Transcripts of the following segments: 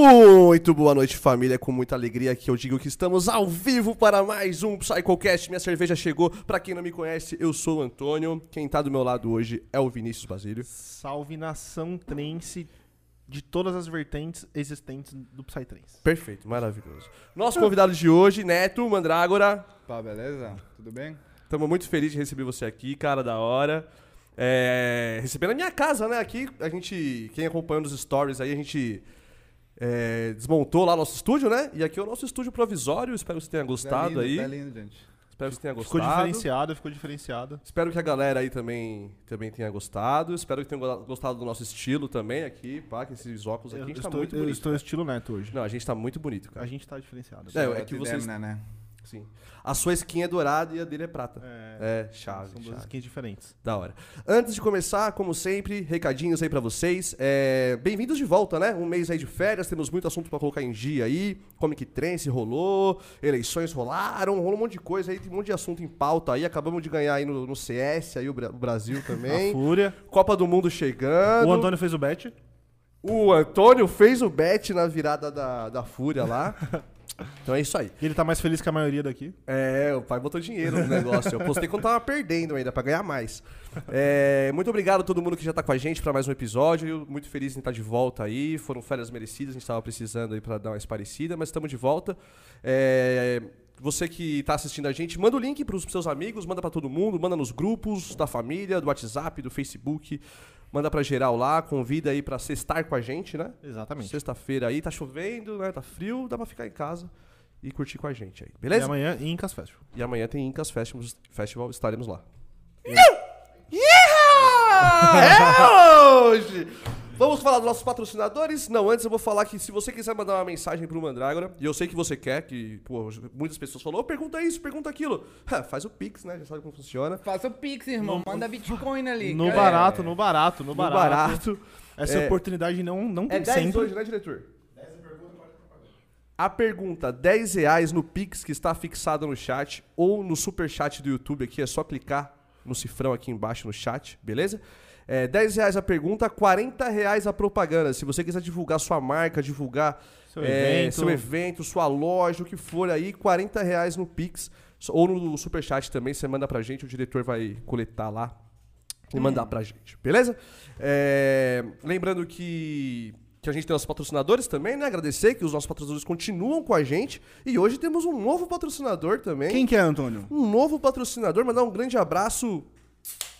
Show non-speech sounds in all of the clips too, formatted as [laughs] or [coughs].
Muito boa noite, família. Com muita alegria que eu digo que estamos ao vivo para mais um PsychoCast. Minha cerveja chegou. Para quem não me conhece, eu sou o Antônio. Quem tá do meu lado hoje é o Vinícius Basílio. Salve nação trense de todas as vertentes existentes do Psytrance. Perfeito, maravilhoso. Nosso convidado de hoje, Neto Mandrágora. Pá, beleza? Tudo bem? Estamos muito felizes de receber você aqui, cara da hora. É, receber na minha casa, né? Aqui, a gente, quem acompanha nos stories aí, a gente é, desmontou lá nosso estúdio, né? E aqui é o nosso estúdio provisório. Espero que você tenha gostado tá lindo, aí. Tá lindo, gente. Espero que você tenha Ficou gostado. diferenciado, ficou diferenciado. Espero que a galera aí também, também tenha gostado. Espero que tenham gostado do nosso estilo também aqui, pá, que esses óculos aqui. Eu a gente tá estou, muito eu bonito. estou cara. estilo neto hoje. Não, a gente tá muito bonito, A cara. gente tá diferenciado. É, é que vocês- demos, né? Sim. A sua skin é dourada e a dele é prata. É, É, chave, são duas skins diferentes. Da hora. Antes de começar, como sempre, recadinhos aí pra vocês. É, Bem-vindos de volta, né? Um mês aí de férias, temos muito assunto pra colocar em dia aí. Comic Trance rolou, eleições rolaram, rolou um monte de coisa aí, tem um monte de assunto em pauta aí. Acabamos de ganhar aí no, no CS, aí o, Bra- o Brasil A também. Fúria. Copa do Mundo chegando. O Antônio fez o bet. O Antônio fez o bet na virada da, da Fúria lá. [laughs] Então é isso aí. E ele tá mais feliz que a maioria daqui. É, o pai botou dinheiro no negócio. Eu postei quando tava perdendo ainda, pra ganhar mais. É, muito obrigado a todo mundo que já tá com a gente pra mais um episódio. Muito feliz em estar de volta aí. Foram férias merecidas, a gente tava precisando aí pra dar uma esparecida, mas estamos de volta. É, você que tá assistindo a gente, manda o link pros seus amigos, manda pra todo mundo, manda nos grupos da família, do WhatsApp, do Facebook. Manda pra geral lá, convida aí pra sextar com a gente, né? Exatamente. Sexta-feira aí, tá chovendo, né? Tá frio, dá pra ficar em casa e curtir com a gente aí, E beleza? amanhã, Incas Festival. E amanhã tem Incas Festival, Festival estaremos lá. [laughs] É hoje! Vamos falar dos nossos patrocinadores? Não, antes eu vou falar que se você quiser mandar uma mensagem pro Mandrágora, e eu sei que você quer, que pô, muitas pessoas falaram, "Ô, pergunta isso, pergunta aquilo. Ha, [laughs] faz o Pix, né? Já sabe como funciona. Faça o Pix, irmão. Manda Bitcoin ali. No cara. barato, no barato, no No barato. barato. Essa É. oportunidade não, não É tem 10 sempre. hoje, né, diretor? A pergunta, 10 reais no Pix que está fixado no chat ou no super chat do YouTube aqui, é só clicar no cifrão aqui embaixo no chat, beleza? É, 10 reais a pergunta, 40 reais a propaganda. Se você quiser divulgar sua marca, divulgar Seu é, evento. seu evento, sua loja, o que for aí, 40 reais no Pix ou no super chat também, você manda pra gente, o diretor vai coletar lá e mandar pra gente, beleza? É, lembrando que, que a gente tem nossos patrocinadores também, né? Agradecer que os nossos patrocinadores continuam com a gente. E hoje temos um novo patrocinador também. Quem que é, Antônio? Um novo patrocinador. Mandar um grande abraço.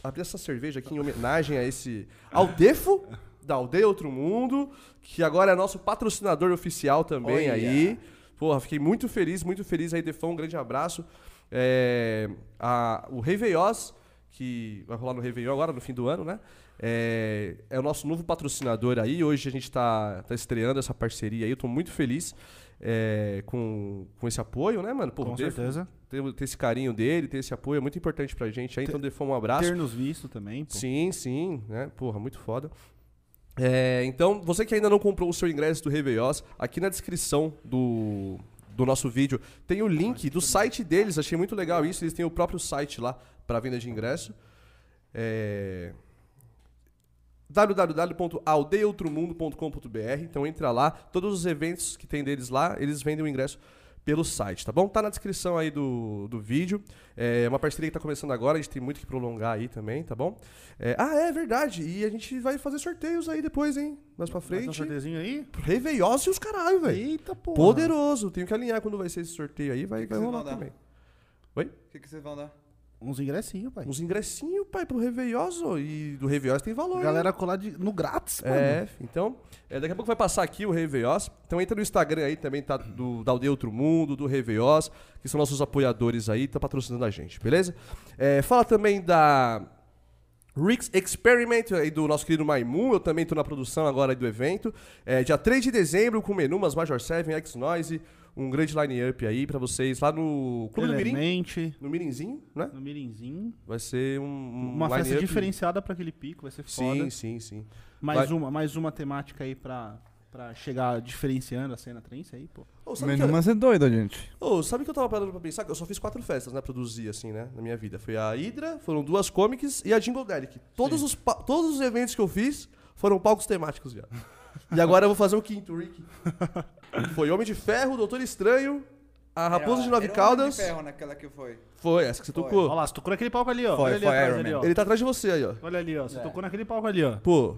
Abrir essa cerveja aqui em homenagem a esse Aldefo, da Aldeia Outro Mundo, que agora é nosso patrocinador oficial também Olha. aí. Porra, fiquei muito feliz, muito feliz aí, Defão. Um grande abraço. É, a- o Rei Veioz, que vai rolar no Réveillon agora, no fim do ano, né? É, é o nosso novo patrocinador aí. Hoje a gente tá, tá estreando essa parceria aí. Eu tô muito feliz é, com, com esse apoio, né, mano? Pô, Com Defo- certeza. ter, ter esse carinho dele, ter esse apoio é muito importante pra gente aí. Então, Defão, um abraço. Ter nos visto também, pô. Sim, sim, né? Porra, muito foda. É, então, você que ainda não comprou o seu ingresso do Réveillós, aqui na descrição do, do nosso vídeo tem o link do site deles. Achei muito legal isso. Eles têm o próprio site lá para venda de ingresso. É www.aldeiaoutromundo.com.br Então entra lá, todos os eventos que tem deles lá, eles vendem o ingresso pelo site, tá bom? Tá na descrição aí do, do vídeo. É uma parceria que tá começando agora, a gente tem muito que prolongar aí também, tá bom? É, ah, é verdade. E a gente vai fazer sorteios aí depois, hein? Mais pra Vai ter um frente. sorteiozinho aí? Réveillós e os caralho, velho. Eita, pô. Poderoso. Tenho que alinhar quando vai ser esse sorteio aí, vai, que vai rolar também. O que, que vocês vão dar? Uns ingressinhos, pai. Uns ingressinhos, pai, pro Réveillós, ó, e do Réveillós tem valor. hein? Galera colar de, no grátis, mano. É, fi, então, é, daqui a pouco vai passar aqui o Réveillós. Então entra no Instagram aí também, tá? Do, da Aldeia Outro Mundo, do Réveillós, que são nossos apoiadores aí, tá patrocinando a gente, beleza? É, fala também da Rix Experiment, aí do nosso querido Maimun, eu também tô na produção agora aí do evento. É, dia 3 de dezembro, com Menumas, Major 7, X-Noise, um grande line-up aí pra vocês lá no Clube do Mirim, Elemente, no Mirinzinho, né? no Mirinzinho. Vai ser um, um Uma festa diferenciada pra aquele pico, vai ser foda. Sim, sim, sim. mais vai- uma, mais uma temática aí pra, pra chegar diferenciando a cena trance aí, pô. Sabe que- Menumas é doido, gente. Ô, sabe o que eu tava parando pra pensar? Que eu só fiz quatro festas, né? Produzir, assim, né? Na minha vida. Foi a Hydra, foram duas comics e a Jingle Delic. Todos os, todos os eventos que eu fiz foram palcos temáticos já. E agora eu vou fazer o quinto, Rick. Foi Homem de Ferro, Doutor Estranho, a Raposa de Nove Era o Homem Caldas. de ferro naquela que foi. Foi, essa que você Foi. Olha tocou. lá, você tocou naquele palco ali, ó. Foi, Olha ali foi atrás Iron ali, ó. Ele tá atrás de você aí, ó. Olha ali, ó. Você É. tocou naquele palco ali, ó. Pô.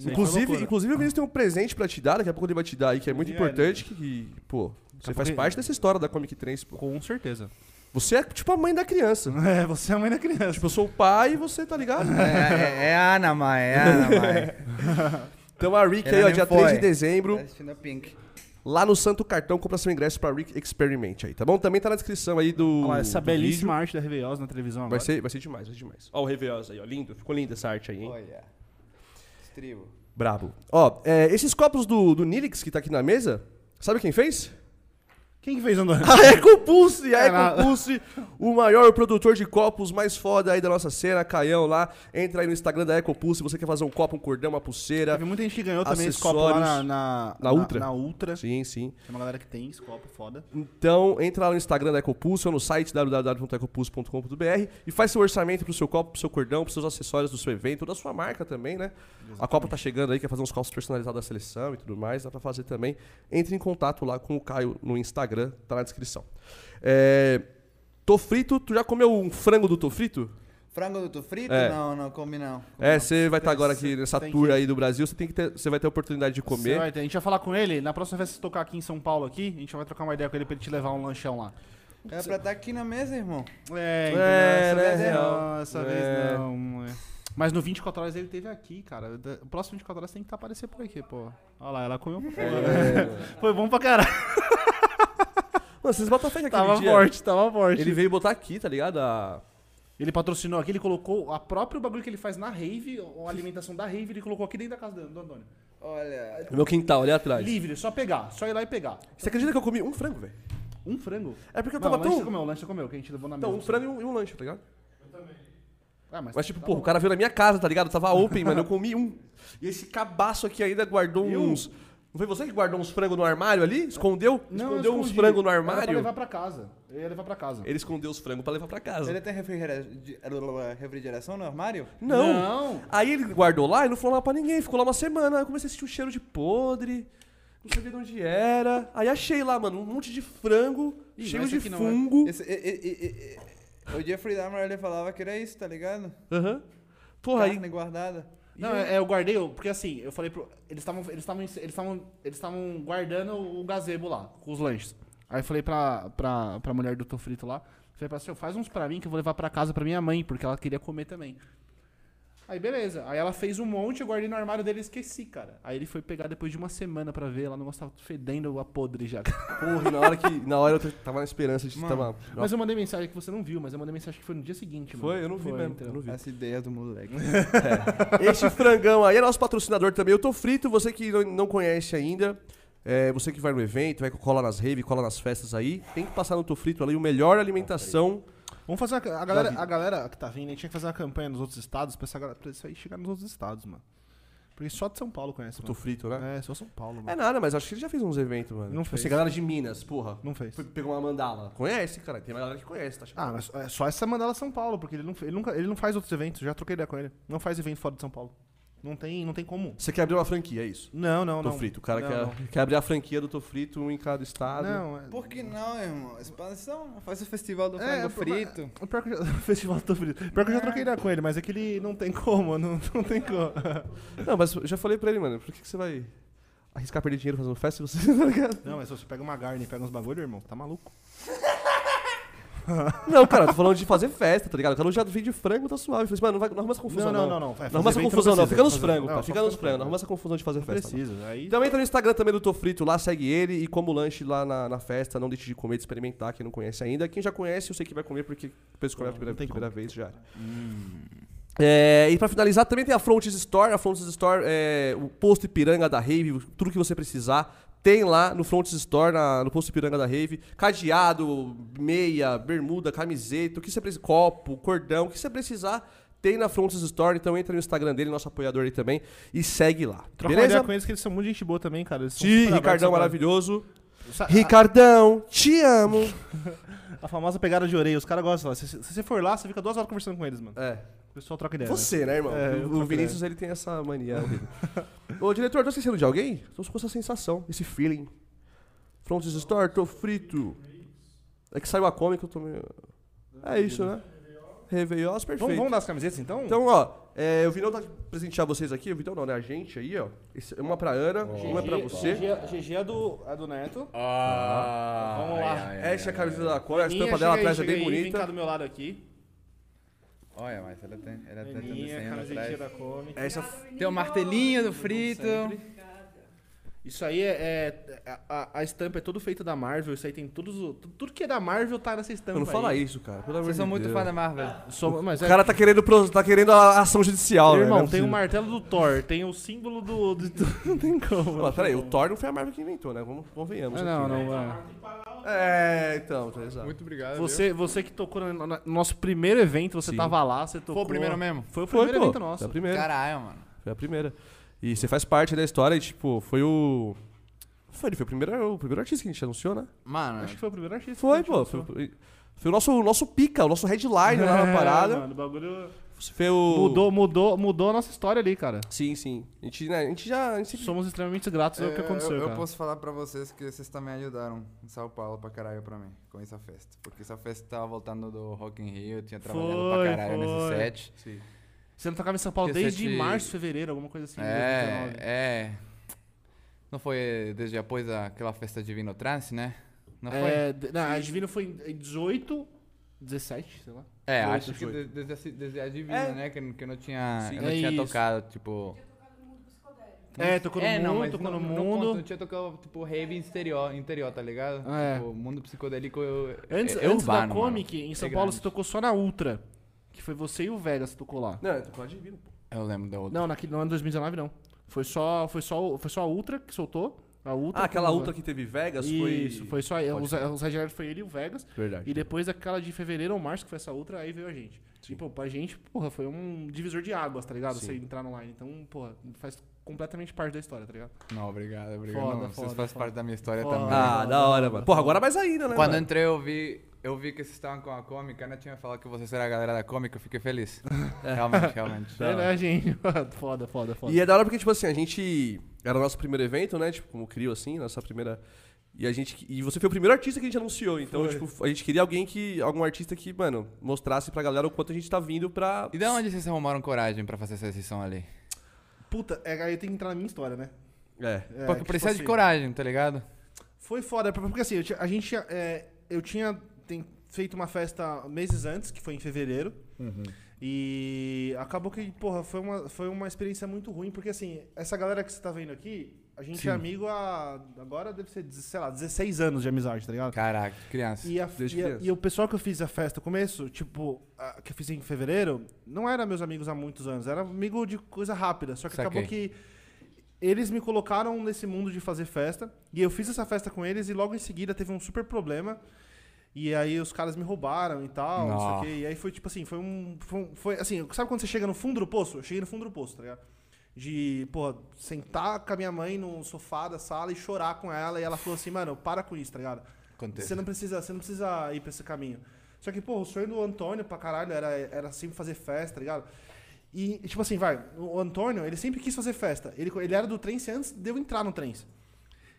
Foi Inclusive, inclusive o Vinícius tem um presente pra te dar, daqui a pouco ele vai te dar aí, que é muito E aí, importante, que, que, pô, você a faz parte dessa história da Comic Trends, pô. Com certeza. Você é tipo a mãe da criança. [laughs] É, você é a mãe da criança. Tipo, eu sou o pai e você, tá ligado? É, é, é a Ana, mãe, é a Ana, mãe. [laughs] Então a Rick aí, ó, dia foi. 3 de dezembro, Pink. lá no Santo Cartão, compra seu ingresso pra Rick Experiment aí, tá bom? Também tá na descrição aí do. Olha lá, essa do belíssima vídeo. arte da Reveiosa na televisão Vai agora. ser, vai ser demais, vai ser demais. Ó o Reveosa aí, ó, lindo. Ficou linda essa arte aí, hein? Olha. Estribo. Brabo. Ó, é, esses copos do, do Nilix que tá aqui na mesa, sabe quem fez? Quem que fez Andorra? [laughs] A Ecopulse, a É. Ecopulse, o maior produtor de copos mais foda aí da nossa cena, Caião lá. Entra aí no Instagram da Ecopulse, você quer fazer um copo, um cordão, uma pulseira. Teve muita gente que ganhou também esse copo lá na, na, Na Ultra? Na, Ultra. Sim, sim. Tem uma galera que tem esse copo foda. Então, entra lá no Instagram da Ecopulse ou no site www.ecopulse.com.br e faz seu orçamento pro seu copo, pro seu cordão, pros seus acessórios do seu evento, da sua marca também, né? A Copa tá chegando aí, quer fazer uns copos personalizados da seleção e tudo mais, dá pra fazer também. Entre em contato lá com o Caio no Instagram, tá na descrição. É... Tô frito, tu já comeu um frango do Tô frito? Frango do tu frito? É. Não, não, come não. Come É, você vai estar Tem- agora aqui nessa tour que- aí do Brasil, você tem que ter, você vai ter a oportunidade de comer. vai ter- a gente vai falar com ele, na próxima vez que você tocar aqui em São Paulo aqui, a gente vai trocar uma ideia com ele pra ele te levar um lanchão lá. É pra estar aqui na mesa, irmão. É, É, essa né, vez não, essa É. vez não. é. Mas no 24 horas ele teve aqui, cara. O próximo 24 horas tem que tá aparecer por aqui, pô. Olha lá, ela comeu pra porra. É. [laughs] Foi bom pra caralho. Mano, vocês botam fé que aquele Tava dia forte, tava forte. ele veio botar aqui, tá ligado? A- Ele patrocinou aqui, ele colocou a próprio bagulho que ele faz na rave, a alimentação da rave, ele colocou aqui dentro da casa do Antônio. Olha. No meu quintal, ali atrás. Livre, só pegar, só ir lá e pegar. Você acredita que eu comi um frango, velho? Um frango? É porque eu Não, tava o lanche você tão... comeu, o lanche você comeu, que a gente levou na mesa. Não, um frango e um, e um lanche, tá ligado? Ah, mas, Mas tipo, tá porra, bom. o cara veio na minha casa, tá ligado? Tava open, mano, eu comi um. E esse cabaço aqui ainda guardou Viu? uns... Não foi você que guardou uns frangos no armário ali? Escondeu? Não, eu escondeu uns frangos no Era pra armário? levar pra casa. Eu ia levar pra casa. Ele escondeu os frangos pra levar pra casa. Ele tem refrigera- refrigeração no armário? Não. Não. Aí ele guardou lá e não falou lá pra ninguém. Ficou lá uma semana. Aí eu comecei a sentir um cheiro de podre. Não sabia de onde era. Aí achei lá, mano, um monte de frango, Ih, cheio de é. fungo. Esse- e- e- e- e- o Jeffrey Dahmer ele falava que era isso, tá ligado? Aham. Porra, aí. Carne guardada. Não, é, é, eu guardei, porque assim, eu falei pro. Eles estavam. Eles. Eles. Eles guardando o gazebo lá, com os lanches. Aí eu falei pra, pra, pra mulher do Tofrito lá, falei pra senhor, faz uns pra mim que eu vou levar pra casa pra minha mãe, porque ela queria comer também. Aí beleza. Aí ela fez um monte, eu guardei no armário dele e esqueci, cara. Aí ele foi pegar depois de uma semana pra ver, ela não estava fedendo a podre já. Porra, e na hora que. Na hora eu tava na esperança de Mano, tava. Mas eu mandei mensagem que você não viu, mas eu mandei mensagem que foi no dia seguinte, mano. Foi, eu não vi mesmo. entendeu? Eu não vi. Essa ideia do moleque. Esse frangão aí é nosso patrocinador também. Eu tô frito, você que não- não conhece ainda. é, você que vai no evento, vai cola nas raves, cola nas festas aí, tem que passar no Tô Frito ali, o melhor alimentação. Vamos fazer uma, a galera, a galera que tá vindo, a gente tinha que fazer uma campanha nos outros estados pra, essa, galera- pra isso aí chegar nos outros estados, mano. Porque só de São Paulo conhece, O Tô mano. Frito, né? É, só São Paulo, mano. É nada, mas acho que ele já fez uns eventos, mano. Não tipo fez. assim, galera de Minas, porra. Não fez. Pegou uma mandala. Conhece, cara? Tem uma galera que conhece, tá achando? Ah, mas é só essa mandala São Paulo, porque ele não, ele, nunca, ele não faz outros eventos, já troquei ideia com ele. Não faz evento fora de São Paulo. Não tem, não tem como. Você quer abrir uma franquia, é isso? Não, não, Tô não. Frito. O cara Não, quer, não. quer abrir a franquia do Tô Frito, um em cada estado. Não, é... Por que não, irmão? Expansão. Faz o festival do É, frango [laughs] frito. O pior que eu já, o festival do frito. Pior que eu já troquei ideia com ele, mas é que ele não tem como, [laughs] não, não tem como. [laughs] Não, mas eu já falei pra ele, mano, por que, que você vai arriscar perder dinheiro fazendo festa se você? Não, mas se você pega uma garne e pega uns bagulho, irmão, tá maluco. [laughs] Não, cara, tô falando de fazer festa, tá ligado? O cara já vem de frango, tá suave. Eu falei, mano, não, vai, não arruma essa confusão. não, Não, não, não. Vai, Não arruma essa confusão, não. Fica nos frangos, não, só Fica nos no frangos. Não arruma essa confusão de fazer Não festa. não. precisa. Aí Então entra no Instagram também do Tô Frito lá, segue ele e como lanche lá na, na festa, não deixe de comer, de experimentar, quem não conhece ainda. Quem já conhece, eu sei que vai comer porque depois comer a Não, primeira, não primeira vez já. era. É, e pra finalizar, também tem a Frontes Store. A Frontes Store é o posto Ipiranga da Rave, tudo que você precisar. Tem lá no Frontes Store, na- no posto Ipiranga da Rave. Cadeado, meia, bermuda, camiseta, o que você precisa, copo, cordão, o que você precisar. Tem na Frontes Store, então entra no Instagram dele, nosso apoiador aí também, e segue lá. Troca uma beleza? ideia com eles que eles são muito gente boa também, cara. Eles super Ricardão maravilhoso. Sa- Ricardão, te amo. A, [laughs] a famosa pegada de orelha, os caras gostam. Se, se você for lá, você fica duas horas conversando com eles, mano. É. O pessoal troca ideia. Você, né, irmão? É, o Vinícius, ele tem essa mania horrível. Ô, diretor, tá esquecendo de alguém? Tô com essa sensação, esse feeling. Frontis Store, tô frito. É que saiu a cômica, eu tô meio... É isso, né? Réveillon, perfeito. Vamos, vamos dar as camisetas então? Então, ó, é, o Vinão tá presentear vocês aqui. O Vinão não, né? A gente aí, ó. Esse- uma pra Ana, uma é pra você. GG é do, é do Neto. Ah, Vamos lá. ai, ai, Essa é a camisa ai. da cor, a estampa dela atrás é bem aí, Vem cá bonita. do meu lado aqui. Olha, mas ela tem, ela tem Aninha, desenho camisetinha atrás. da Comic. Essa Tem o martelinho do frito. Isso aí é. é- a, a estampa é todo feita da Marvel. Isso aí tem todos. o- Tudo que é da Marvel tá nessa estampa. não fala isso, cara. Pelo Vocês são muito fã da Marvel. Só- mas O é- cara tá querendo, tá querendo a ação judicial, né? Irmão, Não é tem o martelo do Thor, tem o símbolo do. do- do- [laughs] não tem como. Mas peraí, o Thor não foi a Marvel que inventou, né? Vamos, convenhamos. Ah, não, aqui, né? não, é. É, então, tá exato. Muito obrigado. Você, você que tocou no, no nosso primeiro evento, você Sim. tava lá, você tocou. Foi o primeiro mesmo? Foi o Foi, primeiro pô. evento Foi nosso. a primeira. Caralho, mano. Foi a primeira. E você faz parte da história e, tipo, foi o. Foi, ele foi o primeiro, o primeiro artista que a gente anunciou, né? Mano, Acho que foi o primeiro artista. Foi, que a gente pô. Foi, foi o nosso, o nosso pica, o nosso headline lá na É, parada. mano, o bagulho Foi o... mudou, mudou, mudou a nossa história ali, cara. Sim, sim. A gente, né, a gente já. A gente Somos extremamente gratos ao que É, aconteceu, eu, eu cara. posso falar pra vocês que vocês também ajudaram em São Paulo pra caralho pra mim, com essa festa. Porque essa festa tava voltando do Rock in Rio, eu tinha trabalhado Foi, pra caralho nesse foi. set. Sim. Você não tocava em São Paulo Porque desde você te- março, fevereiro, alguma coisa assim. É, 2019. é. Não foi desde após aquela festa Divino Trance, né? Não foi? É, d- não, a Divino foi em 18, 17, sei lá. É, Foi, acho que foi. de- desde, a- desde a Divina, É. né? Que, que eu não tinha, Sim. eu não É tinha isso. tocado, tipo... É, tocou no é, não, mundo, mas tocou não, no não mundo. conta, eu tinha tocado, tipo, rave interior, interior tá ligado? É. Tipo, mundo psicodélico eu, Antes, é, é antes urbano, da mano. Comic, em São É Paulo, grande. você tocou só na Ultra. Que foi você e o Vegas que tocou lá. Não, eu tô a Divino, pô. Eu lembro da outra. Não, naquele, ano de 2019 não. Foi só, foi só, foi só a Ultra que soltou. A Ultra Ah, aquela ultra que teve Vegas foi. Isso, foi só. Pode Os, os headliners foi ele e o Vegas. Verdade. E depois aquela de fevereiro ou março, que foi essa outra, aí veio a gente. E, pô, pra gente, porra, foi um divisor de águas, tá ligado? Sim. Você entrar no line. Então, porra, faz completamente parte da história, tá ligado? Não, obrigado, obrigado. Foda, não, vocês foda, fazem foda. parte da minha história Foda. também. Ah, da hora, mano. Porra, agora mais ainda, né? Quando eu mano? entrei, eu vi, eu vi que vocês estavam com a cômica, né? Tinha falado que vocês eram a galera da cômica, eu fiquei feliz. [laughs] realmente, realmente. É, né, gente? foda, foda, foda. E é da hora porque, tipo assim, a gente. Era o nosso primeiro evento, né? Tipo, como crio, assim, nossa primeira. E a gente. E você foi o primeiro artista que a gente anunciou. Então, Foi. tipo, a gente queria alguém que. Algum artista que, mano, mostrasse pra galera o quanto a gente tá vindo pra. E da onde vocês arrumaram coragem pra fazer essa sessão ali? Puta, é, aí tem que entrar na minha história, né? É. É, Porque que, precisa tipo de assim, coragem, tá ligado? Foi foda, porque assim, eu a gente. tinha, é, eu tinha tem- feito uma festa meses antes, que foi em fevereiro. E acabou que, porra, foi uma, foi uma experiência muito ruim, porque assim, essa galera que você tá vendo aqui, a gente Sim. é amigo há. Agora deve ser, sei lá, 16 anos de amizade, tá ligado? Caraca, criança. E, a- e a- e o pessoal que eu fiz a festa no começo, tipo, a- que eu fiz em fevereiro, não era meus amigos há muitos anos, era amigo de coisa rápida. Só que acabou Saquei. que eles me colocaram nesse mundo de fazer festa. E eu fiz essa festa com eles e logo em seguida teve um super problema. E aí os caras me roubaram e tal, não sei o quê. E aí foi tipo assim, foi um. Foi, um- foi assim, sabe quando você chega no fundo do poço? Eu cheguei no fundo do poço, tá ligado? De, pô, sentar com a minha mãe no sofá da sala e chorar com ela. E ela falou assim, mano, para com isso, tá ligado? Acontece. Você não precisa, você não precisa ir pra esse caminho. Só que, pô, o sonho do Antônio pra caralho era, era sempre fazer festa, tá ligado? E, tipo assim, vai, o Antônio, ele sempre quis fazer festa. Ele, ele era do Trance antes de eu entrar no Trance.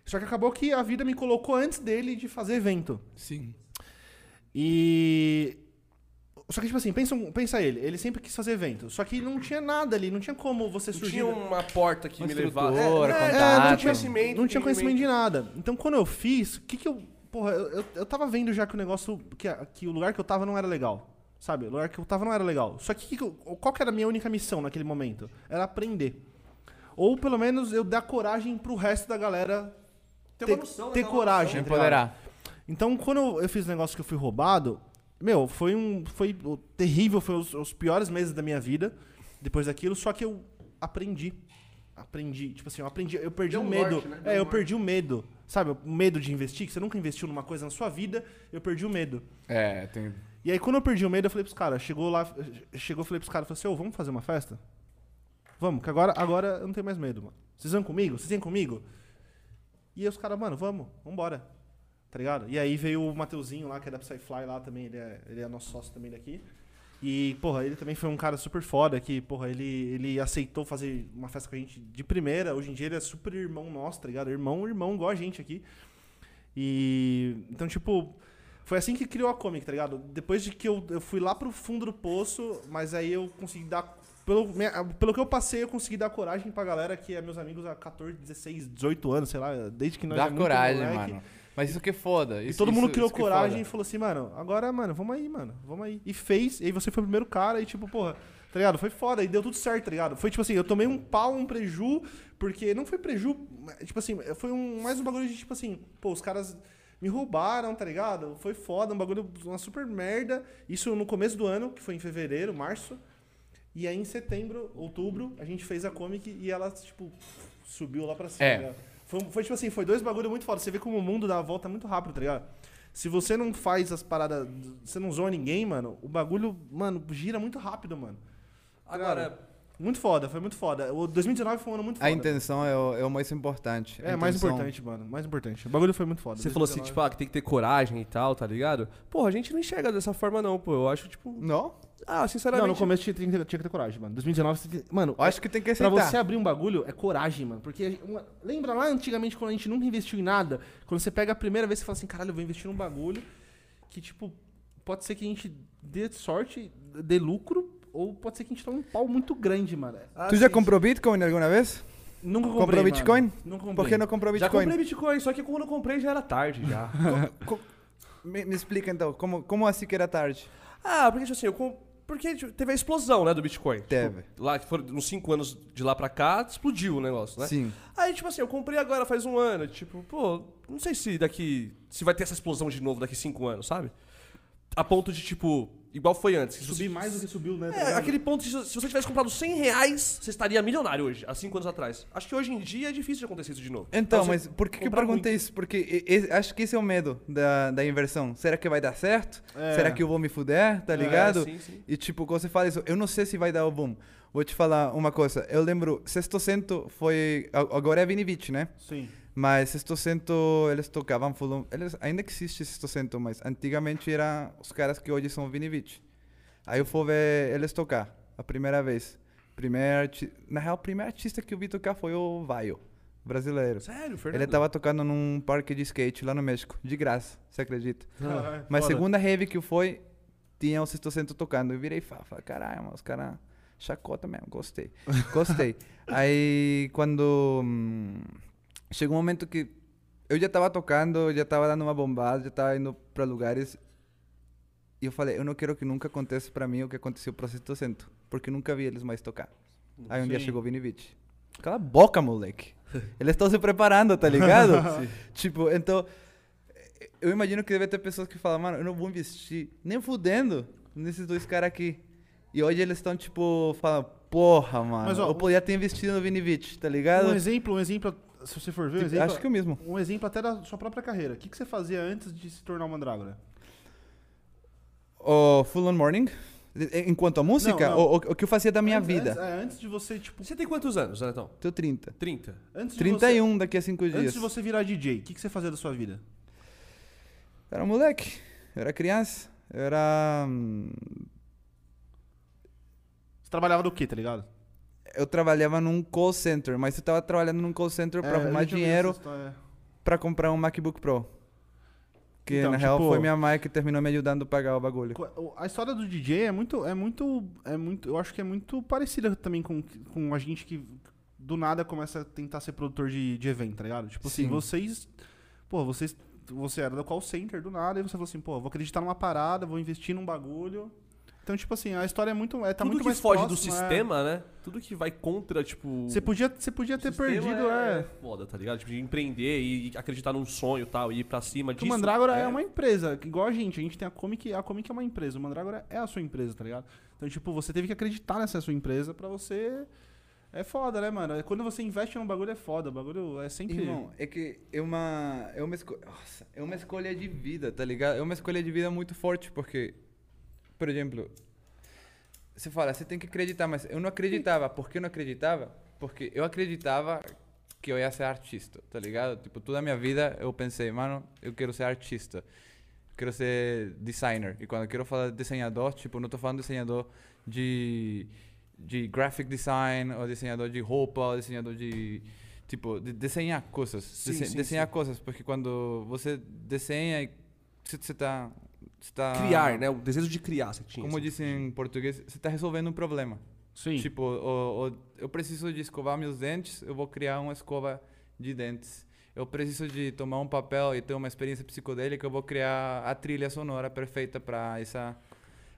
Só que acabou que a vida me colocou antes dele de fazer evento. Sim. E. Só que, tipo assim, pensa, pensa ele, ele sempre quis fazer evento. Só que não tinha nada ali, não tinha como você Não surgir. tinha uma porta que Uma me levava. É, é, contato. não tinha conhecimento. Não tinha conhecimento de nada. Então, quando eu fiz, o que que eu. Porra, eu, eu, eu tava vendo já que o negócio. Que, que o lugar que eu tava não era legal. Sabe? O lugar que eu tava não era legal. Só que, que que eu- qual que era a minha única missão naquele momento? Era aprender. Ou pelo menos eu dar coragem pro resto da galera ter, uma noção, ter coragem. Empoderar. Então, quando eu, eu fiz o negócio que eu fui roubado, meu, foi um. Foi terrível, foi os, os piores meses da minha vida depois daquilo, só que eu aprendi. Aprendi. Tipo assim, eu aprendi. Eu perdi Deu o um medo. norte, né? É, eu norte. perdi o medo. Sabe, o medo de investir, que você nunca investiu numa coisa na sua vida, eu perdi o medo. É, tem. E aí, quando eu perdi o medo, eu falei pros caras, chegou lá, chegou, eu falei pros caras, falei assim, ô, vamos fazer uma festa? Vamos, que agora, agora eu não tenho mais medo, mano. Vocês vão comigo? Vocês vêm comigo? E aí os caras, mano, vamos, vambora. Tá ligado? E aí veio o Mateuzinho lá, que é da Psyfly lá também, ele é, ele é nosso sócio também daqui. E, porra, ele também foi um cara super foda que, porra, ele, ele aceitou fazer uma festa com a gente de primeira. Hoje em dia ele é super irmão nosso, tá ligado? Irmão, irmão, igual a gente aqui. E. Então, tipo. Foi assim que criou a Comic, tá ligado? Depois de que eu, eu fui lá pro fundo do poço, mas aí eu consegui dar. Pelo, minha- pelo que eu passei, eu consegui dar coragem pra galera que é meus amigos há 14, 16, 18 anos, sei lá, desde que nós Dá é coragem, moleque. mano. Mas isso que é foda. E isso- todo mundo isso- criou isso é coragem e foda. falou assim, mano, agora, mano, vamos aí, mano, vamos aí. E fez, e aí você foi o primeiro cara e tipo, porra, tá ligado? Foi foda, e deu tudo certo, tá ligado? Foi tipo assim, eu tomei um pau, um preju, porque não foi preju, tipo assim, foi um, mais um bagulho de tipo assim, pô, os caras me roubaram, tá ligado? Foi foda, um bagulho, uma super merda. Isso no começo do ano, que foi em fevereiro, março. E aí em setembro, outubro, a gente fez a comic e ela, tipo, subiu lá pra cima. É. tá? Foi, foi tipo assim, foi dois bagulho muito foda. Você vê como o mundo dá a volta muito rápido, tá ligado? Se você não faz as paradas, você não zoa ninguém, mano, o bagulho, mano, gira muito rápido, mano. Agora, Muito foda, foi muito foda. O 2019 foi um ano muito foda. A intenção é o, é o mais importante. A É, mais importante, mano. Mais importante. O bagulho foi muito foda. você falou assim, 2019. tipo, ah, que tem que ter coragem e tal, tá ligado? Porra, a gente não enxerga dessa forma, não, pô. Eu acho, tipo. Não? Ah, Não, sinceramente. no começo tinha, tinha que ter- tinha que ter coragem, mano. 2019, você tem- mano, Eu acho que tem que Pra aceitar. você abrir um bagulho, é coragem, mano. Porque, uma- lembra lá antigamente quando a gente nunca investiu em nada? Quando você pega a primeira vez e fala assim, caralho, eu vou investir num bagulho que, tipo, pode ser que a gente dê sorte, dê lucro, ou pode ser que a gente tome um pau muito grande, mano. Ah, tu já comprou Bitcoin alguma vez? Nunca comprei, Comprou mano. Bitcoin? Nunca comprei. Por que não comprou Já Bitcoin? comprei Bitcoin, só que quando eu comprei já era tarde já. [laughs] Co- me, me explica então, como, como assim que era tarde? ah, porque, tipo assim, eu com- Porque tipo, teve a explosão, né, do Bitcoin. Tipo, Teve. lá, que foram uns 5 anos de lá pra cá, explodiu o negócio, né? Sim. Aí, tipo assim, eu comprei agora faz um ano. Tipo, pô, não sei se daqui. Se vai ter essa explosão de novo daqui cinco anos, sabe? A ponto de, tipo, igual foi antes. Subir você- mais do que subiu, né? tá É, ligado? aquele ponto se você tivesse comprado 100 reais, você estaria milionário hoje, há 5 anos atrás. Acho que hoje em dia é difícil de acontecer isso de novo. Então, você mas por que, que eu perguntei isso? Porque e- e- acho que esse é o medo da, da inversão. Será que vai dar certo? É. Será que eu vou me fuder? Tá É, ligado? sim, sim. E tipo, quando você fala isso, eu não sei se vai dar o boom. Vou te falar uma coisa. Eu lembro, Sexto Cento foi. a- Agora é Vinivich, né? Sim. Mas Sexto Cento, eles tocavam. Eles, ainda existe Sexto Cento, mas antigamente eram os caras que hoje são Vinivich. Aí eu fui ver eles tocar, a primeira vez. Primeiro, na real, o primeiro artista que eu vi tocar foi o Vaio, brasileiro. Sério, Fernando? Ele tava tocando num parque de skate lá no México, de graça, você acredita? Ah, Mas foda. segunda rave que foi, tinha o Sexto Cento tocando. Eu virei e falei, caralho, os caras chacota mesmo, gostei. Gostei. [laughs] Aí, quando hum, chegou um momento que eu já tava tocando, já tava dando uma bombada, já tava indo pra lugares. E eu falei, eu não quero que nunca aconteça pra mim o que aconteceu pro Sexto Cento, porque nunca vi eles mais tocar. Aí um dia Sim. chegou o Vini Vici. Cala a boca, moleque. Eles estão se preparando, tá ligado? [laughs] tipo, então, eu imagino que deve ter pessoas que falam, mano, eu não vou investir nem fudendo nesses dois caras aqui. E hoje eles estão, tipo, falando, porra, mano, Mas, ó, eu podia ter investido no Vini Vici, tá ligado? Um exemplo, um exemplo, se você for ver, um Tipo, exemplo, acho que o mesmo. um exemplo até da sua própria carreira. O que, que você fazia antes de se tornar um Mandrágora? O Full on Morning, enquanto a música, Não, não. O, o, o que eu fazia da minha Antes- vida. Antes, é, antes de você, tipo. Você tem quantos anos, Anetão? Tenho 30. 30. Antes de 31 daqui a 5 Você, dias. antes de você virar DJ, o que, que você fazia da sua vida? Era um moleque, eu era criança, eu era... hum, Você trabalhava do quê, tá ligado? Eu trabalhava num call center, mas eu tava trabalhando num call center pra É, arrumar dinheiro pra comprar um MacBook Pro. Que Então, na real tipo- foi minha mãe que terminou me ajudando a pagar o bagulho. A história do DJ é muito, é muito, é muito, eu acho que é muito parecida também com, com a gente que do nada começa a tentar ser produtor de, de evento, tá ligado? Tipo assim, Sim. vocês, pô, vocês, você era do call center do nada e você falou assim, pô, vou acreditar numa parada, vou investir num bagulho. Então, tipo assim, a história é muito, é, tá Tudo muito que mais foge do próximo, é. sistema, né? Tudo que vai contra, tipo. Você podia, você podia ter perdido, é, é. foda, tá ligado? Tipo, de empreender e acreditar num sonho e tal, e ir pra cima disso. o Mandrágora é. uma empresa, igual a gente. A gente tem a Comic, a Comic é uma empresa. O Mandrágora é a sua empresa, tá ligado? Então, tipo, você teve que acreditar nessa sua empresa pra você. É foda, né, mano? Quando você investe num bagulho é foda. O bagulho é sempre. Irmão, é que é uma, é uma escolha, nossa, é uma escolha de vida, tá ligado? É uma escolha de vida muito forte, porque, por exemplo, você fala, você tem que acreditar, mas eu não acreditava. Por que eu não acreditava? Porque eu acreditava que eu ia ser artista, tá ligado? Tipo, toda a minha vida eu pensei, mano, eu quero ser artista. quero ser designer. E quando eu quero falar de desenhador, tipo, não tô falando desenhador de, de graphic design, ou desenhador de roupa, ou desenhador de. Tipo, de desenhar coisas. Sim, Dese- sim, desenhar sim. coisas, porque quando você desenha, e você, você tá. Criar, né? O desejo de criar você tinha. Como assim. disse em português, você tá resolvendo um problema. Sim. Tipo, o- o- eu preciso de escovar meus dentes, eu vou criar uma escova de dentes. Eu preciso de tomar um papel e ter uma experiência psicodélica, eu vou criar a trilha sonora perfeita para essa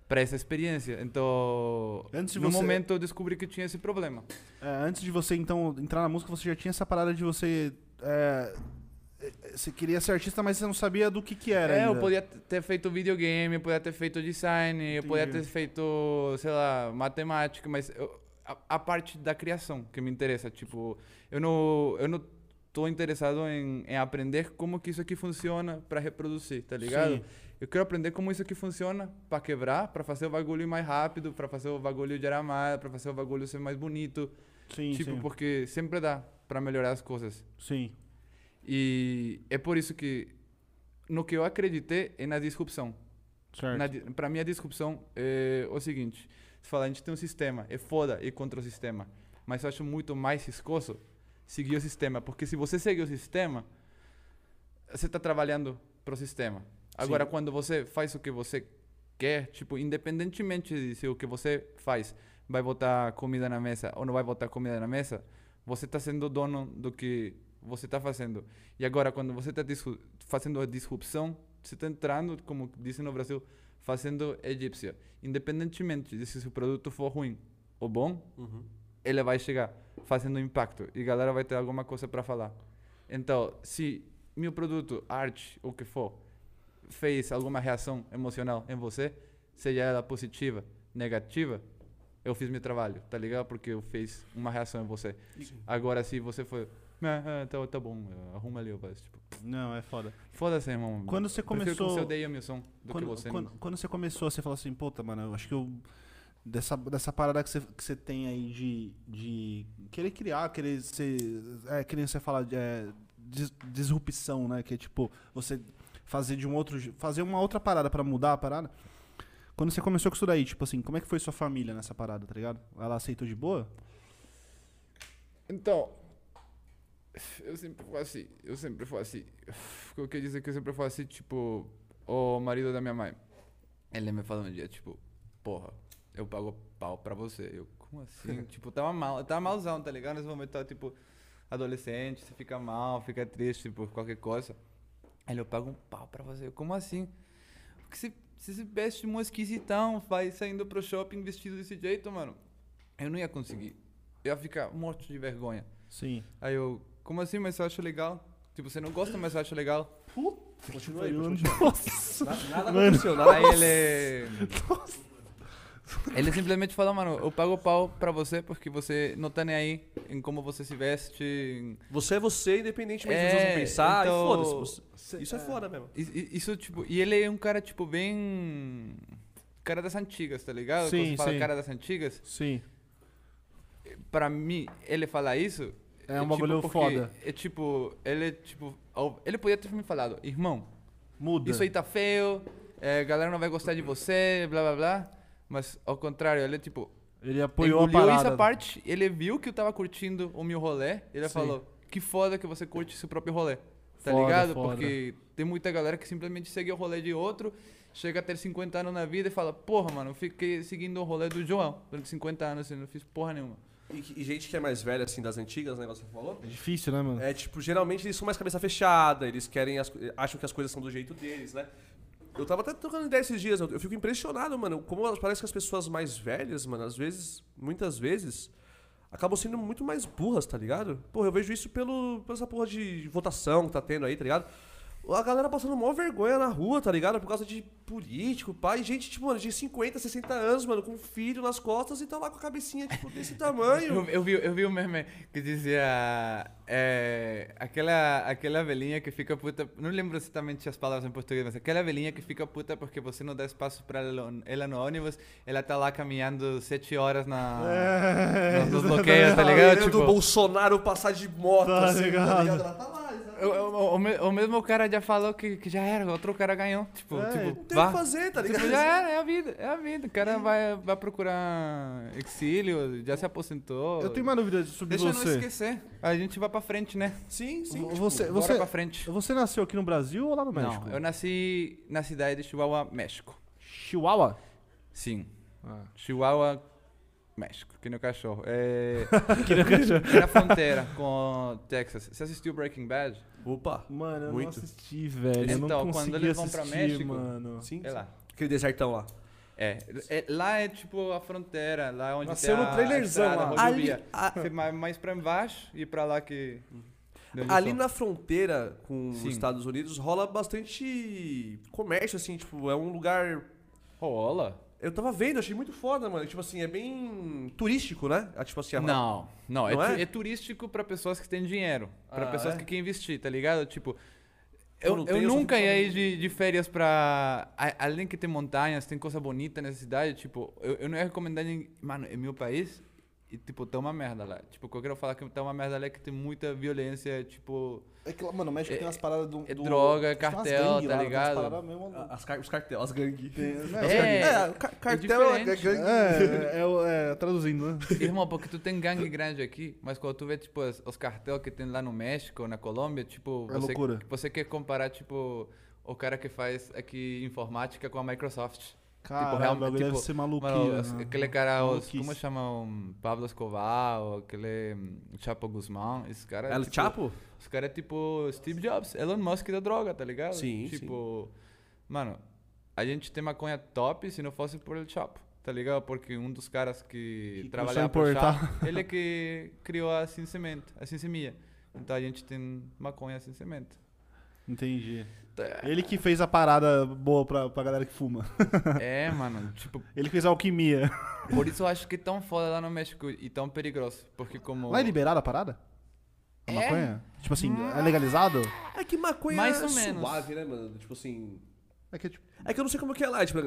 para essa experiência. Então, Antes de no você- momento eu descobri que tinha esse problema. É, antes de você, então, entrar na música, você já tinha essa parada de você... é, você queria ser artista, mas você não sabia do que que era É, eu ainda. podia t- ter feito videogame, eu podia ter feito design, eu podia ter feito, sei lá, matemática, mas eu- a, a parte da criação que me interessa, tipo, eu não, eu não tô interessado em, em aprender como que isso aqui funciona para reproduzir, tá ligado? Sim. Eu quero aprender como isso aqui funciona para quebrar, para fazer o bagulho mais rápido, para fazer o bagulho gerar mais, para fazer o bagulho ser mais bonito, Sim, tipo, sim. porque sempre dá para melhorar as coisas. Sim. E é por isso que no que eu acreditei é na disrupção. Pra mim, a disrupção é o seguinte: você fala, a gente tem um sistema, é foda ir contra o sistema. Mas eu acho muito mais riscoso seguir o sistema. Porque se você seguir o sistema, você está trabalhando pro sistema. Agora, quando você faz o que você quer, tipo, independentemente de se o que você faz vai botar comida na mesa ou não vai botar comida na mesa, você está sendo dono do que você está fazendo. E agora, quando você está fazendo a disrupção, você está entrando, como dizem no Brasil, fazendo egípcia. Independentemente de se o produto for ruim ou bom, Uhum. ele vai chegar fazendo impacto e a galera vai ter alguma coisa para falar. Então, se meu produto, arte, o que for, fez alguma reação emocional em você, seja ela positiva, negativa, eu fiz meu trabalho, tá ligado? Porque eu fiz uma reação em você. Agora, se você foi, [laughs] ah, ah, tá, tá bom, arruma ali, eu faço. Tipo, Não, é foda. foda-se, irmão. Quando você começou- você odeia som do Quando, que você quando, não. quando você começou, você falou assim, puta, mano, eu acho que eu. Dessa, dessa parada que você, que você tem aí de, de querer criar, querer ser. É, que nem você fala é, dis- disrupção, né? Que é tipo, você fazer de um outro. fazer uma outra parada pra mudar a parada. Quando você começou com isso daí, tipo assim, como é que foi sua família nessa parada, tá ligado? Ela aceitou de boa? Então, eu sempre fui assim, eu sempre fui assim. O que eu quero dizer é que eu sempre fui assim, tipo, o marido da minha mãe, ele me falou um dia, tipo, porra, eu pago pau pra você. Eu, como assim? [laughs] tipo, tava mal, tava malzão, tá ligado? Nesse momento tava, tipo, adolescente, você fica mal, fica triste por qualquer coisa. Ele, eu pago um pau pra você. Eu, como assim? Porque se, se se veste um esquisitão, vai saindo pro shopping vestido desse jeito, mano, eu não ia conseguir. Eu ia ficar morto de vergonha. Sim. Aí eu, como assim? Mas eu acho legal. Tipo, você não gosta, mas eu acho legal. Continua aí, continua. Nossa. Nada, nada Mano. aconteceu, nada Aí ele. Ele simplesmente falou, mano, eu pago pau pra você porque você não tá nem aí em como você se veste. em- Você é você, independentemente É, dos outros vão pensar. então- foda-se. você- Isso é foda mesmo. I- i- Isso, tipo, e ele é um cara, tipo, bem. Cara das antigas, tá ligado? Sim, Quando você fala sim. cara das antigas, Sim. pra mim, ele falar isso. É um bagulho porque foda. É tipo, ele, tipo, ele podia ter me falado, irmão, Muda. isso aí tá feio, é, galera não vai gostar de você, blá blá blá. Mas ao contrário, ele tipo. Ele apoiou a parada. essa parte, ele viu que eu tava curtindo o meu rolê, ele Sim. falou, que foda que você curte seu próprio rolê. Tá Foda, ligado? foda. Porque tem muita galera que simplesmente segue o rolê de outro, chega a ter 50 anos na vida e fala, porra, mano, eu fiquei seguindo o rolê do João durante 50 anos e não fiz porra nenhuma. E, e gente que é mais velha, assim, das antigas, né, que você falou. É difícil, né, mano? É, tipo, geralmente eles são mais cabeça fechada, eles querem, as, acham que as coisas são do jeito deles, né? Eu tava até trocando ideia esses dias, eu, eu fico impressionado, mano, como parece que as pessoas mais velhas, mano, às vezes, muitas vezes, acabam sendo muito mais burras, tá ligado? Porra, eu vejo isso pelo, pela essa porra de votação que tá tendo aí, tá ligado? A galera passando maior vergonha na rua, tá ligado? Por causa de político, pai. Gente, tipo, mano, de 50, 60 anos, mano, com um filho nas costas e tá lá com a cabecinha, tipo, desse [laughs] tamanho. Eu, eu vi, eu vi um meme que dizia é, aquela, aquela velhinha que fica puta. Não lembro exatamente as palavras em português, mas aquela velhinha que fica puta porque você não dá espaço pra ela, ela no ônibus, ela tá lá caminhando sete horas na, [laughs] nos, nos bloqueios, tá ligado? O Tipo, Bolsonaro passar de moto, Tá assim, ligado. tá ligado? Ela tá lá. O, o- o me- o mesmo cara já falou que, que já era, outro cara ganhou. Tipo, É, tipo, Não tem o que vá. fazer, tá Tipo, ligado? já era, é a vida, é a vida. O cara vai, vai procurar exílio, já se aposentou. Eu tenho uma dúvida sobre Deixa eu não você. esquecer. A gente vai pra frente, né? Sim, sim. Vo- Você, Bora você, pra frente. você nasceu aqui no Brasil ou lá no México? Não, eu nasci na cidade de Chihuahua, México. Chihuahua? Sim. Ah. Chihuahua, México, que nem o cachorro. É, Que nem o cachorro. é na fronteira com Texas. Você assistiu Breaking Bad? Opa. Mano, eu Muito. não assisti, velho. eu não Então, quando eles vão pra México- mano. Sim. É lá. Aquele desertão lá. É, é, lá é tipo a fronteira, lá onde Nasceu tem no a, trailerzão a estrada, lá. a Ali, a- Você vai mais pra embaixo e pra lá que... ali na fronteira com Sim. os Estados Unidos rola bastante comércio, assim, tipo, é um lugar. Rola? Eu tava vendo, achei muito foda, mano. Tipo assim, é bem turístico, né? Ah, Tipo assim, a- Não, não, é, Não tu- é? é turístico pra pessoas que têm dinheiro, Pra Ah, pessoas é? que querem investir, tá ligado? Tipo, eu, eu eu nunca ia ir de, de férias pra. Além que tem montanhas, tem coisa bonita nessa cidade, tipo, eu, eu não ia recomendar ninguém. Mano, é meu país e, tipo, tá uma merda lá. Tipo, o que eu quero falar que tá uma merda lá é que tem muita violência, tipo. É que, mano, o México É- tem umas paradas do. é do- droga, é tem umas cartel, gangue tá lá, tem umas ligado? paradas mesmo- As car os cartel, as gangues. Tem- né, os É, É, o ca- cartel é, gangue. É, é, o- é, traduzindo, né? [laughs] Irmão, porque tu tem gangue grande aqui, mas quando tu vê, tipo, os, os cartel que tem lá no México, na Colômbia, tipo, É você, loucura. você quer comparar, tipo, o cara que faz aqui informática com a Microsoft. Caralho, real- o bagulho tipo, deve ser maluquinho. Mano, né? aquele cara, os, como chama? Um, Pablo Escobar, ou aquele um, Chapo Guzmán, esse cara... El tipo, Chapo? Os caras é tipo Steve Jobs, Elon Musk da droga, tá ligado? Sim, Tipo, mano, a gente tem maconha top se não fosse por El Chapo, tá ligado? Porque um dos caras que, Que trabalhava pro. Chapo, ele é que criou a Sem Cimento, a Semia. Então a gente tem maconha sem cimento. Entendi. Ele que fez a parada boa pra, pra galera que fuma. É, mano, tipo, [laughs] Ele que fez a alquimia. por isso eu acho que é tão foda lá no México e tão perigoso. Porque como. Lá é liberada a parada? A É? maconha? Tipo assim, é legalizado? É que maconha Mais é ou menos. suave, né, mano? Tipo assim... É que, tipo, É que eu não sei como que é lá, tipo,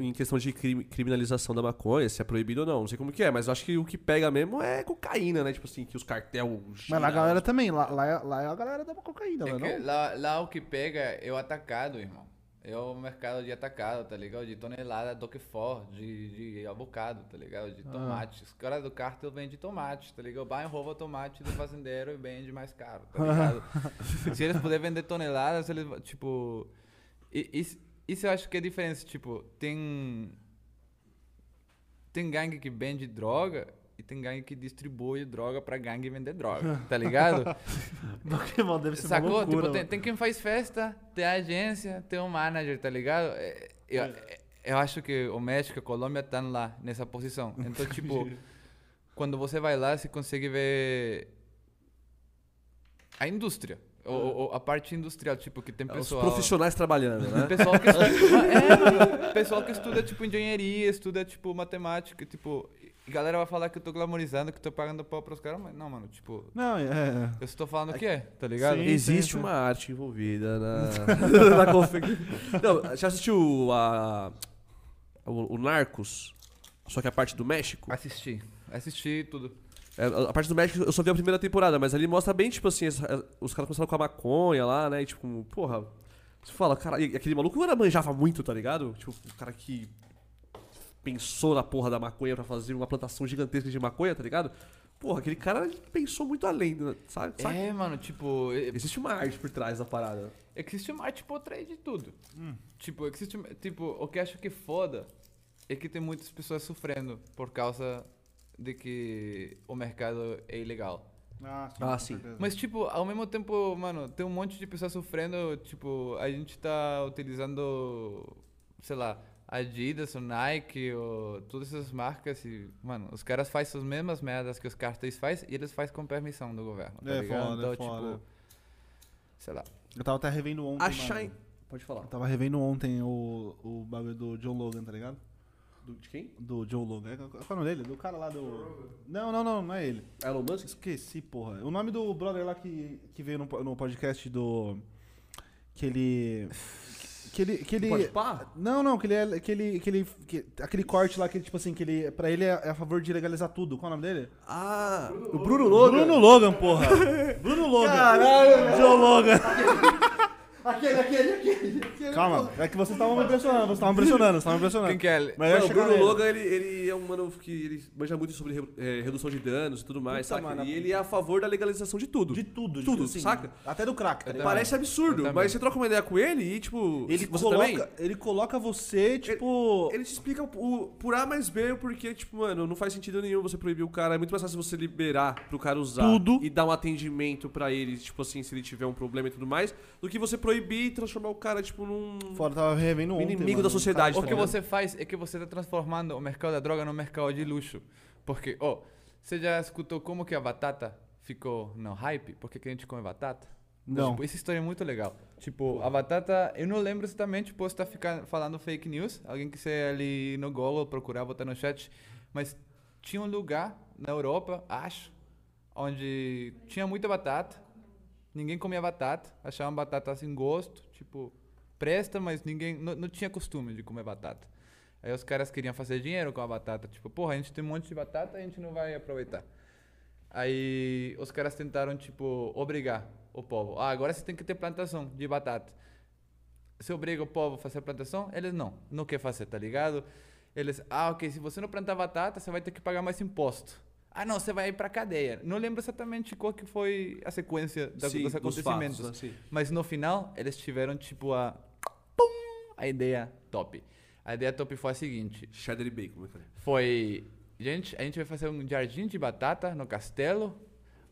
em questão de crime- criminalização da maconha, se é proibido ou não, não sei como que é, mas eu acho que o que pega mesmo é cocaína, né? Tipo assim, que os cartel... mas lá a galera também, lá, lá, é- lá é a galera da cocaína, É é não? lá, lá o que pega é o atacado, irmão. É o mercado de atacado, tá ligado? De tonelada do que for, de, de abocado, tá ligado? De tomate. Os caras do cártel vendem tomate, tá ligado? Vai e rouba tomate do fazendeiro e vende mais caro, tá ligado? [laughs] Se eles puderem vender toneladas, eles, tipo... Isso, isso eu acho que é a diferença, tipo, tem... Tem gangue que vende droga e tem gangue que distribui droga pra gangue vender droga, [laughs] tá ligado? [laughs] Pokémon deve ser Sacou? loucura. tipo, tem, tem quem faz festa, tem a agência, tem o manager, tá ligado? É, Eu, é, eu acho que o México e a Colômbia estão lá, nessa posição. Então, tipo, [laughs] quando você vai lá, você consegue ver a indústria. O, o- a parte industrial, tipo, que tem Os pessoal... profissionais trabalhando, né? [laughs] Pessoal que estuda, [laughs] é, pessoal que estuda, tipo, engenharia, estuda, tipo, matemática, tipo... E galera vai falar que eu tô glamorizando, que eu tô pagando pau pros caras, mas não, mano, tipo... Não, é... é. Eu estou falando o que é, tá ligado? Sim. Existe uma arte envolvida na, [laughs] na confecção. Não, já assistiu a, o, o Narcos? Só que a parte do México? Assisti. Assisti tudo. É, a parte do México eu só vi a primeira temporada, mas ali mostra bem, tipo assim, os caras começaram com a maconha lá, né? E tipo, porra. Você fala, cara, e aquele maluco era manjava muito, tá ligado? Tipo, o cara que pensou na porra da maconha pra fazer uma plantação gigantesca de maconha, tá ligado? Porra, aquele cara pensou muito além, né? sabe? sabe? É, mano, tipo, Existe uma arte por trás da parada. existe uma arte por trás de tudo. Tipo, existe, tipo, o que eu acho que é foda é que tem muitas pessoas sofrendo por causa de que o mercado é ilegal. Ah, sim. Ah, sim. Mas, tipo, ao mesmo tempo, mano, tem um monte de pessoas sofrendo, tipo, a gente tá utilizando, sei lá, Adidas, o Nike, ou todas essas marcas e, mano, os caras fazem as mesmas merdas que os cartéis fazem e eles fazem com permissão do governo, tá É ligado? foda, então, é foda. tipo, sei lá. Eu tava até revendo ontem. A mano. Shine. Pode falar. Eu tava revendo ontem o, o bagulho do John Logan, tá ligado? Do, de quem? Do Joe Logan. É, Qual é o nome dele? Do cara lá do. Não, não, não, não é ele. Elon Musk? Esqueci, porra. O nome do brother lá que, que veio no, no podcast do. Que ele. Que ele. Que ele Pode pá? Não, não, que ele é. Que ele, que ele, que- aquele corte lá que, tipo assim, que ele. Pra ele é, é a favor de legalizar tudo. Qual é o nome dele? Ah, o Bruno Logan. Bruno Logan, porra. [laughs] Bruno Logan. Caralho, Joe Logan. [laughs] Aquele, aquele, aquele. Calma, é que vocês estavam me impressionando, vocês estavam me impressionando, vocês estavam me impressionando. Quem que é ele? Mas Não, o Bruno nele. Logan, ele, ele é um mano que ele manja muito sobre re- eh, redução de danos e tudo mais, Puta, saca? mano, e ele é a favor da legalização de tudo. De tudo, de Tudo, assim, saca? Até do crack, tá ligado? Parece absurdo, mas você troca uma ideia com ele e, tipo, Ele você coloca, também... ele coloca você, tipo. Ele te explica o, por A mais B, porque, tipo, mano, não faz sentido nenhum você proibir o cara. É muito mais fácil você liberar pro cara usar Tudo. e dar um atendimento pra ele, tipo assim, se ele tiver um problema e tudo mais, do que você proibir e transformar o cara, tipo, num Fora, tava revendo ontem. inimigo mano, da sociedade. O tá que você faz é que você está transformando o mercado da droga no mercado de luxo. Porque, ó, você já escutou como que a batata ficou no hype? Por que que a gente come batata? Não. Tipo, essa história é muito legal. Tipo, a batata, eu não lembro exatamente, posso estar ficar falando fake news. Alguém que quiser ali no Google procurar, botar no chat. Mas tinha um lugar na Europa, acho, onde tinha muita batata. Ninguém comia batata, achavam batata sem gosto, tipo, presta, mas ninguém não, não tinha costume de comer batata. Aí os caras queriam fazer dinheiro com a batata, tipo, porra, a gente tem um monte de batata, a gente não vai aproveitar. Aí os caras tentaram, tipo, obrigar o povo. Ah, agora você tem que ter plantação de batata. Você obriga o povo a fazer plantação? Eles não, não quer fazer, tá ligado? Eles, ah, ok, se você não plantar batata, você vai ter que pagar mais imposto. Ah, não, você vai ir pra cadeia. Não lembro exatamente qual que foi a sequência da, Sim, dos dos acontecimentos. fatos, né? Mas no final, eles tiveram, tipo, a... Pum! A ideia top. A ideia top foi a seguinte. Cheddar e bacon, cara. Foi... Gente, a gente vai fazer um jardim de batata no castelo,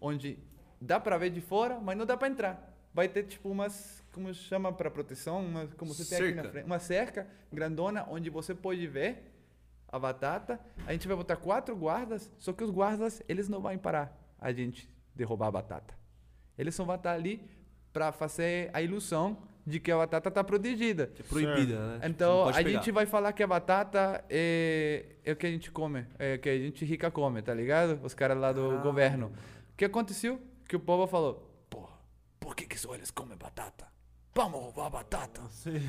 onde dá pra ver de fora, mas não dá pra entrar. Vai ter, tipo, umas... Como chama pra proteção? Uma, como você tem aqui na Cerca. frente. Uma cerca grandona, onde você pode ver a batata. A gente vai botar quatro guardas, só que os guardas, eles não vão parar a gente de roubar a batata. Eles só vão estar ali para fazer a ilusão de que a batata está protegida. É proibida, né? Tipo, Então, a pegar. gente vai falar que a batata é, é o que a gente come, é o que a gente rica come, tá ligado? Os caras lá do Ah. governo. O que aconteceu? Que o povo falou, porra, por que que só eles comem batata? Vamos roubar batata.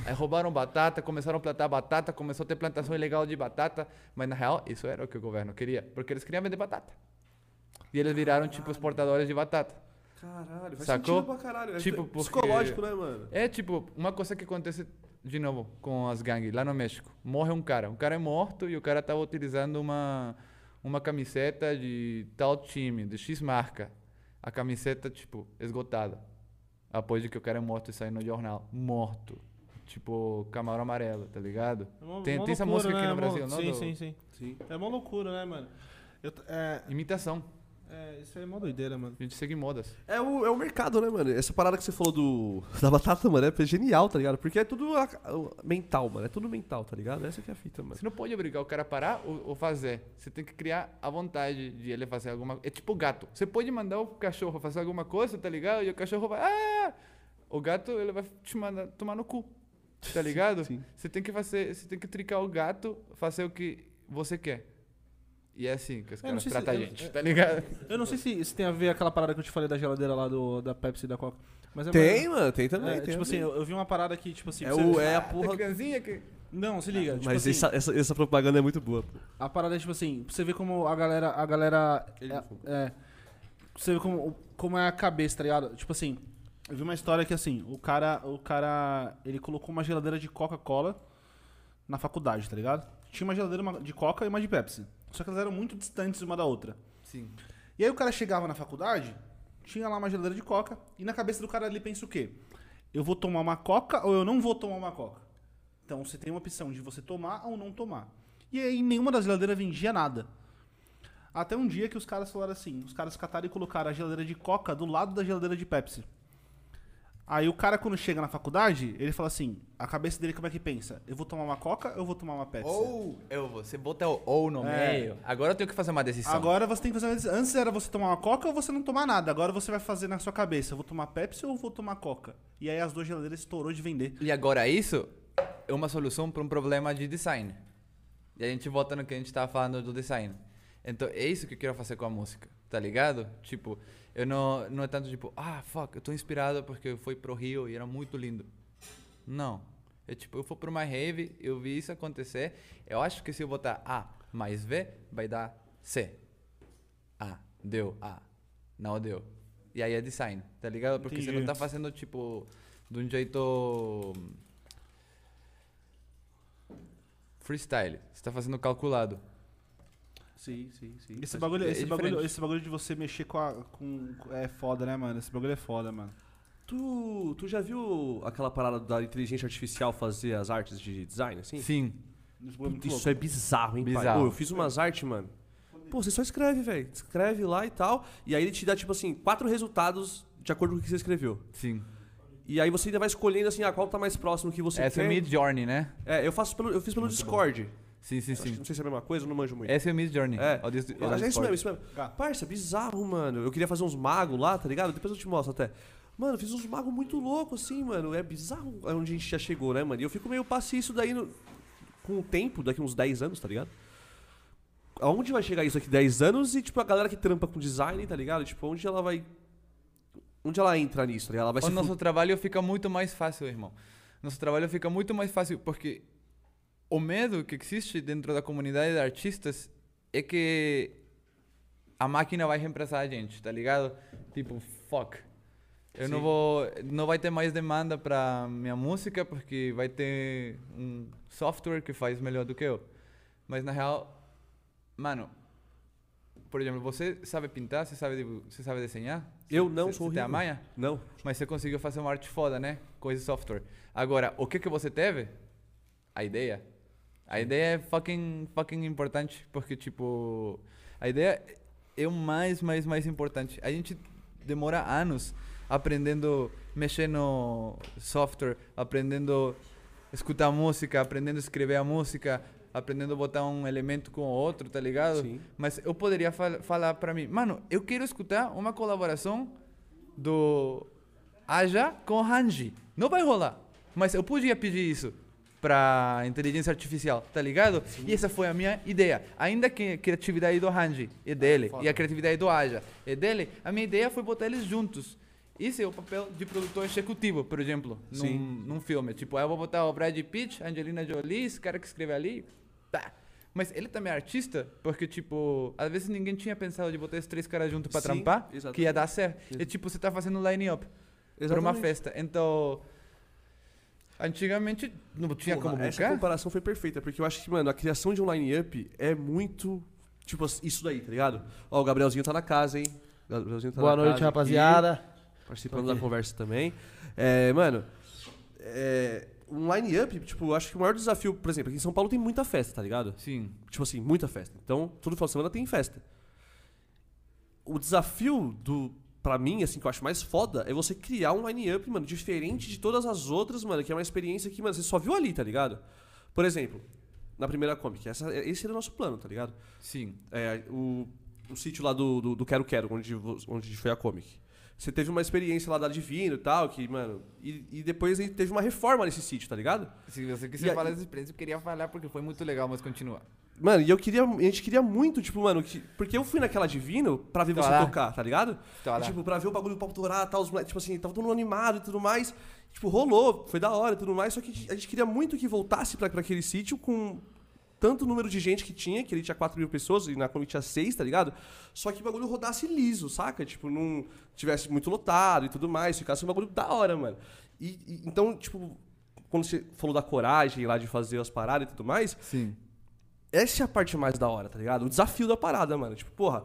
Aí roubaram batata, começaram a plantar batata, começou a ter plantação ilegal de batata, mas na real, isso era o que o governo queria, porque eles queriam vender batata. E eles viraram, tipo, exportadores de batata. Caralho, faz Sacou? sentido pra caralho. É Tipo, porque- psicológico, né, mano? É tipo, uma coisa que acontece de novo com as gangues lá no México. Morre um cara, um cara é morto e o cara tava utilizando uma uma camiseta de tal time, de X marca. A camiseta tipo esgotada. Após de que o cara é morto e sai no jornal, morto. Tipo, camarão amarelo, tá ligado? É mó- Tem- mó tem essa loucura, música aqui no Mó- Brasil, não, Sim, do- sim, sim. Sim. É mó loucura, né, mano? Eu é, Imitação. É, isso aí é mó doideira, mano. A gente segue modas. É o, é o mercado, né, mano? Essa parada que você falou do, [laughs] da batata, mano, é genial, tá ligado? Porque é tudo a- a- mental, mano. É tudo mental, tá ligado? Essa que é a fita, mano. Você não pode obrigar o cara a parar ou, ou fazer. Você tem que criar a vontade de ele fazer alguma coisa. É tipo gato. Você pode mandar o cachorro fazer alguma coisa, tá ligado? E o cachorro vai. Ah! O gato, ele vai te mandar tomar no cu. Tá [laughs] ligado? Sim. Você tem que fazer. Você tem que tricar o gato, fazer o que você quer. E é assim que os caras tratam a gente, eu- tá ligado? Eu não sei se, se tem a ver aquela parada que eu te falei da geladeira lá do, da Pepsi e da Coca. Mas é Tem, mais- mano, tem também. É, tem tipo assim, eu, eu vi uma parada que, tipo assim. é, o, é a Da porra. criancinha que. Não, se liga. Tipo Mas assim, essa, essa, essa propaganda é muito boa. pô. A parada é tipo assim, pra você ver como a galera. A galera. Ele é, é, pra você ver como, como é a cabeça, tá ligado? Tipo assim, eu vi uma história que assim, o cara. O cara. Ele colocou uma geladeira de Coca-Cola na faculdade, tá ligado? Tinha uma geladeira de Coca e uma de Pepsi. Só que elas eram muito distantes uma da outra. Sim. E aí o cara chegava na faculdade, tinha lá uma geladeira de Coca, e na cabeça do cara ali pensa o quê? Eu vou tomar uma Coca ou eu não vou tomar uma Coca? Então você tem uma opção de você tomar ou não tomar. E aí nenhuma das geladeiras vendia nada. Até um dia que os caras falaram assim, os caras cataram e colocaram a geladeira de Coca do lado da geladeira de Pepsi. Aí o cara quando chega na faculdade, ele fala assim, a cabeça dele como é que pensa? Eu vou tomar uma Coca ou eu vou tomar uma Pepsi? Ou eu, você bota o ou no É. meio. Agora eu tenho que fazer uma decisão. Agora você tem que fazer uma decisão. Antes era você tomar uma coca ou você não tomar nada. Agora você vai fazer na sua cabeça, eu vou tomar Pepsi ou vou tomar coca. E aí as duas geladeiras estourou de vender. E agora isso é uma solução para um problema de design. E a gente volta no que a gente estava falando do design. Então é isso que eu quero fazer com a música, tá ligado? Tipo, eu não, não é tanto tipo, ah, fuck, eu tô inspirado porque eu fui pro Rio e era muito lindo. Não. É tipo, eu for pra uma rave, eu vi isso acontecer, eu acho que se eu botar A mais V, vai dar C. A, deu, A, não deu. E aí é design, tá ligado? Porque você não Entendi. tá fazendo, tipo, de um jeito freestyle. Você tá fazendo calculado. Sim, sim, sim. Esse bagulho, é esse, diferente. bagulho, esse bagulho de você mexer com, a, com. É foda, né, mano? Esse bagulho é foda, mano. Tu, tu já viu aquela parada da inteligência artificial fazer as artes de design, assim? Sim. É muito Isso é bizarro, hein, pai? Bizarro. Pô, eu fiz umas artes, mano. Pô, você só escreve, velho. Escreve lá e tal. E aí ele te dá, tipo assim, quatro resultados de acordo com o que você escreveu. Sim. E aí você ainda vai escolhendo assim, ah, qual tá mais próximo que você Essa é quer. o Mid Journey, né? É, eu faço pelo, eu fiz pelo Discord. Sim, sim, sim. não sei se é a mesma coisa, eu não manjo muito. Essa é o Mid Journey. É, o Mas é isso mesmo, isso mesmo. Tá. Parça, bizarro, mano. Eu queria fazer uns magos lá, tá ligado? Depois eu te mostro até. Mano, eu fiz uns magos muito loucos, assim, mano. É bizarro onde a gente já chegou, né, mano? E eu fico meio passei isso daí no- com o tempo, daqui uns 10 anos, tá ligado? Aonde vai chegar isso daqui 10 anos e, tipo, a galera que trampa com design, tá ligado? Tipo, onde ela vai. Onde ela entra nisso, tá ligado? Ela vai O se nosso trabalho fica muito mais fácil, irmão. Nosso trabalho fica muito mais fácil porque o medo que existe dentro da comunidade de artistas é que a máquina vai reemplaçar a gente, tá ligado? Tipo, fuck. Eu não Sim. vou, não vai ter mais demanda para minha música porque vai ter um software que faz melhor do que eu. Mas na real, mano, por exemplo, você sabe pintar, você sabe, você sabe desenhar? Eu não Você- sou você tem a manha? Não. Mas você conseguiu fazer uma arte foda, né? Com esse software. Agora, o que que você teve? A ideia. A ideia é fucking, fucking importante, porque, tipo, a ideia é o mais, mais, mais importante. A gente demora anos aprendendo mexer no software, aprendendo escutar música, aprendendo escrever a música, aprendendo botar um elemento com o outro, tá ligado? Sim. Mas eu poderia fal- falar pra mim, mano, eu quero escutar uma colaboração do Aja com Hanji. Não vai rolar. Mas eu podia pedir isso pra inteligência artificial, tá ligado? E essa foi a minha ideia. Ainda que a criatividade do Hanji é dele e a criatividade do Aja é dele, a minha ideia foi botar eles juntos. Esse é o papel de produtor executivo, por exemplo, num, Sim. num filme. Tipo, eu vou botar o Brad Pitt, Angelina Jolie, esse cara que escreve ali, tá. Mas ele também é artista, porque, tipo, às vezes ninguém tinha pensado de botar esses três caras juntos pra Sim, trampar, exatamente. que ia dar certo. É tipo, você tá fazendo line-up pra uma festa. Então, antigamente não tinha Porra, como Essa buscar. comparação foi perfeita, porque eu acho que, mano, a criação de um line-up é muito. Tipo, isso daí, tá ligado? Ó, o Gabrielzinho tá na casa, hein? O Gabrielzinho tá Boa na noite, casa aqui, rapaziada. participando da conversa também. É, mano, é, um line-up, tipo, eu acho que o maior desafio, por exemplo, aqui em São Paulo tem muita festa, tá ligado? Sim. Tipo assim, muita festa. Então, todo final de semana tem festa. O desafio do. Pra mim, assim, que eu acho mais foda, é você criar um line-up, mano, diferente de todas as outras, mano, que é uma experiência que, mano, você só viu ali, tá ligado? Por exemplo, na primeira Comic, essa, esse era o nosso plano, tá ligado? Sim. É, o, o sítio lá do, do, do Quero Quero, onde, onde foi a Comic. Você teve uma experiência lá da Divino e tal, que, mano. E, e depois teve uma reforma nesse sítio, tá ligado? Se você E quiser aí- falar dessa experiência, eu queria falar porque foi muito legal, mas continua. Mano, e eu queria. A gente queria muito, tipo, mano, que, porque eu fui naquela Divino pra ver Tá você lá. tocar, tá ligado? Tá E, tipo, pra ver o bagulho do papo dourar, tal, os moleques, tipo assim, tava todo mundo animado e tudo mais. Tipo, rolou, foi da hora e tudo mais, só que a gente queria muito que voltasse pra, pra aquele sítio com tanto número de gente que tinha, que ele tinha 4 mil pessoas e na Comic tinha 6, tá ligado? Só que o bagulho rodasse liso, saca? Tipo, não tivesse muito lotado e tudo mais, ficasse um bagulho da hora, mano. E, e- então, tipo, quando você falou da coragem lá de fazer as paradas e tudo mais, Sim. Essa é a parte mais da hora, tá ligado? O desafio da parada, mano. Tipo, porra,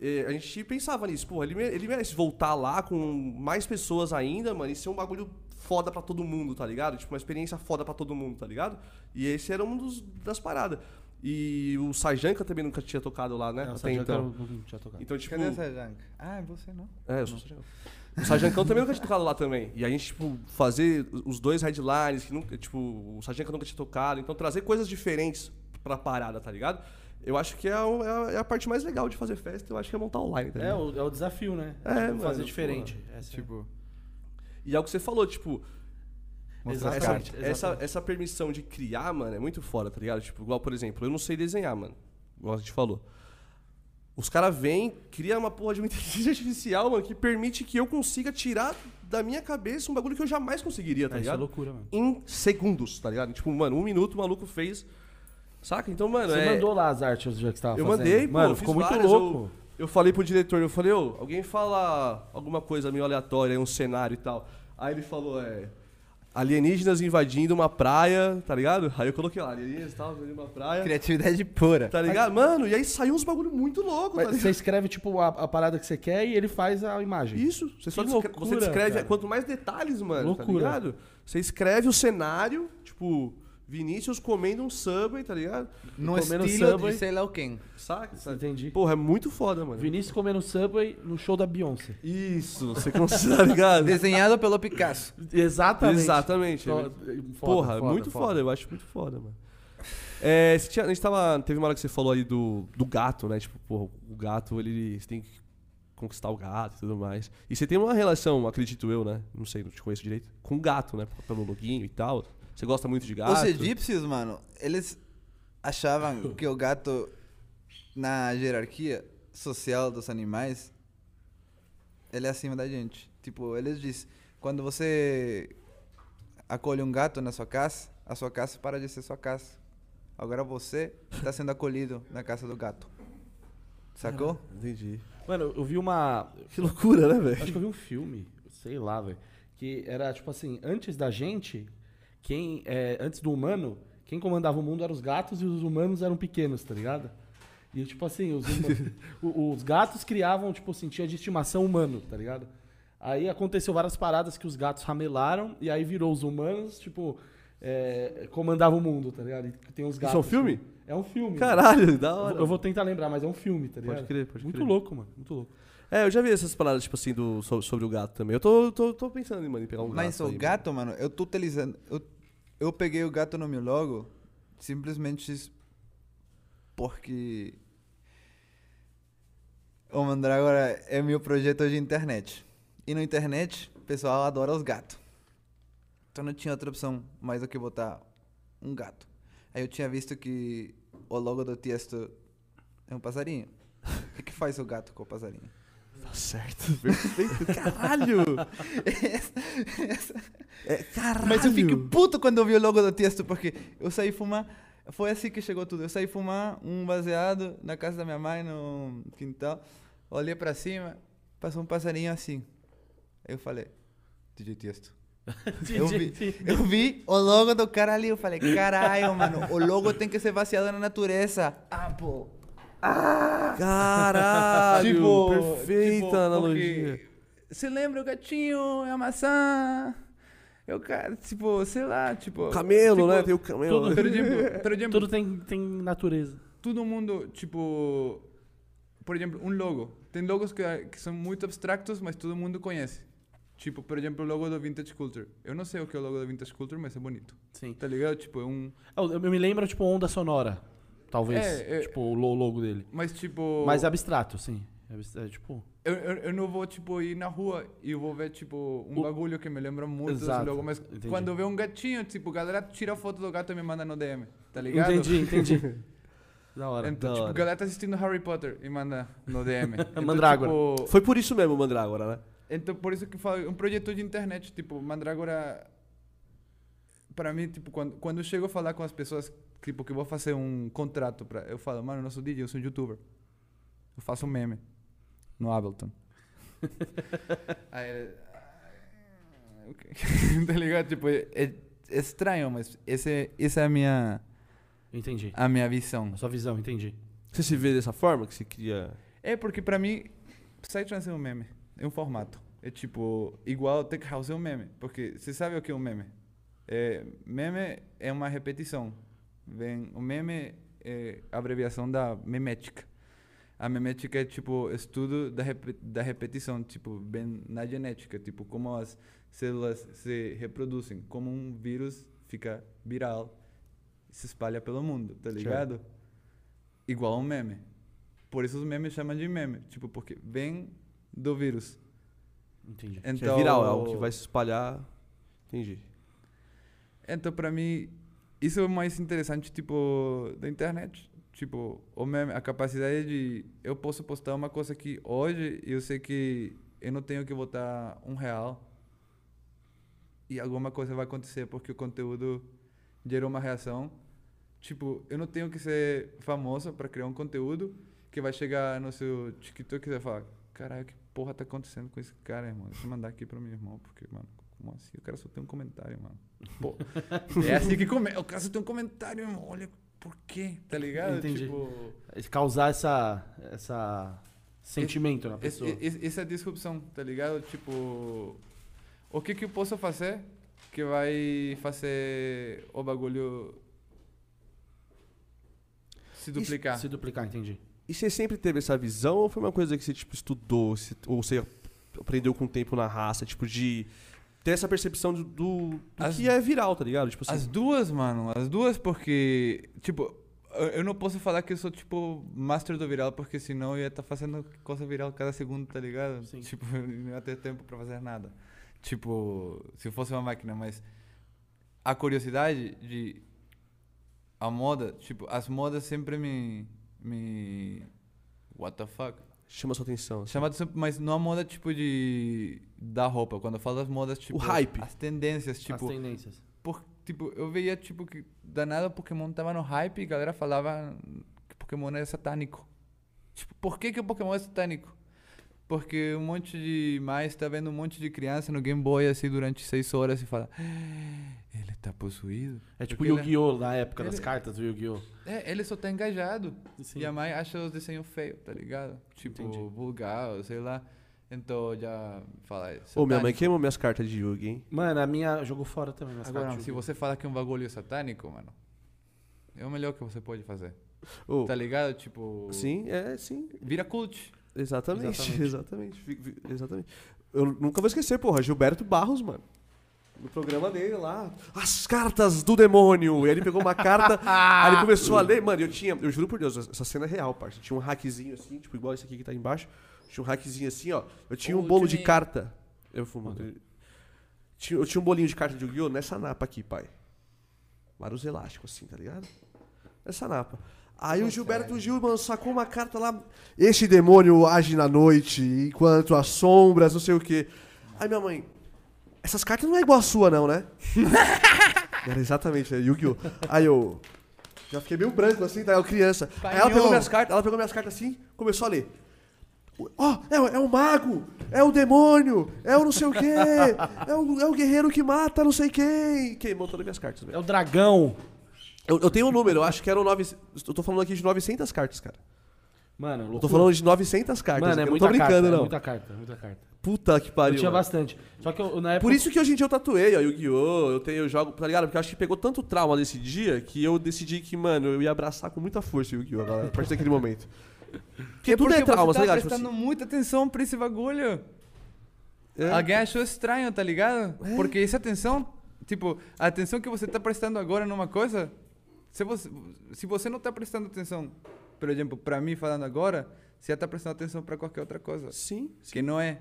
eh, a gente pensava nisso, porra, ele, ele merece voltar lá com mais pessoas ainda, mano, e ser um bagulho foda pra todo mundo, tá ligado? Tipo, uma experiência foda pra todo mundo, tá ligado? E esse era um dos, das paradas. E o Sajanka também nunca tinha tocado lá, né? É, o Até Sajanka então. não- tinha tocado. Então, tipo. Cadê essa Janka? Ah, é você não? É, eu sou o Sajancão. O Sajancão também nunca tinha tocado lá também. E a gente, tipo, fazer os dois headlines, que nunca, tipo, o Sajanka nunca tinha tocado. Então, trazer coisas diferentes pra parada, tá ligado? Eu acho que é, o- é a, é a parte mais legal de fazer festa, eu acho que é montar online, tá É ligado? o, é o desafio, né? É, Tipo, mano, fazer diferente. Essa é- Tipo, E é o que você falou, tipo, essa, Exatamente, essa, exatamente. essa permissão de criar, mano, é muito foda, tá ligado? Tipo, igual, por exemplo, eu não sei desenhar, mano. Igual a gente falou. Os caras vêm, cria uma porra de uma [laughs] inteligência artificial, mano, que permite que eu consiga tirar da minha cabeça um bagulho que eu jamais conseguiria, tá É, isso é ligado? loucura, mano. Em segundos, tá ligado? Tipo, mano, um minuto o maluco fez. Saca? Então, mano, Você é... mandou lá as artes dia que você tava Eu fazendo. mandei, pô, Mano, eu ficou fiz muito várias, louco. Eu falei pro diretor, eu falei, ô, alguém fala alguma coisa meio aleatória, um cenário e tal. Aí ele falou, é. Alienígenas invadindo uma praia, tá ligado? Aí eu coloquei lá, alienígenas e tal, invadindo uma praia. Criatividade pura. Tá ligado? Mano, e aí saiu uns bagulho muito louco, tá Mas ligado? você escreve, tipo, a, a parada que você quer e ele faz a imagem. Isso, você só loucura, você descreve, cara. quanto mais detalhes, mano, tá Loucura. ligado? Você escreve o cenário, tipo, Vinícius comendo um Subway, tá ligado? No Comendo estilo Subway. de sei lá o quem. Saca? sabe? Entendi. Porra, é muito foda, mano. Vinícius comendo Subway no show da Beyoncé. Isso, você consegue, [laughs] tá ligado? Desenhado pelo Picasso. Exatamente. Exatamente. Foda, Porra, foda, muito foda, eu acho muito foda, mano. É, você tinha- a gente tava. Teve uma hora que você falou aí do, do gato, né? Tipo, porra, o gato, ele. Você tem que conquistar o gato e tudo mais. E você tem uma relação, acredito eu, né? Não sei, não te conheço direito. Com o gato, né? Pelo loguinho e tal. Você gosta muito de gato. Os egípcios, mano, eles achavam [laughs] que o gato, na hierarquia social dos animais, ele é acima da gente. Tipo, eles dizem, quando você acolhe um gato na sua casa, a sua casa para de ser sua casa. Agora você está sendo acolhido na casa do gato. Sacou? Entendi. Mano, eu vi uma. Que loucura, né, velho? Acho que eu vi um filme, sei lá, velho. Que era tipo assim, antes da gente, quem. é, antes do humano, quem comandava o mundo eram os gatos e os humanos eram pequenos, tá ligado? E tipo assim, os, [laughs] os gatos criavam, tipo assim, tinha de estimação humano, tá ligado? Aí aconteceu várias paradas que os gatos ramelaram e aí virou os humanos, tipo, é, comandavam o mundo, tá ligado? E tem Isso gatos. é um filme? tipo, é um filme. Caralho, da Eu hora. vou- Eu vou tentar lembrar, mas é um filme, tá ligado? Pode crer, pode Muito crer. louco, mano. Muito louco. É, eu já vi essas paradas, tipo assim, do, sobre, sobre o gato também. Eu tô, tô, tô pensando em, mano, em pegar um Mas gato. o aí, mano. gato, mano, eu tô utilizando. Eu, eu peguei o gato no meu logo simplesmente porque o Mandrágora é meu projeto de internet. E na internet, o pessoal adora os gatos. Então não tinha outra opção mais do que botar um gato. Aí eu tinha visto que o logo do Tiesto é um passarinho. O que, que faz o gato com o passarinho? Tá certo, [laughs] perfeito. Caralho! É, caralho! Mas eu fico puto quando eu vi o logo do texto, porque eu saí fumar. Foi assim que chegou tudo. Eu saí fumar um baseado na casa da minha mãe, no quintal. Olhei pra cima, passou um passarinho assim. Aí eu falei, DJ Texto. [laughs] Eu vi, eu vi o logo do cara ali, eu falei, caralho, mano, o logo tem que ser baseado na natureza. Ah, pô. Caralho! Tipo, perfeita tipo, analogia. porque Você lembra o gatinho, é a maçã? Eu, cara, tipo, sei lá, tipo. Camelo, tipo, né? Tem o camelo. tudo-? Por exemplo, [laughs] por exemplo Tudo tem, tem natureza. todo mundo, tipo, por exemplo, um logo. Tem logos que, que são muito abstractos, mas todo mundo conhece. Tipo, por exemplo, o logo do Vintage Culture. Eu não sei o que é o logo do Vintage Culture, mas é bonito. Sim. Tá ligado? Tipo, é um... Eu, eu me lembro, tipo, onda sonora. Talvez. É, é- tipo, o lo- logo dele. Mas, tipo... Mas é abstrato, sim. É, é, tipo. Eu, eu, eu não vou, tipo, ir na rua e eu vou ver, tipo, um O- bagulho que me lembra muito Exato, desse logo. Mas entendi. quando eu ver um gatinho, tipo, galera tira foto do gato e me manda no DM. Tá ligado? Entendi, entendi. [laughs] da hora. Então, Da tipo, hora. galera tá assistindo Harry Potter e manda no DM. [laughs] Então, Mandrágora. tipo, Foi por isso mesmo, Mandrágora, né? Então, por isso que eu falo, um projeto de internet, tipo, Mandrágora, para mim, tipo, quando, quando eu chego a falar com as pessoas, tipo, que eu vou fazer um contrato, pra, eu falo, mano, eu não sou DJ, eu sou youtuber. Eu faço um meme no Ableton. [laughs] Aí, ele, "Ah, ok." [laughs] tá ligado? Tipo, é, é estranho, mas esse, essa é a minha, Entendi. a minha visão. A sua visão, entendi. Você se vê dessa forma que você cria. É porque pra mim, Psytrance é um meme. É um formato. É tipo, igual Tech House é um meme. Porque você sabe o que é um meme? É, meme é uma repetição. Vem, o meme é a abreviação da memética. A memética é tipo estudo da, rep, da repetição, tipo, bem na genética, tipo, como as células se reproduzem, como um vírus fica viral se espalha pelo mundo, tá ligado? Igual a um meme. Por isso os memes chamam de meme, tipo, porque vem do vírus. Entendi. Então, é viral, é algo que vai se espalhar. Entendi. Então, pra mim, isso é o mais interessante, tipo, da internet. Tipo, o meme, a capacidade de. Eu posso postar uma coisa que hoje eu sei que eu não tenho que botar um real e alguma coisa vai acontecer porque o conteúdo gerou uma reação. Tipo, eu não tenho que ser famoso para criar um conteúdo que vai chegar no seu TikTok e vai falar: caralho, que porra tá acontecendo com esse cara, irmão? Deixa eu mandar aqui pro meu irmão, porque, mano, como assim? O cara só tem um comentário, mano. Pô, é assim que come... o cara só tem um comentário, irmão. Olha por quê, tá ligado? Entendi. Tipo, Causar essa, essa sentimento na esse- pessoa. esse- essa disrupção, tá ligado? Tipo, o que que eu posso fazer que vai fazer o bagulho se duplicar? Se duplicar, entendi. E você sempre teve essa visão ou foi uma coisa que você tipo, estudou? ou você aprendeu com o tempo na raça? Tipo, de ter essa percepção do, do, do As- que é viral, tá ligado? Tipo assim. As duas, mano. As duas porque, tipo, eu- não posso falar que eu sou, tipo, master do viral, porque senão eu ia estar fazendo coisa viral cada segundo, tá ligado? Sim. Tipo, [laughs] eu não ia ter tempo pra fazer nada. Tipo, se fosse uma máquina, mas a curiosidade de a moda, tipo, as modas sempre me me what the fuck? Chama sua atenção. assim. Chamado sempre, mas não a moda tipo de da roupa, quando eu falo das modas tipo hype. as tendências, tipo, As tendências. por, tipo, eu veia, tipo, que danado Pokémon tava no hype e a galera falava que Pokémon é satânico. Tipo, por que que o Pokémon é satânico? Porque um monte de mais tá vendo um monte de criança no Game Boy assim durante seis horas e fala "Ah, ele tá possuído. É tipo ele- Yu-Gi-Oh! na época das ele- cartas do Yu-Gi-Oh! É, ele só tá engajado. Sim. E a mãe acha os desenhos feios, tá ligado? Tipo, Entendi. vulgar, sei lá. Então já fala. é Ô, minha mãe queimou minhas cartas de Yugi, hein? Mano, a minha jogou fora também. minhas Agora, cartas se Yu-Gi-Oh! você fala que é um bagulho satânico, mano, é o melhor que você pode fazer. Ô, Tá ligado? Tipo. sim, é, sim. Vira cult. Exatamente, [laughs] Exatamente. exatamente. exatamente. Eu nunca vou esquecer, porra, Gilberto Barros, mano. No programa dele lá, as cartas do demônio. E aí ele pegou uma carta, [laughs] aí ele começou a ler. Mano, eu tinha, eu juro por Deus, essa cena é real, parça. Tinha um hackzinho assim, tipo igual esse aqui que tá embaixo. Tinha um hackzinho assim, ó. Eu tinha um bolo de carta. Eu fumo. Tinha, eu tinha um bolinho de carta de Yu-Gi-Oh! nessa napa aqui, pai. Vários elásticos assim, tá ligado? Nessa napa. Aí o Gilberto Gil, mano, sacou uma carta lá. Este demônio age na noite, enquanto as sombras, não sei o quê. Aí minha mãe, essas cartas não é igual a sua, não, né? [laughs] Era exatamente, é Yu-Gi-Oh! Aí eu. Já fiquei meio branco assim, tá? Eu criança. Aí ela pegou minhas cartas, ela pegou minhas cartas assim, começou a ler. Ó, é, é o mago, é o demônio, é o não sei o quê, é o, é o guerreiro que mata não sei quem. Queimou todas as minhas cartas, velho. É o dragão. Eu, eu tenho um número, eu acho que eram nove. Eu tô falando aqui de 900 cartas, cara. Mano, Eu loucura. tô falando de 900 cartas. Mano, é eu não tô brincando, carta, não. É muita carta, muita carta. Puta que Eu pariu. tinha mano. bastante. Só que eu, na época. Por isso que hoje em dia eu tatuei, ó, Yu-Gi-Oh! Eu tenho eu jogo, tá ligado? Porque eu acho que pegou tanto trauma desse dia que eu decidi que, mano, eu ia abraçar com muita força o Yu-Gi-Oh! agora, a partir daquele momento. Porque tudo é trauma, você tá tá ligado? Tipo prestando assim, muita atenção pra esse bagulho. é. Alguém achou estranho, tá ligado? Porque essa atenção, tipo, a atenção que você tá prestando agora numa coisa, se você, se você não tá prestando atenção, por exemplo, pra mim falando agora, você já tá prestando atenção pra qualquer outra coisa. Sim, Que não é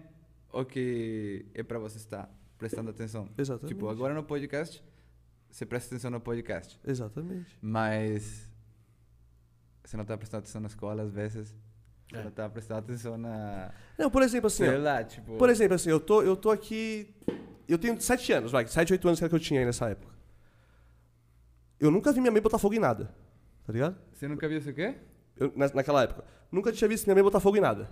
o que é pra você estar prestando atenção. exatamente. Tipo, agora no podcast, você presta atenção no podcast. Exatamente. Mas você não tá prestando atenção na escola às vezes. Você É. não tá prestando atenção na. Não, por exemplo, assim, Sei lá, tipo. por exemplo, assim, eu tô, eu tô aqui. Eu tenho 7 anos, vai, 7, 8 anos que era que eu tinha aí nessa época. Eu nunca vi minha mãe botar fogo em nada. Tá ligado? Você nunca viu isso o quê? Eu, na- naquela época. Nunca tinha visto minha mãe botar fogo em nada.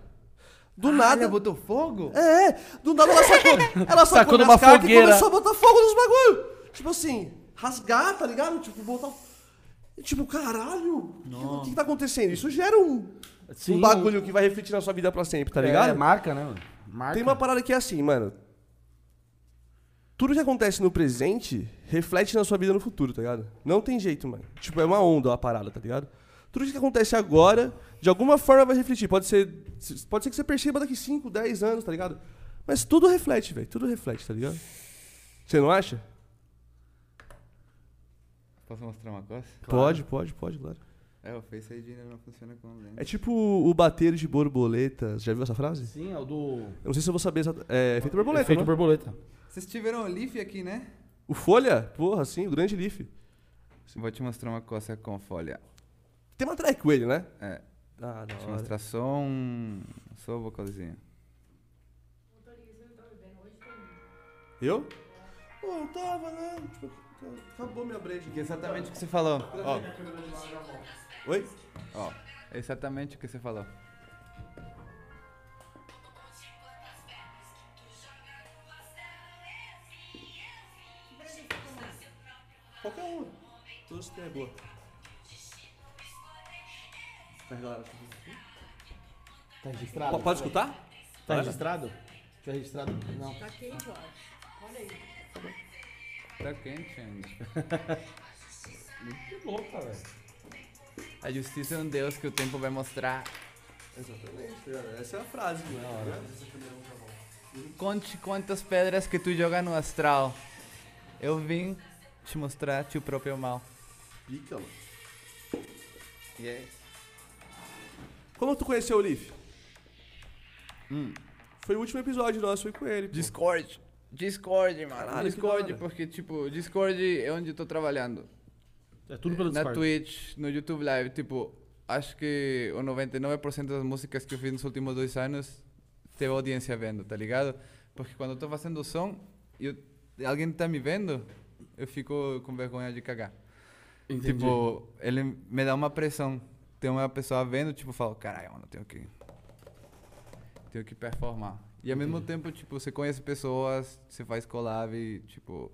Do Ah, nada. Ela botou fogo? É, é, do nada ela sacou. [laughs] Ela sacou, Sacou numa fogueira. e começou a botar fogo nos bagulho. Tipo assim, rasgar, tá ligado? Tipo, botar. Tipo, caralho, o que, que tá acontecendo? Isso gera um, Sim, um bagulho que vai refletir na sua vida pra sempre, tá ligado? É, marca, né? Marca. Tem uma parada que é assim, mano. Tudo que acontece no presente reflete na sua vida no futuro, tá ligado? Não tem jeito, mano. Tipo, é uma onda a parada, tá ligado? Tudo que acontece agora, de alguma forma vai refletir. Pode ser, pode ser que você perceba daqui 5, 10 anos, tá ligado? Mas tudo reflete, velho. Tudo reflete, tá ligado? Você não acha? Posso mostrar uma coisa? Pode, pode, pode, claro. É, o Face ID ainda não funciona com lente. É tipo o bater de borboletas. Já viu essa frase? Sim, é o do. Eu não sei se eu vou saber. exata- É efeito borboleta, Efeito né? borboleta. Vocês tiveram o Leaf aqui, né? O Folha? Porra, sim, o grande Leaf. Vou te mostrar uma coisa com folha. Tem uma track com ele, né? É, Ah, não. mostrar só um. Só o vocalzinho. Eu? Pô, eu tava, né? Tipo, acabou minha breja aqui. Exatamente o que você falou. Ó, Oi? ó. Exatamente o que você falou. Qualquer uma. Todas que tem é. Carregar. Tá registrado? Pode, pode escutar? Tá registrado? Tá registrado? Não. Tá quente, ó. Olha aí. Tá quente ainda. Que louca, velho. A justiça é um Deus que o tempo vai mostrar. Exatamente. Essa é a frase. Né? Conte quantas pedras que tu joga no astral. Eu vim te mostrar teu próprio mal. Pica, mano. Yeah. Como tu conheceu o Leaf? Foi o último episódio nosso, foi com ele. pô. Discord. Discord, mano. Caralho, Discord, porque, tipo, Discord é onde eu tô trabalhando. É tudo pelo Na Discord. Twitch, no YouTube Live, tipo, acho que o 99% das músicas que eu fiz nos últimos dois anos teve audiência vendo, tá ligado? Porque quando eu tô fazendo som e alguém tá me vendo, eu fico com vergonha de cagar. Entendi. Tipo, ele me dá uma pressão. Tem uma pessoa vendo, tipo, eu falo, caralho, mano, eu tenho que. Tenho que performar. E ao mesmo tempo, tipo, você conhece pessoas, você faz collab, e, tipo.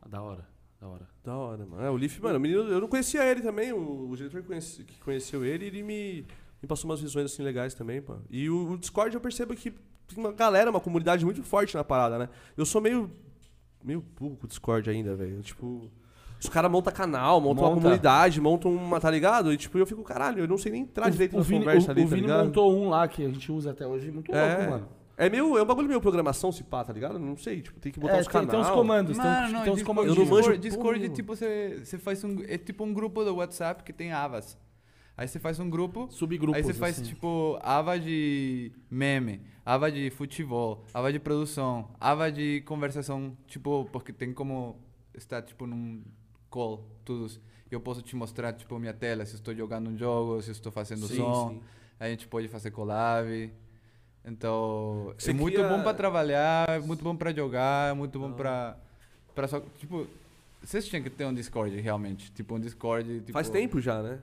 Ah, Da hora, da hora. Da hora, mano. É, o Leaf, mano, o menino, eu não conhecia ele também. O, o diretor que, conhece- que conheceu ele, ele me, me passou umas visões assim legais também, pô. E o, o Discord eu percebo que tem uma galera, uma comunidade muito forte na parada, né? Eu sou meio. meio burro com o Discord ainda, velho. Tipo. Os caras montam canal, montam uma Monta. comunidade, montam uma, tá ligado? E tipo, eu fico, caralho, eu não sei nem entrar direito o na Vini, conversa o, ali, o tá Vini ligado? montou um lá que a gente usa até hoje, muito É. louco, mano. É meio. É um bagulho meio programação, se pá, tá ligado? Não sei, tipo, tem que botar É, os tem, canais. tem uns comandos, tem, Mano, uns- não, tem uns comandos. Eu não manjo Discord, Discord, tipo, você, você faz um. É tipo um grupo do WhatsApp que tem avas. Aí você faz um grupo. Subgrupos, Aí você faz, assim. tipo, aba de meme, aba de futebol, aba de produção, aba de conversação, tipo, porque tem como estar, tipo, num call, todos. Eu posso te mostrar, tipo, minha tela, se estou jogando um jogo, se estou fazendo Sim, som. sim. A gente pode fazer collab. Então, Você é muito cria- bom para trabalhar, é muito bom para jogar, é muito bom para para só, tipo, vocês tinham que ter um Discord realmente, tipo um Discord, tipo, Faz tempo já, né?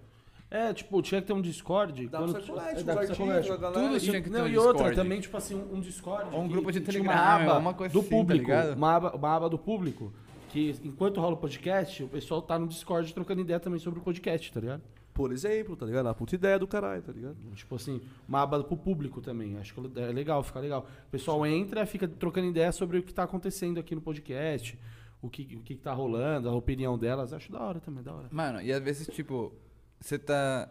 É, tipo, tinha que ter um Discord. Dá quando pra circular, é, tipo, circular. artigos, a galera- Tudo tinha que ter não, um e outra Discord. também, tipo assim, um, Discord. Ou um que- grupo de Telegram, uma aba uma coisa do assim, tá público. ligado? uma, aba, uma aba do público. Que enquanto rola o podcast, o pessoal tá no Discord trocando ideia também sobre o podcast, tá ligado? Por exemplo, tá ligado? A puta ideia do caralho, tá ligado? Tipo assim, uma aba pro público também. Acho que é legal, fica legal. O pessoal entra, fica trocando ideia sobre o que tá acontecendo aqui no podcast, o que, o que tá rolando, a opinião delas. Acho da hora também, da hora. Mano, e às vezes, tipo, você tá.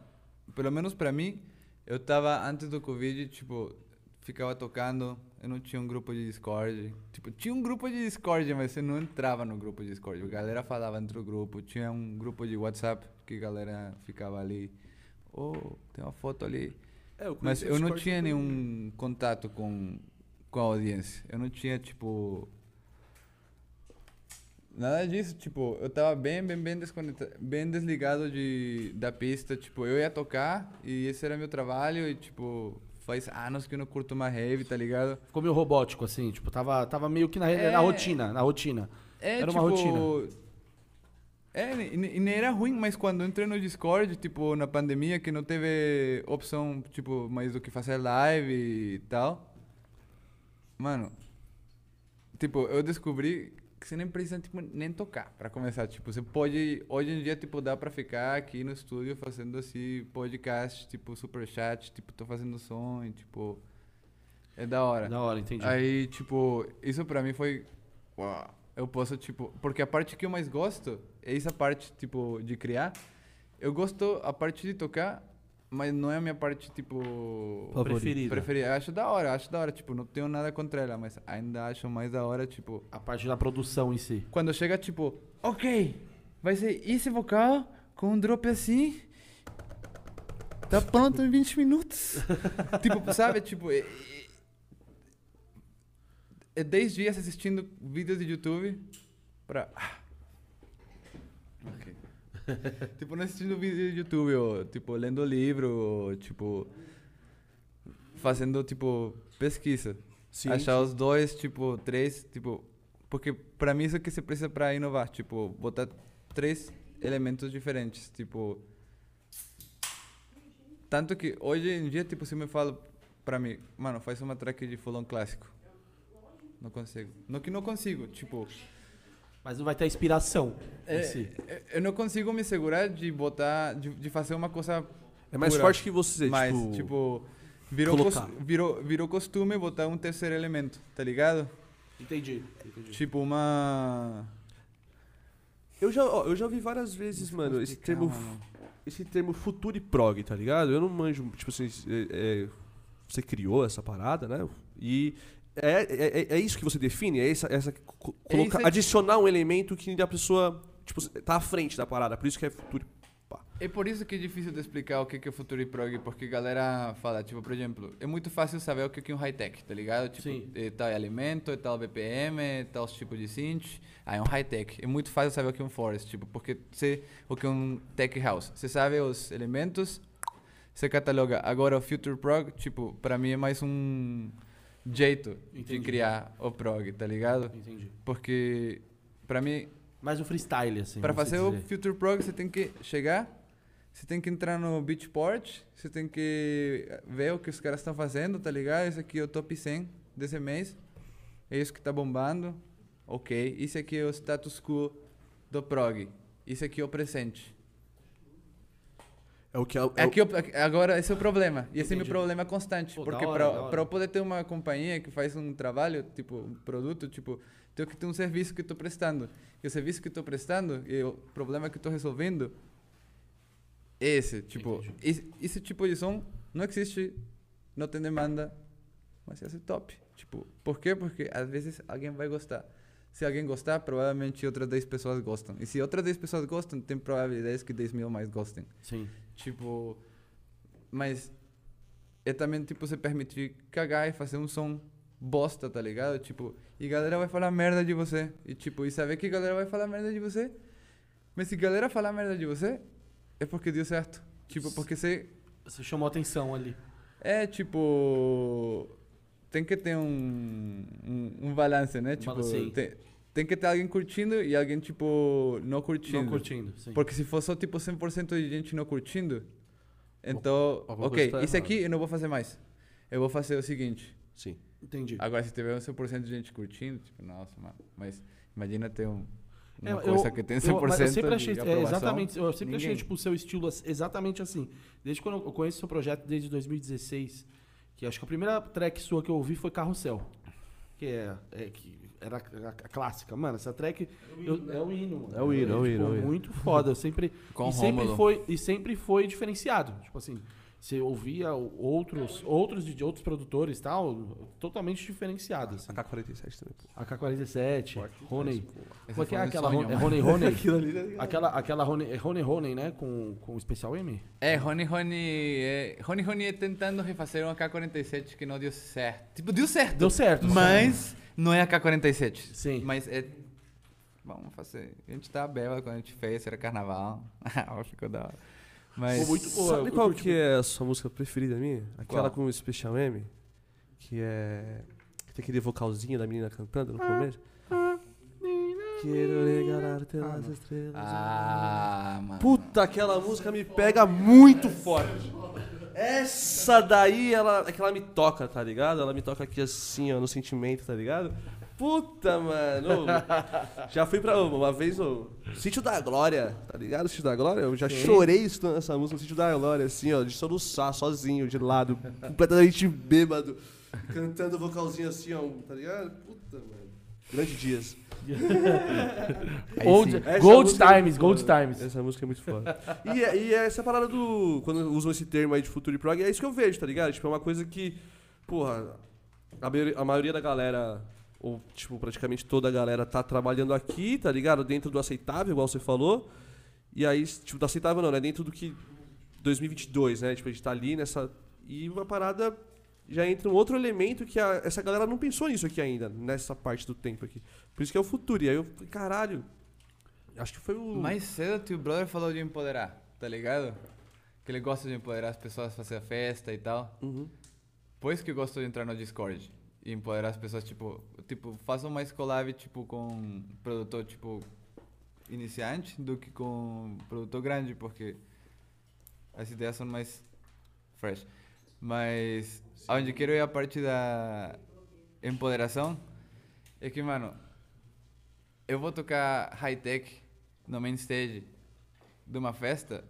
Pelo menos pra mim, eu tava antes do Covid, tipo, ficava tocando, eu não tinha um grupo de Discord. Tipo, tinha um grupo de Discord, mas você não entrava no grupo de Discord. A galera falava entre o grupo. Tinha um grupo de WhatsApp que a galera ficava ali. Oh, tem uma foto ali. É, eu Mas eu não tinha nenhum contato com, com a audiência. Eu não tinha, tipo. Nada disso, tipo, eu tava bem, bem, bem desconectado, bem desligado de, da pista, tipo, eu ia tocar e esse era meu trabalho e, tipo, faz anos que eu não curto mais rave, tá ligado? Ficou meio robótico, assim, tipo, tava, tava meio que na, É. na rotina, na rotina. É, Era uma rotina. É, e, e nem era ruim, mas quando eu entrei no Discord, tipo, na pandemia, que não teve opção, tipo, mais do que fazer live e tal. Mano, tipo, eu descobri que você nem precisa, tipo, nem tocar pra começar. Tipo, você pode, hoje em dia, tipo, dá pra ficar aqui no estúdio fazendo, assim, podcast, tipo, super chat, tipo, tô fazendo som e, tipo, é da hora. Da hora, entendi. Aí, tipo, isso pra mim foi. Uau. Eu posso, tipo. Porque a parte que eu mais gosto é essa parte, tipo, de criar. Eu gosto a parte de tocar, mas não é a minha parte, tipo. Preferida. Preferida. Eu acho da hora, acho da hora. Tipo, não tenho nada contra ela, mas ainda acho mais da hora, tipo. A parte da produção em si. Quando chega, tipo, ok, vai ser esse vocal com um drop assim. Tá pronto em 20 minutos. [laughs] tipo, sabe? Tipo, é, é- é 10 dias assistindo vídeos de YouTube pra. [laughs] Tipo, não assistindo vídeo do YouTube, ou, tipo, lendo livro, ou, tipo, fazendo, tipo, pesquisa. Sim, Achar os dois, tipo, três, tipo... Porque pra mim isso é que você precisa pra inovar, tipo, botar três elementos diferentes, tipo... Tanto que hoje em dia, tipo, se me fala pra mim, mano, faz uma track de fulano clássico. Não consigo. Não que não consigo, tipo... Mas não vai ter inspiração em É, si. é, eu não consigo me segurar de botar, de, de fazer uma coisa É mais pura. forte que você, Mas, tipo... tipo, virou, cos- virou, virou costume botar um terceiro elemento, tá ligado? Entendi. entendi. Tipo uma. Eu já, ó, eu já ouvi várias vezes, mano, esse termo, esse termo futuro e prog, tá ligado? Eu não manjo, tipo assim, é- é, você criou essa parada, né? E é, é, é- é isso que você define? É essa, essa co- É colocar- aí. adicionar um elemento que a pessoa, tipo, tá à frente da parada, por isso que é futuro. Pá. É por isso que é difícil de explicar o que é futuro e prog, porque a galera fala, tipo, por exemplo, é muito fácil saber o que que é um high-tech, tá ligado? Tipo, Sim. é tal alimento, é tal BPM, é tal tipo de synth. Ah, é um high-tech. É muito fácil saber o que é um forest, tipo, porque você, o que é um tech house. Você sabe os elementos, você cataloga. Agora, o future prog, tipo, pra mim é mais um jeito de Entendi. criar o prog, tá ligado? Entendi. Porque, pra mim, Mais o freestyle, assim. vamos fazer o dizer. Future Prog, você tem que chegar, você tem que entrar no Beatport, você tem que ver o que os caras estão fazendo, tá ligado? Esse aqui é o top 100 desse mês, é isso que tá bombando, ok. Isso aqui é o status quo do prog, isso aqui é o presente. É o que é, o- Aqui, eu- agora, esse é o problema. E esse é meu problema constante. Pô, porque pra eu poder ter uma companhia que faz um trabalho, tipo, um produto, tipo, tenho que ter um serviço que tô prestando. E o serviço que tô prestando, e o problema que tô resolvendo, é esse. Tipo, Entendi. esse, esse tipo de som não existe, não tem demanda, mas esse é top. Tipo, por quê? Porque às vezes alguém vai gostar. Se alguém gostar, provavelmente outras 10 pessoas gostam. E se outras 10 pessoas gostam, tem probabilidades que 10 mil mais gostem. Sim. Tipo, mas é também, tipo, você permitir cagar e fazer um som bosta, tá ligado? Tipo, e galera vai falar merda de você. E tipo, e saber que galera vai falar merda de você. Mas se galera falar merda de você, é porque deu certo. Tipo, porque você Você chamou atenção ali. é tipo. Tem que ter um, um, um balance, né? Tipo, tem, tem que ter alguém curtindo e alguém, tipo, não curtindo. Não curtindo, sim. Porque se for só tipo 100% de gente não curtindo, então, alguma ok, tá isso aqui eu não vou fazer mais. Eu vou fazer o seguinte. Sim. Entendi. Agora, se tiver um 100% de gente curtindo, tipo, nossa, mano. Mas imagina ter um, uma É, coisa que tem 100% eu, mas eu sempre achei, de é, exatamente, eu sempre achei Ninguém. tipo o seu estilo exatamente assim. Desde quando eu conheço o seu projeto desde 2016, que acho que a primeira track sua que eu ouvi foi Carrossel, que é, é que era a, clássica, mano. Essa track eu- é o hino, mano. É o hino, é o tipo, hino, é o hino. Muito foda, eu sempre [laughs] Com e sempre foi e sempre foi diferenciado, tipo assim. Você ouvia outros outros de outros produtores e tal, totalmente diferenciado. Assim. AK-47 também, pô. AK-47, Rony. Como é que é aquela Rony? É. Rony [laughs] né? Aquela, aquela Rony, é Rony Rony, né? Com, com o especial M? É, Rony Rony, é, Rony Rony é tentando refazer um AK-47 que não deu certo. Tipo, deu certo. Deu certo. Mas não é AK-47. Sim. Mas é. Vamos fazer. A gente tá bela quando a gente fez, era carnaval. [laughs] Ah, Ficou da hora. Mas. Ficou muito boa. Sabe eu qual que é a sua música preferida minha? Aquela Qual? com o Special M, que é... que tem aquele vocalzinho da menina cantando no Ah. começo. Quero regalar-te as estrelas. Ah, mano. Puta, aquela música me pega muito forte. Essa daí, ela, é que ela me toca, tá ligado? Ela me toca aqui assim, ó, no sentimento, tá ligado? Puta, mano. Já fui pra uma vez no Sítio da Glória, tá ligado? Sítio da Glória? Eu já chorei estudando essa música no Sítio da Glória, assim, ó, de soluçar, sozinho, de lado, completamente bêbado, cantando vocalzinho assim, ó, tá ligado? Puta, mano. Grandes dias. [laughs] Old, Gold música é Times, muito Gold foda. Times. Essa música é muito foda. [laughs] e, é- e essa parada do. Quando usam esse termo aí de futuro e prog, é isso que eu vejo, tá ligado? Tipo, é uma coisa que. Porra, a maioria, a maioria da galera, ou tipo, praticamente toda a galera tá trabalhando aqui, tá ligado? Dentro do aceitável, igual você falou. E aí, tipo, do aceitável não, né? Dentro do que. 2022, né? Tipo, a gente tá ali nessa. E uma parada. Já entra um outro elemento que a- essa galera não pensou nisso aqui ainda, nessa parte do tempo aqui. Por isso que é o futuro. E aí eu falei, caralho, Acho que foi o. Mais cedo, tio brother falou de empoderar, tá ligado? Que ele gosta de empoderar as pessoas, fazer a festa e tal. Uhum. Por isso que eu gosto de entrar no Discord e empoderar as pessoas, tipo, tipo, façam mais collab, tipo, com produtor, tipo, iniciante do que com produtor grande, porque as ideias são mais fresh. Mas aonde quero ir a parte da empoderação é que, mano, eu vou tocar high-tech no main stage de uma festa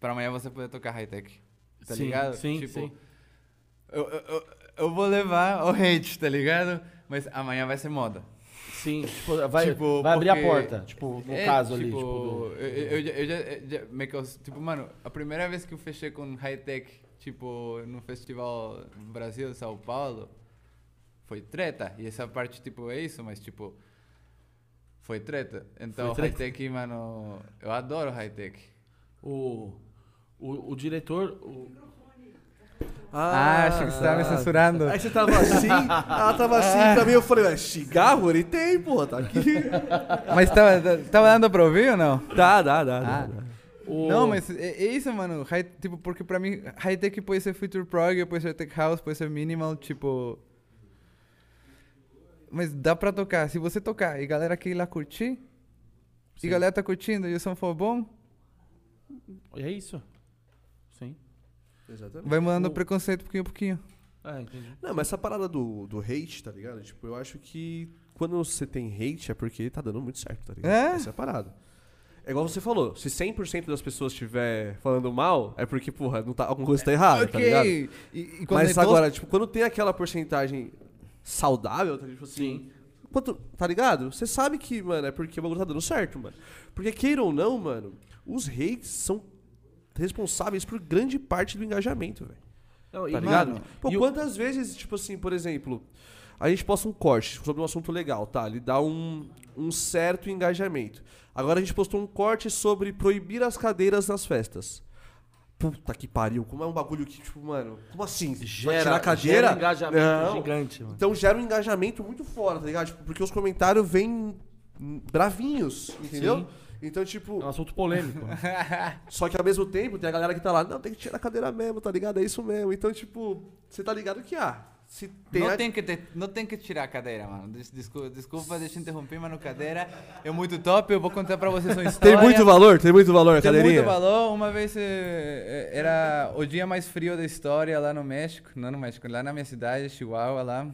para amanhã você poder tocar high-tech. Tá Sim, ligado? sim, tipo, sim. Eu, eu, eu, vou levar o hate, tá ligado? Mas amanhã vai ser moda. Sim, tipo, vai, Tipo, vai abrir a porta. Tipo, no É, caso ali. tipo, Tipo, do- eu, eu, eu já, já eu- tipo, mano, a primeira vez que eu fechei com high-tech, tipo, no festival Brasil, São Paulo, foi treta. E essa parte, tipo, é isso, mas, tipo, foi treta. Então, high-tech, mano, eu adoro high-tech. o, o, o diretor. o- Ah, achei que você tava me censurando. Aí você tava assim, ela tava assim também. Eu falei, ué, cigarro ele tem, pô, tá aqui. [laughs] Mas tava, tava dando pra ouvir ou não? Dá, dá, dá. dá, Ah. dá. o- Não, mas é, é isso, mano. High, tipo, porque pra mim, high-tech pode ser future prog, pode ser tech house, pode ser minimal, tipo... Mas dá pra tocar. Se você tocar e galera quer ir lá curtir, e galera tá curtindo e o som for bom, É isso. Sim. Exatamente. vai mudando O- preconceito pouquinho a pouquinho. É, entendi. Não, mas essa parada do, do hate, tá ligado? Tipo, eu acho que quando você tem hate é porque tá dando muito certo, tá ligado? É? Essa é a parada. É igual você falou, se 100% das pessoas estiver falando mal, é porque, porra, não tá, alguma coisa tá errada, tá ligado? E, e Mas é agora, tipo, quando tem aquela porcentagem saudável, tá, tipo assim. Quanto, tá ligado? Você sabe que, mano, é porque o bagulho tá dando certo, mano. Porque, queira ou não, mano, os hates são responsáveis por grande parte do engajamento, velho. Não, e, Tá ligado? mano, Pô, o- quantas vezes, tipo assim, por exemplo, a gente posta um corte sobre um assunto legal, tá? Ele dá um, um certo engajamento. Agora a gente postou um corte sobre proibir as cadeiras nas festas. Puta que pariu, como é um bagulho que, tipo, mano, como assim? Gera, tirar a cadeira? gera um engajamento Não. gigante, mano. Então gera um engajamento muito fora, tá ligado? Tipo, porque os comentários vêm bravinhos, entendeu? Sim. Então, tipo, É um assunto polêmico. [laughs] só que ao mesmo tempo tem a galera que tá lá, não, tem que tirar a cadeira mesmo, tá ligado? É isso mesmo. Então, tipo, você tá ligado que, ah, se tem Não a... tem, que ter- não tem que tirar a cadeira, mano. Des- Desculpa, desculpa deixa eu interromper, mano. Cadeira é muito top. Eu vou contar pra vocês uma [laughs] Tem história. muito valor, tem muito valor a Tem cadeirinha. muito valor. Uma vez eh, eh, era o dia mais frio da história lá no México. Não no México, lá na minha cidade, Chihuahua, lá.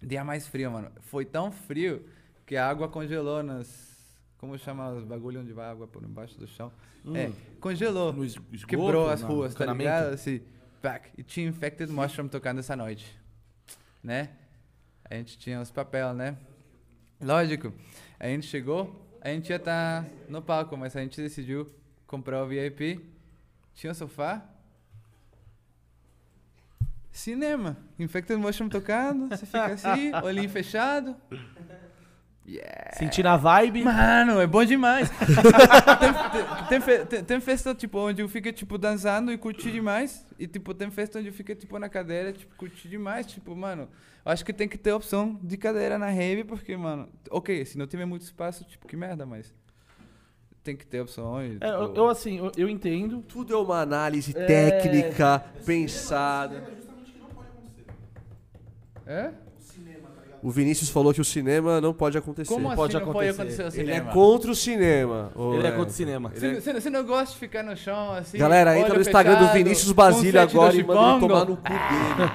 Dia mais frio, mano. Foi tão frio que a água congelou nas. Como chama os bagulho onde vai água por embaixo do chão? É, congelou. Esgoto, Quebrou as ruas, tá ligado? Assim, pac. E tinha Infected Mushroom tocando essa noite. Né? A gente tinha os papéis, né? Lógico. A gente chegou, a gente ia estar no palco, mas a gente decidiu comprar o VIP. Tinha um sofá. Cinema. Infected Mushroom tocando, você fica assim, [laughs] olhinho fechado. Yeah. Sentir a vibe. Mano, é bom demais. [laughs] tem, tem- tem tem- festa, tipo, onde eu fico, tipo, dançando e curti demais. E, tipo, tem festa onde eu fico, tipo, na cadeira, tipo, curti demais. Tipo, mano, eu acho que tem que ter opção de cadeira na rave, porque, mano... Ok, se não tiver muito espaço, tipo, que merda, mas... Tem que ter opções. É, eu, tipo- eu, assim, eu, eu entendo. Tudo é uma análise É. técnica, pensada. É? O Vinícius falou que o cinema não pode acontecer. Como pode assim não pode acontecer? acontecer o Ele é cinema? contra o cinema. Ô, Ele é é. contra o cinema. Ele é- Você, não gosta de ficar no chão, assim? Galera, entra olho no Instagram do fechado, Vinícius Basílio do agora e manda ele Chipongo? tomar no cu dele.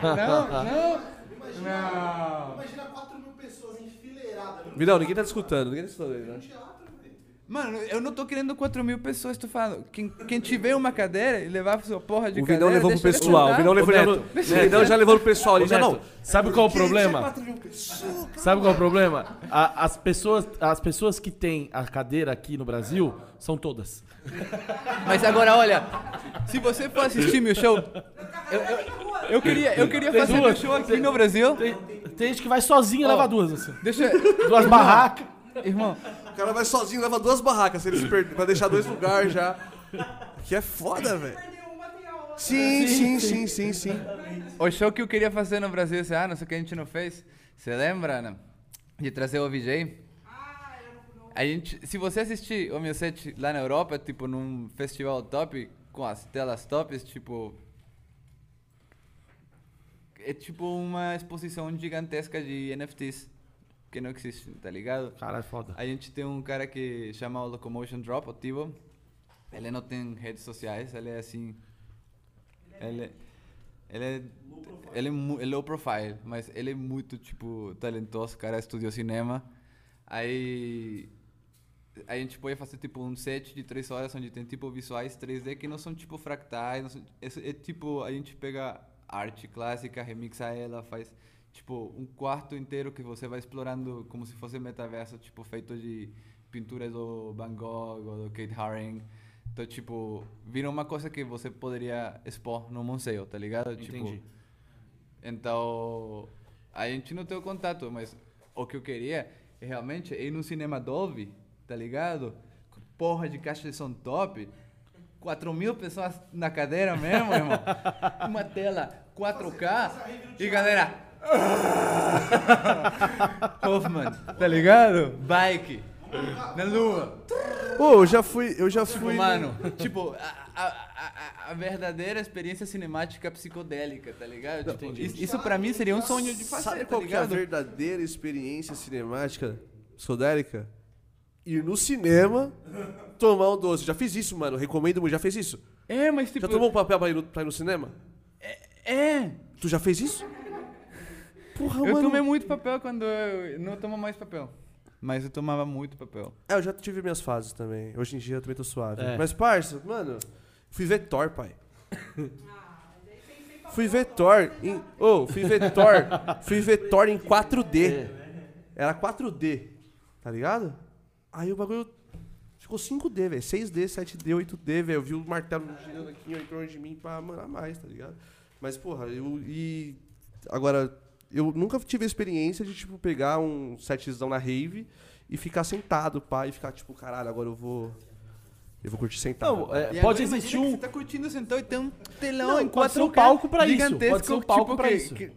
[laughs] Não, não. Imagina, imagina 4 mil pessoas enfileiradas. Vidal, ninguém tá escutando. Ninguém tá escutando ele, né? Mano, eu não tô querendo 4 mil pessoas, tô falando. Quem, quem tiver uma cadeira e levar sua porra de O cadeira... Levou pro pessoal. O. Vidal levou, já, Neto, o Vidal já levou pro pessoal ali. Já não. Sabe qual é o problema? 4 mil pessoas. Sabe qual é o problema? A- as, pessoas, as pessoas que têm a cadeira aqui no Brasil são todas. Mas agora, olha, se você for assistir meu show... Eu, eu, eu queria, eu queria Tem fazer duas. meu show aqui no Brasil. Tem, tem gente que vai sozinha e Ó. leva duas, assim. Deixa... Duas barracas. Irmão, O cara vai sozinho, leva duas barracas. Se eles perderem, vai deixar dois lugares já. Que é foda, velho. Sim, sim, sim, sim, sim. o show que eu queria fazer no Brasil esse ano, só que a gente não fez. Você lembra, né? De trazer o VJ? A gente, se você assistir o meu set lá na Europa, tipo, num festival top, com as telas tops, tipo... É tipo uma exposição gigantesca de NFTs que não existe, tá ligado? Caralho, foda. A gente tem um cara que chama o Locomotion Drop, o Tivo. Ele não tem redes sociais, ele é assim... Ele, ele é... Ele é, ele é low profile, mas ele é muito, tipo, talentoso. O cara estudou cinema. Aí... A gente pode fazer, tipo, um set de três horas onde tem, tipo, visuais 3D que não são, tipo, fractais. São, é, é, tipo, a gente pega arte clássica, remixa ela, faz, tipo, um quarto inteiro que você vai explorando como se fosse metaverso, tipo, feito de pinturas do Van Gogh ou do Kate Haring. Então, tipo, vira uma coisa que você poderia expor no museu, tá ligado? Tipo, Entendi. então, a gente não tem o contato, mas o que eu queria é realmente ir no cinema Dolby, tá ligado? Porra de caixa de som top. 4 mil pessoas na cadeira mesmo, irmão. [laughs] Uma tela 4K. E galera. [laughs] Hoffman, tá ligado? Bike. Na lua. Pô, eu já fui. Eu já Tipo, fui. mano, [laughs] tipo, a, a, a, a verdadeira experiência cinemática psicodélica, tá ligado? Tipo, isso, isso pra mim seria um sonho de fazer, Sabe tá qual que é a verdadeira experiência cinemática psicodélica? Ir no cinema, tomar um doce. Já fiz isso, mano. Recomendo muito. Já fez isso? É, mas tipo. Já tomou um papel pra ir no, pra ir no cinema? É! Tu já fez isso? Porra, Eu mano. tomei muito papel quando eu não tomo mais papel. Mas eu tomava muito papel. É, eu já tive minhas fases também. Hoje em dia eu também tô suave. É. Mas, parça, mano, fui ver Thor, pai. fui ver Thor em. Ô, fui ver Thor. fui ver Thor em 4D. Era 4D, tá ligado? Aí o bagulho ficou 5D, velho. 6D, 7D, 8D, velho. Eu vi o martelo girando aqui em torno de mim pra mandar mais, tá ligado? Mas, porra, eu. E. Agora, eu nunca tive a experiência de, tipo, pegar um setzão na rave e ficar sentado, pá, e ficar, tipo, caralho, agora eu vou. Eu vou curtir sentado. Não, é, pode existir que um. Você tá curtindo sentado e tem um telão Não, em pode ser um 4K palco pra isso, pode ser um palco tipo, pra que- isso. que-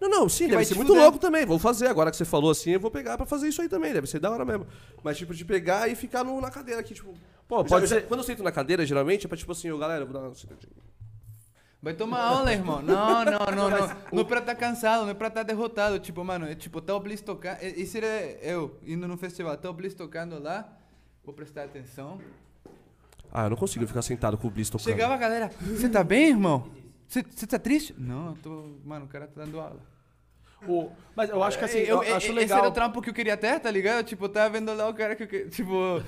Não, não, sim, Que deve ser muito fuder. louco também. Vou fazer. Agora que você falou assim, eu vou pegar pra fazer isso aí também. Deve ser da hora mesmo. Mas, tipo, de pegar e ficar no- na cadeira aqui, tipo. Pô, já- pode já- ser. quando eu sento na cadeira, geralmente, é pra, tipo assim, eu, galera, eu vou dar uma sentadinha. Vai tomar aula, irmão. Não, [laughs] não, não, não. Não é pra estar cansado, não é pra estar derrotado. Tipo, mano, é tipo, tá o Bliss tocando. é- Isso era eu indo no festival. Tá o Bliss tocando lá. Vou prestar atenção. Ah, eu não consigo ficar sentado com o Bliss tocando. Chegava a galera. Você tá bem, irmão? Você tá triste? Não, eu tô. Mano, o cara tá dando aula. o- Mas eu acho que assim, eu, eu, acho esse legal. era o trampo que eu queria ter, tá ligado? Tipo, eu tava vendo lá o cara que eu queria. Tipo.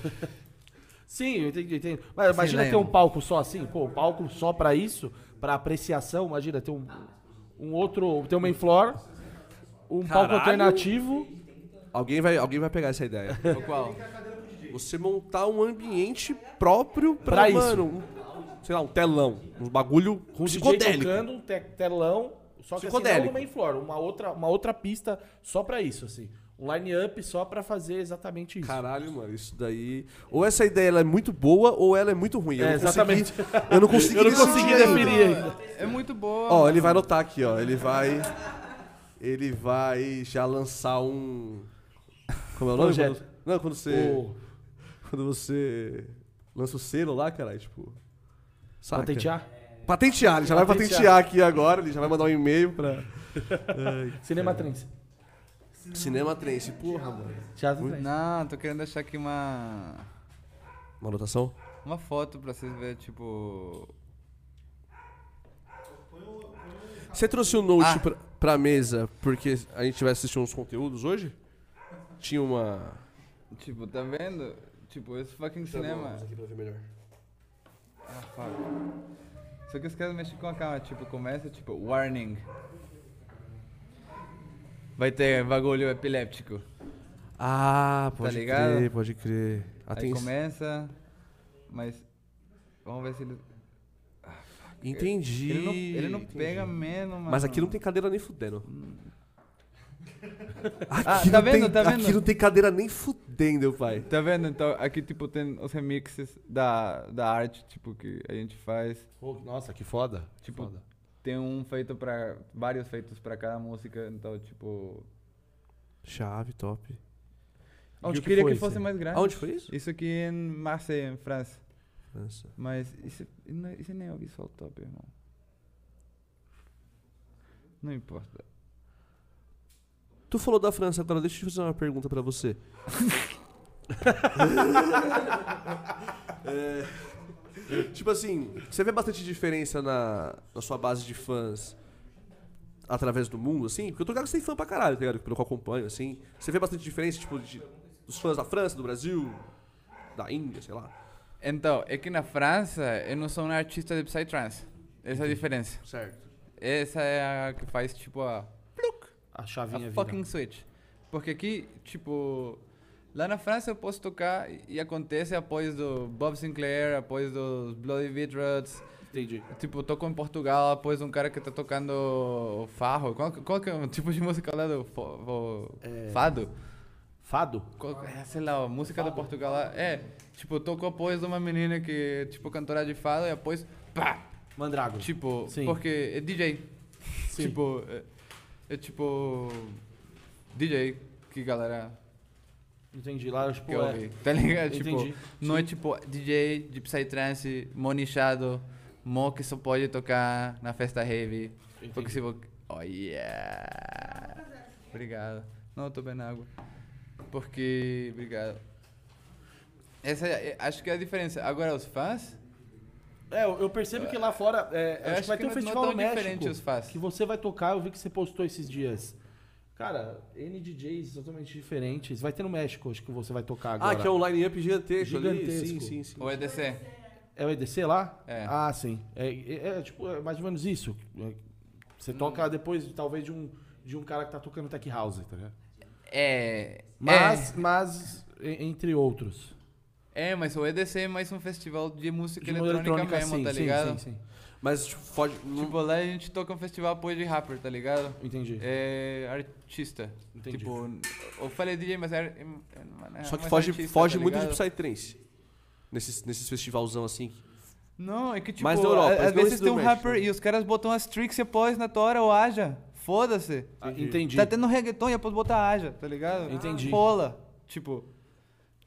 Sim, eu entendi, entendi. Mas imagina lá, ter um palco só assim, pô, um palco só pra isso, pra apreciação, imagina ter um, um outro, ter um main floor, um palco Caralho. alternativo. Alguém vai, alguém vai pegar essa ideia. qual? Você montar um ambiente próprio pra, Pra isso. mano, um, sei lá, um telão. Um bagulho Com psicodélico. tocando, um te- telão, só que assim, não floor, uma outra, uma outra pista só pra isso, assim. Line-up só pra fazer exatamente isso. Caralho, mano, isso daí. Ou essa ideia ela é muito boa ou ela é muito ruim. Eu É, consegui- exatamente. eu não consegui, [laughs] Eu não consegui ainda. definir ainda. É muito boa. Ó, ele vai anotar aqui, ó. Ele vai. Ele vai já lançar um. Como é o nome? Quando- não, quando você. O- Quando você lança o selo lá, cara, tipo. Saca? Patentear? Patentear, ele já vai Patentear. patentear aqui agora, ele já vai mandar um e-mail pra. [laughs] Cinema Trends. Cinema Trance, porra, mano. Teatro Trends. Não, tô querendo deixar aqui uma. Uma anotação? Uma foto pra vocês verem, tipo. Você trouxe o note Ah. pra, pra mesa porque a gente vai assistir uns conteúdos hoje? Tinha uma. Tipo, tá vendo? Tipo, esse fucking cinema. aqui pra ver melhor. Ah, fuck. Só que os caras mexem com a câmera, tipo, começa, tipo, warning. Vai ter bagulho epiléptico. Ah, pode ligado? crer, pode crer. Aí começa, mas vamos ver se ele... Entendi. Ele não, ele não entendi. pega menos, mano. Mas aqui não tem cadeira nem fudendo. [laughs] Ah, Aqui tá não vendo, tem, tá vendo? Aqui não tem cadeira nem fudendo, pai. Tá vendo? Então, aqui, tipo, tem os remixes da, da arte, tipo, que a gente faz. Pô, nossa, que foda. Tipo, foda. Tem um feito pra... Vários feitos pra cada música, então, tipo... Chave, top. Onde eu que queria foi que fosse esse? mais grande. Aonde foi isso? Isso aqui em Marseille, em França. França. Mas isso, isso nem é o visual top, irmão. Não importa. Tu falou da França agora, deixa eu fazer uma pergunta pra você. [laughs] [laughs] É, tipo assim, você vê bastante diferença na, na sua base de fãs através do mundo, assim? Porque eu tô ligado que você tem fã pra caralho, tá ligado? Pelo que eu acompanho, assim. Você vê bastante diferença, tipo, de- dos fãs da França, do Brasil, da Índia, sei lá. Então, é que na França eu não sou um artista de Psytrance. Essa é a diferença. Certo. Essa é a que faz tipo a, A chavinha a fucking switch. Porque aqui, tipo, lá na França eu posso tocar e acontece após do Bob Sinclair, após dos Bloody Vitruts. Entendi. Tipo, eu toco em Portugal após um cara que tá tocando farro. Qual, qual que é o tipo de música lá do É. fado? Fado? Qual- é, sei lá, música do Portugal lá. É, tipo, eu toco após uma menina que, tipo, cantora de fado e após, pá! Mandrago. Tipo, Sim. porque é DJ. Sim. Tipo, é, é tipo. DJ que galera Entendi. Lá, tipo, quer é. ouvir. Tá ligado? Tipo, Entendi. não é tipo DJ de Psytrance, monichado, mo que só pode tocar na festa rave. Porque se você. Oh yeah! Obrigado. Não, eu tô bem na água. Porque. Obrigado. Essa é, é- acho que é a diferença. Agora, os fãs. É, eu eu percebo que lá fora. É, Eu acho que vai ter um não- festival no tão México. diferente os fãs. Que você vai tocar, eu vi que você postou esses dias. Cara, N DJs totalmente diferentes. Vai ter no México, acho que você vai tocar agora. Ah, que é um line-up gigantesco, ali. Gigantesco. Sim, sim, sim. O EDC. É o EDC lá? É. Ah, sim. É, é- é, tipo, é mais ou menos isso. É, Você Hum. toca depois, talvez, de um, de um cara que tá tocando Tech House, tá ligado? É. Mas, mas, e- entre outros. É, é, mas o EDC é mais um festival de música De uma eletrônica, mesmo, sim, tá sim, ligado? sim, sim. Mas tipo, foge. Tipo, lá a gente toca um festival apoio de rapper, tá ligado? Entendi. É artista. Entendi. Tipo, eu falei DJ, mas é. é- é- é Só que mais foge, artista, foge tá muito de? Psytrance. Nesses, nesses festivalzão assim. Não, é que tipo, Mais na Europa, mas às vezes tem um México. rapper e os caras botam as tricks e após na tora ou haja. Foda-se. Ah, entendi. Tá tendo reggaeton e após botar haja, tá ligado? Entendi. Rola. Tipo.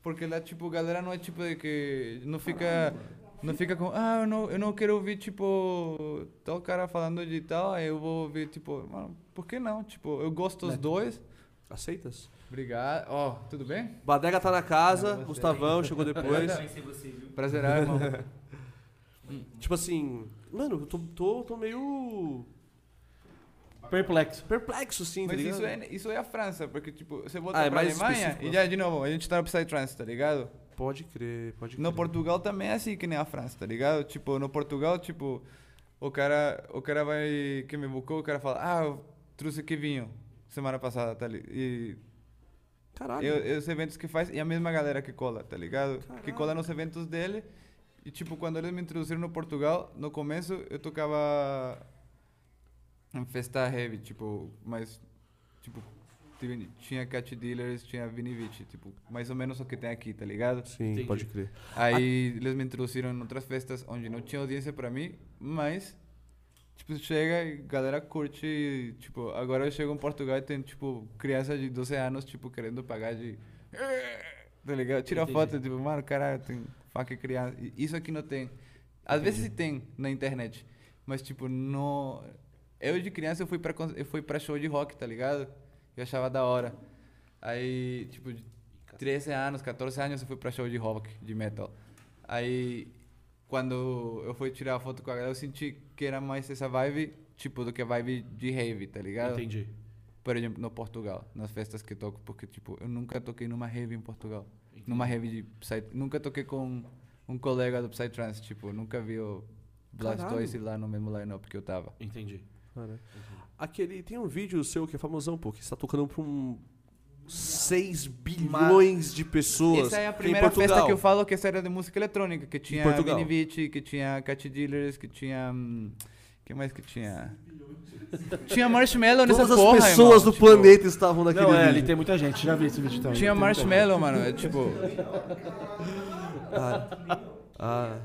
Porque lá, tipo, a galera não é tipo de que. Não fica. Não fica com. Ah, eu não, eu não quero ouvir, tipo. Tal cara falando de tal, aí eu vou ouvir, tipo. Mano, por que não? Tipo, eu gosto dos dois. Aceitas? Obrigado. Ó, tudo bem? Badega tá na casa, Gustavão chegou depois. Prazer, irmão. [laughs] tipo assim, mano, eu tô, tô, tô meio Perplexo. perplexo, assim, tá Mas ligado? isso é, isso é a França, porque, tipo, você volta Ah, é pra Alemanha e né? já, de novo, a gente tá no Psytrance, tá ligado? Pode crer, pode crer. No Portugal também é assim que nem a França, tá ligado? Tipo, no Portugal, tipo, o cara, o cara vai, que me bucou, o cara fala, ah, eu trouxe aqui vinho semana passada, tá ligado? E Caralho. eu, eu- os eventos que faz, e a mesma galera que cola, tá ligado? Que Caralho. cola nos eventos dele. E, tipo, quando eles me introduziram no Portugal, no começo eu tocava em festa heavy, tipo, mas, tipo, tinha Cat Dealers, tinha Vinivici, tipo, mais ou menos o que tem aqui, tá ligado? Sim, Entendi. pode crer. Aí eles me introduziram em outras festas onde não tinha audiência pra mim, mas tipo chega e galera curte, e, tipo, agora eu chego em Portugal e tem tipo criança de 12 anos tipo querendo pagar de tá ligado? Tira Entendi. foto, tipo, mano, caralho, tem criança. E Isso aqui não tem. Às vezes tem na internet, mas tipo, não eu de criança eu fui para eu fui para show de rock, tá ligado? Eu achava da hora. Aí, tipo, de 13 anos, 14 anos eu fui pra show de rock, de metal. Aí, quando eu fui tirar a foto com a galera, eu senti que era mais essa vibe, tipo, do que a vibe de rave, tá ligado? Entendi. Por exemplo, no Portugal, nas festas que toco, porque, tipo, eu nunca toquei numa rave em Portugal. Numa rave de Psy... Nunca toquei com um colega do Psytrance, tipo, nunca vi o Blastoise lá no mesmo line-up que eu tava. Entendi. Cara. Aquele, tem um vídeo seu que é famosão, pô, que você tá tocando pra um 6 bilhões de pessoas. Essa é a primeira festa Portugal. que eu falo que essa era de música eletrônica, que tinha Portugal. Vinivici, que tinha Cat Dealers, que tinha... hum, que mais que tinha? Tinha Marshmallow nessa Todas as porra, pessoas irmão. do Tipo, planeta estavam naquele Não, é, vídeo. ali tem muita gente. Já vi esse vídeo também. Tinha Marshmallow, mano. É tipo... [laughs] Ah, ah,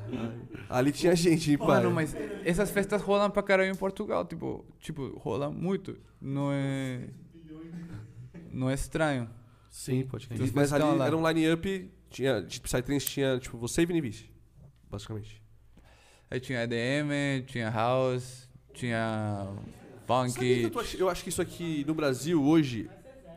ali tinha gente, hein, pai. Mano, mas essas festas rolam pra caralho em Portugal, tipo, tipo, rola muito. Não é não é estranho. Sim, Pode crer. Mas ali lá. era um line-up, tinha, de Psytrance tinha, tipo, você e Vinivice, basicamente. Aí tinha EDM, tinha House, tinha Funk. eu acho que isso aqui no Brasil hoje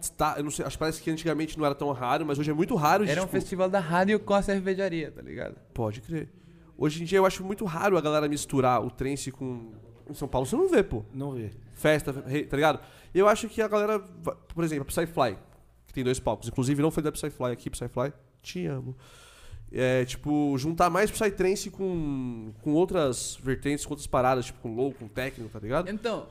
está, eu não sei, acho que parece que antigamente não era tão raro, mas hoje é muito raro Era um tipo, festival da rádio com a cervejaria, tá ligado? Pode crer. Hoje em dia eu acho muito raro a galera misturar o trance com em São Paulo você não vê, pô. Não vê. Festa, tá ligado? Eu acho que a galera, por exemplo, a Psyfly, que tem dois palcos, inclusive não foi da Psyfly aqui, Psyfly, te amo. É, tipo, juntar mais Psytrance com, com outras vertentes, com outras paradas, tipo com low, com técnico, tá ligado? Então,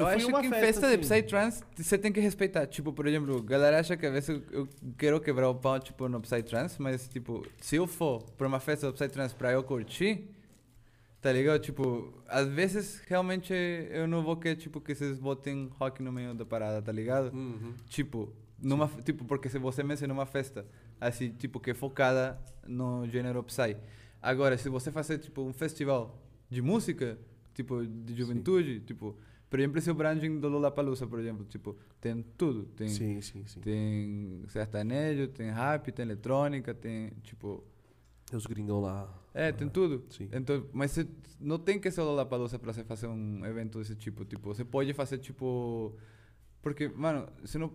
Eu eu, acho que em festa, festa de assim. Psytrance você tem que respeitar. Tipo, por exemplo, a galera acha que às vezes eu, eu quero quebrar o pau, tipo, no Psytrance, mas, tipo, se eu for pra uma festa do Psytrance pra eu curtir, tá ligado? Tipo, às vezes realmente eu não vou querer, tipo, que vocês botem rock no meio da parada, tá ligado? Uhum. Tipo, numa, tipo, porque se você menciona uma festa, assim, tipo, que é focada no gênero Psy. Agora, se você fazer, tipo, um festival de música, tipo, de juventude, tipo, por exemplo, esse o branding do Lollapalooza, por exemplo, tipo, tem tudo. Tem, Sim, sim, sim. tem sertanejo, tem rap, tem eletrônica, tem, tipo... Os gringão lá. É, tem tudo. Sim. Então, mas você não tem que ser o Lollapalooza pra você fazer um evento desse tipo. Tipo, você pode fazer, tipo... Porque, mano, você não,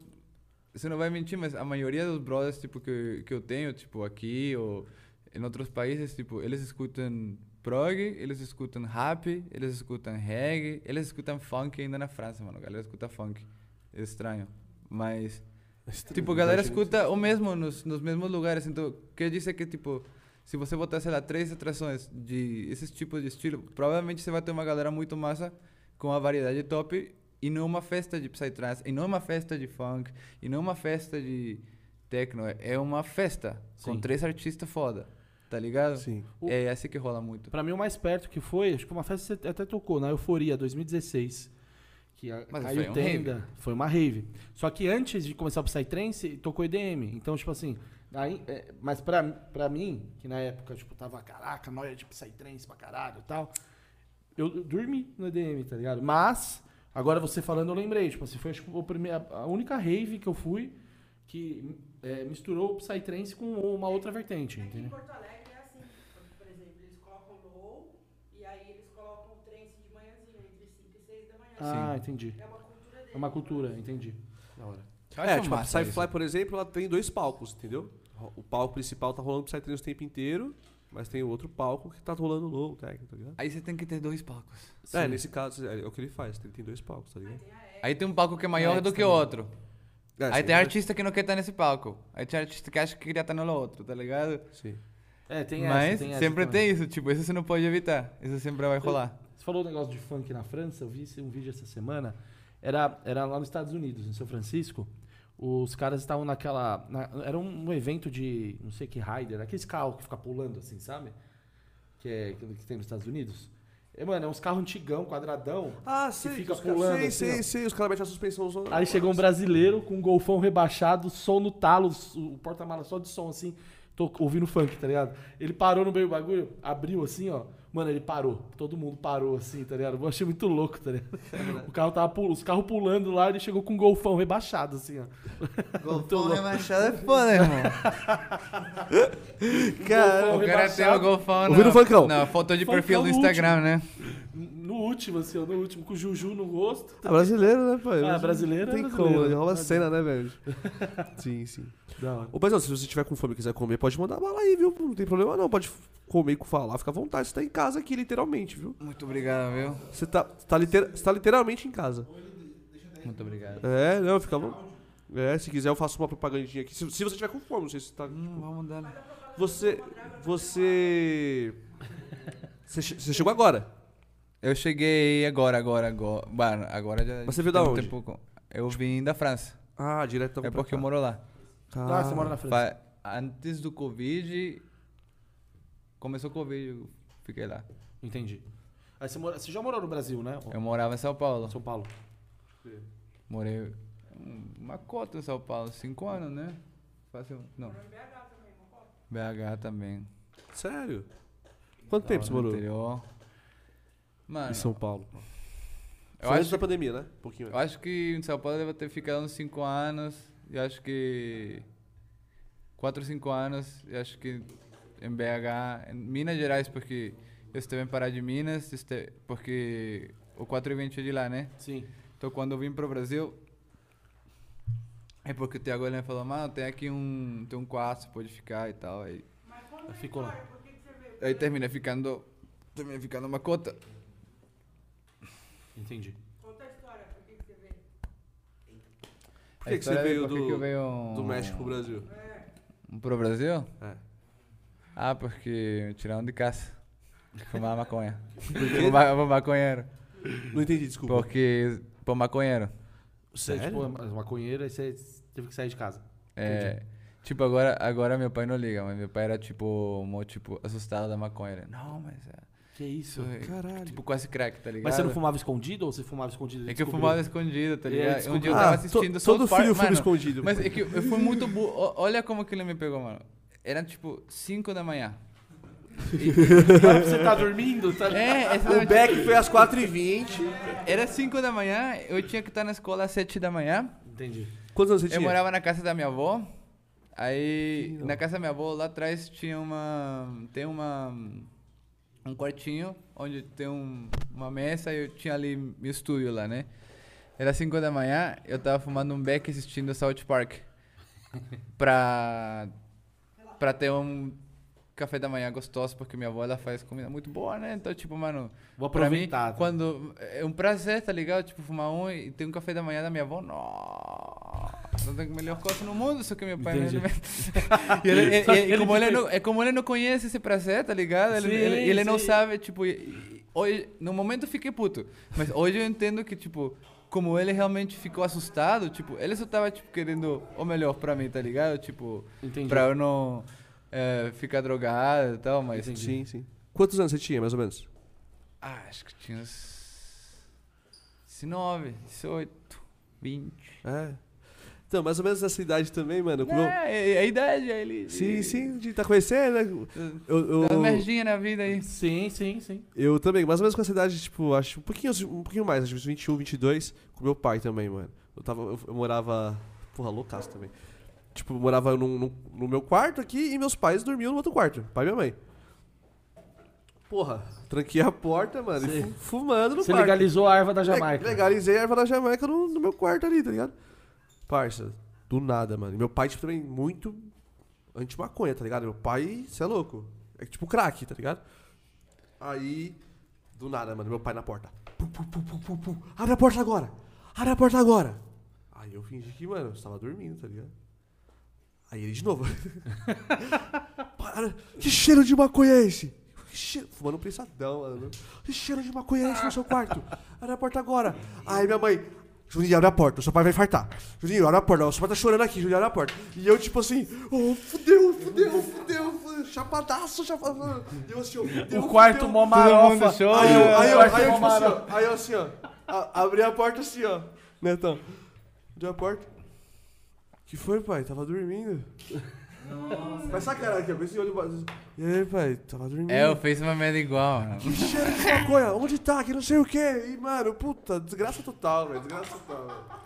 você não vai mentir, mas a maioria dos brothers, tipo, que, que eu tenho, tipo, aqui ou em outros países, tipo, eles escutam prog, eles escutam rap, eles escutam reggae, eles escutam funk ainda na França, mano. A galera escuta funk. É estranho. Mas... Tipo, a galera escuta o mesmo nos, nos mesmos lugares. Então, quer dizer que, tipo, se você botar, sei lá, três atrações de esses tipos de estilo, provavelmente você vai ter uma galera muito massa com a variedade top e não uma festa de Psytrance, e não uma festa de funk, e não uma festa de techno. É uma festa com Sim. três artistas foda, tá ligado? Sim. É essa que rola muito. Pra mim, o mais perto que foi, acho que uma festa que você até tocou, na Euforia 2016. Que a, Mas caiu foi um tenda. Foi uma rave. Só que antes de começar o Psytrance, tocou EDM. Então, tipo assim. Aí, é, mas pra, pra mim, que na época, tipo, tava, caraca, noia de Psytrance pra caralho e tal. Eu, eu dormi no EDM, tá ligado? Mas, agora você falando, eu lembrei. Tipo assim, foi acho que, o primeiro, a única rave que eu fui que é, misturou o Psytrance com uma outra vertente, Aqui em entendeu? Porto Alegre é assim, por exemplo, eles colocam low e aí eles colocam o trance de manhãzinho, entre 5 6 da manhã. Ah, entendi. É uma cultura deles. É uma cultura, entendi. Da hora. É, tipo, a Psyfly, por exemplo, ela tem dois palcos, entendeu? O palco principal tá rolando Psytrance o tempo inteiro, mas tem outro palco que tá rolando low, técnico, tá ligado? Aí você tem que ter dois palcos. É, nesse caso, é, é o que ele faz, ele tem dois palcos, tá ligado? Aí tem um palco que é maior É, do que o outro. É, Aí sim, tem né? artista que não quer estar nesse palco. Aí tem artista que acha que queria estar no outro, tá ligado? Sim. É, tem Mas essa, tem essa sempre também. tem isso, tipo, isso você não pode evitar. Isso sempre vai rolar. Falou um negócio de funk na França, eu vi um vídeo essa semana. Era, era lá nos Estados Unidos, em São Francisco. Os caras estavam naquela. na- era um, um evento de não sei que rider, aqueles carros que fica pulando assim, sabe? Que, é, que, que tem nos Estados Unidos. É, mano, é uns carros antigão, quadradão. Ah, sei, sei, fica os pulando sei, assim, sei, ó. sei, os caras metem a suspensão. Aí chegou um brasileiro com um golfão rebaixado, som no talo, o porta-mala só de som assim, tô ouvindo funk, tá ligado? Ele parou no meio do bagulho, abriu assim, ó. Mano, ele parou. Todo mundo parou assim, tá ligado? Eu achei muito louco, tá ligado? O carro tava pul- os carros pulando lá, ele chegou com um golfão rebaixado, assim, ó. Golfão rebaixado é foda, irmão. [laughs] Cara, O cara tem o golfão Ouvindo na, funkão? na foto de Funkão perfil do no Instagram, né? No último, assim, ó, no último, com o Juju no rosto. é brasileiro, né, pai? Ah, brasileiro Não é tem brasileiro. como, rola cena, né, velho? [laughs] sim, sim. Da hora. Ô, se você tiver com fome e quiser comer, pode mandar bala aí, viu? Não tem problema não, pode comer e falar, fica à vontade. Você tá em casa aqui, literalmente, viu? Muito obrigado, viu? Você tá, tá, liter- você tá literalmente em casa. Muito obrigado. É, não, fica bom. É, se quiser eu faço uma propagandinha aqui. Se, se você tiver com fome, não sei se tá... Hum, vamos dar. Você... Você... Você, você chegou agora? Eu cheguei agora, agora, agora. Mano, agora já. Mas você veio da onde? tempo Eu vim da França. Ah, direto é porque eu moro lá. Ah, você mora na França. Antes do Covid. Começou o Covid, eu fiquei lá. Entendi. Aí você, mora, você já morou no Brasil, né? Eu morava em São Paulo. São Paulo. Morei um- uma cota em São Paulo, cinco anos, né? Fácil. Não. BH também. Sério? Quanto tempo você No morou? Interior. Mano, Em São Paulo. eu Foi antes da pandemia, né? Um pouquinho eu antes. acho que em São Paulo deve ter ficado uns cinco anos. eu acho que 4 ou 5 anos, eu acho que em BH, em Minas Gerais, porque eu estive em Pará de Minas, porque o 420 é de lá, né? Sim. Então quando eu vim pro Brasil, é porque o Thiago ele falou, mano, tem aqui um, tem um quarto, você pode ficar e tal. Aí, Ficou lá. aí termina ficando, termina ficando uma cota. Entendi. Conta a história, por que, que você veio? Por que, que você é veio do, que eu venho do México pro Brasil? Pro Brasil? É. Ah, porque me tiraram de casa. Fumar maconha. Fumar maconheiro. Não entendi, desculpa. Porque. Pô, maconheiro. Você, Sério? tipo, é maconheiro e você teve que sair de casa. É. Tipo, agora, agora meu pai não liga, mas meu pai era tipo, mó, tipo, assustado da maconha. Ele, Não, mas é. Que isso? Isso é. Caralho. Tipo, quase crack, tá ligado? Mas você não fumava escondido ou você fumava escondido? e É que eu descobriu? fumava escondido, tá É, ligado? um dia eu tava Ah, assistindo to- South todo Park, filho fuma escondido. Mas é que eu eu fui muito burro. Olha como que ele me pegou, mano. Era tipo 5 da manhã. [laughs] Que você tá dormindo, tá É, essa O Beck foi às 4h20. Era 5 da manhã, eu tinha que estar na escola às 7 da manhã. Entendi. Quantos anos você Eu tinha? morava na casa da minha avó. Aí, na casa da minha avó, lá atrás tinha uma. Tem uma. Um quartinho onde tem um, uma mesa e eu tinha ali meu estúdio lá, né? Era 5 da manhã, eu tava fumando um beck assistindo South Park. [laughs] pra. pra ter um café da manhã gostoso, porque minha avó ela faz comida muito boa, né? Então, tipo, mano. Vou Pra mim, aproveitar. tá? quando. É um prazer, tá ligado? Tipo, fumar um e ter um café da manhã da minha avó. Nossa, não tem melhor coisa no mundo, só que meu pai Entendi. não [laughs] e ele, ele- ele- como ele não, É como ele não conhece esse prazer, tá ligado? Ele, Sim, ele, ele não sim. sabe, tipo. Hoje, no momento eu fiquei puto. Mas hoje eu entendo que, tipo. Como ele realmente ficou assustado, tipo, ele só tava, tipo, querendo o melhor pra mim, tá ligado? Tipo, Entendi. pra eu não é, ficar drogado e tal, mas... Sim, sim. Quantos anos você tinha, mais ou menos? Ah, acho que tinha uns 19, 18, 20. É. Então, mais ou menos nessa idade também, mano. como eu- É, é a idade, aí ele. Sim, sim, de tá conhecendo, né? Eu, eu, uma merdinha na vida aí. Sim, sim, sim. eu também, mais ou menos com essa idade, tipo, acho um pouquinho, um pouquinho mais, acho que uns 21, 22, com meu pai também, mano. Eu, tava, eu, eu morava. Porra, loucaço também. Tipo, eu morava num- num- no meu quarto aqui e meus pais dormiam no outro quarto, pai e minha mãe. Porra, tranquei a porta, mano, e fumando no Você quarto. legalizou a erva da Le- Jamaica. Legalizei a erva da Jamaica no, no meu quarto ali, tá ligado? Parça, do nada, mano. Meu pai, tipo, também muito anti-maconha, tá ligado? Meu pai, cê é louco. É tipo crack, tá ligado? Aí, do nada, mano, meu pai na porta. Pum, pum, pum. Abre a porta agora! Abre a porta agora! Aí eu fingi que, mano, eu estava dormindo, tá ligado? Aí ele de novo. [laughs] Para, que cheiro de maconha é esse? Que cheiro... Fumando um prensadão, mano. Que cheiro de maconha é esse no seu quarto? Abre a porta agora. Aí minha mãe... Juninho, abre a porta, o seu pai vai fartar. Juninho, abre a porta, o seu pai tá chorando aqui, Juninho, abre a porta. E eu, tipo assim, oh, fudeu, fudeu, fudeu, fudeu, chapadaço, chapadaço. E eu assim, ó, fudeu, O quarto mó marofa. Aí eu, aí eu, aí eu, tipo assim, ó, aí eu assim, ó, a- abri a porta assim, ó, Netão. Abri a porta. Que foi, pai? Tava dormindo. Mas sacanagem aqui, ó, com esse olho... E aí, pai? Tava dormindo. É, eu fiz uma merda igual, mano. Que cheiro de maconha? Onde tá? Que não sei o quê. E, mano, puta, desgraça total, velho. Desgraça total, velho.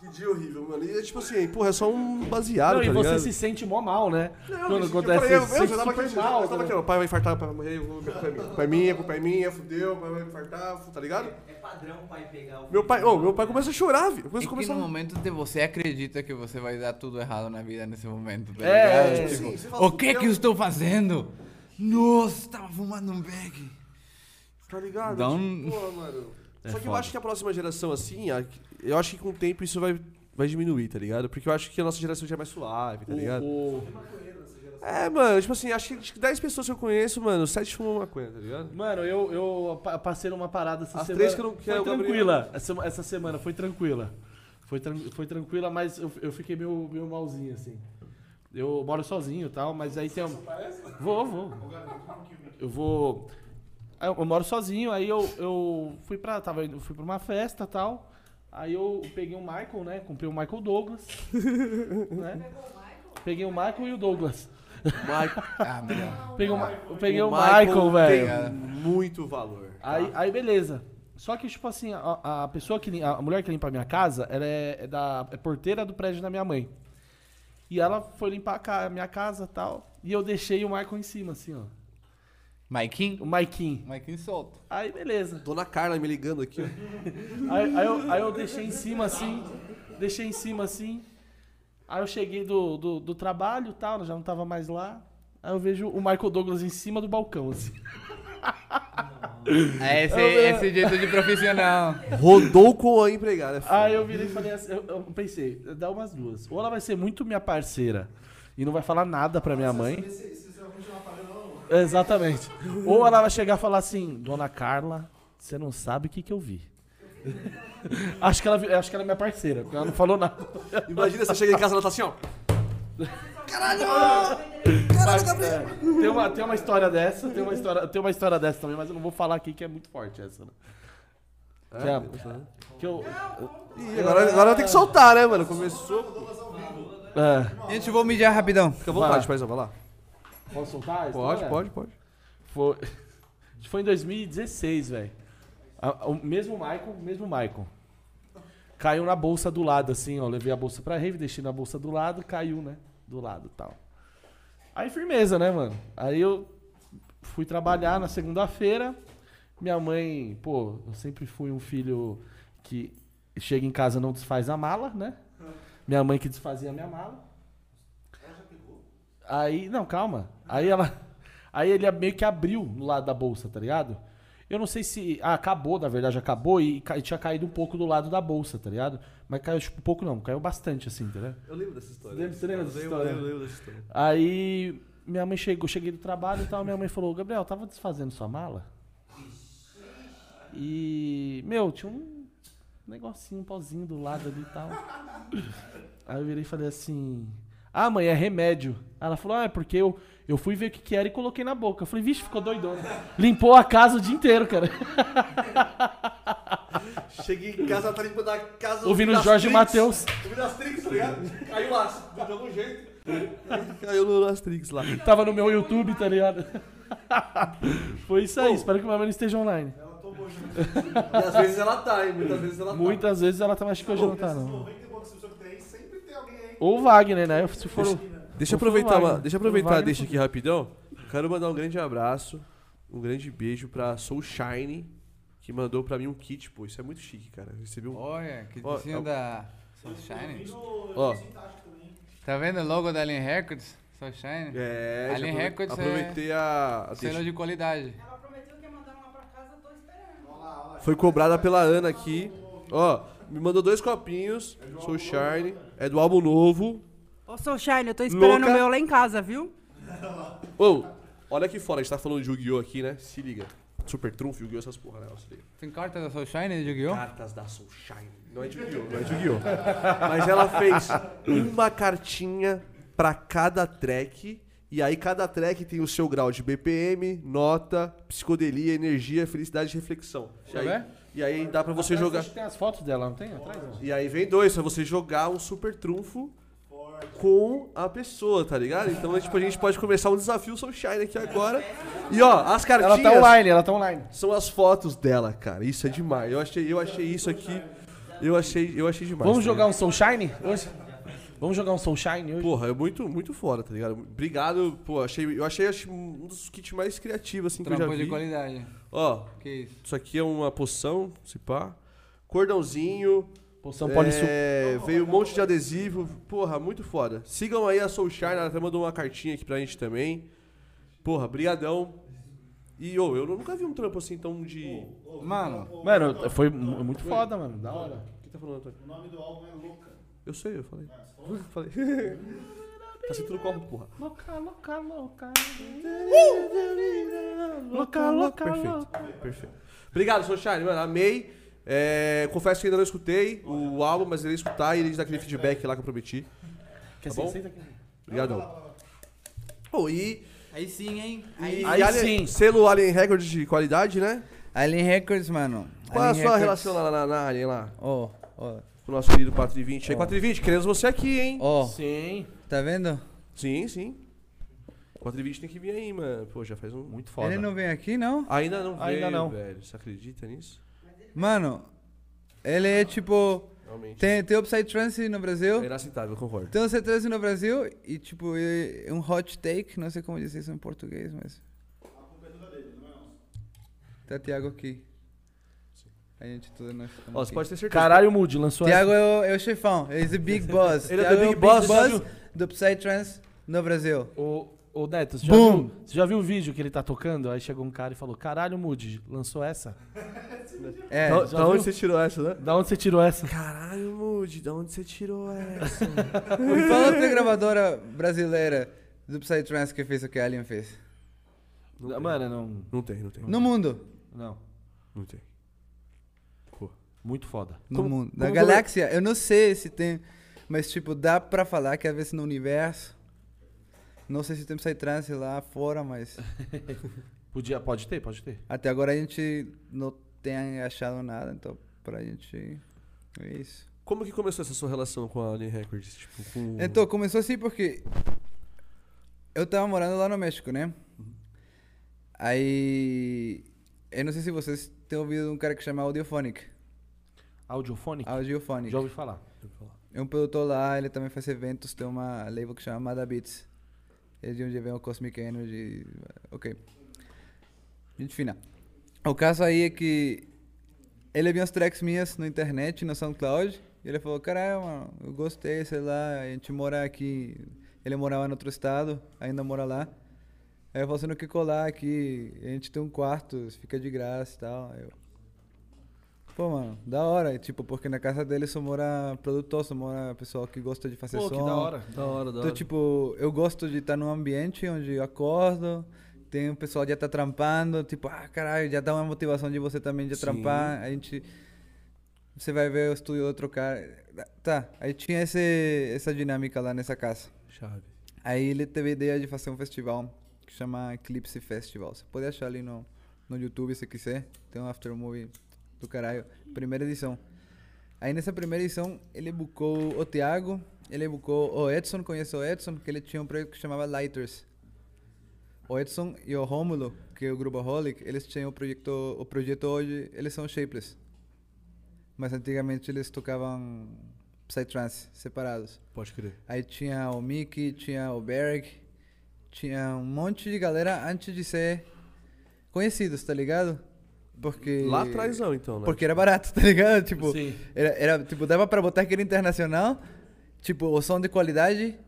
Que dia horrível, mano. E é tipo assim, porra, é só um baseado, Não, e tá você ligado? se sente mó mal, né? Não, Quando gente, eu acontece falei, eu, isso, eu, você já tava super aqui, mal, eu tava aqui, ó, o pai vai infartar, o pai vai morrer, eu vou- é minha. Culpa é minha, culpa é minha, fudeu, o pai vai infartar, tá ligado? É padrão o pai pegar o Meu pai, ô, meu pai começa a chorar, velho. Começa E a que começar no a... momento de você acredita que você vai dar tudo errado na vida nesse momento, tá É, ligado? tipo Tipo, assim, você fala, o que que eu estou fazendo? Nossa, tava fumando um bag. Tá ligado? Dá Tipo, um- Pô, mano. É Só que eu foda. acho que a próxima geração, assim, a- eu acho que com o tempo isso vai, vai diminuir, tá ligado? Porque eu acho que a nossa geração já é mais suave, tá ligado? O- É, mano, tipo assim, acho que acho que 10 pessoas que eu conheço, mano, 7 fumam maconha, tá ligado? Mano, eu, eu pa- passei numa parada essa As semana. três que eu não- que foi é o Gabriel. tranquila. Essa, essa semana foi tranquila. Foi, tran- foi tranquila, mas eu, eu fiquei meio, meio malzinho, assim. Eu moro sozinho e tal, mas aí tem um. Vou, vou. Eu vou. Eu, eu moro sozinho, aí eu, eu fui pra. Tava, indo- fui pra uma festa e tal. Aí eu peguei o Michael, né? Comprei o Michael Douglas. [laughs] né? Peguei o Michael e o Douglas. Michael, [laughs] Ah, melhor. Peguei o, eu peguei o Michael, velho. Muito valor. Aí, aí beleza. Só que, tipo assim, a, a pessoa que a mulher que limpa a minha casa, ela é, é da é porteira do prédio da minha mãe. E ela foi limpar a, ca- a minha casa e tal. E eu deixei o Michael em cima, assim, ó. Maikin? O Maiquinho. Maikin solto. Aí, beleza. Dona Carla me ligando aqui, ó. [laughs] Aí, aí eu, aí eu deixei em cima assim, deixei em cima assim. Aí eu cheguei do, do, do trabalho e tal, já não tava mais lá. Aí eu vejo o Michael Douglas em cima do balcão, assim. É esse, Eu- esse jeito de profissional. Rodou com a empregada. é foda. Aí eu virei e falei assim, eu, eu pensei, dá umas duas. Ou ela vai ser muito minha parceira e não vai falar nada pra minha mãe. Exatamente. Ou ela vai chegar e falar assim, Dona Carla, você não sabe o que, que eu vi. [laughs] acho, que ela, acho que ela é minha parceira, porque ela não falou nada. Imagina você chega em casa e ela tá assim, ó. Mas, é, tem, uma, tem uma história dessa, tem uma história, tem uma história dessa também, mas eu não vou falar aqui que é muito forte essa, né? Que, é- que eu. Ih, agora, agora tem que soltar, né, mano? Começou. É, Gente, eu vou mijar rapidão. Fica à vontade, paizão, vai lá. Posso soltar? a Pode, pode, pode. Foi, [laughs] foi em 2016, velho. O mesmo Michael, mesmo Michael. Caiu na bolsa do lado, assim, ó. Levei a bolsa pra rave, deixei na bolsa do lado, caiu, né? Do lado e tal. Aí firmeza, né, mano? Aí eu fui trabalhar na segunda-feira. Minha mãe, pô, eu sempre fui um filho que chega em casa e não desfaz a mala, né? Minha mãe que desfazia a minha mala. Aí, não, calma. Aí ela. [laughs] Aí ele meio que abriu no lado da bolsa, tá ligado? Eu não sei se. Ah, acabou, na verdade, acabou e, e tinha caído um pouco do lado da bolsa, tá ligado? Mas caiu, tipo, um pouco não, caiu bastante, assim, entendeu? Eu lembro dessa história. Lembra- você lembra dessa Eu história? lembro, eu lembro dessa história. Aí minha mãe chegou, cheguei do trabalho e tal, minha mãe falou, Gabriel, tava desfazendo sua mala? E, meu, tinha um negocinho, um pozinho do lado ali e tal. Aí eu virei e falei assim, ah, mãe, é remédio. Ela falou, ah, é porque eu, eu fui ver o que, que era e coloquei na boca. Eu falei, vixe, ficou doidona. Limpou a casa o dia inteiro, cara. [laughs] Cheguei em casa, ela tá limpando a casa. Ouvindo das Jorge. Matheus. Ouvindo as Trix, tá ligado? Caiu lá, de algum jeito. Caiu no Astrix lá. Tava no meu YouTube, tá ligado? [laughs] Foi isso aí, espero que minha mãe não esteja online. E às vezes ela tá, hein? Muitas vezes ela tá. Muitas vezes ela tá, mas acho que hoje não tá, não. Ou o Wagner, né? Se for o- Deixa eu aproveitar, uma, Wagner. deixa aproveitar, Wagner. deixa aqui rapidão. Quero mandar um grande abraço, um grande beijo pra Soul Shine, que mandou pra mim um kit, pô. Isso é muito chique, cara. Recebi um. Olha, Ó, vizinho eu- da Sunshine. Ó, Tá vendo o logo da Alien Records? Sunshine. é. já Alien aprove- Records é Aproveitei a. a Selo de qualidade. Ela prometeu que ia mandar uma pra casa, tô esperando. Foi cobrada pela Ana aqui. Ó, me mandou dois copinhos. Soul Shine. É do álbum novo. Ô, Soulshine, eu tô esperando Louca. o meu lá em casa, viu? Ô, olha aqui fora, a gente tá falando de Yu-Gi-Oh! aqui, né? Se liga. Super Trunfo, Yu-Gi-Oh! essas porra, né? Se liga. Tem carta da Sunshine de Yu-Gi-Oh? Cartas da Sunshine. Não é de Yu-Gi-Oh! Não é de Yu-Gi-Oh! Mas ela fez uma cartinha pra cada track. E aí cada track tem o seu grau de BPM, nota, psicodelia, energia, felicidade e reflexão. E aí, ver. e aí dá pra você jogar. Acho que tem as fotos dela, não tem? Atrás, ó. E aí vem dois, pra você jogar um super trunfo com a pessoa, tá ligado? Então, tipo, a gente pode começar um desafio Sunshine aqui agora. E ó, as Ela cartinhas tá online, ela tá online. são as fotos dela, cara. Isso é demais. Eu achei, eu achei isso aqui. Eu achei, eu achei demais. Vamos tá jogar um Soulshine hoje? Vamos jogar um Soulshine hoje? Porra, é muito, muito foda, tá ligado? Obrigado, pô, achei, eu achei acho, um dos kits mais criativos assim que eu já Trampo de vi. qualidade. Ó, Que isso? isso aqui é uma poção, se pá. Cordãozinho, Poção Polissuco. É, veio um monte de adesivo. Porra, muito foda. Sigam aí a Soulshine, ela até mandou uma cartinha aqui pra gente também. Porra, brigadão. E, ô, eu nunca vi um trampo assim tão de... Mano, Mano, foi mu- muito foda, mano. Da hora. O que tá falando, Antônio? O nome do álbum é Louca. Eu sei, eu falei. falei. [laughs] tá sentindo corpo, porra. Louca, louca, louca. Louca, louca, Perfeito, perfeito. Obrigado, Soulshine, mano, amei. É, confesso que ainda não escutei o álbum, mas irei escutar e irei dar aquele feedback lá que eu prometi. Quer Tá bom? Obrigadão. Pô, e... aí sim, hein? E Aí Alien- sim. Selo Alien Records de qualidade, né? Alien Records, mano. Qual é a Alien sua Records. relação lá na, na Alien lá? Ó, ó, Com o nosso querido 420 aí. 420, queremos você aqui, hein? ó. Sim. Tá vendo? Sim, sim. 420 tem que vir aí, mano. Pô, já faz um. Muito foda. Ele não vem aqui, não? Ainda não veio, Ainda não. velho. Você acredita nisso? Mano, ele é tipo. Realmente. Tem, tem Upside Trance no Brasil. É inaceitável, concordo. Tem um Upside Trance no Brasil e, tipo, é um hot take. Não sei como dizer isso em português, mas. Tá Thiago aqui. A gente tudo nós estamos Ó, você aqui. pode ter certeza. Caralho, Moody, lançou Thiago é o, é o chefão, [laughs] ele é o big boss. Ele é Thiago the big boss, já viu? do Upside Trance no Brasil. Ô, ô Neto, você já, viu, você já viu o vídeo que ele tá tocando? Aí chegou um cara e falou: Caralho, Moody, lançou essa? É, Da, já da onde você tirou essa, né? Da onde você tirou essa? Caralho, Moody, da onde você tirou essa? me fala outra gravadora brasileira do Upside Trance que fez o que a Alien fez. Mano, não. Não tem, não tem. No mundo. Não. Não tem. Muito foda. No Como- mundo. Na como galáxia, eu não sei se tem. Mas, tipo, dá pra falar que às vezes no universo. Não sei se tem Psytrance lá fora, mas. [laughs] Podia, pode ter, pode ter. Até agora a gente não tem achado nada, então pra gente. É isso. Como que começou essa sua relação com a Alien Records? Tipo, com... Então, começou assim porque. Eu tava morando lá no México, né? Aí. Eu não sei se vocês têm ouvido um cara que chama Audiophonic. Audiofone? Audiophonic. Já ouvi falar. É um produtor lá, ele também faz eventos, tem uma label que chama Mada Beats. De onde vem o Cosmic Energy. Ok. Gente fina. O caso aí é que ele viu as tracks minhas na internet, no SoundCloud, e ele falou, caralho, eu gostei, sei lá, a gente mora aqui. Ele morava em outro estado, ainda mora lá. Aí eu falei, você não quer colar aqui, a gente tem um quarto, fica de graça e tal. Eu, Pô, mano, da hora. Tipo, porque na casa dele só mora produtor, só mora pessoal que gosta de fazer Pô, som. que da hora. Da hora, da Então, hora. tipo, eu gosto de estar num ambiente onde eu acordo, tem um pessoal já tá trampando, tipo, ah, caralho, já dá uma motivação de você também de Sim. trampar. A gente. Você vai ver o estúdio do outro cara. Tá, aí tinha esse, essa dinâmica lá nessa casa. Chave. Aí ele teve a ideia de fazer um festival que chama Eclipse Festival. Você pode achar ali no, no YouTube se quiser. Tem um aftermovie do caralho. Primeira edição. Aí nessa primeira edição ele bucou o Thiago, ele bucou o Edson, conhece o Edson, que ele tinha um projeto que chamava Lighters. O Edson e o Rômulo, que é o grupo Holic, eles tinham o projeto, o projeto hoje, eles são Shapeless. Mas antigamente eles tocavam Psytrance, separados. Pode crer. Aí tinha o Mickey, tinha o Berg, tinha um monte de galera antes de ser conhecidos, tá ligado? Porque. Lá atrás não, então, né? Porque era barato, tá ligado? [laughs] Tipo, Sim. era, era, tipo, dava pra botar aquele internacional, tipo, o som de qualidade,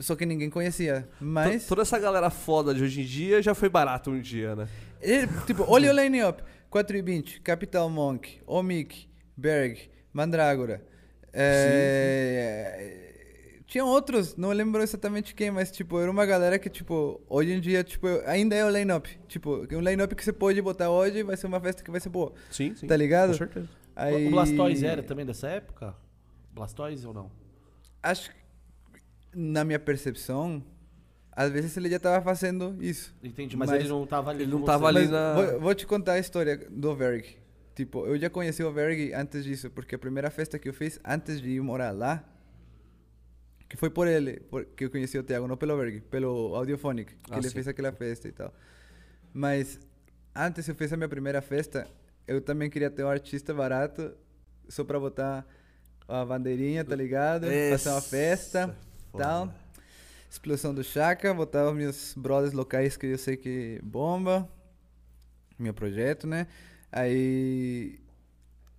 só que ninguém conhecia. Mas. To- Toda essa galera foda de hoje em dia já foi barato um dia, né? Ele, tipo, olha o line-up. 4 e 20, Capital Monk, Omik, Berg, Mandrágora. É, Tinha outros, não lembro exatamente quem, mas tipo, era uma galera que, tipo, hoje em dia, tipo, ainda é o line-up. Tipo, um line-up que você pode botar hoje vai ser uma festa que vai ser boa. Sim, sim. Tá ligado? Com certeza. Aí... O Blastoise era também dessa época? Blastoise ou não? Acho que, na minha percepção, às vezes ele já tava fazendo isso. Entendi, mas, Mas ele não tava ali. ele não tava ali na- Vou, vou te contar a história do Verg. Tipo, eu já conheci o Verg antes disso, porque a primeira festa que eu fiz antes de ir morar lá, que foi por ele, por, que eu conheci o Thiago, não pelo Verg, pelo Audiophonic, que Ah, ele sim. fez aquela festa e tal. Mas antes eu fiz a minha primeira festa, eu também queria ter um artista barato, só pra botar a bandeirinha, tá ligado? Fazer uma festa, Foda. tal. Explosão do Chaka, botar os meus brothers locais que eu sei que bomba. Meu projeto, né? Aí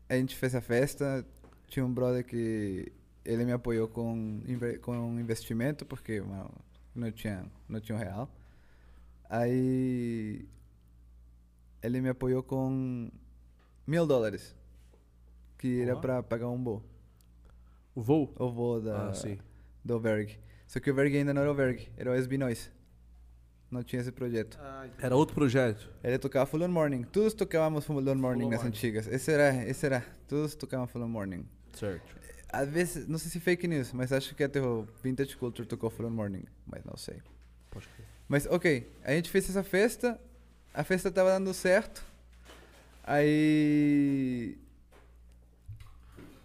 a gente fez a festa. Tinha um brother que ele me apoiou com, com um investimento, porque mano, não tinha, não tinha um real. Aí ele me apoiou com mil dólares, que era Ó. pra pagar um voo. O voo? O voo da, Ah, sim. do Verg. Só que o Verg ainda não era o Verg, era o SB Noise. Não tinha esse projeto. Ah. Era outro projeto. Ele tocava Full On Morning. Todos tocávamos Full On Morning Full nas Morning. antigas. Esse era, esse era. Todos tocavam Full On Morning. Certo. Às vezes, não sei se fake news, mas acho que até o Vintage Culture tocou Full Morning. Mas não sei. Mas ok, a gente fez essa festa. A festa tava dando certo. Aí.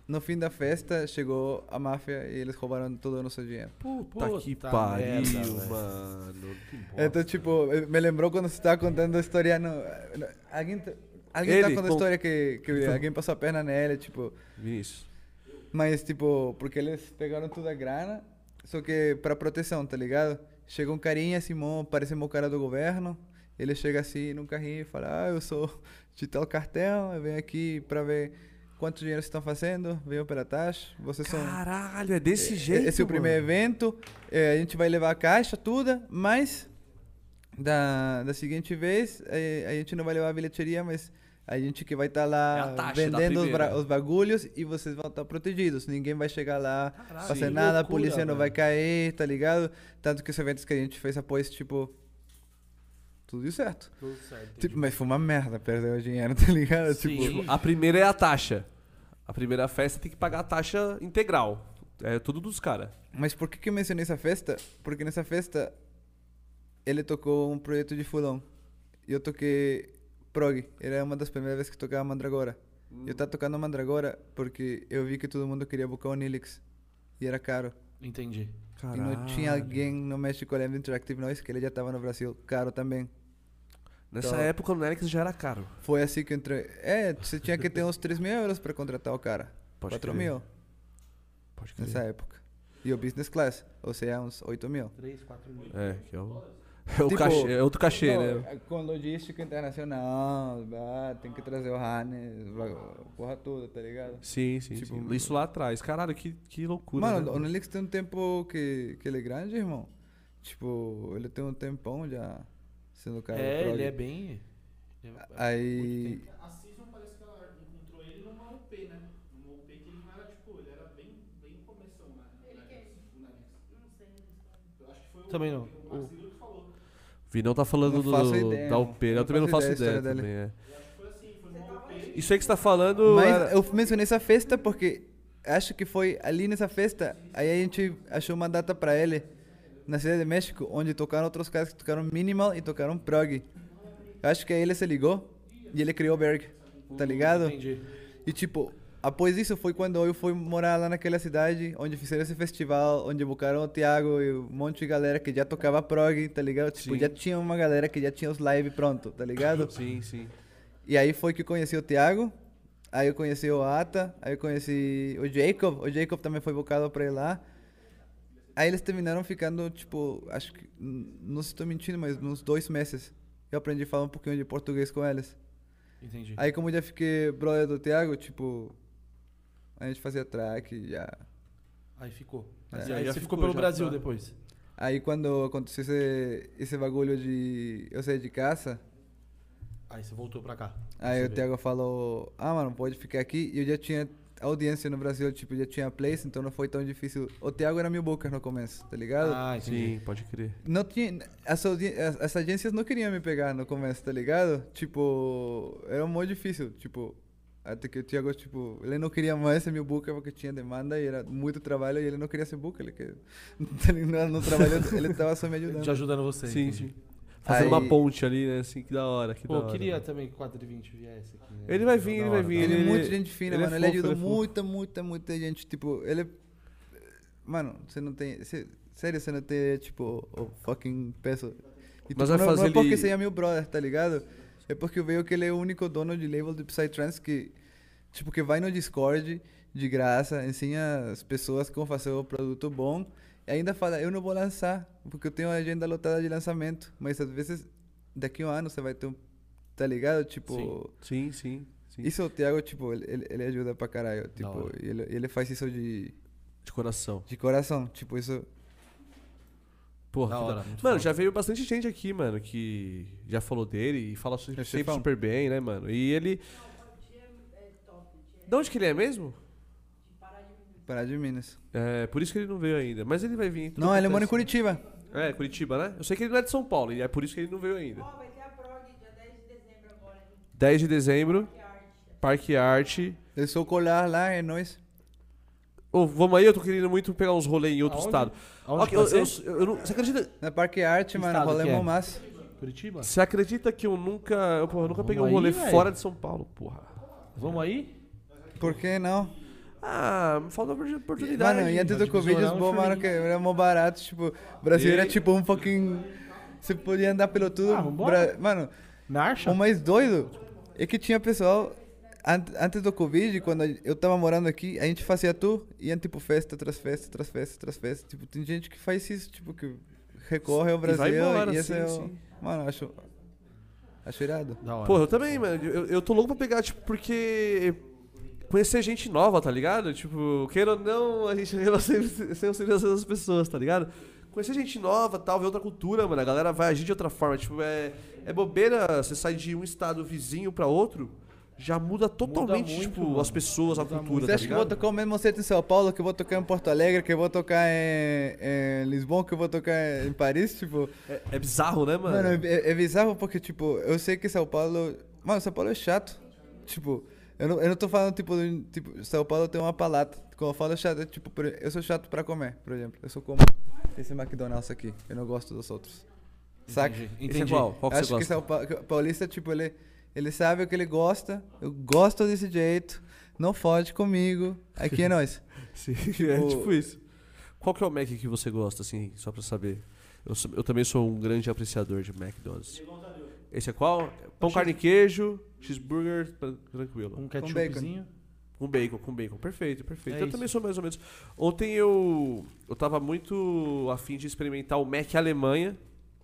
No fim da festa, chegou a máfia e eles roubaram todo o nosso dinheiro. Puta que Puta pariu, merda, velho. mano. Que bosta. Então, tipo, me lembrou quando você estava contando a história no... Alguém... Alguém Ele, tá contando a com- história que, que alguém passou a perna nele, tipo. Vinícius. Mas, tipo, porque eles pegaram toda a grana, só que pra proteção, tá ligado? Chega um carinha, Simão, parece meu cara do governo. Ele chega assim num carrinho e fala: Ah, eu sou de tal cartel, eu venho aqui pra ver quanto dinheiro vocês estão fazendo, venho pela taxa. Vocês são. Caralho, é desse jeito. Esse é o primeiro mano. evento. é, a gente vai levar a caixa, tudo, mas da, da seguinte vez, é, a gente não vai levar a bilheteria, mas a gente que vai estar É lá a da vendendo os, os bagulhos e vocês vão estar protegidos. Ninguém vai chegar lá, fazer que nada, a loucura, polícia não vai cair, tá ligado? Tanto que os eventos que a gente fez após, tipo. Tudo certo. Tudo certo. Tipo, mas foi uma merda perder o dinheiro, [laughs] tá ligado? Sim. Tipo, A primeira é a taxa. A primeira festa tem que pagar a taxa integral. É tudo dos caras. Mas por que, que eu mencionei essa festa? Porque nessa festa ele tocou um projeto de fulão. E eu toquei prog. Era uma das primeiras vezes que tocava Mandragora. Hum. Eu tava tocando Mandragora porque eu vi que todo mundo queria buscar o Nilix. E era caro. Entendi. E não tinha alguém no México lembra Interactive Noise, que ele já tava no Brasil. Caro também. Nessa Então- época o Nelix já era caro. Foi assim que eu entrei. É, você tinha que ter uns 3 mil euros pra contratar o cara. Pode 4 crer. mil Pode crer. nessa época. E o Business Class, ou seja, uns 8 mil. 3, 4 mil. É, que é o, é o Tipo, cachê, é outro cachê, Não, né? é Com logística internacional, ah, tem que trazer o Hannes, porra toda, tá ligado? Sim, sim, Tipo, sim. Isso lá atrás. Caralho, que, que loucura. Mano, né? o Nelix tem um tempo que, que ele é grande, irmão. Tipo, ele tem um tempão já sendo cara É, prog. ele é bem. Aí, A Season parece que ela encontrou ele numa UP, né? Numa UP que ele não era, tipo, ele era bem, bem começão, né? Ele que- o Nenex. Não sei. Eu acho que foi o, Também não. o. Vinão tá falando Não do, faço ideia, da não. UP. Eu Não também não faço ideia ideia, também, é. Assim. Isso aí que você tá falando. mas era- eu mencionei essa festa porque acho que foi ali nessa festa, aí a gente achou uma data pra ele na cidade de México, onde tocaram outros caras que tocaram minimal e tocaram prog. Eu acho que aí ele se ligou e ele criou o Berg, tá ligado? Entendi. E tipo, após isso foi quando eu fui morar lá naquela cidade, onde fizeram esse festival, onde buscaram o Thiago e um monte de galera que já tocava prog, tá ligado? Tipo, Sim. já tinha uma galera que já tinha os live pronto, tá ligado? [laughs] Sim, sim. E aí foi que eu conheci o Thiago, aí eu conheci o Ata, aí eu conheci o Jacob, o Jacob também foi buscado pra ir lá. Aí eles terminaram ficando, tipo, acho que, não se estou mentindo, mas uns dois meses. Eu aprendi a falar um pouquinho de português com eles. Entendi. Aí como eu já fiquei brother do Thiago, tipo, a gente fazia track, já... Aí ficou. É. Aí Já- você ficou ficou, pelo Brasil tá. depois. Aí quando aconteceu esse, esse bagulho de eu sair de casa, Aí você voltou pra cá. Aí o. Thiago falou, ah, mano, pode ficar aqui. E eu já tinha audiência no Brasil, tipo, já tinha place, então não foi tão difícil. O Thiago era meu booker no começo, tá ligado? Ah, entendi. Sim, pode crer. Não tinha, as, as, as agências não queriam me pegar no começo, tá ligado? Tipo, era muito difícil, tipo... Até que o Thiago, tipo, ele não queria mais ser meu booker porque tinha demanda e era muito trabalho e ele não queria ser booker, ele que [laughs] ele não, não trabalhou, ele tava só me ajudando. Te ajudando você. Sim, entendi. sim. Fazendo Aí- uma ponte ali, né? Assim, que da hora. Que da Pô, hora, queria mano. também que o 420 viesse aqui. né? Ele vai vir, Da ele vai vir, da Ele, hora. é ele- muito gente fina, ele é mano. ele fofo, ajudou ele é muita, muita, muita gente. Tipo, ele. Mano, você não tem. Você, sério, você não tem, tipo, o fucking peso. E, Mas tipo, vai não, fazer não é porque ele- você é meu brother, tá ligado? É porque eu vejo que ele é o único dono de label de Psytrance que. Tipo, que vai no Discord de graça, ensina as pessoas como fazer o produto bom. E ainda fala, eu não vou lançar, porque eu tenho uma agenda lotada de lançamento. Mas às vezes, daqui a um ano você vai ter um. Tá ligado? Tipo. Sim, sim, sim. Isso o Thiago, tipo, ele, ele, ajuda pra caralho. Tipo, ele, ele faz isso de, De coração. de coração. Tipo, isso. Porra, Da hora, da- Mano, foda. já veio bastante gente aqui, mano, que já falou dele e fala É sempre chefão. super bem, né, mano? E ele. É top, De onde que ele é mesmo? Pará de Minas. É, por isso que ele não veio ainda. Mas ele vai vir. Não, ele mora em. Curitiba. É, Curitiba, né? Eu sei que ele não é de São Paulo, e é por isso que ele não veio ainda. Ó, vai ter a prog dia 10 de dezembro agora, em 10 de dezembro, Parque Arte. Parque Arte. Eu sou colar lá, é nóis. Ô, vamos aí, eu tô querendo muito pegar uns rolês em outro Aonde? estado. Aonde que eu, eu, eu- eu não- você acredita? Na Parque Arte, mano, estado rolê é? massa. Curitiba? Você acredita que eu nunca. Eu, porra, eu nunca Vamos peguei um aí, rolê velho. fora de São Paulo, porra. Vamos aí? Por que não? Ah, falta oportunidade. Mano, e antes do Covid, os bons, mano, que era mó barato. Tipo, o Brasil E- era tipo um fucking. Você podia andar pelo tudo. Ah. Bra- Mano, Marcha? o mais doido É que tinha pessoal. Ant- Antes do Covid, quando eu tava morando aqui, a gente fazia tour, iam tipo festa, tras festa, tras festa, tras festa. Tipo, tem gente que faz isso, tipo, que recorre ao E Brasil. vai embora, e esse sim, é o... sim. Mano, acho. Acho irado. Da hora. Porra, eu também, mano. Eu, eu tô louco pra pegar, tipo, porque. Conhecer gente nova, tá ligado? Tipo, queira ou não, a gente [laughs] não sempre, sempre, sempre as mesmas pessoas, tá ligado? Conhecer gente nova, tal, ver outra cultura, mano. A galera vai agir de outra forma. Tipo, é, é bobeira você sai de um estado vizinho pra outro, já muda totalmente, muito, tipo, mano. as pessoas, a Muda cultura, Você tá acha que eu vou tocar o mesmo set em São Paulo, que eu vou tocar em Porto Alegre, que eu vou tocar em, em Lisboa, que eu vou tocar em Paris? Tipo, É, é bizarro, né, mano? Mano, é, é bizarro porque, tipo, eu sei que São Paulo. Mano, São Paulo é chato. Tipo, eu não, eu não tô falando, tipo, de- tipo, São Paulo tem uma palata. Quando eu falo chato, é tipo, eu sou chato pra comer, por exemplo. Eu sou como esse McDonald's aqui. Eu não gosto dos outros. Saca? Esse é qual? Qual que Acho você que gosta? São que o paulista, tipo, ele, ele sabe o que ele gosta. Eu gosto desse jeito. Não fode comigo. Aqui é nós. [laughs] Sim, é O- tipo isso. Qual que é o Mac que você gosta, assim, só pra saber? Eu, sou- eu também sou um grande apreciador de McDonald's. Esse é qual? Pão, carne e queijo, cheeseburger, tran- tranquilo. Um ketchupzinho. Com bacon, com bacon. Perfeito, perfeito. É eu isso. também sou mais ou menos. Ontem eu, eu tava muito afim de experimentar o Mac Alemanha.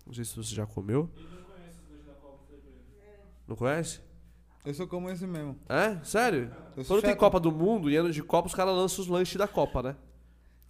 Não sei se você já comeu. Não conhece? Eu sou como esse mesmo. É? Sério? Quando tem chato. Copa do Mundo e ano de Copa, os caras lançam os lanches da Copa, né?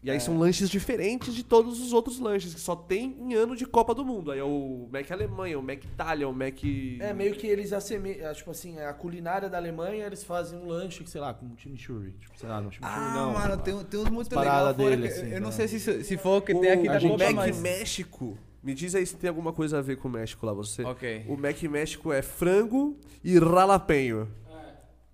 E aí são lanches diferentes de todos os outros lanches, que só tem em ano de Copa do Mundo. Aí é o Mac Alemanha, o Mac Itália, o Mac. É, meio que eles assemelham, tipo assim, a culinária da Alemanha, eles fazem um lanche, sei lá, com um chimichurri. Tipo, sei lá, não chimichurri Ah, não. mano, tem, tem uns muito As legais paradas fora dele, que- assim, Eu não tá? sei se, se for o que tem aqui o da Copa, Mac mas... México. Me diz aí se tem alguma coisa a ver com o México lá, você. Ok. O Mac México é frango e ralapenho.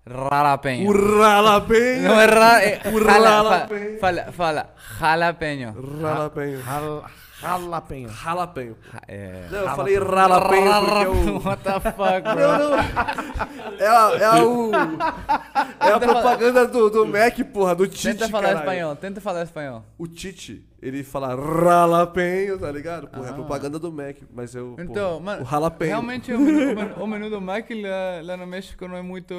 Ralapenho. O ralapenho. Não é ra... É O ralapenho. fa- fala, fala, jalapenho. Ralapenho. Ral- Ralapenho. Ralapenho. É... Não, eu falei ralapenho porque é o... [laughs] What the fuck, bro? Não, não. É a, é a, o, [laughs] é a propaganda do, do Mac, porra, do Tite, Tenta falar caralho. espanhol, tenta falar espanhol. O Tite, ele fala ralapenho, tá ligado? Porra, é a propaganda do Mac, mas eu, Ah. Então, porra, mano, o ralapenho. realmente o menu, o menu- o menu do Mac lá, lá no México não é muito...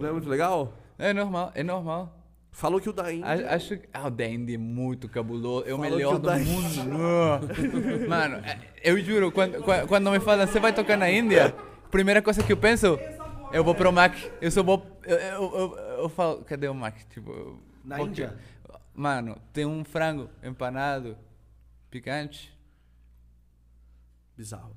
Não é muito legal? É normal, é normal. Falou que o da Índia... A- Acho que. Ah, o da Indy é muito cabuloso. É o Falou melhor o do mundo. [laughs] Mano, é- eu juro, quando, quando, me falam, você vai tocar na Índia, primeira coisa que eu penso, eu vou pro Mac. Eu sou bom. Eu, eu, eu, eu falo, cadê o Mac? Tipo, Na porque- Índia? Mano, tem um frango empanado, picante. Bizarro.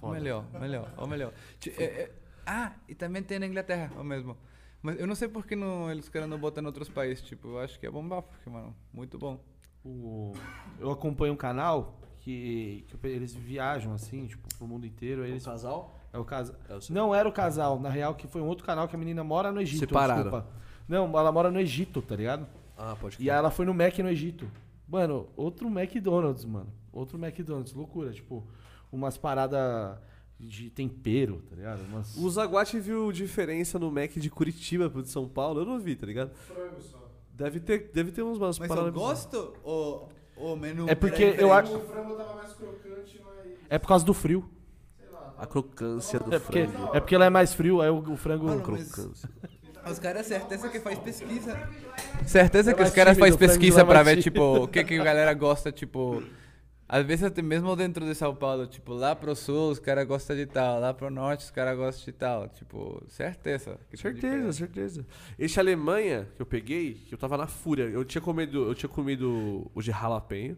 O melhor, melhor, o melhor. É- é- ah, e também tem na Inglaterra, o mesmo. Mas eu não sei por que não, eles querem não botar em outros países. Tipo, eu acho que é bombar, porque, mano, muito bom. O- eu acompanho um canal que, que eles viajam assim, tipo, pro mundo inteiro. aí Eles, casal? é o casal. É o. Não era o casal, na real, que foi um outro canal que a menina mora no Egito. Separaram. Desculpa. Não, ela mora no Egito, tá ligado? Ah, pode E aí ela foi no Mac no Egito. Mano, outro McDonald's, mano. Outro McDonald's, loucura. Tipo, umas paradas de tempero, tá ligado? Umas... O Zaguate viu diferença no Mac de Curitiba pro de São Paulo? Eu não vi, tá ligado? Deve ter, deve ter uns umas Mas paradas eu gosto o, o menu. É porque eu acho. O frango tava mais crocante, mas. É por causa do frio. A crocância do É porque, frango. é porque ela é mais frio, aí o, o frango. Ah, não, Crocância. Os caras, certeza que faz pesquisa. Certeza que mais os caras frango pesquisa é pra ver, tipo, o que, que a galera gosta, tipo. Às vezes até mesmo dentro de São Paulo, tipo, lá pro sul os caras gostam de tal, lá pro norte os caras gostam de tal. Tipo, certeza. Certeza, certeza. Esse Alemanha que eu peguei, que eu tava na fúria. Eu tinha comido, eu tinha comido o de jalapenho,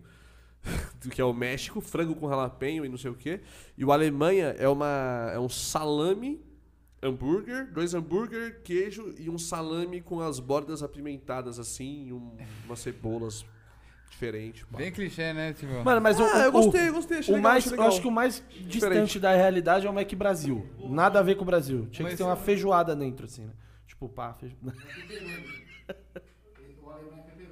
[laughs] que é o México, frango com jalapenho e não sei o quê. E o Alemanha é uma é um salame hambúrguer, dois hambúrguer, queijo e um salame com as bordas apimentadas assim, um, umas cebolas diferentes. pá. Bem clichê, né? Tipo, Mano, mas o, Ah, eu o- gostei, eu gostei, achei o legal, mais, achei eu legal. acho que o mais distante da realidade é o Mac Brasil. Nada a ver com o Brasil. Tinha que ter uma feijoada dentro, assim, né? Tipo, pá, feijoada. [laughs]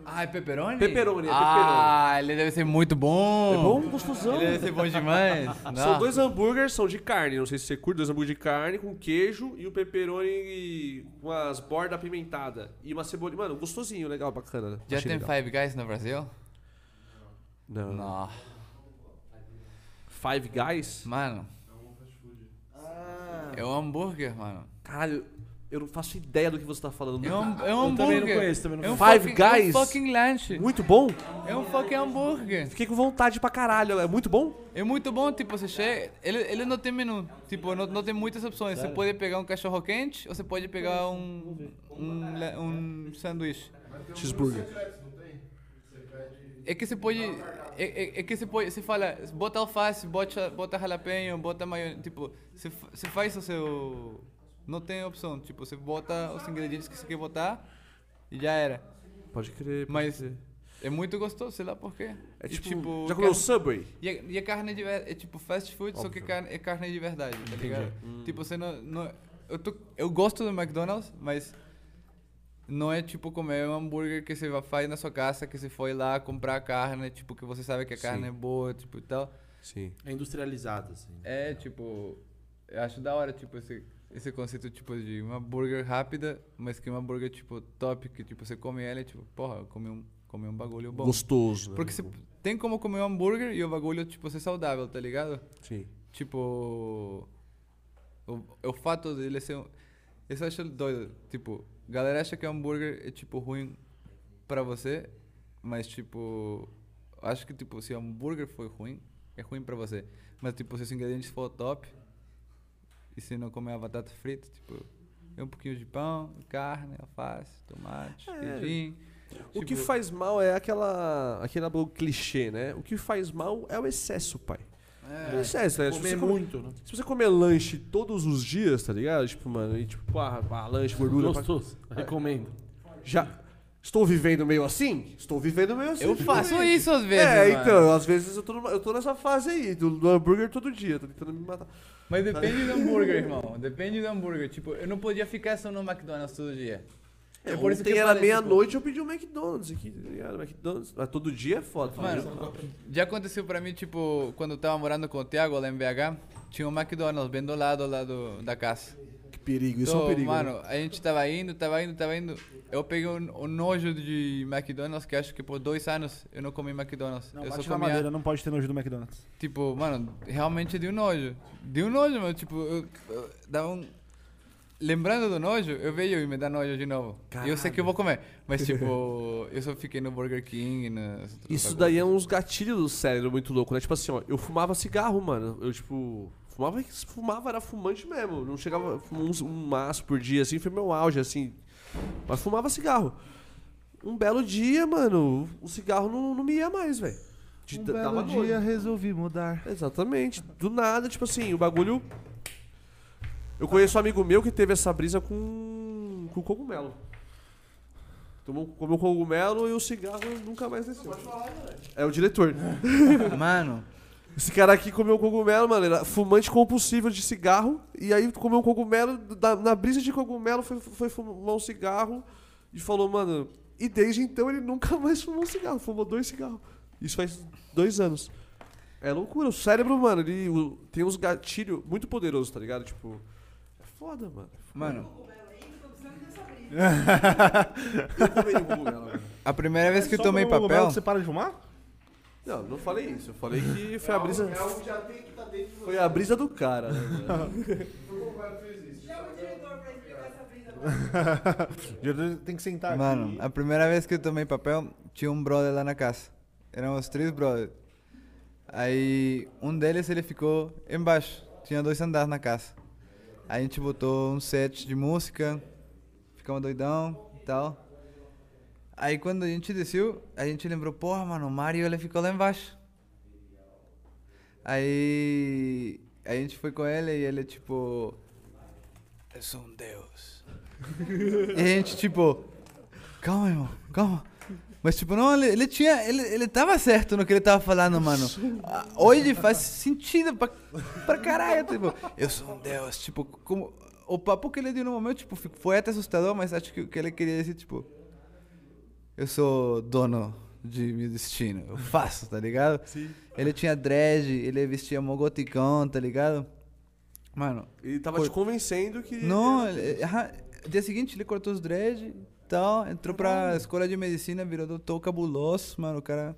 Ah, é pepperoni? Pepperoni, é Ah, ele deve ser muito bom. É bom, gostosão. Ele deve ser bom demais. [laughs] São dois hambúrgueres, são de carne. Não sei se você curte, dois hambúrgueres de carne com queijo e o pepperoni com as bordas apimentadas. E uma cebola. Mano, gostosinho, legal, bacana. Já Achei tem legal. Five Guys no Brasil? Não. Não. Five Guys? Mano, É um hambúrguer, mano. Caralho, eu não faço ideia do que você tá falando. É um, é um Eu também hambúrguer. não conheço, também não é um conheço. fucking, Five É Guys? um fucking lanche. Muito bom? É um fucking hambúrguer. Fiquei com vontade pra caralho. É muito bom? É muito bom, tipo, você chega. Ele, ele não tem menu. Tipo, não, não tem muitas opções. Você pode pegar um cachorro quente ou você pode pegar um. Um, um sanduíche. Cheeseburger. É que você pode. É, é, é que você pode. Você fala, bota alface, bota, bota jalapeno, bota maionese. Tipo, você faz o seu. Não tem opção. Tipo, você bota os ingredientes que você quer botar e já era. Pode crer. pode Mas crer. é muito gostoso, sei lá por quê. É E, tipo, já comeu carne- Subway? E a, e a carne de é tipo fast food, só que Óbvio. carne, é carne de verdade, tá ligado? Hum. Tipo, você não. não eu, tô, eu gosto do McDonald's, mas não é tipo comer um hambúrguer que você vai- faz na sua casa, que você foi lá comprar carne, tipo, que você sabe que a carne Sim. é boa, tipo e tal. Sim. É industrializado, assim. É, tipo, eu acho da hora, tipo, esse, esse conceito, tipo, de uma hambúrguer rápida, mas que é uma hambúrguer, tipo, top, que, tipo, você come ela e, tipo, porra, eu comi um, comi um bagulho bom. Gostoso. né? Porque você tem como comer um hambúrguer e o bagulho, tipo, ser saudável, tá ligado? Sim. Tipo. O, o fato dele ser. um- Isso eu acho doido. Tipo, galera acha que hambúrguer é, tipo, ruim pra você, mas, tipo. Acho que, tipo, se o hambúrguer for ruim, é ruim pra você. Mas, tipo, se os ingredientes for top, e se não comer a batata frita, tipo. É um pouquinho de pão, carne, alface, tomate, É. queijinho. O que Tipo, faz mal é aquela. aquele clichê, né? O que faz mal é o excesso, pai. É, o excesso? Se Comer você, come- muito, né? se você comer lanche todos os dias, tá ligado? Tipo, mano, e tipo, ah, ah, lanche, gordura. pra- Gostoso. Recomendo. Já. Estou vivendo meio assim? Estou vivendo meio assim. Eu faço isso às vezes. É, mano. então, às vezes eu tô, numa- eu tô nessa fase aí, do, do hambúrguer todo dia, tô tentando me matar. Mas depende do hambúrguer, irmão. Depende do hambúrguer. Tipo, eu não podia ficar só no McDonald's todo dia. É, por isso que era tipo, meia-noite eu pedi um McDonald's aqui, tá ligado? McDonald's. Mas todo dia é foda. Mano, já aconteceu pra mim, tipo, quando eu tava morando com o Thiago lá em BH, tinha um McDonald's bem do lado lá do, da casa. que perigo, isso é Então, um perigo. Mano, a gente tava indo, tava indo, tava indo. Eu peguei o um, nojo de McDonald's, que acho que por dois anos eu não comi McDonald's. Não, eu bate só na comia, madeira, não pode ter nojo do McDonald's. tipo, mano, realmente deu nojo. Deu nojo, mano, tipo, eu, eu dava um... Lembrando do nojo, eu vejo e me dá nojo de novo. E eu sei que eu vou comer. Mas, [laughs] tipo, eu só fiquei no Burger King, nas Isso coisas. daí é uns gatilhos do cérebro muito louco, né? Tipo assim, ó, eu fumava cigarro, mano. Eu, tipo, fumava, fumava, era fumante mesmo. Não chegava, fumava um, maço por dia, assim, foi meu auge, assim. Mas fumava cigarro. Um belo dia, mano, o cigarro não, não me ia mais, velho. Um belo nojo. dia resolvi mudar. Exatamente. Do nada, tipo assim, o bagulho. Eu conheço um amigo meu que teve essa brisa com, com cogumelo. Tomou, comeu cogumelo e o cigarro nunca mais desceu. É o diretor. [laughs] Mano, Esse cara aqui comeu cogumelo, mano. Era fumante compulsivo de cigarro. E aí comeu um cogumelo. da- na brisa de cogumelo foi, foi fumar um cigarro. E falou, mano. E desde então ele nunca [laughs] mais fumou um cigarro. Fumou dois cigarros. Isso faz dois anos. É loucura. O cérebro, mano, ele o- tem uns gatilhos muito poderosos, tá ligado? Tipo. É foda, mano. [laughs] mano, a primeira vez que eu tomei papel... Você para de fumar? Não, não falei isso. Eu falei que [laughs] foi a brisa. Foi a brisa do cara. né, [laughs] mano? Chama o diretor pra explicar essa brisa. Já Tem que sentar Mano, aqui. a primeira vez que eu tomei papel, tinha um brother lá na casa. Éramos três brothers. Aí, um deles, ele ficou embaixo. Tinha dois andares na casa. A gente botou um set de música, ficamos doidão e tal. Aí quando a gente desceu, a gente lembrou, porra, mano, o Mario, ele ficou lá embaixo. Aí, a gente foi com ele e ele, tipo... Eu sou um deus. [laughs] E a gente, tipo, calma, irmão, calma. Mas, tipo, não, ele, ele tinha. Ele, ele tava certo no que ele tava falando, mano. Ah, Hoje faz sentido pra, pra caralho. Tipo, eu sou um deus. Tipo, como. O papo que ele deu no momento, tipo, foi até assustador, mas acho que o que ele queria dizer, tipo. Eu sou dono de meu destino. Eu faço, tá ligado? Sim. Ele tinha dread, ele vestia mogoticão, tá ligado? Mano, Ele tava te convencendo que. não, ele, dia seguinte ele cortou os dread tal, entrou pra escola de medicina, virou doutor cabuloso, mano, o cara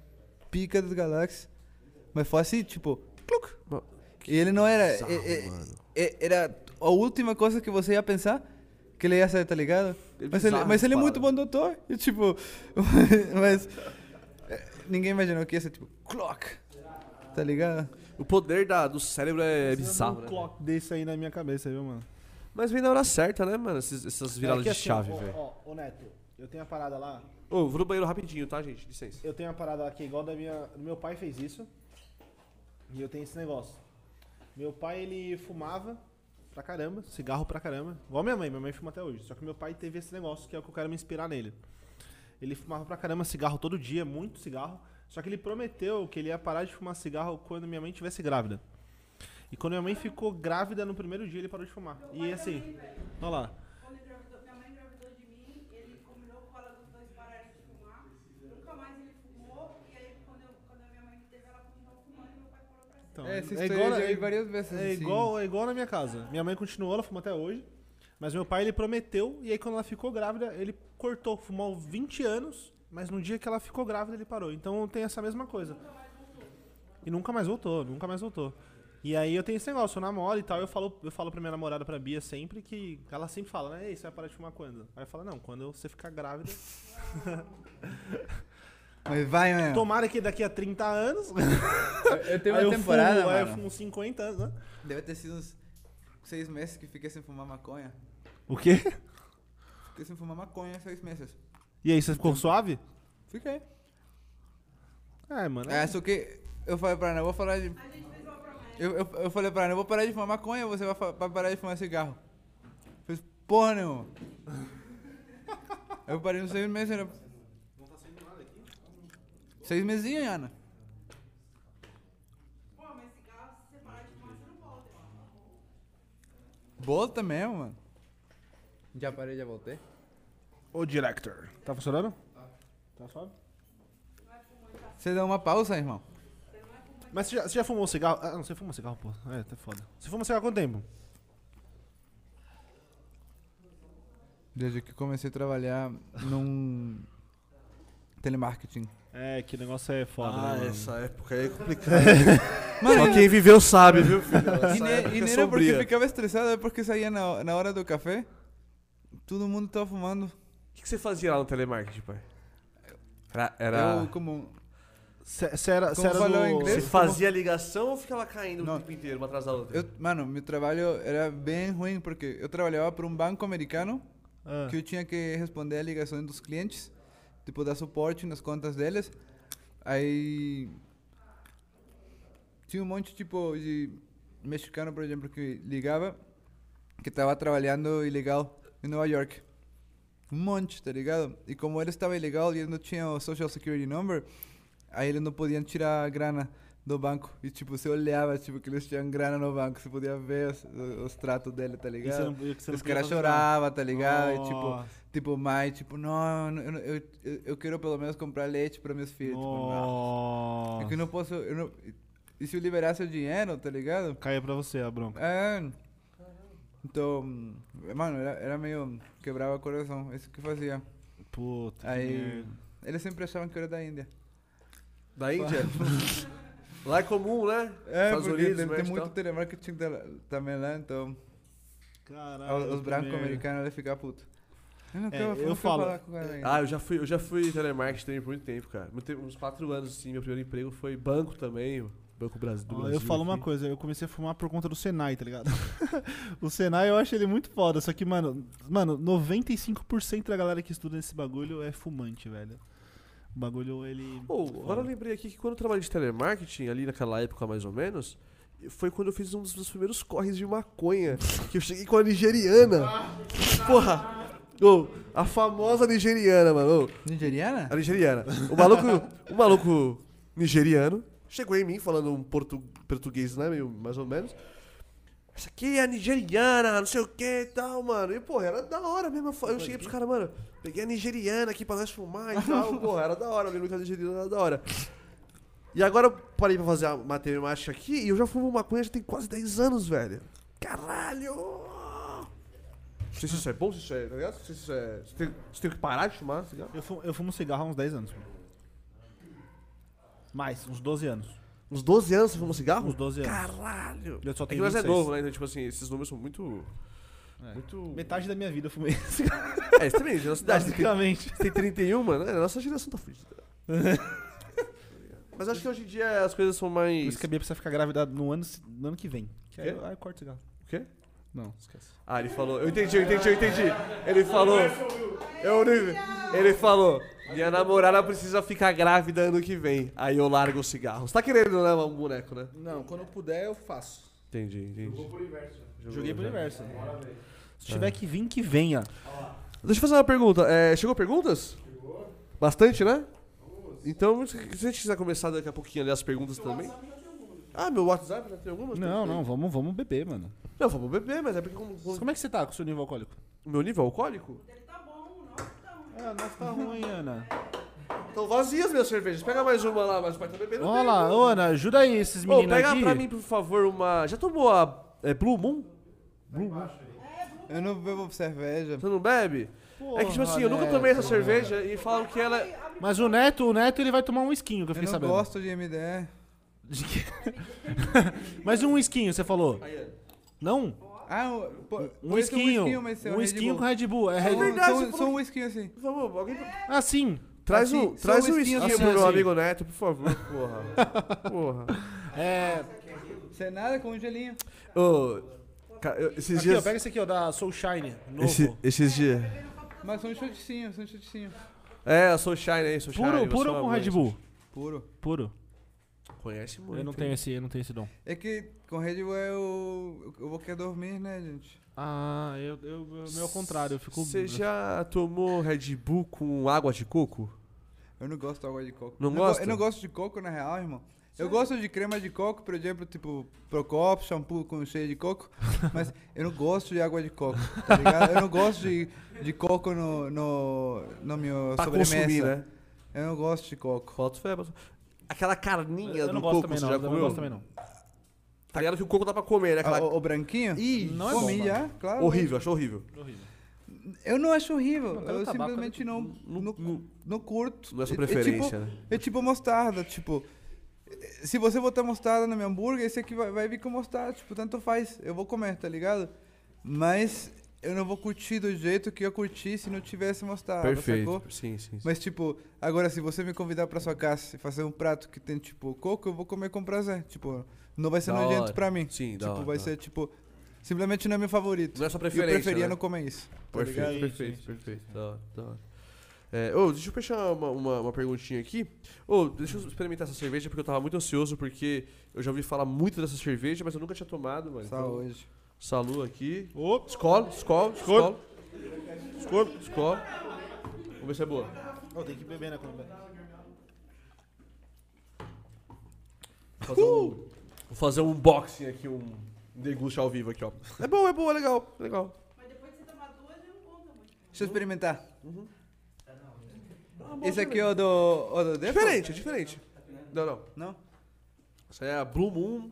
pica das galáxias. Mas foi assim, tipo, cluc. E ele não era. bizarro, e- e- mano. e- era a última coisa que você ia pensar que ele ia ser, tá ligado? É Mas ele, mas ele é muito bom doutor. E tipo, [laughs] mas é, ninguém imaginou que ia ser tipo clock. Tá ligado? O poder da, do cérebro é bizarro, um né? clock desse aí na minha cabeça, viu, mano? Mas vem na hora certa, né, mano? Esses- essas viradas É que de assim, chave, ó, velho. Ó, ô Neto, eu tenho a parada lá. Ô, vou no banheiro rapidinho, tá, gente? Licença. Eu tenho uma parada lá que é igual da minha. Meu pai fez isso. E eu tenho esse negócio. Meu pai, ele fumava pra caramba, cigarro pra caramba. Igual minha mãe, minha mãe fuma até hoje. Só que meu pai teve esse negócio que é o que eu quero me inspirar nele. Ele fumava pra caramba cigarro todo dia, muito cigarro. Só que ele prometeu que ele ia parar de fumar cigarro quando minha mãe estivesse grávida. E quando minha mãe ficou grávida no primeiro dia, ele parou de fumar. E assim, olha lá. Quando engravidou, minha mãe engravidou de mim, ele combinou com ela dos dois pararem de fumar. Nunca mais ele fumou. E aí, quando, eu, quando a minha mãe teve, ela continuou fumando e meu pai parou pra sempre. Então, É, essa é igual, vi é, várias vezes. É assim. igual, é igual na minha casa. Minha mãe continuou, ela fuma até hoje. Mas meu pai, ele prometeu, e aí quando ela ficou grávida, ele cortou, fumou 20 anos, mas no dia que ela ficou grávida, ele parou. Então tem essa mesma coisa. E nunca mais voltou, nunca mais voltou. E aí eu tenho esse negócio, eu namoro e tal, eu falo, eu falo pra minha namorada, pra Bia, sempre que. Ela sempre fala, né? Ei, você vai parar de fumar quando? Aí eu falo, não, quando você ficar grávida. [laughs] Mas vai, mesmo. Tomara que daqui a 30 anos. Eu, eu tenho [laughs] aí uma eu temporada, fumo, aí eu mano. fumo 50 anos, né? Deve ter sido uns seis meses que fiquei sem fumar maconha. O quê? Fiquei sem fumar maconha seis meses. E aí, você ficou suave? Fiquei. É, mano. É, só que eu falei pra Ana, eu vou falar de. Eu, eu, eu falei pra Ana, eu vou parar de fumar maconha, você vai, vai parar de fumar cigarro. Fiz, porra nenhuma. Eu parei uns seis meses. Era... Seis mesinhos, Ana. Pô, mas cigarro, se você parar de fumar, você não volta. Volta mesmo, mano. Já parei, já voltei. O director. Tá funcionando? Tá suave? Você dá uma pausa, irmão. Mas você já, você já fumou cigarro? Ah, não, você fuma cigarro, pô. É, tá foda. Você fuma cigarro há quanto tempo? Desde que comecei a trabalhar num telemarketing. É, que negócio é foda, Ah, né, mano? essa época aí é complicada. [laughs] Mano, Só quem viveu sabe, viu, filho? Essa E, ne, e é nem era porque ficava estressado, é porque saía na, na hora do café. Todo mundo tava fumando. O que, que você fazia lá no telemarketing, pai? Era. era... Eu, como. Você era, cê Como era do... inglês? Você fazia ligação ou ficava caindo Não. o tempo inteiro, uma atrás da outra? Eu, mano, meu trabalho era bem ruim, porque eu trabalhava para um banco americano Ah, que eu tinha que responder a ligações dos clientes, tipo, dar suporte nas contas deles. Aí. Tinha um monte, tipo, de mexicano, por exemplo, que ligava, que estava trabalhando ilegal em Nova York. Um monte, tá ligado? E como ele estava ilegal e ele não tinha o Social Security Number, aí eles não podiam tirar a grana do banco. E, tipo, você olhava, tipo, que eles tinham grana no banco, você podia ver os, os tratos dele, tá ligado? você não- que você não Os caras choravam, tá ligado? E, tipo, tipo, mãe, tipo, não, eu, eu, eu, eu quero pelo menos comprar leite para meus filhos. Tipo, não. É que eu não posso. Eu não, e se eu liberasse o dinheiro, tá ligado? Caia pra você a bronca. É. Então, mano, era, era meio. quebrava o coração. Isso que fazia. Puta, que Aí. merda. Eles sempre achavam que eu era da Índia. Da Índia? [laughs] lá é comum, né? É, Estados porque Unidos, tem, tem muito telemarketing da- também lá, então. Caralho, os brancos americanos eles ficam putos. Eu não É, eu falo- falar com o cara ainda. Ah, eu já fui, eu já fui telemarketing também por muito tempo, cara. Muito uns quatro anos, assim, meu primeiro emprego foi banco também, Banco Brasil, do Ó, Brasil. eu falo uma aqui. coisa, eu comecei a fumar por conta do Senai, tá ligado? [laughs] o Senai eu acho ele muito foda, só que, mano, mano, 95% da galera que estuda nesse bagulho é fumante, velho. O bagulho, ele. Pô, agora eu lembrei aqui que quando eu trabalhei de telemarketing, ali naquela época mais ou menos, foi quando eu fiz um dos meus primeiros corres de maconha. que eu cheguei com a nigeriana. Porra! Ô, a famosa nigeriana, mano. Nigeriana? a nigeriana. O maluco, o maluco nigeriano chegou em mim falando um portu, português, né? Meio, mais ou menos. Essa aqui é a nigeriana, não sei o que e tal, mano. E, porra, era da hora mesmo. Eu Eu cheguei pros caras, mano, peguei a nigeriana aqui pra nós fumar e tal. [laughs] porra, era da hora. Eu lembro que a nigeriana era da hora. E agora eu parei pra fazer a matemática aqui e eu já fumo maconha já tem quase 10 anos, velho. Caralho! Não sei se isso é bom, se isso é, tá ligado? Não sei se isso é... Você tem, você tem que parar de fumar cigarro? Eu fumo, eu fumo cigarro há uns 10 anos. mano. Mais, uns 12 anos. Uns 12 anos você fumou cigarro? Uns 12 anos. Caralho! Eu só É que tenho nós é 26. novo, né? Então, tipo assim, esses números são muito. É. Muito. Metade da minha vida eu fumei. [laughs] É, você também, de nossa idade. Você tem- Basicamente. tem 31, mano. É, a nossa geração tá fudida. [laughs] Mas acho que hoje em dia as coisas são Por mais. isso que a Bia precisa ficar grávida no ano, no ano que vem. Que aí, Quê? eu- aí eu corto o cigarro. O quê? Não, esquece. Ah, ele falou. Eu entendi, eu entendi, eu entendi. Ele falou. Eu, ele falou. Minha namorada precisa ficar grávida ano que vem. Aí eu largo o cigarro. Você tá querendo levar um boneco, né? Não, quando eu puder eu faço. Entendi, entendi. Joguei pro universo. Se tiver que vir, que venha. Deixa eu fazer uma pergunta. É, chegou perguntas? Chegou. Bastante, né? Então, se a gente quiser começar daqui a pouquinho a ler as perguntas também. Ah, meu WhatsApp já tem algumas? Não, não, vamos, vamos beber, mano. Não, vamos beber, mas é porque como, como- Como é que você tá com o seu nível alcoólico? o meu nível alcoólico? Ele tá bom, o nosso tá ruim. Ah, nossa, tá ruim, Ana. Estão vazias minhas cervejas. Pega mais uma lá, mas o pai tá bebendo. Olha lá, ô, Ana, ajuda aí esses Ô, meninos pega aqui. pra mim, por favor, uma. Já tomou a é, Blue Moon? Blue Moon. Eu não bebo cerveja. Você não bebe? é que, tipo assim, eu nunca Neto. tomei essa cerveja e falam que ela. é- Mas o Neto, o Neto, ele vai tomar um esquinho, que eu Eu fiquei não sabendo. gosto de MDR. [laughs] Mas um esquinho, você falou? Não? Ah, o- pô, Um esquinho. mas é Um Red esquinho com Red Bull. É Red Só- Bull. verdade, só, você só falou um whisky assim. Por favor, alguém. Ah, sim. Traz Assim, um, só traz um um whiskinho esquinho assim, pro meu assim. amigo Neto, por favor, porra. [laughs] Porra. É. Sem nada, com um gelinho. Ô, eu- esses Aqui, ó, dias. pega esse aqui, ó, da Soul Shine. Novo. esse- esses dias. Mas um shotzinho, só um shotzinho. É, a Soul Shine aí, Soul Shine. Puro, você puro é ou com Red. Bull? Puro. Puro. Conhece muito. Eu não tenho esse, eu não tenho esse dom. É que com Red Bull eu, eu vou querer dormir, né, gente? Ah, eu, eu, eu meu ao contrário, eu fico. Você já tomou Red Bull com água de coco? Eu não gosto de água de coco. Não eu gosta? Eu não gosto de coco, na real, irmão. Eu gosto de crema de coco, por exemplo, tipo Procop, shampoo com cheio de coco, [laughs] mas eu não gosto de água de coco, tá ligado? Eu não gosto de, de coco no, no, no meu Pra sobremesa. consumir, né? Eu não gosto de coco. Foto fé. Aquela carninha Eu do não gosto coco, também, você não. já Eu não gosto também, não. Tá ligado que o coco dá pra comer, né? Ah, Aquela... o, o branquinho? Ih, Não é Comi bom, já, claro. horrível, achou horrível. Horrível. Eu não acho horrível. Não, cara, eu tabaco, simplesmente não, Não- não, não- não curto. Não é sua É- preferência, é tipo, né? É tipo mostarda, tipo. Se você botar mostarda no meu hambúrguer, esse aqui vai, vai vir com mostarda, tipo, tanto faz. Eu vou comer, tá ligado? Mas eu não vou curtir do jeito que eu curti se não tivesse mostarda, Perfeito. sacou? Sim, sim. sim. Mas, tipo, agora se você me convidar pra sua casa e fazer um prato que tem, tipo, coco, eu vou comer com prazer. Tipo, não vai ser Da nojento hora. pra mim. Sim, da tipo, hora, vai da ser, tipo, simplesmente não é meu favorito. Não é sua E eu preferência, preferia né? não comer isso. tá Perfeito, ligado? perfeito, perfeito. Da hora, da hora. É, ô, deixa eu fechar uma, uma, uma perguntinha aqui. Ô, deixa eu experimentar essa cerveja porque eu tava muito ansioso porque eu já ouvi falar muito dessa cerveja, mas eu nunca tinha tomado, mano. Então, Saúde. Salu aqui. Ô, Escola, escola, escola. Escola, escola. Vamos ver se é boa. oh, tem que beber, né? Quando bebe. Vou fazer, um, vou fazer um unboxing aqui, um deguste ao vivo aqui, ó. É bom, é bom, é legal, é legal. Mas depois de você tomar duas, ele não conta muito. Deixa eu experimentar. Ah, bom Esse aqui é o do, o do? Diferente, é diferente. Não, não. Não? Essa é a Blue Moon.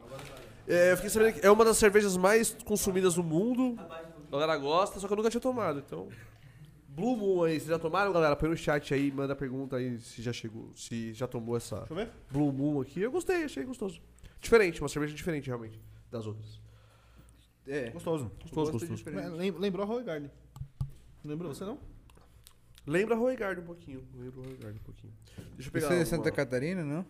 É, eu fiquei sabendo que é uma das cervejas mais consumidas no mundo. A galera gosta, só que eu nunca tinha tomado. Então, Blue Moon aí, vocês já tomaram, galera? Põe no chat aí, manda pergunta aí se já chegou, se já tomou essa Deixa eu ver. Blue Moon aqui. Eu gostei, achei gostoso. Diferente, uma cerveja diferente realmente das outras. É. Gostoso. Gostoso, Gosto gostoso. Lem- Lembrou a Roy Garden. Lembrou você não? Lembra a Roy Garden um pouquinho. Lembra a Roy Garden um pouquinho. Deixa eu pegar Isso é uma- Santa Catarina, não?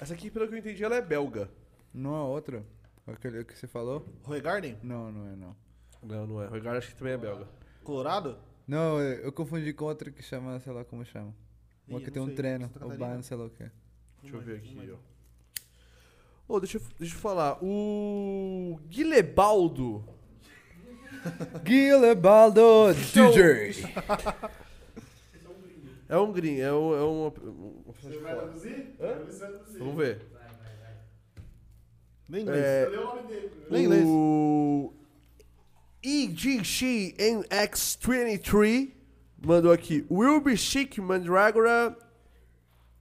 Essa aqui, pelo que eu entendi, ela é belga. Não é outra? Aquele que você falou? Roy Garden? Não, não é não. Não, não é. Roy Garden acho que também é belga. Colorado? Não, eu confundi com outra que chama, sei lá como chama. Uma que tem um sei, treino, o ban, sei lá o quê. Deixa eu ver aqui, ó. Ô, deixa, eu- deixa eu falar. O Guilebaldo. [laughs] Guilebaldo DJ! É um [laughs] green, é, um, é uma. uma pessoa de fora. Hã? Vamos ver. Nem inglês. É, Nem inglês. o EGX NX23 mandou aqui. Will be chic Mandragora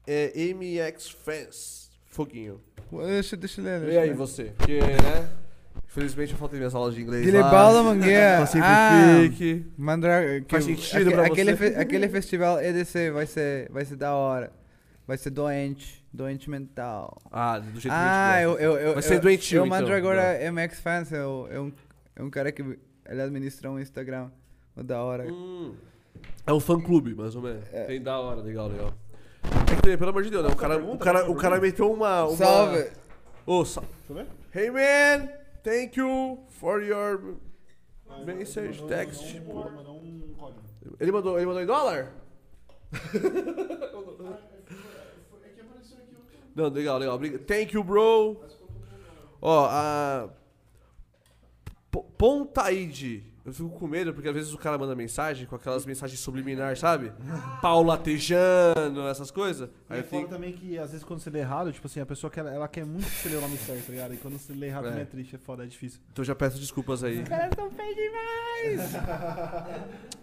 é, MX Fans. Foguinho. Deixa, deixa eu ler. E deixa eu aí, ler. você? Porque, né? Infelizmente eu faltei minhas aulas de inglês. Guilebaldo lá. Mangueira. Passei por Ah. Mandra... que- Faz sentido aque- pra aquele, você. fe- aquele festival EDC vai ser, vai ser da hora. Vai ser doente, doente mental. Ah, do jeito Ah, que eu, eu, eu, Vai ser eu, doentio, eu mando então. agora Não. MX Fans, é, o- é um, é um cara que ele administra um Instagram, o da hora. Hum, é um fã-clube, mais ou menos. É. Tem da hora, legal, legal. É que, pelo amor de Deus, né? O cara, o cara, o cara meteu uma... uma... Salve! Ô, sal... Deixa eu ver. Hey, man! Thank you for your message, text. Mandou um código. Ele mandou, ele mandou em dólar? [laughs] Não, legal, legal. Thank you, bro. Ó, a. Pontaide. Eu fico com medo porque às vezes o cara manda mensagem com aquelas mensagens subliminares, sabe? Pau latejando, essas coisas. Aí Aí eu eu falo tenho. também que às vezes quando você lê errado, tipo assim, a pessoa quer, ela quer muito que você lê o nome certo, tá ligado? E quando você lê errado É. também é triste, é foda, é difícil. Então já peço desculpas aí. [laughs]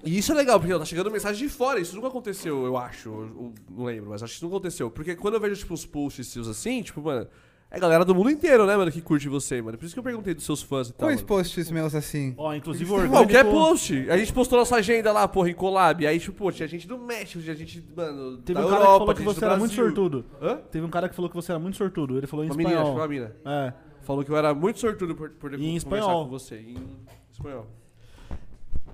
E isso é legal, porque ó, tá chegando mensagem de fora. Isso nunca aconteceu, eu acho. Eu, eu não lembro, mas acho que isso nunca aconteceu. Porque quando eu vejo, tipo, uns posts seus assim, tipo, mano, é galera do mundo inteiro, né, mano, que curte você, mano. Por isso que eu perguntei dos seus fãs e tal. Quais mano. posts meus assim? Ó, inclusive o orgânico... Qualquer post. A gente postou nossa agenda lá, porra, em collab. Aí, tipo, pô, tinha gente do México, tinha gente, mano, Teve da um cara Europa, que falou que você era muito sortudo. Hã? Teve um cara que falou que você era muito sortudo. Ele falou em Uma menina, acho que espanhol. foi uma mina. É. Falou que eu era muito sortudo por, por E em conversar espanhol. com você. Em espanhol.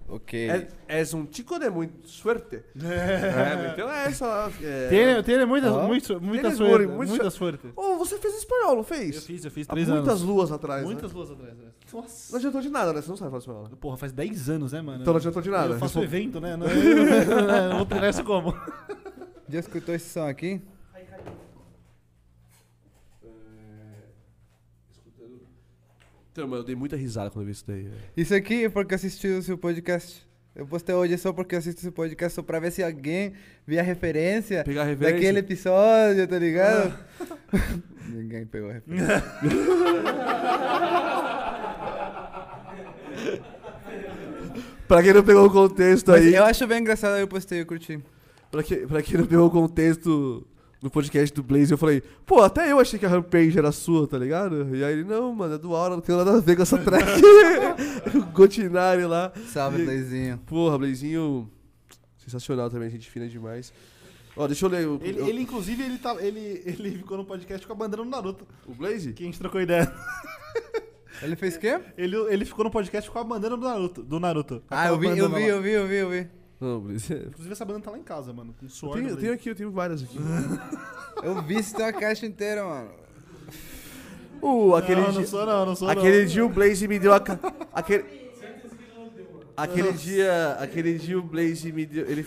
Ok. É, és um chico de muito suerte. É, [laughs] então é essa lá. É... Tem, tem muitas, Ó. muito, muitas sorte. muito- Muitas sorte. Oh, você fez espanhol, não fez? Eu fiz, eu fiz Há três muitas anos. luas atrás, Muitas né? luas atrás. né? Não Nossa. adiantou de nada, né? Você não sabe falar espanhol. né? Porra, faz 10 anos, né, mano? Então não adiantou de nada. Eu faço Responde- evento, né? [laughs] Não, eu não vou treinar isso como? Já escutou esse som aqui? Então, mano, eu dei muita risada quando eu vi isso daí. velho. Isso aqui é porque assisti o seu podcast. Eu postei hoje só porque assisti o seu podcast, só pra ver se alguém via a referência Pegar a referência. daquele episódio, tá ligado? [laughs] Ninguém pegou a referência. Pra quem não pegou o contexto Mas aí. eu acho bem engraçado, eu postei, eu curti. Pra, que, pra quem não pegou o contexto no podcast do Blaze, eu falei, pô, até eu achei que a rampage era sua, tá ligado? E aí ele, não, mano, é do Aura, não tem nada a ver com essa [laughs] track. [laughs] o Gotinari lá. Salve, E- Leizinho. Porra, Blazinho, sensacional também, gente fina demais. Ó, deixa eu ler o, Ele, eu- ele, inclusive, ele, tá, ele, ele ficou no podcast com a bandeira do Naruto. o Blaze. Que a gente trocou ideia. Ele fez o quê? Ele, ele ficou no podcast com a bandeira do Naruto. Do Naruto. Ah, eu vi, eu vi, eu vi, eu vi, eu vi. Não, Blaze. Inclusive, essa banana tá lá em casa, mano. Com Eu suor. tenho, do eu tenho aqui, eu tenho várias aqui. [laughs] Eu vi se tem uma caixa inteira, mano. Uh, aquele não, dia, não sou não, não sou aquele não. dia o Blaze me deu a ca... aquele Aquele dia, aquele dia o Blaze me deu, ele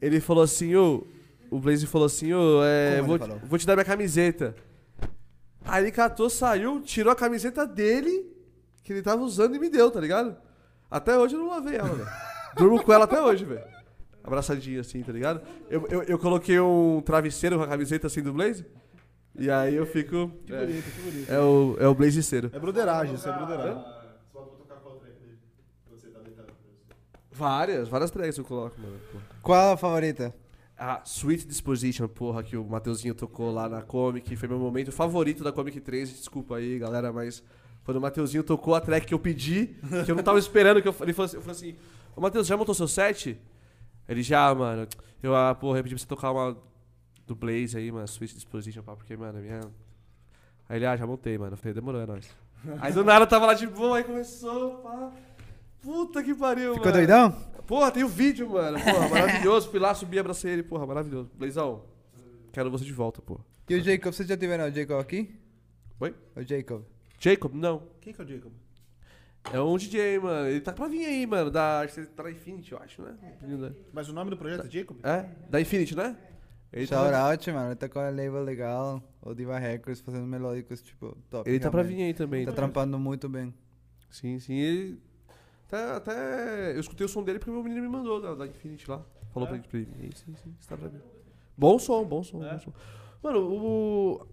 Ele falou assim, ô, o Blaze falou assim, ô, é, Como vou, vou te dar minha camiseta. Aí ele catou, saiu, tirou a camiseta dele, que ele tava usando e me deu, tá ligado? Até hoje eu não lavei ela, velho. Durmo com ela até hoje, velho. Abraçadinha assim, tá ligado? Eu, eu, eu coloquei um travesseiro com a camiseta assim do Blaze. E aí eu fico. Que É, bonito, que bonito. é o, é o Blazeceiro. É broderagem, isso é broderagem. Várias, várias tracks eu coloco, mano. pô. Qual a favorita? A Sweet Disposition, porra, que o Mateuzinho tocou lá na Comic, foi meu momento favorito da Comic 3. Desculpa aí, galera, mas quando o Mateuzinho tocou a track que eu pedi, que eu não tava esperando, que eu, ele falou assim, eu falei assim: Ô Matheus, já montou seu set? Ele já, mano. Eu, ah, porra, eu pedi pra você tocar uma do Blaze aí, mano, Sweet Disposition, pá, porque, mano, a minha. Aí ele, ah, já montei, mano. Eu falei, demorou, é nóis. aí do nada eu tava lá de boa, aí começou, pá. Puta que pariu, Ficou mano. doidão? Porra, tem o vídeo, mano. Porra, maravilhoso. Fui lá, subi, abracei ele. Porra, maravilhoso. Blazão, quero você de volta, pô. E o Jacob, vocês já tiveram o Jacob aqui? Oi? O Jacob. Jacob? Não. Quem que é o Jacob? É um DJ, mano. Ele tá pra vir aí, mano. Da, tá Infinity, eu acho, né? Mas o nome do projeto é Jacob? É? Da Infinity, né? Ele tá, Shout out, mano. Ele tá com a label legal. O Diva Records fazendo melódicos, tipo, top. ele tá pra vir aí também. Tá trampando muito bem. Sim, sim. Ele. Até, até. Eu escutei o som dele porque meu menino me mandou da, da Infinity lá. Falou É? pra ele. Pra ele. Sim, sim, está pra vir. Bom som, bom som, É? bom som. Mano, o.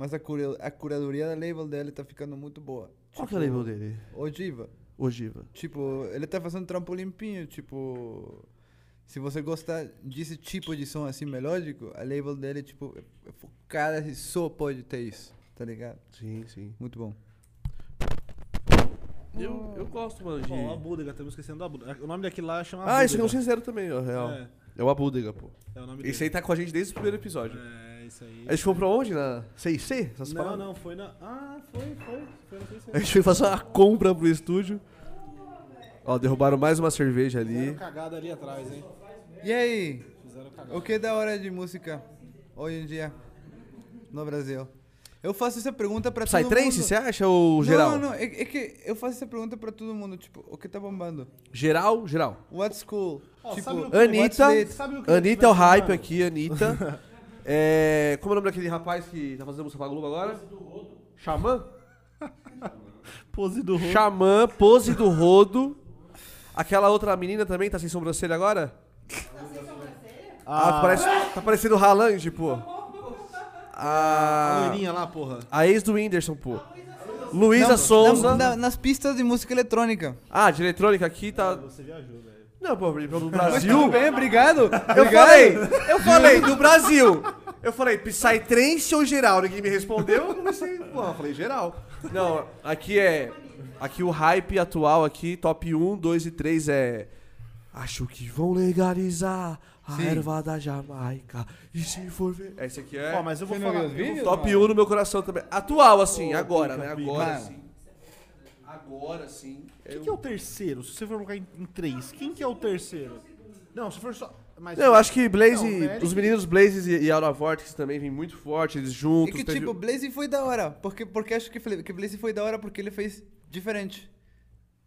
Mas a, cura, a curadoria da label dele tá ficando muito boa. Qual que é o label dele? O Diva. Ogiva. Tipo, ele tá fazendo trampo limpinho, tipo... Se você gostar desse tipo de som assim melódico, a label dele, tipo, é focada e só pode ter isso, tá ligado? Sim, sim. Muito bom. Eu, eu gosto, mano, de. Bom, a Budega, estamos esquecendo da Budega. O nome daquele lá chama Ah, isso é um sincero também, ó, real. É. É o Abúdega, pô. É o nome dele. Esse aí tá com a gente desde o primeiro episódio. É, isso aí. A gente foi pra onde? Na CIC? Essas Não, paradas? não, foi na. Ah, foi, foi. Foi na CIC. A gente foi fazer uma compra pro estúdio. Ó, derrubaram mais uma cerveja ali. Fizeram cagada ali atrás, hein? E aí? Fizeram cagada. O que é da hora de música hoje em dia no Brasil? Eu faço essa pergunta pra todo Psytrance, mundo. você acha ou geral? Não, não, é, é que eu faço essa pergunta pra todo mundo, tipo, o que tá bombando? Geral, geral. What's cool? Ó, tipo, sabe o que- Anitta, What's Anitta é o hype aqui, Anitta. [laughs] É, como é o nome daquele rapaz que tá fazendo música pra Globo agora? Xamã? Pose do rosto. [laughs] Xamã, pose do rodo. Aquela outra menina também tá sem sobrancelha agora? Ah, A, parece, tá parecendo o Haaland, pô. a A, loirinha lá, porra. a ex do Whindersson, pô. Luísa Souza. na- na- nas pistas de música eletrônica. Ah, de eletrônica aqui tá. Você viajou, velho. Não, pô, do Tudo Brasil. bem, obrigado. Eu falei, eu falei do Brasil. Eu falei, Psytrance ou geral? Ninguém me respondeu. Eu comecei, pô, eu falei geral. Não, aqui é. Aqui o hype atual aqui, top 1, 2 e 3 é. Acho que vão legalizar a Sim. erva da Jamaica. E se for ver. Esse aqui é. Ó, mas eu vou Você falar. vídeos? top 1 no meu coração também. Atual, assim, agora, né? pica, Agora pica. sim. Agora sim. Quem que é o terceiro? Se você for colocar em, em três, quem que é o terceiro? Não, se for só. Mas Não, eu acho que Blaze, Não, os meninos Blaze e, e of Vortex também vêm muito forte, eles É juntos. que, teve- tipo, Blaze foi da hora. Porque, porque acho que, que Blaze foi da hora porque ele fez diferente.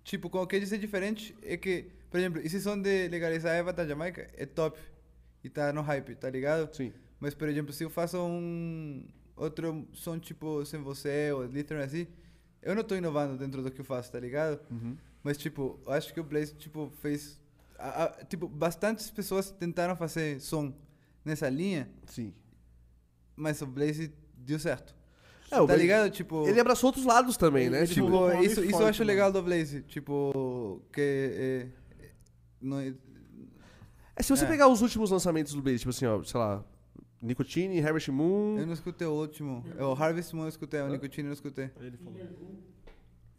Tipo, quando quer dizer diferente, é que, por exemplo, esse som de legalizar a Eva da Jamaica é top. E tá no hype, tá ligado? Sim. Mas, por exemplo, se eu faço um outro som tipo Sem Você ou literalmente assim, eu não tô inovando dentro do que eu faço, tá ligado? Mas, tipo, eu acho que o Blaze, tipo, fez... a- a- tipo, bastantes pessoas tentaram fazer som nessa linha, Sim. mas o Blaze deu certo. É, o tá Blaze- ligado? Tipo, Ele abraçou outros lados também, né? Ele Tipo, tipo isso, isso eu acho mano. legal do Blaze. Tipo, que... É, é, não é- é, se você É. pegar os últimos lançamentos do Blaze, tipo assim, ó, sei lá, Nicotine, Harvest Moon. eu não escutei o último. É o Harvest Moon eu escutei, o Nicotine eu não escutei. Ele falou.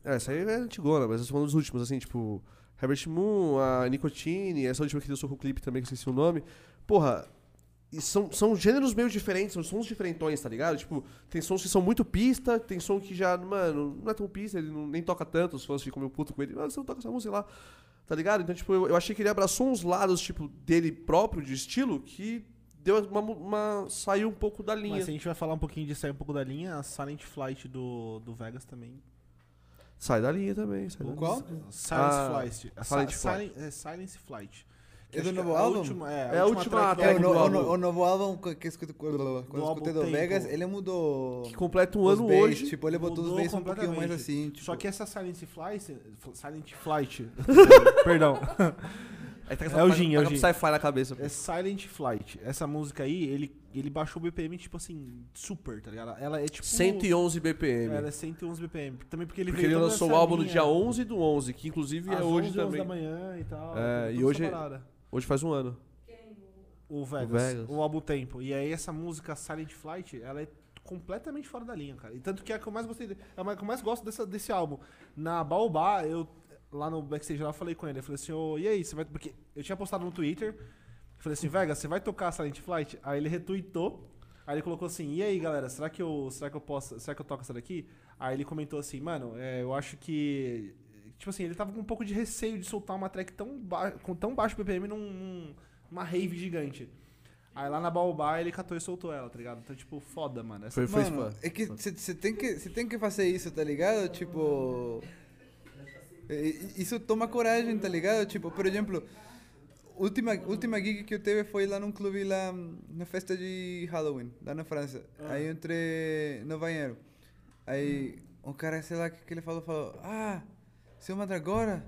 É, essa aí é antigona, mas eu tô falando dos últimos, assim, tipo, Harvest Moon, a Nicotine, essa última que deu o clipe também, que eu esqueci o nome. Porra, e são, são gêneros meio diferentes, são sons diferentões, tá ligado? Tipo, tem sons que são muito pista, tem som que já, mano, não é tão pista, ele não, nem toca tanto, os fãs ficam meio puto com ele. Ah, você não toca essa música lá, tá ligado? Então, tipo, eu, eu achei que ele abraçou uns lados, tipo, dele próprio, de estilo, que deu uma, uma saiu um pouco da linha. Mas se a gente vai falar um pouquinho de sair um pouco da linha, a Silent Flight do, do Vegas também. Sai da linha também, sai da linha. Qual? Silence Ah, Flight. Silent Flight. Silent, é, Silence Flight. É do novo a álbum? Última, é, É a última É, o, no- o, no- o novo álbum que eu escutei, quando eu escutei do. Vegas, ele mudou Que completa um ano bass, hoje. Tipo, ele botou os bass um pouquinho mais assim. Tipo, Só que essa Silent Flight. Silent Flight. [laughs] perdão. [laughs] Aí tá É o Gin, é o tá com sci-fi na cabeça. É Silent Flight. Essa música aí, ele, ele baixou o BPM, tipo assim, super, tá ligado? Ela é tipo. 111 BPM. Ela é 111 BPM. Também porque ele Porque ele lançou o álbum no dia 11 do 11, que inclusive é hoje 11 horas também. da manhã e tal. É, toda e essa hoje- parada. Hoje faz um ano. O Vegas, Vegas. o álbum Tempo. E aí essa música Silent Flight, ela é completamente fora da linha, cara. E tanto que é a que eu mais gostei, de- é a que eu mais gosto dessa, desse álbum. Na Baobá, eu lá no backstage lá eu falei com ele, eu falei assim: "Ô, e aí, você vai porque eu tinha postado no Twitter, eu falei assim: "Vegas, você vai tocar Silent Flight?" Aí ele retweetou Aí ele colocou assim, e aí galera, será que eu, será que eu posso, será que eu toco essa daqui? Aí ele comentou assim, mano, é, eu acho que, tipo assim, ele tava com um pouco de receio de soltar uma track tão ba com tão baixo BPM num, num- numa rave gigante. Aí lá na Baobá ele catou e soltou ela, tá ligado? Então, tipo, foda, mano. Essa Foi, foi Mano, é que você tem que você tem que fazer isso, tá ligado? Tipo, isso toma coragem, tá ligado? Tipo, por exemplo, última última gig que eu teve foi lá num clube lá na festa de Halloween, lá na França. Aí eu entrei no banheiro. Aí um cara, sei lá, o que, que ele falou, falou: "Ah, seu Mandragora?"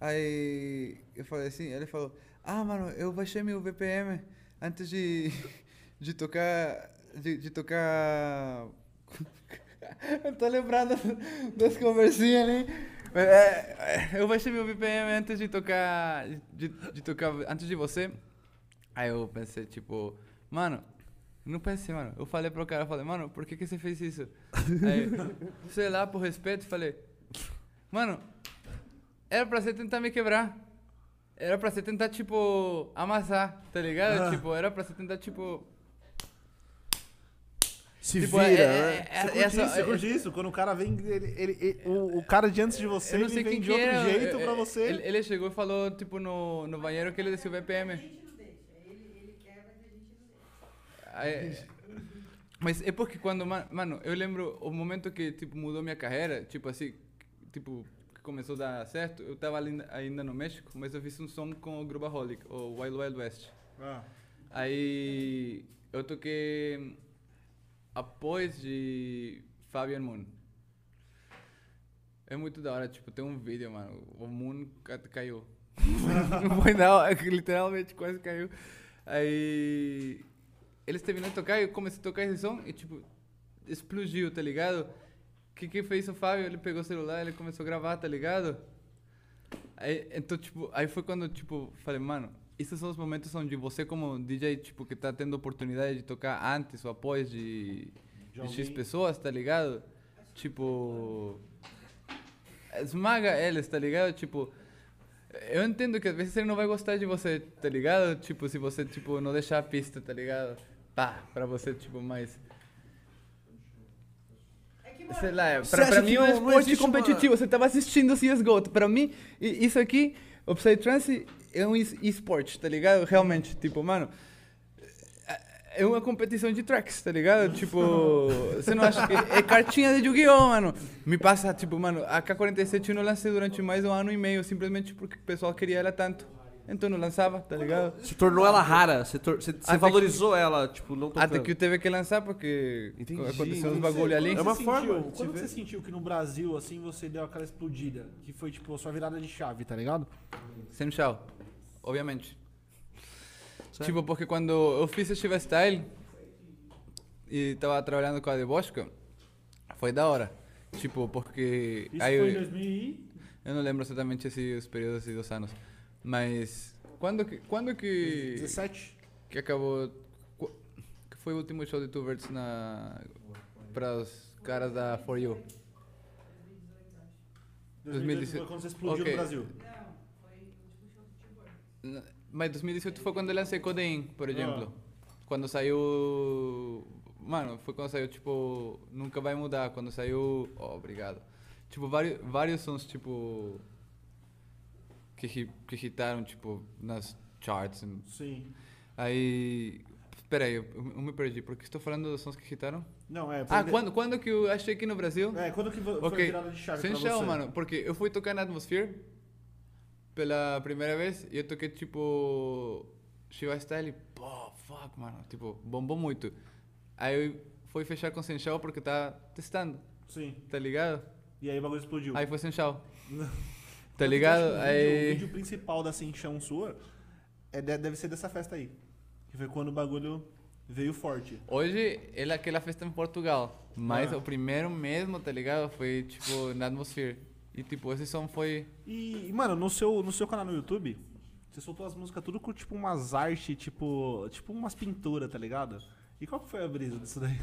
Aí eu falei assim, ele falou: "Ah, mano, eu baixei meu VPM antes de [laughs] de tocar de, de tocar [laughs] eu tô lembrando das conversinhas, né? É, é, eu baixei meu VPM antes de tocar. De, de tocar. Antes de você. Aí eu pensei, tipo, mano, não pensei, mano. Eu falei pro cara, eu falei, mano, por que, que você fez isso? Aí, [laughs] sei lá, por respeito, falei, mano, era pra você tentar me quebrar. Era pra você tentar, tipo, amassar, tá ligado? Ah. Tipo, era pra você tentar, tipo. Se tipo, vira, é- né? é- é- Você curte essa- isso, você é- curte isso? Quando o cara vem, ele, ele- ele- o, o cara de antes de você, Eu não ele vem de outro era. jeito eh, pra você. Ele, ele chegou e falou, tipo, no, no banheiro que ele desceu o BPM. Mas é porque quando, ma- mano, eu lembro o momento que, tipo, mudou minha carreira, tipo assim, tipo, que começou a dar certo, eu tava ali ainda no México, mas eu fiz um som com o Grubaholic, o Wild Wild West. Ah. Aí eu toquei após de Fabian Moon. É muito da hora, tipo, tem um vídeo, mano. O Moon ca- caiu. [laughs] Foi da hora, [laughs] literalmente quase caiu. Aí eles terminaram de tocar eu comecei a tocar esse som e, tipo, explodiu, tá ligado? O que, que fez o Fábio? Ele pegou o celular, ele começou a gravar, tá ligado? Aí, então, tipo, aí foi quando, tipo, falei, mano, esses são os momentos onde você como DJ, tipo, que tá tendo oportunidade de tocar antes ou após de, de X pessoas, tá ligado? Tipo, esmaga eles, tá ligado? Tipo, eu entendo que às vezes ele não vai gostar de você, tá ligado? Tipo, se você, tipo, não deixar a pista, tá ligado? Pá, pra você, tipo, mais... Sei lá, pra, pra mim é um esporte existe uma- competitivo. Você tava assistindo esgoto. Pra mim, isso aqui, o Psytrance é um es- esporte, tá ligado? Realmente, tipo, mano. É uma competição de tracks, tá ligado? [laughs] Tipo, você não acha que. É cartinha de Yu-Gi-Oh, mano. Me passa, tipo, mano, a K-47 eu não lancei durante mais um ano e meio, simplesmente porque o pessoal queria ela tanto. Então não lançava, tá ligado? Se tornou ela rara, você, tor- você- você valorizou ela, tipo, não tocando. Até que eu teve que lançar porque Entendi, aconteceu uns bagulho ali. É uma forma sentiu- Quando ver. você sentiu que no Brasil, assim, você deu aquela explodida, que foi, tipo, a sua virada de chave, tá ligado? Sem tchau, obviamente. Tipo, porque quando eu fiz Shiva Style e tava trabalhando com a de Bosco, foi da hora. Tipo, porque. Isso aí foi em eu, 2000 e... eu não lembro exatamente esses os períodos assim, dos anos. Mas. Quando que, quando que, 17? que acabou. qu- Que foi o último show de Two Verts na. para os caras da For You? 2018. Foi quando você explodiu Ok. no Brasil. Mas 2018 foi quando eu lancei Codein, por exemplo. Quando saiu. Mano, foi quando saiu, tipo. Nunca vai mudar. Quando saiu. Oh, obrigado. Tipo, vários, vários sons, tipo. Que, que hitaram, tipo, nas charts. Sim. Aí. Espera aí, eu, eu me perdi. Porque estou falando dos sons que hitaram? Não, é... Ah, foi- quando, quando que eu achei aqui no Brasil? É, quando que foi a Ok, virada de chave sem pra chão, você? mano, porque eu fui tocar na Atmosphere pela primeira vez e eu toquei tipo Shiva Style, pô, fuck, mano, tipo, bombou muito. Aí eu fui fechar com Chão porque tá testando, Sim. tá ligado? E aí o bagulho explodiu. Aí foi. [laughs] Tanto Tá ligado? que o vídeo- O Aí vídeo principal da Cinchão sua é, de- deve ser dessa festa aí. Que foi quando o bagulho veio forte. hoje ele é aquela festa em Portugal, mas Ah. o primeiro mesmo, tá ligado? Foi tipo na Atmosphere. E tipo, esse som foi E, mano, no seu, no seu canal no YouTube, você soltou as músicas tudo com tipo umas artes, tipo. Tipo umas pinturas, tá ligado? E qual que foi a brisa disso daí?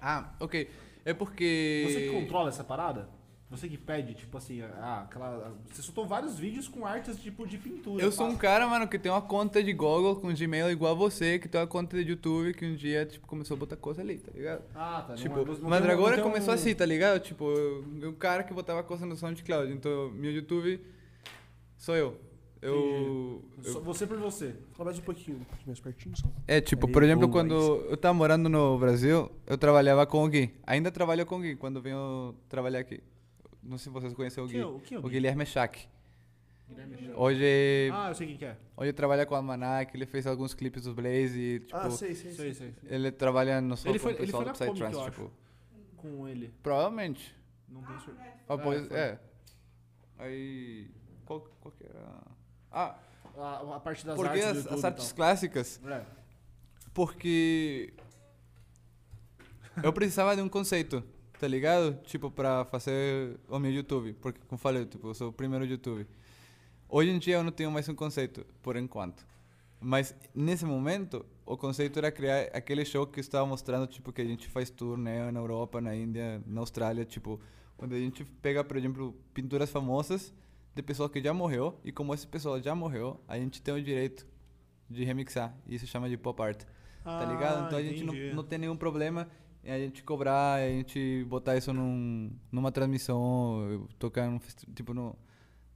Ah, OK. É porque Você que controla essa parada? Você que pede, tipo assim, ah, aquela. Você soltou vários vídeos com artes tipo de pintura. Eu sou um cara, mano, que tem uma conta de Google com Gmail igual a você, que tem uma conta de YouTube que um dia, tipo, começou a botar coisa ali, tá ligado? Ah, tá. não- tipo, não mas não um- começou assim, tá ligado? Tipo, eu, um cara que botava coisa no SoundCloud, então meu YouTube sou eu. Eu, eu- Só Você por você. Fala mais um pouquinho, mais pertinho só. É, tipo, Aí, por exemplo, boa, quando aí eu tava morando no Brasil, eu trabalhava com o Gui. Ainda trabalho com o Gui quando venho trabalhar aqui. Não sei se vocês conhecem o Gui. É o- é o o Gui? Guilherme Schack. Hoje, Ah, eu sei quem que é. hoje trabalha com o Almanac, ele fez alguns clipes do Blaze tipo, ah, sei, sei, Sei, sei. sei. ele trabalha no som Ele com foi- o ele pessoal foi do Psytrance, tipo. Com ele. Provavelmente. Não tenho certeza. Ah, pois, foi. é. Aí, qual, qual que era? Ah, A, a parte das porque artes do as, as artes tal. clássicas É. Porque eu precisava de um conceito, tá ligado? Tipo, pra fazer o meu YouTube. Porque, como falei, tipo, eu sou o primeiro YouTube. Hoje em dia eu não tenho mais um conceito, por enquanto. Mas, nesse momento, o conceito era criar aquele show que eu estava mostrando, tipo, que a gente faz tour, né? Na Europa, na Índia, na Austrália, tipo... Onde a gente pega, por exemplo, pinturas famosas, de pessoa que já morreu, e como essa pessoa já morreu, a gente tem o direito de remixar. E isso chama de pop art. Tá ligado? Então a gente não, Ah, entendi. não tem nenhum problema em a gente cobrar, a gente botar isso num, numa transmissão, tocar num tipo, não,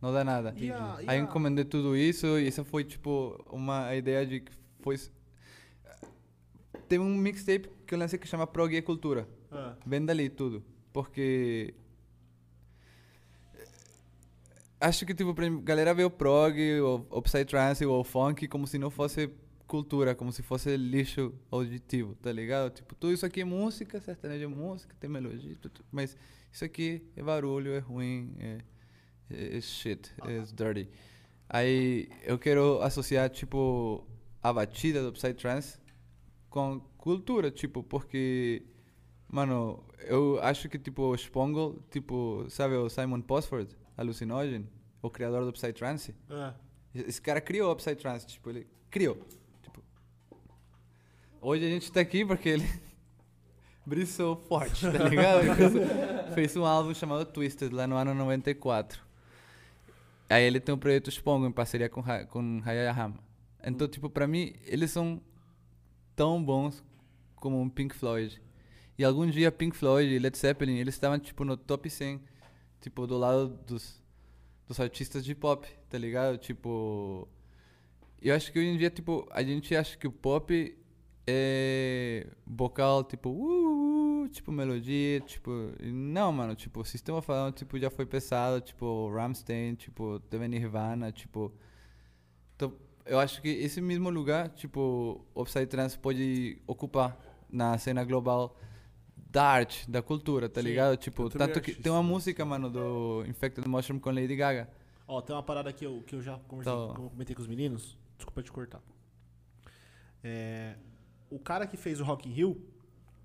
não dá nada. A- e Aí a- eu encomendei tudo isso e essa foi tipo uma ideia de que foi tem um mixtape que eu lancei que chama Prog e Cultura. Ah, Vem dali tudo, porque acho que tipo pra galera vê o prog, o, o psytrance ou o funk como se não fosse cultura, como se fosse lixo auditivo, tá ligado? Tipo, tudo isso aqui é música, sertanejo é música, tem melodia, tudo, mas isso aqui é barulho, é ruim, é, é, é shit, é dirty. Aí eu quero associar tipo a batida do psytrance com cultura, tipo, porque Mano, eu acho que tipo o Spongle, tipo, sabe o Simon Posford, Hallucinogen, o criador do Psytrance? ah. Esse cara criou o Psytrance, tipo, ele criou. Hoje a gente tá aqui porque ele [laughs] brisou forte, tá ligado? [laughs] Fez, um álbum chamado Twisted lá no ano 94. Aí ele tem um projeto Spongo em parceria com, com Hayayahama. Então, tipo, pra mim, eles são tão bons como um Pink Floyd. E algum dia Pink Floyd e Led Zeppelin, eles estavam tipo no top 100, tipo do lado dos dos artistas de pop, tá ligado? Tipo, eu acho que hoje em dia tipo a gente acha que o pop é vocal tipo uh, uh, tipo melodia, tipo, não, mano, tipo, o sistema falando tipo já foi pesado, tipo Rammstein, tipo teve Nirvana, tipo então, eu acho que esse mesmo lugar, tipo, o Psytrance pode ocupar na cena global da arte, da cultura, tá Sim, ligado? Tipo, também tanto que tem uma música, mano, do Infected Mushroom com Lady Gaga. Ó, tem uma parada que eu, que eu já conversei, Então. comentei com os meninos. Desculpa te cortar. É, o cara que fez o Rock in Rio,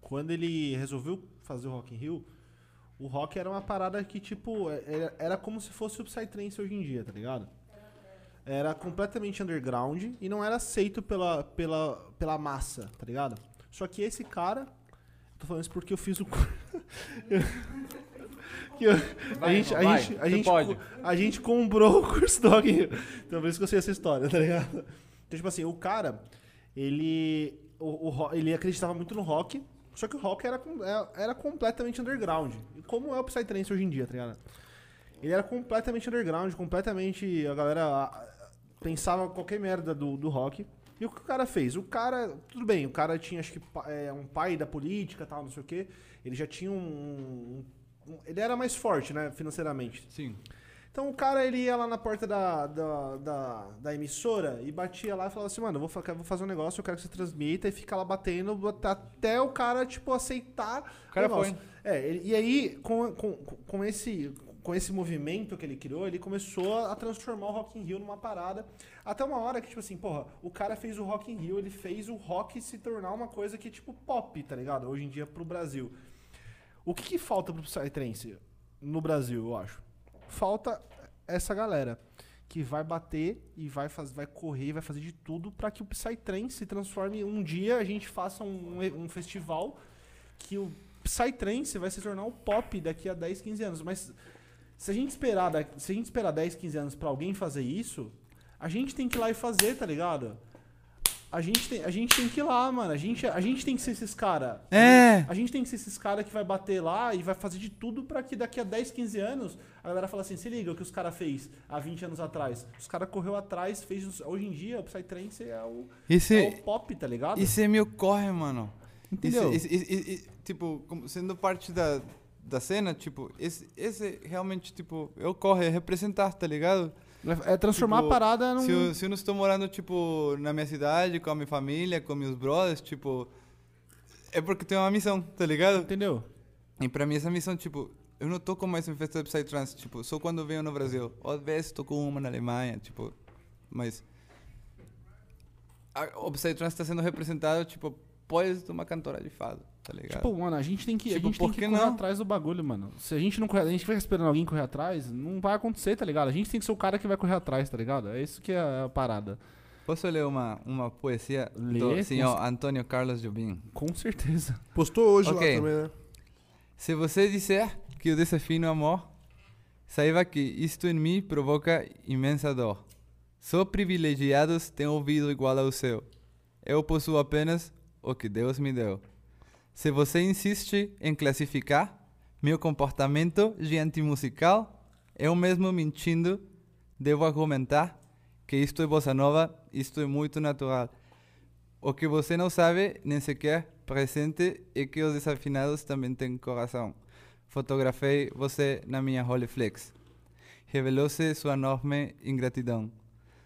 quando ele resolveu fazer o Rock in Rio, o rock era uma parada que, tipo, é- era, era como se fosse o Psytrance hoje em dia, tá ligado? Era completamente underground e não era aceito pela, pela, pela massa, tá ligado? Só que esse cara. Tô falando isso porque eu fiz o. [laughs] que eu- a Vai, gente, a vai, gente, a gente, pode. a gente comprou o curso do Rock. Então por isso que eu sei essa história, tá ligado? Então, tipo assim, o cara, ele. O, o ele acreditava muito no rock, só que o rock era, é- era completamente underground. Como é o Psytrance hoje em dia, tá ligado? Ele era completamente underground, completamente. A galera pensava qualquer merda do, do rock. E o que o cara fez? O cara, tudo bem, o cara tinha, acho que, é, um pai da política tal, não sei o quê. Ele já tinha um. um- ele era mais forte, né, financeiramente. Sim. Então o cara ele ia lá na porta da, da, da, da emissora e batia lá e falava assim, mano, eu vou, vou fazer um negócio, eu quero que você transmita e fica lá batendo até- o cara, tipo, aceitar O cara foi. É, e aí, com, com, com, esse, com esse movimento que ele criou, ele começou a transformar o Rock in Rio numa parada. Até uma hora que, tipo assim, porra, o cara fez o Rock in Rio, ele fez o rock se tornar uma coisa que, tipo, pop, tá ligado? Hoje em dia pro Brasil. O que, que falta pro Psytrance no Brasil, eu acho? Falta essa galera que vai bater e vai, vai correr, vai fazer de tudo pra que o Psytrance se transforme. Um dia a gente faça um, um festival que o Psytrance vai se tornar o pop daqui a 10, 15 anos. Mas se a gente esperar, se a gente esperar 10, 15 anos pra alguém fazer isso, a gente tem que ir lá e fazer, tá ligado? A gente tem, a gente tem que ir lá, mano. A gente, a gente tem que ser esses caras. É. A gente tem que ser esses caras que vai bater lá e vai fazer de tudo pra que daqui a 10, 15 anos a galera fala assim: se liga o que os caras fez há 20 anos atrás. Os caras correu atrás, fez. Hoje em dia o Psytrance é o, Esse, é o pop, tá ligado? Isso é meu corre, mano. Entendeu? Isso- isso- tipo, sendo parte da, da cena, tipo, esse, esse realmente, tipo, eu corre, é representar, tá ligado? É transformar Tipo, a parada num. Se eu, se eu não estou morando, tipo, na minha cidade, com a minha família, com meus brothers, tipo, é porque tem uma missão, tá ligado? Entendeu? E pra mim essa missão, tipo, eu não toco mais em festa de Psytrance, tipo, só quando venho no Brasil. Às vezes toco uma na Alemanha, tipo, mas... A, o Psytrance está sendo representado, tipo, pós de uma cantora de fado, tá ligado? Tipo, mano, a gente tem que, a Tipo, gente tem que que correr não? atrás do bagulho, mano. Se a gente não correr, a gente fica esperando alguém correr atrás, não vai acontecer, tá ligado? A gente tem que ser o cara que vai correr atrás, tá ligado? É isso que é a parada. Posso ler uma, uma poesia Lê, do com senhor Antônio Carlos Jobim? Com certeza. Postou hoje Ok. lá também, né? Se você disser que eu desafio no amor, Saiba que isto em mim provoca imensa dor. Só privilegiados têm ouvido igual ao seu. Eu possuo apenas o que Deus me deu. Se você insiste em classificar meu comportamento de antimusical, eu mesmo mentindo, devo argumentar que isto é bossa nova, isto é muito natural. O que você não sabe, nem sequer presente, é que os desafinados também têm coração. Fotografei você na minha Rolleiflex. Revelou-se sua enorme ingratidão.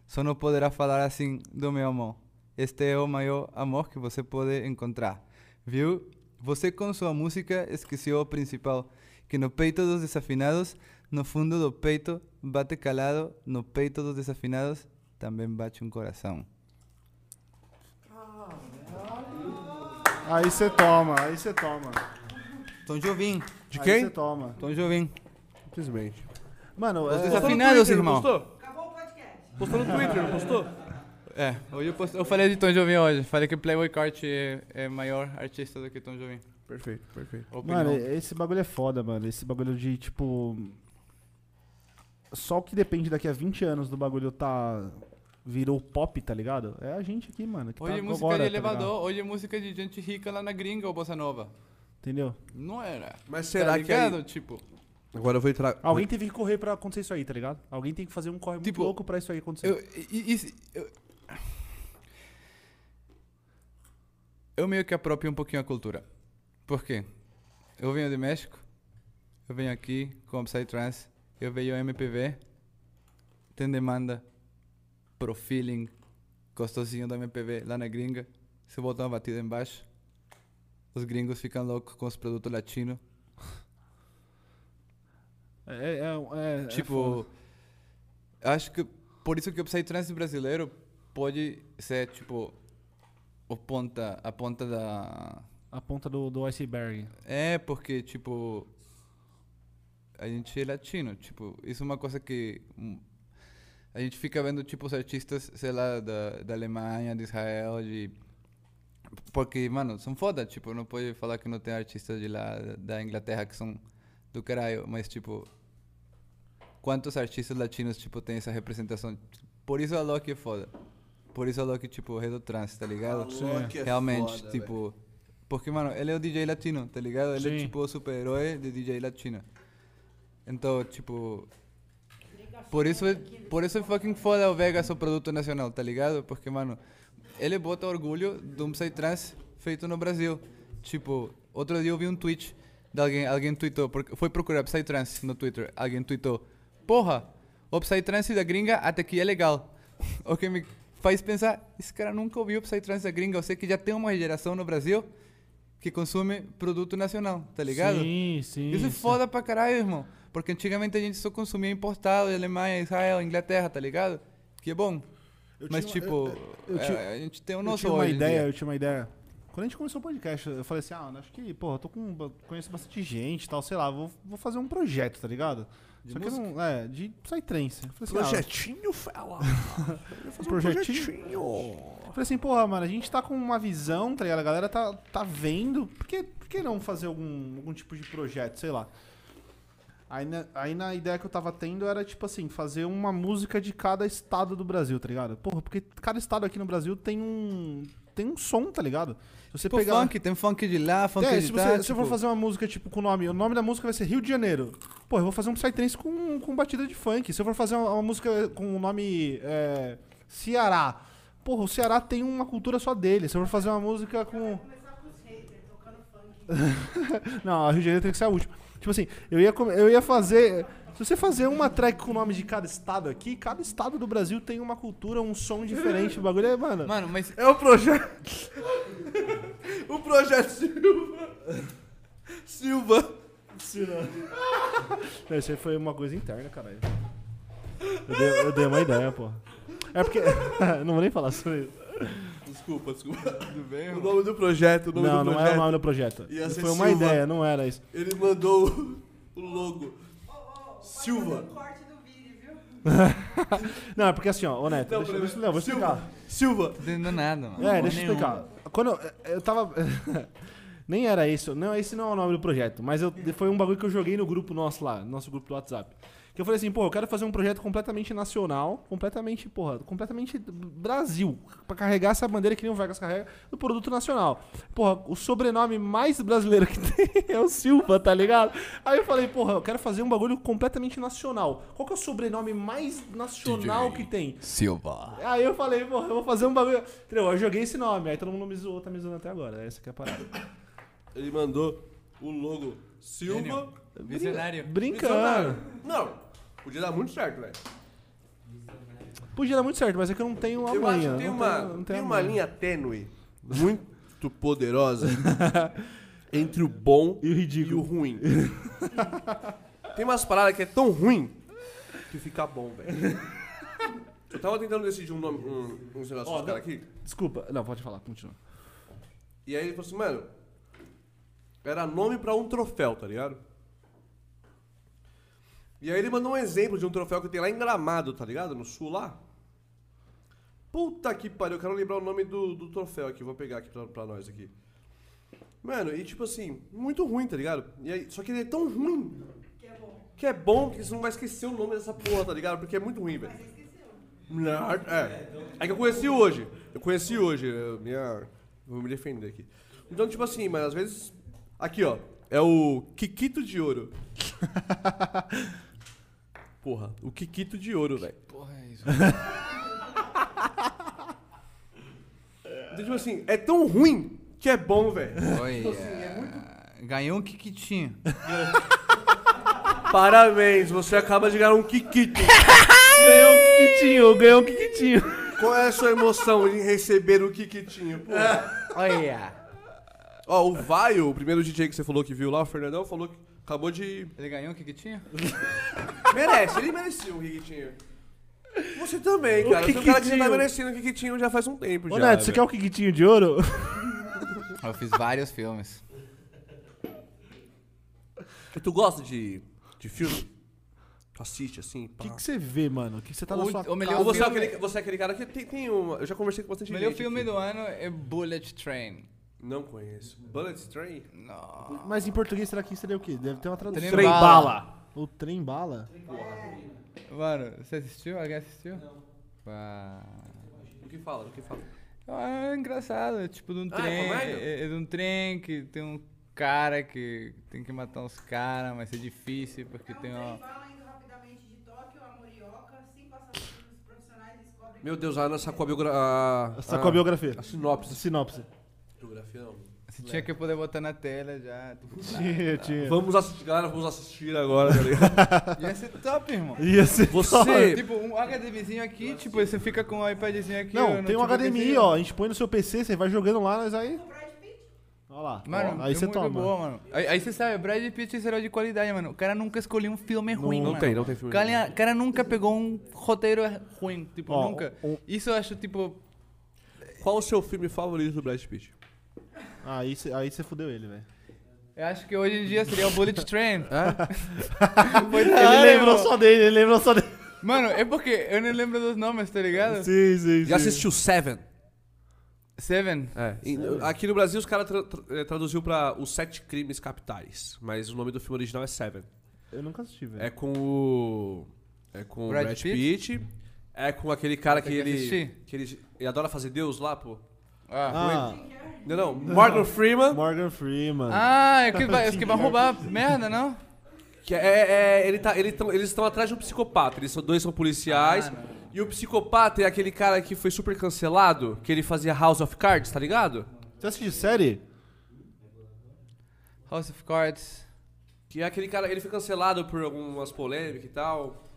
Só não poderá falar assim do meu amor. Este é o maior amor que você pode encontrar. Viu? Você com sua música esqueceu o principal, que no peito dos desafinados, no fundo do peito, bate calado, no peito dos desafinados, também bate um coração. Aí você toma, aí você toma. Tom Jobim. De Aí quem? você toma. Tom Jobim. Simplesmente. Mano, Os é, desafinados, Postou no Twitter, irmão. não Postou? Acabou o podcast. Postou no Twitter, não postou? É, hoje eu, post... eu falei de Tom Jobim hoje. Falei que Playboy Cart é, é maior artista do que Tom Jobim. Perfeito, perfeito. Opinião. mano, esse bagulho é foda, mano. Esse bagulho de, tipo... Só o que depende daqui a 20 anos do bagulho tá... Virou pop, tá ligado? É a gente aqui, mano. Que hoje tá é música agora, de tá elevador, ligado? hoje é música de gente rica lá na gringa ou bossa nova. Entendeu? Não era. Mas será tá que aí... ligado? Tipo, Agora eu vou entrar... Alguém teve que correr pra acontecer isso aí, tá ligado? Alguém tem que fazer um corre muito Tipo, louco pra isso aí acontecer. eu, e- e- eu, eu meio que apropio um pouquinho a cultura. Por quê? Eu venho de México, eu venho aqui com Psytrance, eu vejo MPV, tem demanda pro feeling gostosinho da MPV lá na gringa. Se botar uma batida embaixo, os gringos ficam loucos com os produtos latinos. É, é, é, é Tipo, foda. acho que por isso que o Psytrance brasileiro pode ser, tipo, o ponta, a ponta da... a ponta do, do iceberg. É, porque, tipo, a gente é latino, tipo, isso é uma coisa que hum, a gente fica vendo, tipo, os artistas, sei lá, da, da Alemanha, de Israel, de... Porque, mano, são foda, tipo, não pode falar que não tem artistas de lá, da- da Inglaterra, que são do caralho, mas, tipo, quantos artistas latinos, tipo, tem essa representação? Por isso a Loki é foda. Por isso a Loki, tipo, Redo Trans, tá ligado? Loki é Realmente, foda, tipo... Porque, mano, ele é o DJ latino, tá ligado? Ele é, Sim. tipo, o super-herói de DJ latino. Então, tipo... Por isso, é- por isso é fucking foda o Vegas, o produto nacional, tá ligado? Porque, mano, ele bota orgulho de um Psytrance feito no Brasil. Tipo, outro dia eu vi um tweet de alguém, alguém tweetou, porque foi procurar Psytrance no Twitter, alguém tweetou, porra, o Psytrance da gringa até que é legal. [laughs] O que me faz pensar, esse cara nunca ouviu o Psytrance da gringa, eu sei que já tem uma geração no Brasil que consome produto nacional, tá ligado? Sim, sim. Isso é sim. foda pra caralho, irmão. Porque antigamente a gente só consumia importado, Alemanha, Israel, Inglaterra, tá ligado? Que é bom. Eu Mas, tinha- tipo, eu- eu é, a gente tem o Eu nosso tinha uma ideia, dia. eu tinha uma ideia. Quando a gente começou o podcast, eu falei assim, ah, acho que, porra, eu tô com. conheço bastante gente e tal, sei lá, vou, vou fazer um projeto, tá ligado? De Só que não. É, de Psytrance. Assim, Projetinho, fela. [laughs] Eu fazer um Projetinho? projetinho. ah, eu falei assim, porra, mano, a gente tá com uma visão, tá ligado? A galera tá, tá vendo. Por que, por que não fazer algum, algum tipo de projeto, sei lá? Aí na, aí na ideia que eu tava tendo era, tipo assim, fazer uma música de cada estado do Brasil, tá ligado? Porra, porque cada estado aqui no Brasil tem um. Tem um som, tá ligado? Se você Tipo pegar. funk, tem funk de lá, funk É, de se lá. você, se eu tipo, for fazer uma música, tipo, com o nome, o nome da música vai ser Rio de Janeiro. Pô, eu vou fazer um Psytrance com, com batida de funk. Se eu for fazer uma, uma música com o nome é, Ceará, porra, o Ceará tem uma cultura só dele. Se eu for fazer uma música com. Começar com os haters, tocando funk. [laughs] Não, a Rio de Janeiro tem que ser a última. Tipo assim, eu ia, eu ia fazer. Se você fazer uma track com o nome de cada estado aqui, cada estado do Brasil tem uma cultura, um som diferente. O bagulho é, mano. Mano, mas É o projeto. [laughs] o projeto Silva. Silva. Não, isso aí foi uma coisa interna, caralho. Eu dei, eu dei uma ideia, pô. É porque. [laughs] não vou nem falar sobre isso. Desculpa, desculpa. tudo bem, O nome do projeto, o nome Não, do não projeto. era o nome do projeto. Foi uma Silva. ideia, não era isso. Ele mandou o- o logo. Silva. [laughs] Não, é porque assim, ó, ô Neto, Não, deixa, deixa, não, vou explicar. Silva. Não tô entendendo nada, mano. É, deixa eu explicar. Quando eu, eu tava. [laughs] Nem era esse, não, esse não é o nome do projeto, mas eu, foi um bagulho que eu joguei no grupo nosso lá, no nosso grupo do WhatsApp. Que eu falei assim, pô, eu quero fazer um projeto completamente nacional, completamente, porra, completamente Brasil, pra carregar essa bandeira que nem o Vegas carrega do produto nacional. Porra, o sobrenome mais brasileiro que [laughs] tem é o Silva, tá ligado? Aí eu falei, porra, eu quero fazer um bagulho completamente nacional. Qual que é o sobrenome mais nacional que tem? Silva. Aí eu falei, porra, eu vou fazer um bagulho. Entendeu? Eu joguei esse nome, aí todo mundo me zoou, tá me zoando até agora. Essa que é a parada. Ele mandou o logo Silva. Visionário. Brincando. Não, podia dar muito certo, velho. Podia dar muito certo, mas é que eu não tenho a Eu acho que tem não uma, tenho- não tem uma linha tênue, [laughs] muito poderosa, [laughs] entre o bom E o e o ridículo. ruim. Tem umas paradas que é tão ruim que fica bom, velho. [laughs] Eu tava tentando decidir um nome, um, uns negócios Ó, dos caras aqui. Desculpa. Não, pode falar, continua. E aí ele falou assim, mano, era nome pra um troféu, tá ligado? E aí ele mandou um exemplo de um troféu que tem lá em Gramado, tá ligado? No sul lá. Puta que pariu, eu quero lembrar o nome do, do troféu aqui, vou pegar aqui pra, pra nós aqui. Mano, e tipo assim, muito ruim, tá ligado? E aí, só que ele é tão ruim que é bom que você não vai esquecer o nome dessa porra, tá ligado? Porque é muito ruim, velho. Não, É. É que eu conheci hoje. Eu conheci hoje. eu- minha... Vou me defender aqui. Então, tipo assim, mas às vezes. Aqui, ó. É o Kikito de ouro. [laughs] Porra, o Kikito de ouro, velho. Porra, é isso. [laughs] Então, tipo assim, é tão ruim que é bom, velho. Olha. Ganhou um Kikitinho. [laughs] Parabéns, você acaba de ganhar um Kikito. [laughs] Ganhou um Kikitinho, ganhou um Kikitinho. Qual é a sua emoção em receber o Kikitinho? Porra. Olha. Ó, o Vaio, o primeiro DJ que você falou que viu lá, o Fernandão, falou que acabou de. Ele ganhou um Kikitinho? [laughs] Merece, ele merecia um Kikitinho. Você também, cara. Você é um cara que já tá Kikitinho. merecendo um Kikitinho já faz um tempo Ô, já. Neto, você velho. quer o Kikitinho de ouro? [laughs] Eu fiz vários filmes. E Tu gosta de, de filme? Tu assiste assim? O pá. que, que você vê, mano? O que você tá na O- sua o melhor Ou você é, filme- aquele, você é aquele cara que tem, tem uma. Eu já conversei com bastante O melhor gente. filme aqui. do ano é Bullet Train. Não conheço. Bullet Train? Não. Mas em português será que seria o quê? Deve ter uma tradução. Trem bala. O trem bala? Mano, você assistiu? Alguém assistiu? Não. O que fala? O que fala? É engraçado, é tipo de um Ah, é trem. É, é de um trem que tem um cara que tem que matar uns caras, mas é difícil porque tem uma. Fala indo rapidamente de Tóquio a Morioka, cinco assassinos profissionais descobrem Meu Deus, a Ana sacou a biografia. Sacou a biografia. A sinopse. Sinopse. Biografia não. Você tinha que poder botar na tela já. Tinha, tinha. Vamos assistir, galera, vamos assistir agora, tá ligado? [laughs] Ia ser top, irmão. Ia ser Você. Tipo, um HDMizinho aqui, tipo, você fica com o iPadzinho aqui. Não, tem um HDMI, ó. A gente põe no seu PC, você vai jogando lá, nós aí. Olha lá. Mano, ó, aí é você toma. boa, mano. Aí, aí você sabe, Brad Pitt é herói de qualidade, mano. O cara nunca escolheu um filme ruim, Não mano. tem, não tem filme. O cara, o cara nunca pegou um roteiro ruim, tipo, Ó, nunca. um- Isso eu acho, tipo... Qual o seu filme favorito do Brad Pitt? Aí você aí você fudeu ele, velho. Eu acho que hoje em dia seria o Bullet Train. É? [laughs] Ele lembrou irmão. só dele, ele lembrou só dele. Mano, é porque eu não lembro dos nomes, tá ligado? Sim, sim, Já sim. assistiu Seven? Seven. É. em- aqui no Brasil os caras tra tra eh, traduziu pra Os Sete Crimes Capitais, mas o nome do filme original é Seven. Eu nunca assisti, velho. É com o. É com o Brad Brad, Pitt? Pitt. É com aquele cara que Tem que ele, assistir. que ele. Ele adora fazer Deus lá, pô. Ah, Ah, Não, não. [laughs] Morgan Freeman. Morgan Freeman. ah é que vai, [laughs] é que vai roubar merda, não? Que é, é- ele tá, ele tão- eles estão atrás de um psicopata. Eles são, dois são policiais. Ah, e o psicopata é aquele cara que foi super cancelado, que ele fazia House of Cards, tá ligado? Você assiste série? House of Cards. Que é aquele cara, ele foi cancelado por algumas polêmicas e tal.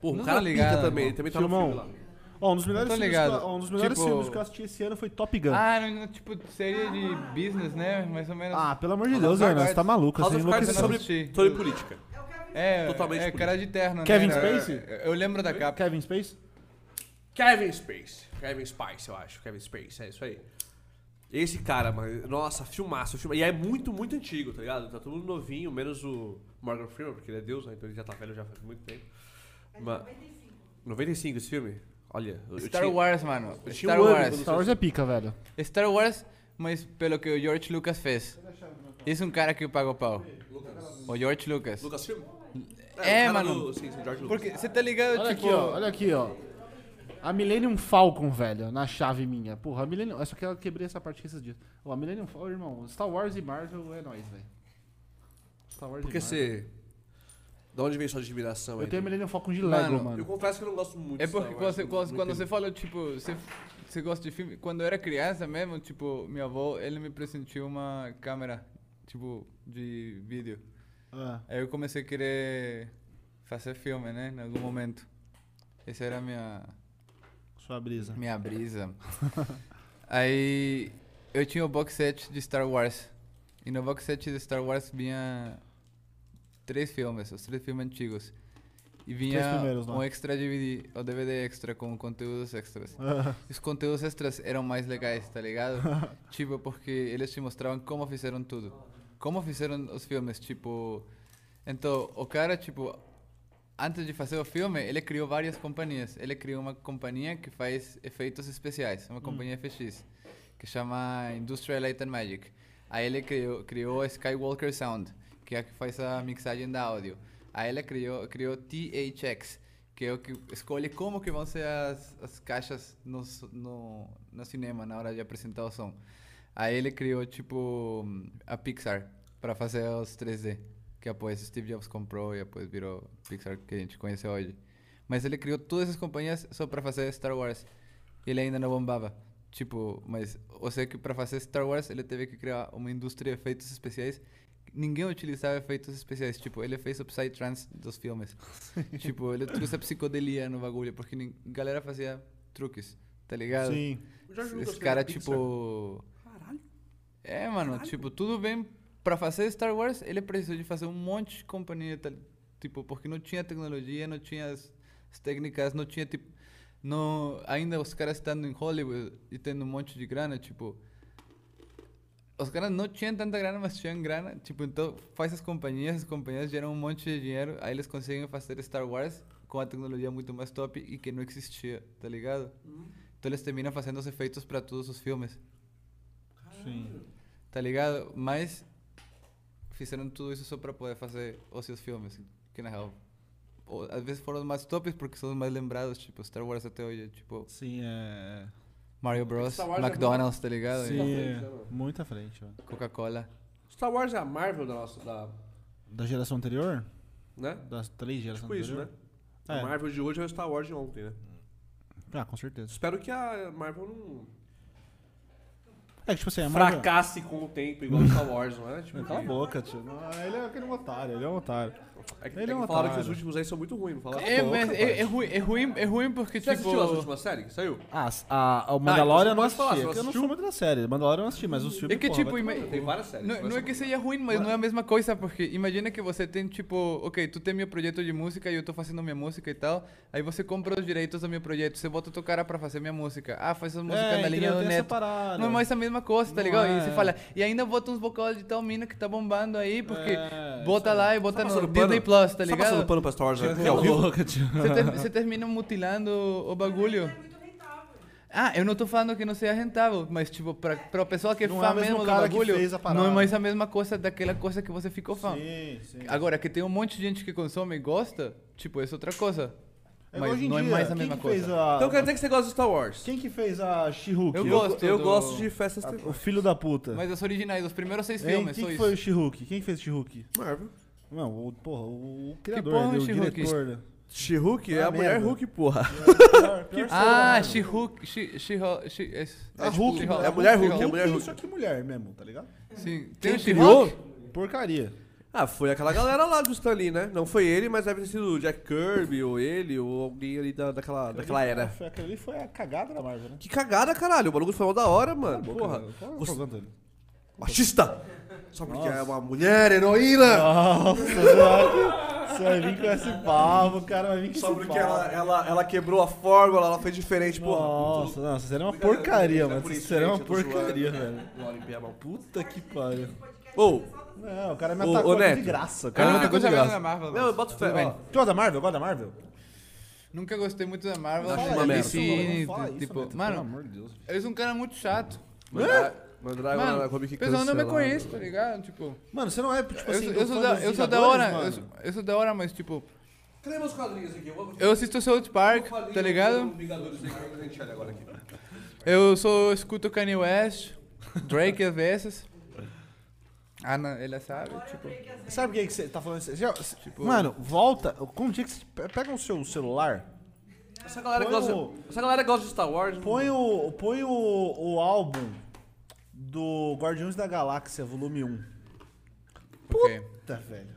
Pô, o cara ligado, pica também, irmão. ele também tá no Filmão. filme lá. Ó, um dos melhores, filmes, que, eu- ó, um dos melhores Tipo- filmes que eu assisti esse ano foi Top Gun. Ah, não, não, tipo, série de business, né? Mais ou menos. Ah, pelo amor de House Deus, of Ana, Cards. você tá maluco, House você of Cards é enlouqueceu. sobre, sobre política. É, Totalmente é cara de terno, Kevin né? Spacey? Eu, eu lembro da capa. Kevin Space? Kevin Space. Kevin Spice, eu acho. Kevin Space, é isso aí. Esse cara, mano, nossa, filmaço, filma. E é muito, muito antigo, tá ligado? Tá todo mundo novinho, menos o Morgan Freeman, porque ele é Deus, né? Então ele já tá velho já faz muito tempo. Mas, 95 esse filme? Olha, Star tinha- Wars, mano. Star Wars. Star Wars é pica, velho. Star Wars, mas pelo que o George Lucas fez. Esse é um cara que eu pago pau. O George Lucas. Lucas Filme? É, cara mano. do- sim, sim, George Lucas. Porque você tá ligado, Olha tipo. aqui, ó. Olha aqui, ó. A Millennium Falcon, velho, na chave minha. Porra, a Millennium. Só que eu quebrei essa parte aqui esses dias. Ó, a Millennium Falcon, irmão. Star Wars e Marvel é nóis, velho. Star Wars Por que e Marvel. você... Da onde vem sua admiração Eu aí? tenho a Millennium Falcon de Mano, Lego, mano. Eu confesso que eu não gosto muito É de Star porque Wars, você, quando, quando entendo. você falou, tipo, você, você gosta de filme. Quando eu era criança mesmo, tipo, meu avô, ele me presenteou uma câmera, tipo, de vídeo. Ah, Aí eu comecei a querer fazer filme, né, em algum momento. Essa era a minha, sua brisa. minha brisa. Aí eu tinha o box set de Star Wars. E no box set de Star Wars vinha três filmes, os três filmes antigos. E vinha um extra DVD, o DVD extra com conteúdos extras. [laughs] Os conteúdos extras eram mais legais, tá ligado? [laughs] tipo, porque eles te mostravam como fizeram tudo. Como fizeram os filmes, tipo... Então, o cara, tipo... Antes de fazer o filme, ele criou várias companhias. Ele criou uma companhia que faz efeitos especiais, uma companhia FX, que chama Industrial Light and Magic. Aí ele criou, criou a Skywalker Sound, que é a que faz a mixagem da áudio. Aí ele criou, criou THX, que é o que escolhe como que vão ser as, as caixas no, no, no cinema na hora de apresentar o som. Aí ele criou, tipo, a Pixar para fazer os 3D, que depois Steve Jobs comprou e depois virou Pixar que a gente conhece hoje. Mas ele criou todas essas companhias só para fazer Star Wars. E ele ainda não bombava. Tipo, mas eu sei que para fazer Star Wars ele teve que criar uma indústria de efeitos especiais. Ninguém utilizava efeitos especiais. Tipo, ele fez o Psytrance dos filmes. [laughs] tipo, ele trouxe a psicodelia no bagulho, porque nin- galera fazia truques, tá ligado? sim. Esse cara, a tipo. Caralho. É, mano, tipo, tudo bem. Pra fazer Star Wars, ele precisou de fazer um monte de companhia, tá, tipo, porque não tinha tecnologia, não tinha as, as técnicas, não tinha, tipo, não, ainda os caras estando em Hollywood e tendo um monte de grana, tipo, os caras não tinham tanta grana, mas tinham grana, tipo, então faz as companhias, as companhias geram um monte de dinheiro, aí eles conseguem fazer Star Wars com a tecnologia muito mais top e que não existia, tá ligado? Então eles terminam fazendo os efeitos para todos os filmes. Sim. Tá ligado? Mas fizeram tudo isso só pra poder fazer os seus filmes. Que na real, ou, às vezes foram os mais tops porque são os mais lembrados, tipo Star Wars até hoje, tipo Sim, é. Mario Bros, é McDonald's, tá ligado? Sim, frente, é. né, mano? Muito à frente. Coca-Cola. Star Wars é a Marvel da nossa... Da, Da geração anterior? né? Das três gerações Tipo isso, né? anterior? A É. Marvel de hoje é o Star Wars de ontem, né? Ah, com certeza. Espero que a Marvel não É que, tipo assim, a Marvel... fracasse com o tempo, igual o Star Wars, não é? Tipo, [laughs] Cala a boca, tio. Não, ele é aquele otário, ele é um otário. É que, ele é é que falaram que os últimos aí são muito ruins, não falaram? É, boca, mas é, é ruim, é ruim, é ruim porque Você tipo. assistiu as últimas séries que saiu? Ah, a, a, o Mandalorian eu não então falar, assisti. é eu não sou muito da série. Mandalorian eu não assisti, mas os filmes, É que tipo, Tem várias séries. Não, não é que seja ruim, mas não é a mesma coisa, porque imagina que você tem tipo, ok, tu tem meu projeto de música e eu tô fazendo minha música e tal, aí você compra os direitos do meu projeto, você bota o teu cara pra fazer minha música. Ah, faz a música É, na linha do Neto. Não é mais a mesma coisa, tá Não ligado? E você fala, e ainda bota uns vocais de tal mina que tá bombando aí, porque bota lá e bota no Disney? Plus, tá ligado? passando pano pra Star Wars vivo? boca, tio. Você, ter- você termina mutilando o bagulho. É muito rentável. Ah, eu não tô falando que não seja rentável, mas tipo, pra, pra pessoa que é Não é fã o mesmo do que bagulho, não é mais a mesma coisa daquela coisa que você ficou fã. Sim, sim. Agora, que tem um monte de gente que consome e gosta, tipo, isso é outra coisa. É, mas hoje em não é dia, mais a mesma que coisa. A... Então quer dizer que você gosta de Star Wars? Quem que fez a She-Hulk? Eu Eu, gosto eu do- gosto de festas A- O filho da puta. Mas os originais, os primeiros seis filmes, quem só que isso. foi o She-Hulk? Quem fez o She-Hulk? Marvel. Não, o, porra, o, o criador, porra é né, o She-Hulk? diretor. né? She-Hulk é Ah, a mulher merda. Hulk, porra. Pior- pior Ah, né? She-Hulk, She- She-Hulk, She- é- A é Hulk, She-Hulk. é a mulher Hulk, Hulk, é a mulher Hulk. Só que mulher mesmo, tá ligado? Sim. Quem Tem o criou? She-Hulk? Porcaria. Ah, foi aquela galera lá do Stan Lee, né? Não foi ele, mas deve ter sido o Jack Kirby, ou ele, ou alguém ali da, daquela, daquela era. Aquele ali foi a cagada da Marvel, né? Que cagada, caralho. O bagulho foi mal da hora, mano. Porra. É o Você-? Machista! Só porque é uma mulher heroína! Nossa, você vai vir com esse papo, o cara vai vir com Só esse porque ela, ela, ela quebrou a fórmula, ela foi diferente, porra. Nossa, nossa, seria uma porcaria, não é mano. Isso isso, seria uma porcaria, [laughs] velho. Pia, Puta que pariu. Ô, Não, o cara me atacou ô, de graça. O Eu cara me nunca atacou de graça. Marvel. não, eu boto fé. Tu gosta da Marvel? Gosta da Marvel? Nunca gostei muito da Marvel. Acho Acho uma merda. Não isso, tipo, mano, Pelo amor de Deus. eu sou um cara muito chato. Mas, ah, Mandragora Mano, na Comic o pessoal não me conhece, tá ligado? Tipo, Mano, você não é, tipo eu, assim, sou- do eu sou da, eu sou da hora, eu sou, eu sou da hora, mas tipo, Cadê meus quadrinhos aqui? Eu, vou- eu assisto South Park, tá ligado? eu. Eu sou, escuto Kanye West, Drake às vezes. Ah, não, ele sabe, tipo... Sabe o que, que você tá falando? Já- Tipo- Mano, volta. Com o dia que você pe- pega o seu celular, Essa galera, Põe gosta, o- essa galera gosta de Star Wars. põe o, põe o, o álbum do Guardiões da Galáxia, volume 1. ok. Puta, velho.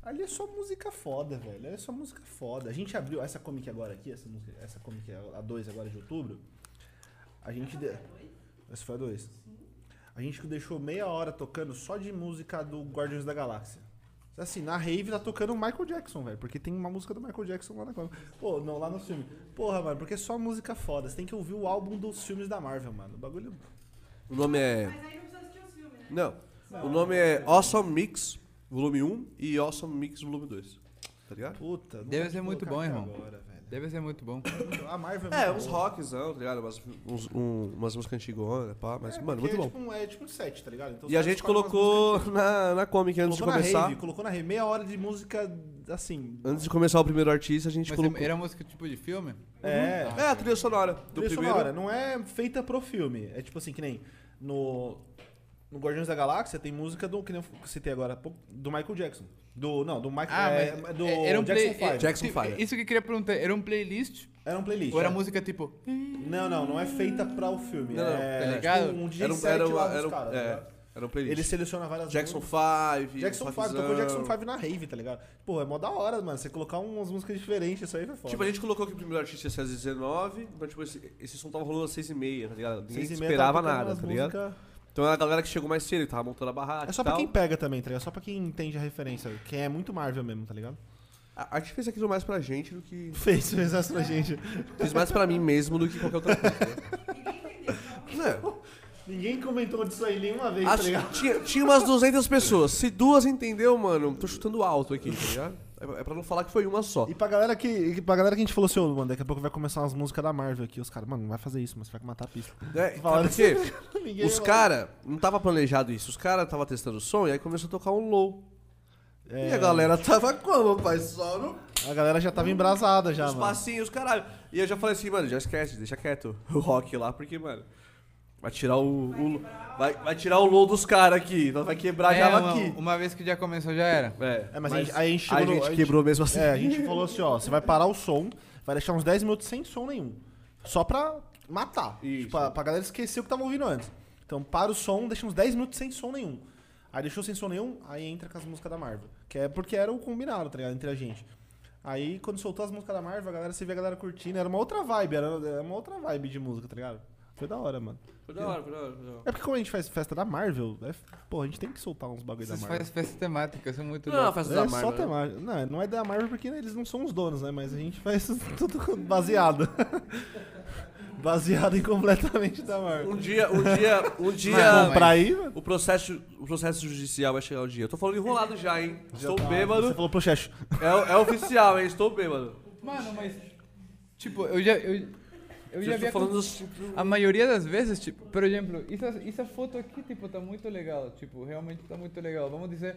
Ali é só música foda, velho. Ali é só música foda. A gente abriu essa comic agora aqui, essa música, essa comic a 2 agora de outubro. A gente. De... Essa foi a 2. A gente deixou meia hora tocando só de música do Guardiões da Galáxia. Assim, na rave tá tocando o Michael Jackson, velho. Porque tem uma música do Michael Jackson lá na comic. Pô, não, lá no filme. Porra, mano, porque é só música foda. Você tem que ouvir o álbum dos filmes da Marvel, mano. O bagulho. O nome é. Mas aí não precisa assistir os filmes, né? Não. O nome é Awesome Mix, volume 1 e Awesome Mix, volume 2. Tá ligado? Puta. não ser te muito bom, irmão. Agora. Deve ser muito bom. A Marvel é, É, uns rockzão, tá ligado? Umas, uns, um, umas músicas antigonas, pá, mas, É, mano, muito bom. É tipo, um, é tipo um set, tá ligado? Então, E a gente colocou na, na Comic antes de colocou na começar. rave, colocou na rave, meia hora de música assim. Antes de começar o primeiro artista, a gente Mas colocou. era música tipo de filme? É, É, a trilha sonora do trilha primeiro. sonora, não é feita pro filme. É tipo assim, que nem no no Guardiões da Galáxia tem música do que nem eu citei agora, há pouco, do Michael Jackson. Do não, do Michael Ah, é, mas do é- era um Jackson play, 5. Jackson tipo, Five. Isso que eu queria perguntar, era um playlist? Era um playlist. Ou era é. música tipo... Não, não, não é feita pra o filme. Não, não, é, tá ligado? Tipo, um DJ Era um, era lá era um, caras, é, ligado? era um playlist. Ele seleciona várias Jackson músicas. 5. Jackson 5, tocou Jackson 5 na rave, tá ligado? Pô, é mó da hora, mano. Você colocar umas músicas diferentes, isso aí foi foda. Tipo, a gente colocou que o primeiro artista ia ser às 19, então, tipo, esse, esse som tava rolando às 6 e meia, tá ligado? Ninguém esperava nada, tá ligado? Então era a galera que chegou mais cedo, que tava montando a barraca É só e pra tal. quem pega também, tá ligado? Só pra quem entende a referência. Quem é muito Marvel mesmo, tá ligado? A a gente fez aquilo mais pra gente do que... [laughs] Fez, fez essa pra gente. Fiz mais pra mim mesmo do que qualquer outra coisa. né? [laughs] Ninguém comentou disso aí nenhuma vez, É. tá Acho- ligado? tinha, tinha umas 200 pessoas. Se duas entendeu, mano, tô chutando alto aqui, tá ligado? É é pra não falar que foi uma só. E pra galera que, e pra galera que a gente falou assim, ô, mano, daqui a pouco vai começar umas músicas da Marvel aqui. Os caras, mano, não vai fazer isso, mas você vai matar a pista. É, Falaram sabe por quê? [laughs] Ninguém Os caras, não tava planejado isso. Os caras tava testando o som e aí começou a tocar um low. É, E a galera tava como, pai? Só no, A galera já tava embrasada já, nos mano. passinhos, caralho. E eu já falei assim, mano, já esquece, deixa quieto o rock lá, porque, mano, vai tirar o. o- vai, vai tirar o low dos caras aqui. Nós vai quebrar É, já uma, aqui. uma vez que já começou, já era. É, É, mas, a gente, aí a gente chegou a no- gente a gente- quebrou mesmo assim. É, a gente falou assim, ó, você vai parar o som, vai deixar uns 10 minutos sem som nenhum. Só pra matar. Isso. Tipo, pra, pra galera esquecer o que tava ouvindo antes. Então para o som, deixa uns 10 minutos sem som nenhum. Aí deixou sem som nenhum, aí entra com as músicas da Marvel. Que é porque era o combinado, tá ligado? Entre a gente. Aí quando soltou as músicas da Marvel, a galera, você vê a galera curtindo, era uma outra vibe, era, era uma outra vibe de música, tá ligado? Foi da hora, mano. Foi da hora, foi da hora. Foi da hora. É porque como a gente faz festa da Marvel, é, pô, a gente tem que soltar uns bagulho da Vocês Marvel. fazem festas temáticas, são muito Não, festa É da só Marvel. né? temática. Não, não é da Marvel porque eles não são os donos, né? Mas a gente faz [laughs] tudo baseado. [laughs] baseado em completamente da Marvel. Um dia, um dia, um dia. Mas- Comprar aí, mano. O processo, o processo judicial vai chegar um dia. Eu tô falando enrolado já, hein? Estou tá. bêbado. Você falou pro Checho. É, é oficial, hein? Estou bêbado. Mano, mas... Tipo, eu já... Eu, eu já vi tô falando dos... A maioria das vezes, tipo, por exemplo, essa, essa foto aqui, tipo, tá muito legal. Tipo, realmente tá muito legal. Vamos dizer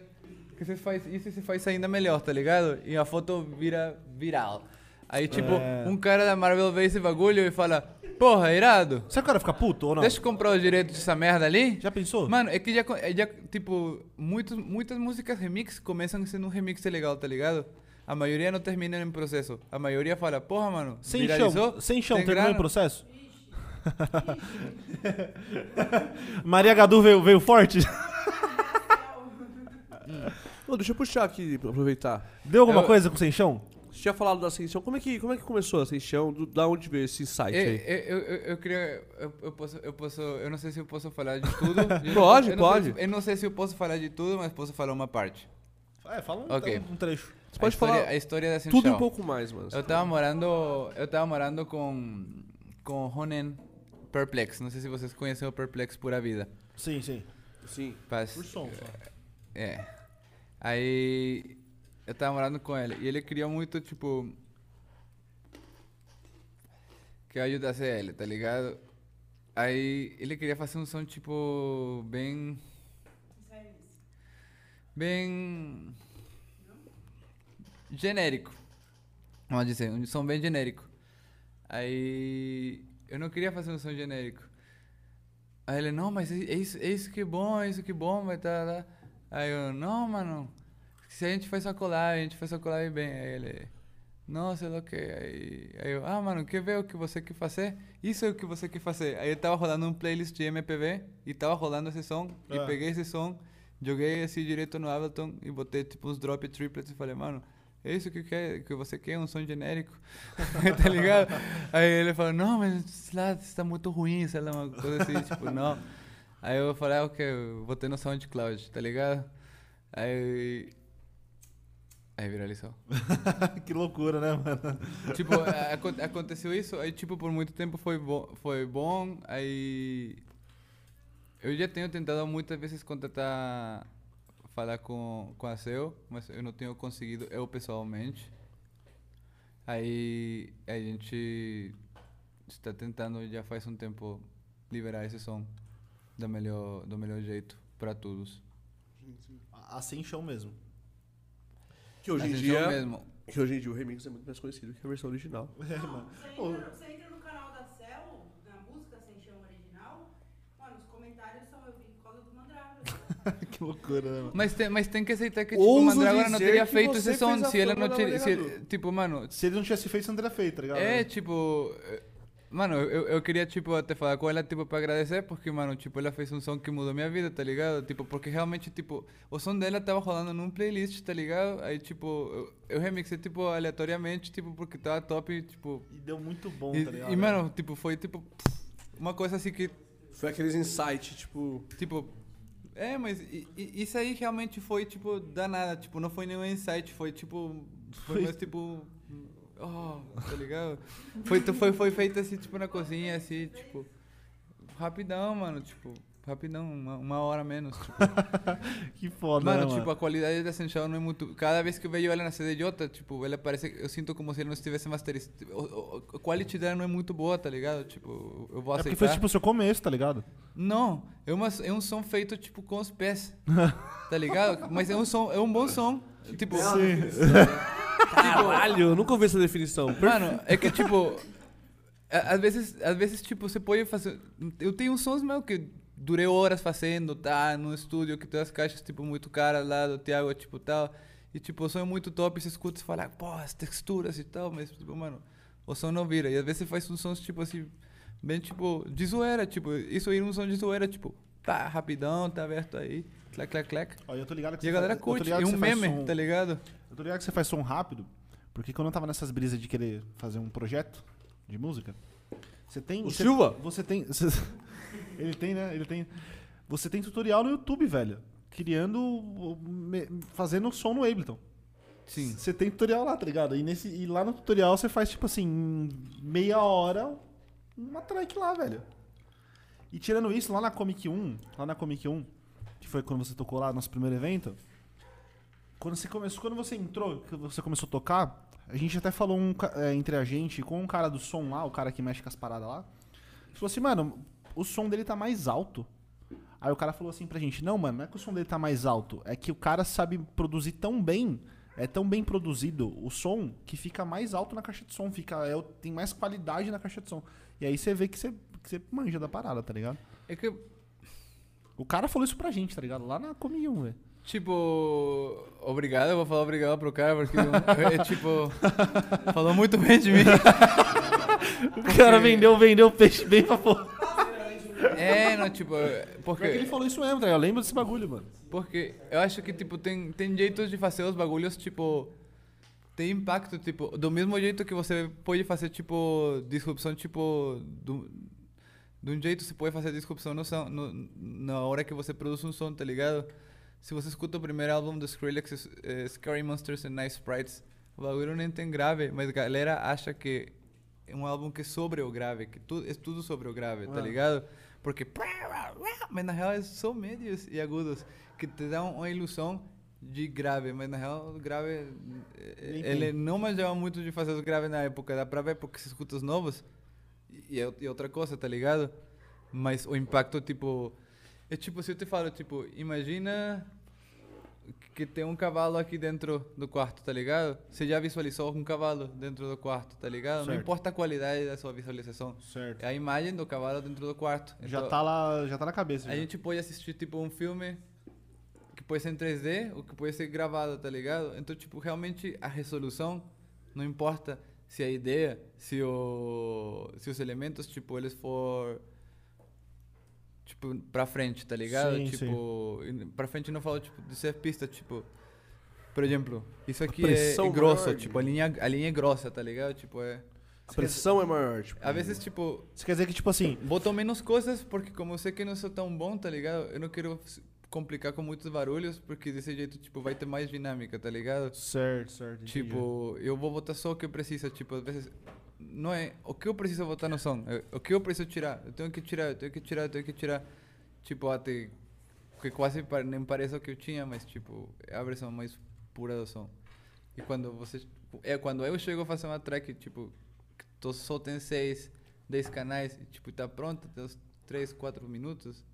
que você faz isso e você faz ainda melhor, tá ligado? E a foto vira viral. Aí, tipo, É. um cara da Marvel vê esse bagulho e fala, porra, irado. Será que o cara fica puto ou não? Deixa eu comprar os direitos dessa merda ali. Já pensou? Mano, é que já, é já tipo, muitos, muitas músicas remix começam sendo um remix legal, tá ligado? A maioria não termina em processo. A maioria fala, porra, mano, sem viralizou, chão, sem chão, terminou o grana." processo? [laughs] Maria Gadu veio, veio forte? [laughs] Ô, deixa eu puxar aqui, pra aproveitar. Deu alguma Eu- coisa com sem chão? Você tinha falado da Ascensão. Como é que, como é que começou a Ascensão? Do- Da onde veio esse insight Eu, aí? eu, eu, eu queria. Eu, eu posso, eu posso. Eu não sei se eu posso falar de tudo. [laughs] Eu Pode, eu não sei pode. se- eu não sei se eu posso falar de tudo, mas posso falar uma parte. É, fala um, Ok. um trecho. Você pode a história, falar a história da Tudo e um pouco mais, mano. Eu tava morando. Eu tava morando com. Com Ronen Perplex. Não sei se vocês conhecem o Perplex Pura Vida. Sim, sim. Sim. Faz- Por som só. É. Aí eu tava morando com ele. E ele queria muito, tipo. Que eu ajudasse ele, tá ligado? Aí ele queria fazer um som tipo bem. Bem. Genérico. Vamos dizer, um som bem genérico. Aí eu não queria fazer um som genérico. Aí ele, não, mas é isso, é isso que é bom, é isso que é bom, vai tá, tá. Aí eu, não, mano, se a gente faz só collab, a gente faz só collab bem. Aí ele, não, sei lá o que. Aí, aí eu, ah, mano, quer ver o que você quer fazer? Isso é o que você quer fazer. Aí eu tava rolando um playlist de MPB e tava rolando esse som. E Ah. peguei esse som, joguei assim direto no Ableton e botei tipo uns drop triplets e falei, mano, é isso que, quer, que você quer, um som genérico, [laughs] tá ligado? Aí ele falou, não, mas sei lá, está muito ruim, sei lá, uma coisa assim, [laughs] tipo, não. Aí eu falei, ah, ok, eu botei no SoundCloud, tá ligado? Aí... Aí viralizou. [laughs] que loucura, né, mano? tipo, a- aconteceu isso, aí tipo, por muito tempo foi bom, foi bom, aí... Eu já tenho tentado muitas vezes contatar, falar com, com a SEO, mas eu não tenho conseguido eu pessoalmente. Aí a gente está tentando já faz um tempo liberar esse som do melhor, do melhor jeito para todos. Assim show mesmo. Que hoje em Assim, dia. mesmo. Que hoje em dia o remix é muito mais conhecido que a versão original. É, mano. [laughs] entra, você entra no canal da Cell, na música Sem Chão Original, mano, os comentários são eu vim por causa do Mandrágora. Que loucura, né, mano? Mas tem, mas tem que aceitar que tipo, Ouso o Mandrágora não dizer teria que feito você esse som a se ele fama não da teria. se Mandrágora. ele- tipo, mano, Se ele não tivesse feito, você não teria feito, tá ligado? É, tipo. eh, Mano, eu, eu queria, tipo, até falar com ela, tipo, pra agradecer, porque, mano, tipo, ela fez um som que mudou minha vida, tá ligado? Tipo, porque realmente, tipo, o som dela tava rolando num playlist, tá ligado? Aí, tipo, eu, eu remixei, tipo, aleatoriamente, tipo, porque tava top, tipo. E deu muito bom, E, tá ligado? e, mano, tipo, foi, tipo, uma coisa assim que, Foi aqueles insights, tipo. tipo. É, mas isso aí realmente foi, tipo, danada. Tipo, não foi nenhum insight, foi, tipo. Foi mais, tipo. Oh, tá ligado? Foi, foi, foi feito assim, tipo, na cozinha, assim, tipo. Rapidão, mano, tipo. Rapidão, uma, uma hora menos. Tipo. [laughs] Que foda, Mano, né, tipo, a qualidade da Essential não é muito. Cada vez que eu vejo ela na CDJ, tipo, ela parece. Eu sinto como se ele não estivesse masterizado. A qualidade dela não é muito boa, tá ligado? Tipo, eu vou É porque aceitar. foi tipo o seu começo, tá ligado? Não, é, uma, é um som feito, tipo, com os pés. tá ligado? [laughs] Mas é um som, é um bom som. Tipo, [laughs] Caralho, eu nunca ouvi essa definição. mano, é que, tipo, às vezes, às vezes, tipo, você pode fazer. Eu tenho sons meu que durei horas fazendo, tá? No estúdio, que tem as caixas, tipo, muito caras lá do Thiago, tipo, tal. E, tipo, o som é muito top, você escuta e fala, pô, as texturas e tal, mas, tipo, mano, o som não vira. E às vezes você faz uns sons, tipo, assim, bem, tipo, de zoeira, tipo, isso aí é um som de zoeira, tipo, tá, rapidão, tá aberto aí, clac, clac, clac. Ó, eu tô ligado que E a você galera faz- eu tô curte, é um faz meme, som- tá ligado? Eu tô ligado que você faz som rápido, porque quando eu tava nessas brisas de querer fazer um projeto de música, você tem. O você, Silva? Você tem. você- ele tem, né? Ele tem. Você tem tutorial no YouTube, velho. Criando. Fazendo som no Ableton. Sim. Você tem tutorial lá, tá ligado? E, nesse, e lá no tutorial você faz, tipo assim, meia hora, uma track lá, velho. E tirando isso, lá na Comic 1, lá na Comic 1, que foi quando você tocou lá no nosso primeiro evento, quando você começou, quando você entrou, que você começou a tocar, a gente até falou um é, entre a gente com um cara do som lá, o cara que mexe com as paradas lá. Ele falou assim, mano, o som dele tá mais alto. Aí o cara falou assim pra gente, não, mano, não é que o som dele tá mais alto, é que o cara sabe produzir tão bem, é tão bem produzido o som que fica mais alto na caixa de som, fica, é, tem mais qualidade na caixa de som. E aí você vê que você, que você manja da parada, tá ligado? É que, O cara falou isso pra gente, tá ligado? Lá na 1, velho. tipo, obrigado, eu vou falar obrigado pro cara, porque é tipo, falou muito bem de mim. [laughs] O cara vendeu, vendeu peixe bem pra porra. É, não, tipo, Porque ele porque, falou isso mesmo, tá? Eu lembro desse bagulho, mano. porque eu acho que, tipo, tem, tem jeitos de fazer os bagulhos, tipo, tem impacto, tipo, do mesmo jeito que você pode fazer, tipo, disrupção, tipo, do, de um jeito você pode fazer disrupção no no, na hora que você produz um som, tá ligado? Se você escuta o primeiro álbum do Skrillex, eh, Scary Monsters and Nice Sprites, o bagulho nem tem grave, mas a galera acha que é um álbum que é sobre o grave, que tu, é tudo sobre o grave, tá Ah. ligado? Porque... [laughs] Mas na real é só médios e agudos, que te dão uma ilusão de grave, mas na real o grave... eh, Ele não manjava muito de fazer os graves na época, dá pra ver porque se escuta os novos e, é- e outra coisa, tá ligado? Mas o impacto, tipo. É tipo, se eu te falo, tipo, imagina que tem um cavalo aqui dentro do quarto, tá ligado? Você já visualizou um cavalo dentro do quarto, tá ligado? Não Certo. importa a qualidade da sua visualização. Certo. É a imagem do cavalo dentro do quarto. Já Então, tá lá, já tá na cabeça. A já. gente pode assistir, tipo, um filme que pode ser em 3D ou que pode ser gravado, tá ligado? Então, tipo, realmente a resolução não importa se a ideia, se, o, se os elementos, tipo, eles for tipo, pra frente, tá ligado? Sim, tipo, e pra frente não falo, tipo, de ser pista, tipo... Por exemplo, isso aqui é, é grosso, tipo, a linha, a linha é grossa, tá ligado? Tipo, é... A pressão é maior, tipo. Às vezes, tipo, Isso quer dizer que, tipo assim, Botou menos coisas, porque como eu sei que não sou tão bom, tá ligado? Eu não quero complicar com muitos barulhos, porque desse jeito, tipo, vai ter mais dinâmica, tá ligado? certo, certo. entendi. Tipo, eu vou botar só o que eu preciso, tipo, às vezes... Não é o que eu preciso botar no som, é o que eu preciso tirar. Eu tenho que tirar, eu tenho que tirar, eu tenho que tirar. Tipo, até que quase nem parece o que eu tinha, mas, tipo, é a versão mais pura do som. E quando você... É quando eu chego a fazer uma track, tipo, tô, só tem seis, dez canais, e, tipo, tá pronto, tem uns três, quatro minutos,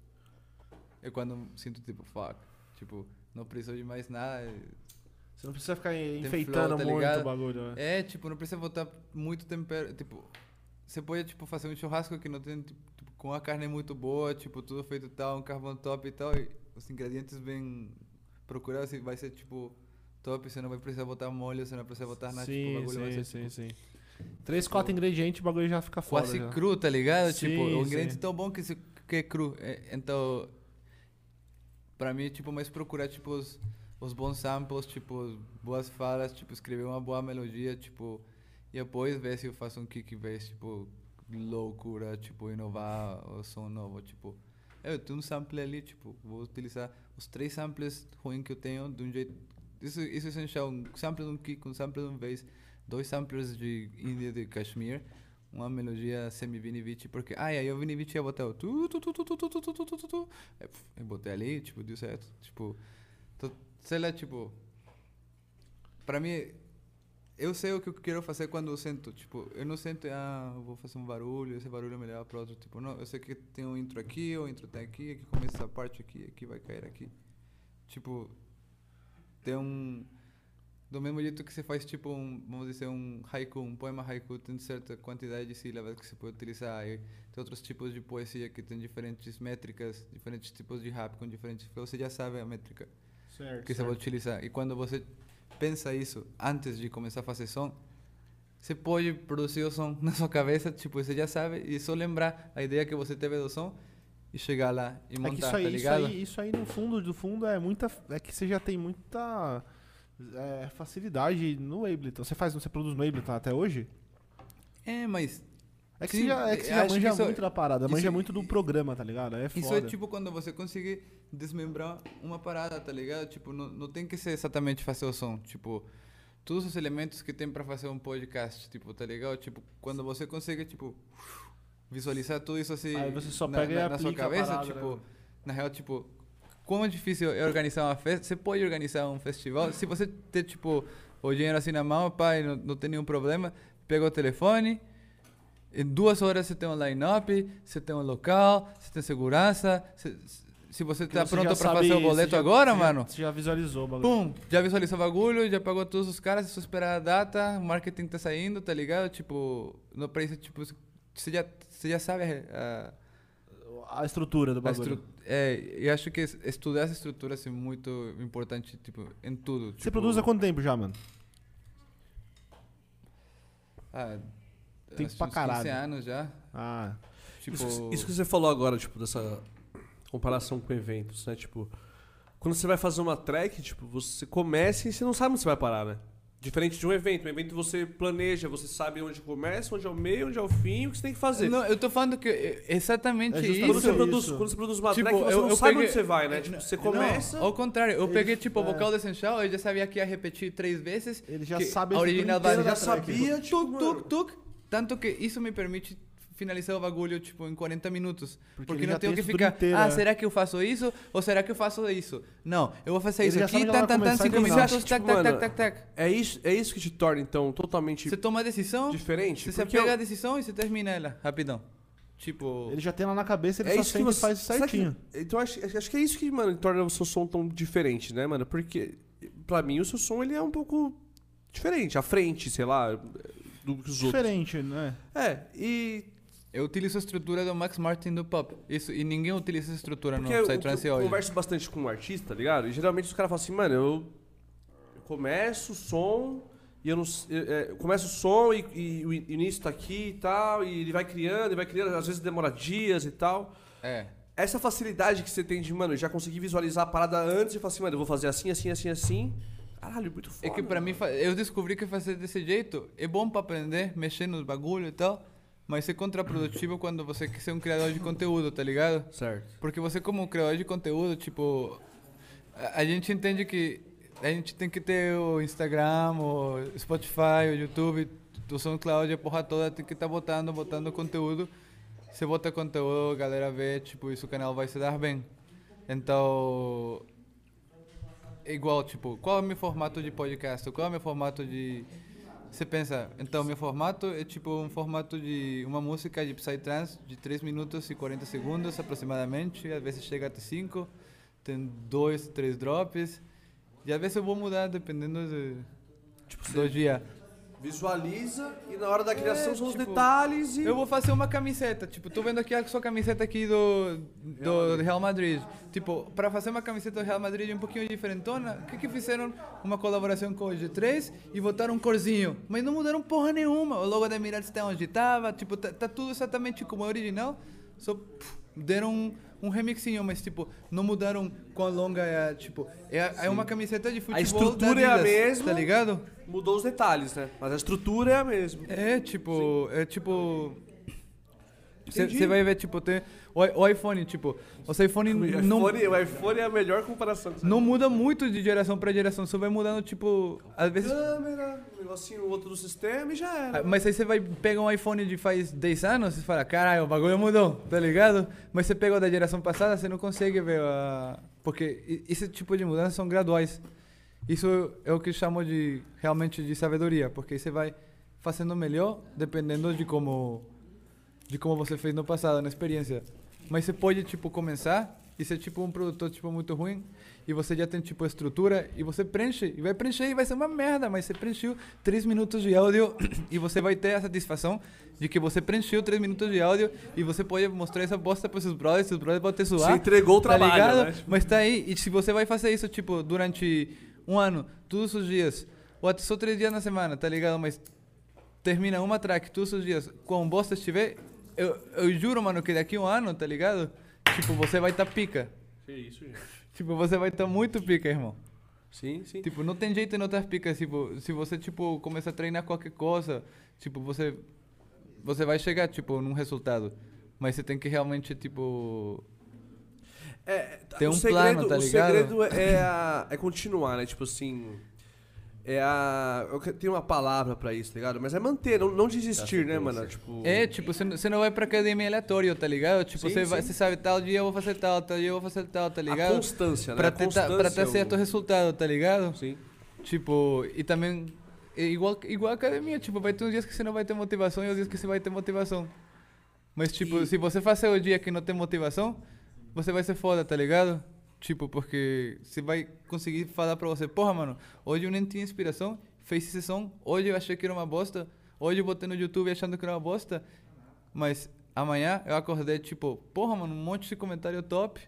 é quando sinto, tipo, fuck. Tipo, não preciso de mais nada. Você não precisa ficar flow, enfeitando tá muito ligado? o bagulho. né? É, tipo, não precisa botar muito tempero. Tipo, você pode, tipo, fazer um churrasco que não tem, tipo, com a carne muito boa, tipo, tudo feito tal, um carvão top e tal, e os ingredientes bem procurados, vai ser, tipo, top, você não vai precisar botar molho, você não vai precisar botar nada, tipo, o sim, bagulho vai sim, ser, sim, tipo, sim. Três, quatro ingredientes, o bagulho já fica foda. quase já. cru, tá ligado? Sim, tipo, o sim. ingrediente é tão bom que, se, que é cru. É, então, pra mim, tipo, mais procurar, tipo, os, os bons samples, tipo, boas falas, tipo, escrever uma boa melodia, tipo, e depois ver se eu faço um kick bass, tipo, loucura, tipo, inovar o som novo, tipo. Eu tenho um sample ali, tipo, vou utilizar os três samples ruins que eu tenho de um jeito. Isso, isso é essencial, um sample de um kick, um sample de um bass, dois samplers de Índia de Kashmir, uma melodia semi-Vinivite, porque, ah, e aí o Vinivite ia botar o tu, tu, tu, tu, tu, tu, tu, tu, tu, tu, tu, tu. Eu botei ali, tipo, deu certo, tipo, tô- sei lá, tipo, pra mim, eu sei o que eu quero fazer quando eu sento, tipo, eu não sento, ah, vou fazer um barulho, esse barulho é melhor para outro, tipo, não, eu sei que tem um intro aqui, o intro tá aqui, aqui começa essa parte aqui, aqui vai cair aqui. Tipo, tem um do mesmo jeito que você faz tipo um, vamos dizer um haiku, um poema haiku tem certa quantidade de sílabas que você pode utilizar e tem outros tipos de poesia que tem diferentes métricas, diferentes tipos de rap com diferentes você já sabe a métrica Certo, que você vai utilizar. E quando você pensa isso antes de começar a fazer som, você pode produzir o som [laughs] na sua cabeça, tipo, você já sabe, e só lembrar a ideia que você teve do som e chegar lá e É montar, que isso tá aí, isso ligado? aí, isso aí no fundo, do fundo é muita. É que você já tem muita é, facilidade no Ableton. Você faz, você produz no Ableton até hoje? É, mas É que Sim, você já, é que você eu já manja isso- muito da parada, isso- manja muito do programa, tá ligado? É Isso foda. é tipo quando você consegue desmembrar uma parada, tá ligado? Tipo, não, não tem que ser exatamente fazer o som. Tipo, todos os elementos que tem pra fazer um podcast, tipo, tá ligado? Tipo, quando você consegue, tipo, visualizar tudo isso assim Aí você só na, pega e na, na sua cabeça, parada, tipo, né? na real, tipo, como é difícil é organizar uma festa. Você pode organizar um festival, se você ter, tipo, o dinheiro assim na mão, pai, não, não tem nenhum problema, pega o telefone, em duas horas você tem um line-up, você tem um local, você tem segurança. você- se você tá você pronto sabe- fazer o boleto já- agora, você mano, Você já visualizou o bagulho. pum, já visualizou o bagulho, já pagou todos os caras, é só esperar a data, o marketing tá saindo, tá ligado? Tipo, no preço, tipo, você já, você já sabe a, A estrutura do bagulho. estru- É, eu acho que es- estudar essa estrutura assim, é muito importante, tipo, em tudo. Você tipo, produz há quanto tempo já, mano? Ah, Tempo acho pra caralho. 15 anos já. Ah, Tipo, Isso, isso que você falou agora, tipo, dessa comparação com eventos, né? Tipo, quando você vai fazer uma track, tipo, você começa e você não sabe onde você vai parar, né? Diferente de um evento. Um evento você planeja, você sabe onde começa, onde é o meio, onde é o fim, o que você tem que fazer. Não, eu tô falando que é exatamente É isso. quando, você isso. produz, quando você produz uma Tipo, track, você eu- não eu sabe peguei- onde você vai, né? Tipo, você começa... Não, ao contrário, eu Ele- peguei tipo o é. vocal do Essential, eu já sabia que ia repetir três vezes. ele já que sabe a original já da track. sabia, tipo, Tuk, mano. tuk, tuk. Tanto que isso me permite finalizar o bagulho tipo em 40 minutos. Porque Porque, não tenho que ficar, inteira, ah, será que eu faço isso? Ou será que eu faço isso? Não, eu vou fazer Ele isso aqui, tan, ela tan, tan, começar e 5 terminar. minutos, tac, que, tac, tac, tac, tac. É isso, é isso que te torna, então, totalmente Você toma a decisão, diferente? você Porque eu- pega a decisão e você termina ela, rapidão. Tipo, Ele já tem lá na cabeça, ele É só isso que você faz será que- certinho. então acho, acho que é isso que, mano, torna o seu som tão diferente, né, mano? Porque, pra mim, o seu som ele é um pouco diferente, à frente, sei lá, do que os outros. Diferente, né? É, e. eu utilizo a estrutura do Max Martin do pop. Isso, e ninguém utiliza essa estrutura Porque no eu, Psytrance eu hoje. converso bastante com um artista, tá ligado? E geralmente os caras falam assim, mano, eu, eu começo o som. E eu não. Eu, é, eu começo o som e, e o início tá aqui e tal. E ele vai criando, ele vai criando, às vezes demora dias e tal. É. essa facilidade que você tem de, mano, já conseguir visualizar a parada antes e falar assim, mano, eu vou fazer assim, assim, assim, assim. Caralho, muito foda. É que pra mim, eu descobri que fazer desse jeito é bom pra aprender, mexer nos bagulho e tal, mas é contraprodutivo quando você quer ser um criador de conteúdo, tá ligado? Certo. Porque você como criador de conteúdo, tipo, a, a gente entende que a gente tem que ter o Instagram, o Spotify, o YouTube, o SoundCloud, a porra toda, tem que estar botando, botando conteúdo. Se bota conteúdo, a galera vê, tipo, isso o canal vai se dar bem. Então, igual, tipo, qual é o meu formato de podcast? Qual é o meu formato de... Você pensa, então, meu formato é tipo um formato de uma música de Psytrance de 3 minutos e 40 segundos aproximadamente, às vezes chega até 5, tem dois, três drops, e às vezes eu vou mudar dependendo de, Tipo, do dia. Visualiza e na hora da criação É, são os tipo, detalhes e. Eu vou fazer uma camiseta, tipo, tô vendo aqui a sua camiseta aqui do, do Real Madrid. Tipo, para fazer uma camiseta do Real Madrid um pouquinho diferentona, o que que fizeram? Uma colaboração com o G3 e botaram um corzinho. Mas não mudaram porra nenhuma. O logo da Emirates está onde tava, tipo, tá, tá tudo exatamente como é original. Só pff, deram um, um remixinho, mas tipo, não mudaram quão longa é, a- tipo, é, a- é uma camiseta de futebol estrutura da é a mesma. tá ligado? Mudou os detalhes, né? Mas a estrutura é a mesma. É, tipo, é tipo. Você vai ver, tipo, tem. O, o iPhone, tipo, o iPhone [laughs] O não, iPhone, o iPhone é a melhor comparação. que você não muda muito de geração pra geração, só vai mudando, tipo, às vezes. Câmera, um negocinho outro do sistema e já era. Ah, Mas aí você vai pegar um iPhone de faz 10 anos e fala, caralho, o bagulho mudou, tá ligado? Mas você pega o da geração passada, você não consegue ver a. Porque esse tipo de mudanças são graduais. Isso é o que chamo de realmente de sabedoria, porque você vai fazendo melhor dependendo de como de como você fez no passado, na experiência. Mas você pode tipo começar e ser tipo um produtor tipo muito ruim e você já tem tipo estrutura e você preenche e vai preencher e vai ser uma merda, mas você preencheu 3 minutos de áudio [coughs] e você vai ter a satisfação de que você preencheu 3 minutos de áudio e você pode mostrar essa bosta para seus brothers, seus brothers vão te zoar. Você entregou o trabalho, tá ligado? né? Mas tá aí, e se você vai fazer isso, tipo, durante um ano, todos os dias, ou até só três dias na semana, tá ligado? Mas termina uma track todos os dias, com bosta estiver, eu, eu juro, mano, que daqui um ano, tá ligado? Tipo, você vai tá pica. Que isso, gente. Tipo, você vai tá muito pica, irmão. Sim, sim. Tipo, não tem jeito de não estar pica. Tipo, se você, tipo, começa a treinar qualquer coisa, tipo, você... Você vai chegar, tipo, num resultado. Mas você tem que realmente, tipo... É, Tem o um segredo, plano, tá O ligado? segredo é, a- é continuar, né? Tipo assim. É a. Eu tenho uma palavra pra isso, tá ligado? Mas é manter, não, não desistir, né, mano? Tipo. É, tipo, você não- você não vai pra academia aleatório, tá ligado? Tipo, você, vai, você sabe, tal dia eu vou fazer tal, tal dia eu vou fazer tal, tá a ligado? constância, né? Pra A ter, ta- constância pra ter é o- certo resultado, tá ligado? Sim. Tipo, e também, é igual, igual a academia, tipo, vai ter uns dias que você não vai ter motivação e uns dias que você vai ter motivação. Mas, tipo, E- se você fazer o dia que não tem motivação, você vai ser foda, tá ligado? Tipo, porque você vai conseguir falar pra você, porra, mano, hoje eu nem tinha inspiração, fez esse som, hoje eu achei que era uma bosta, hoje eu botei no YouTube achando que era uma bosta, mas amanhã eu acordei, tipo, porra, mano, um monte de comentário top,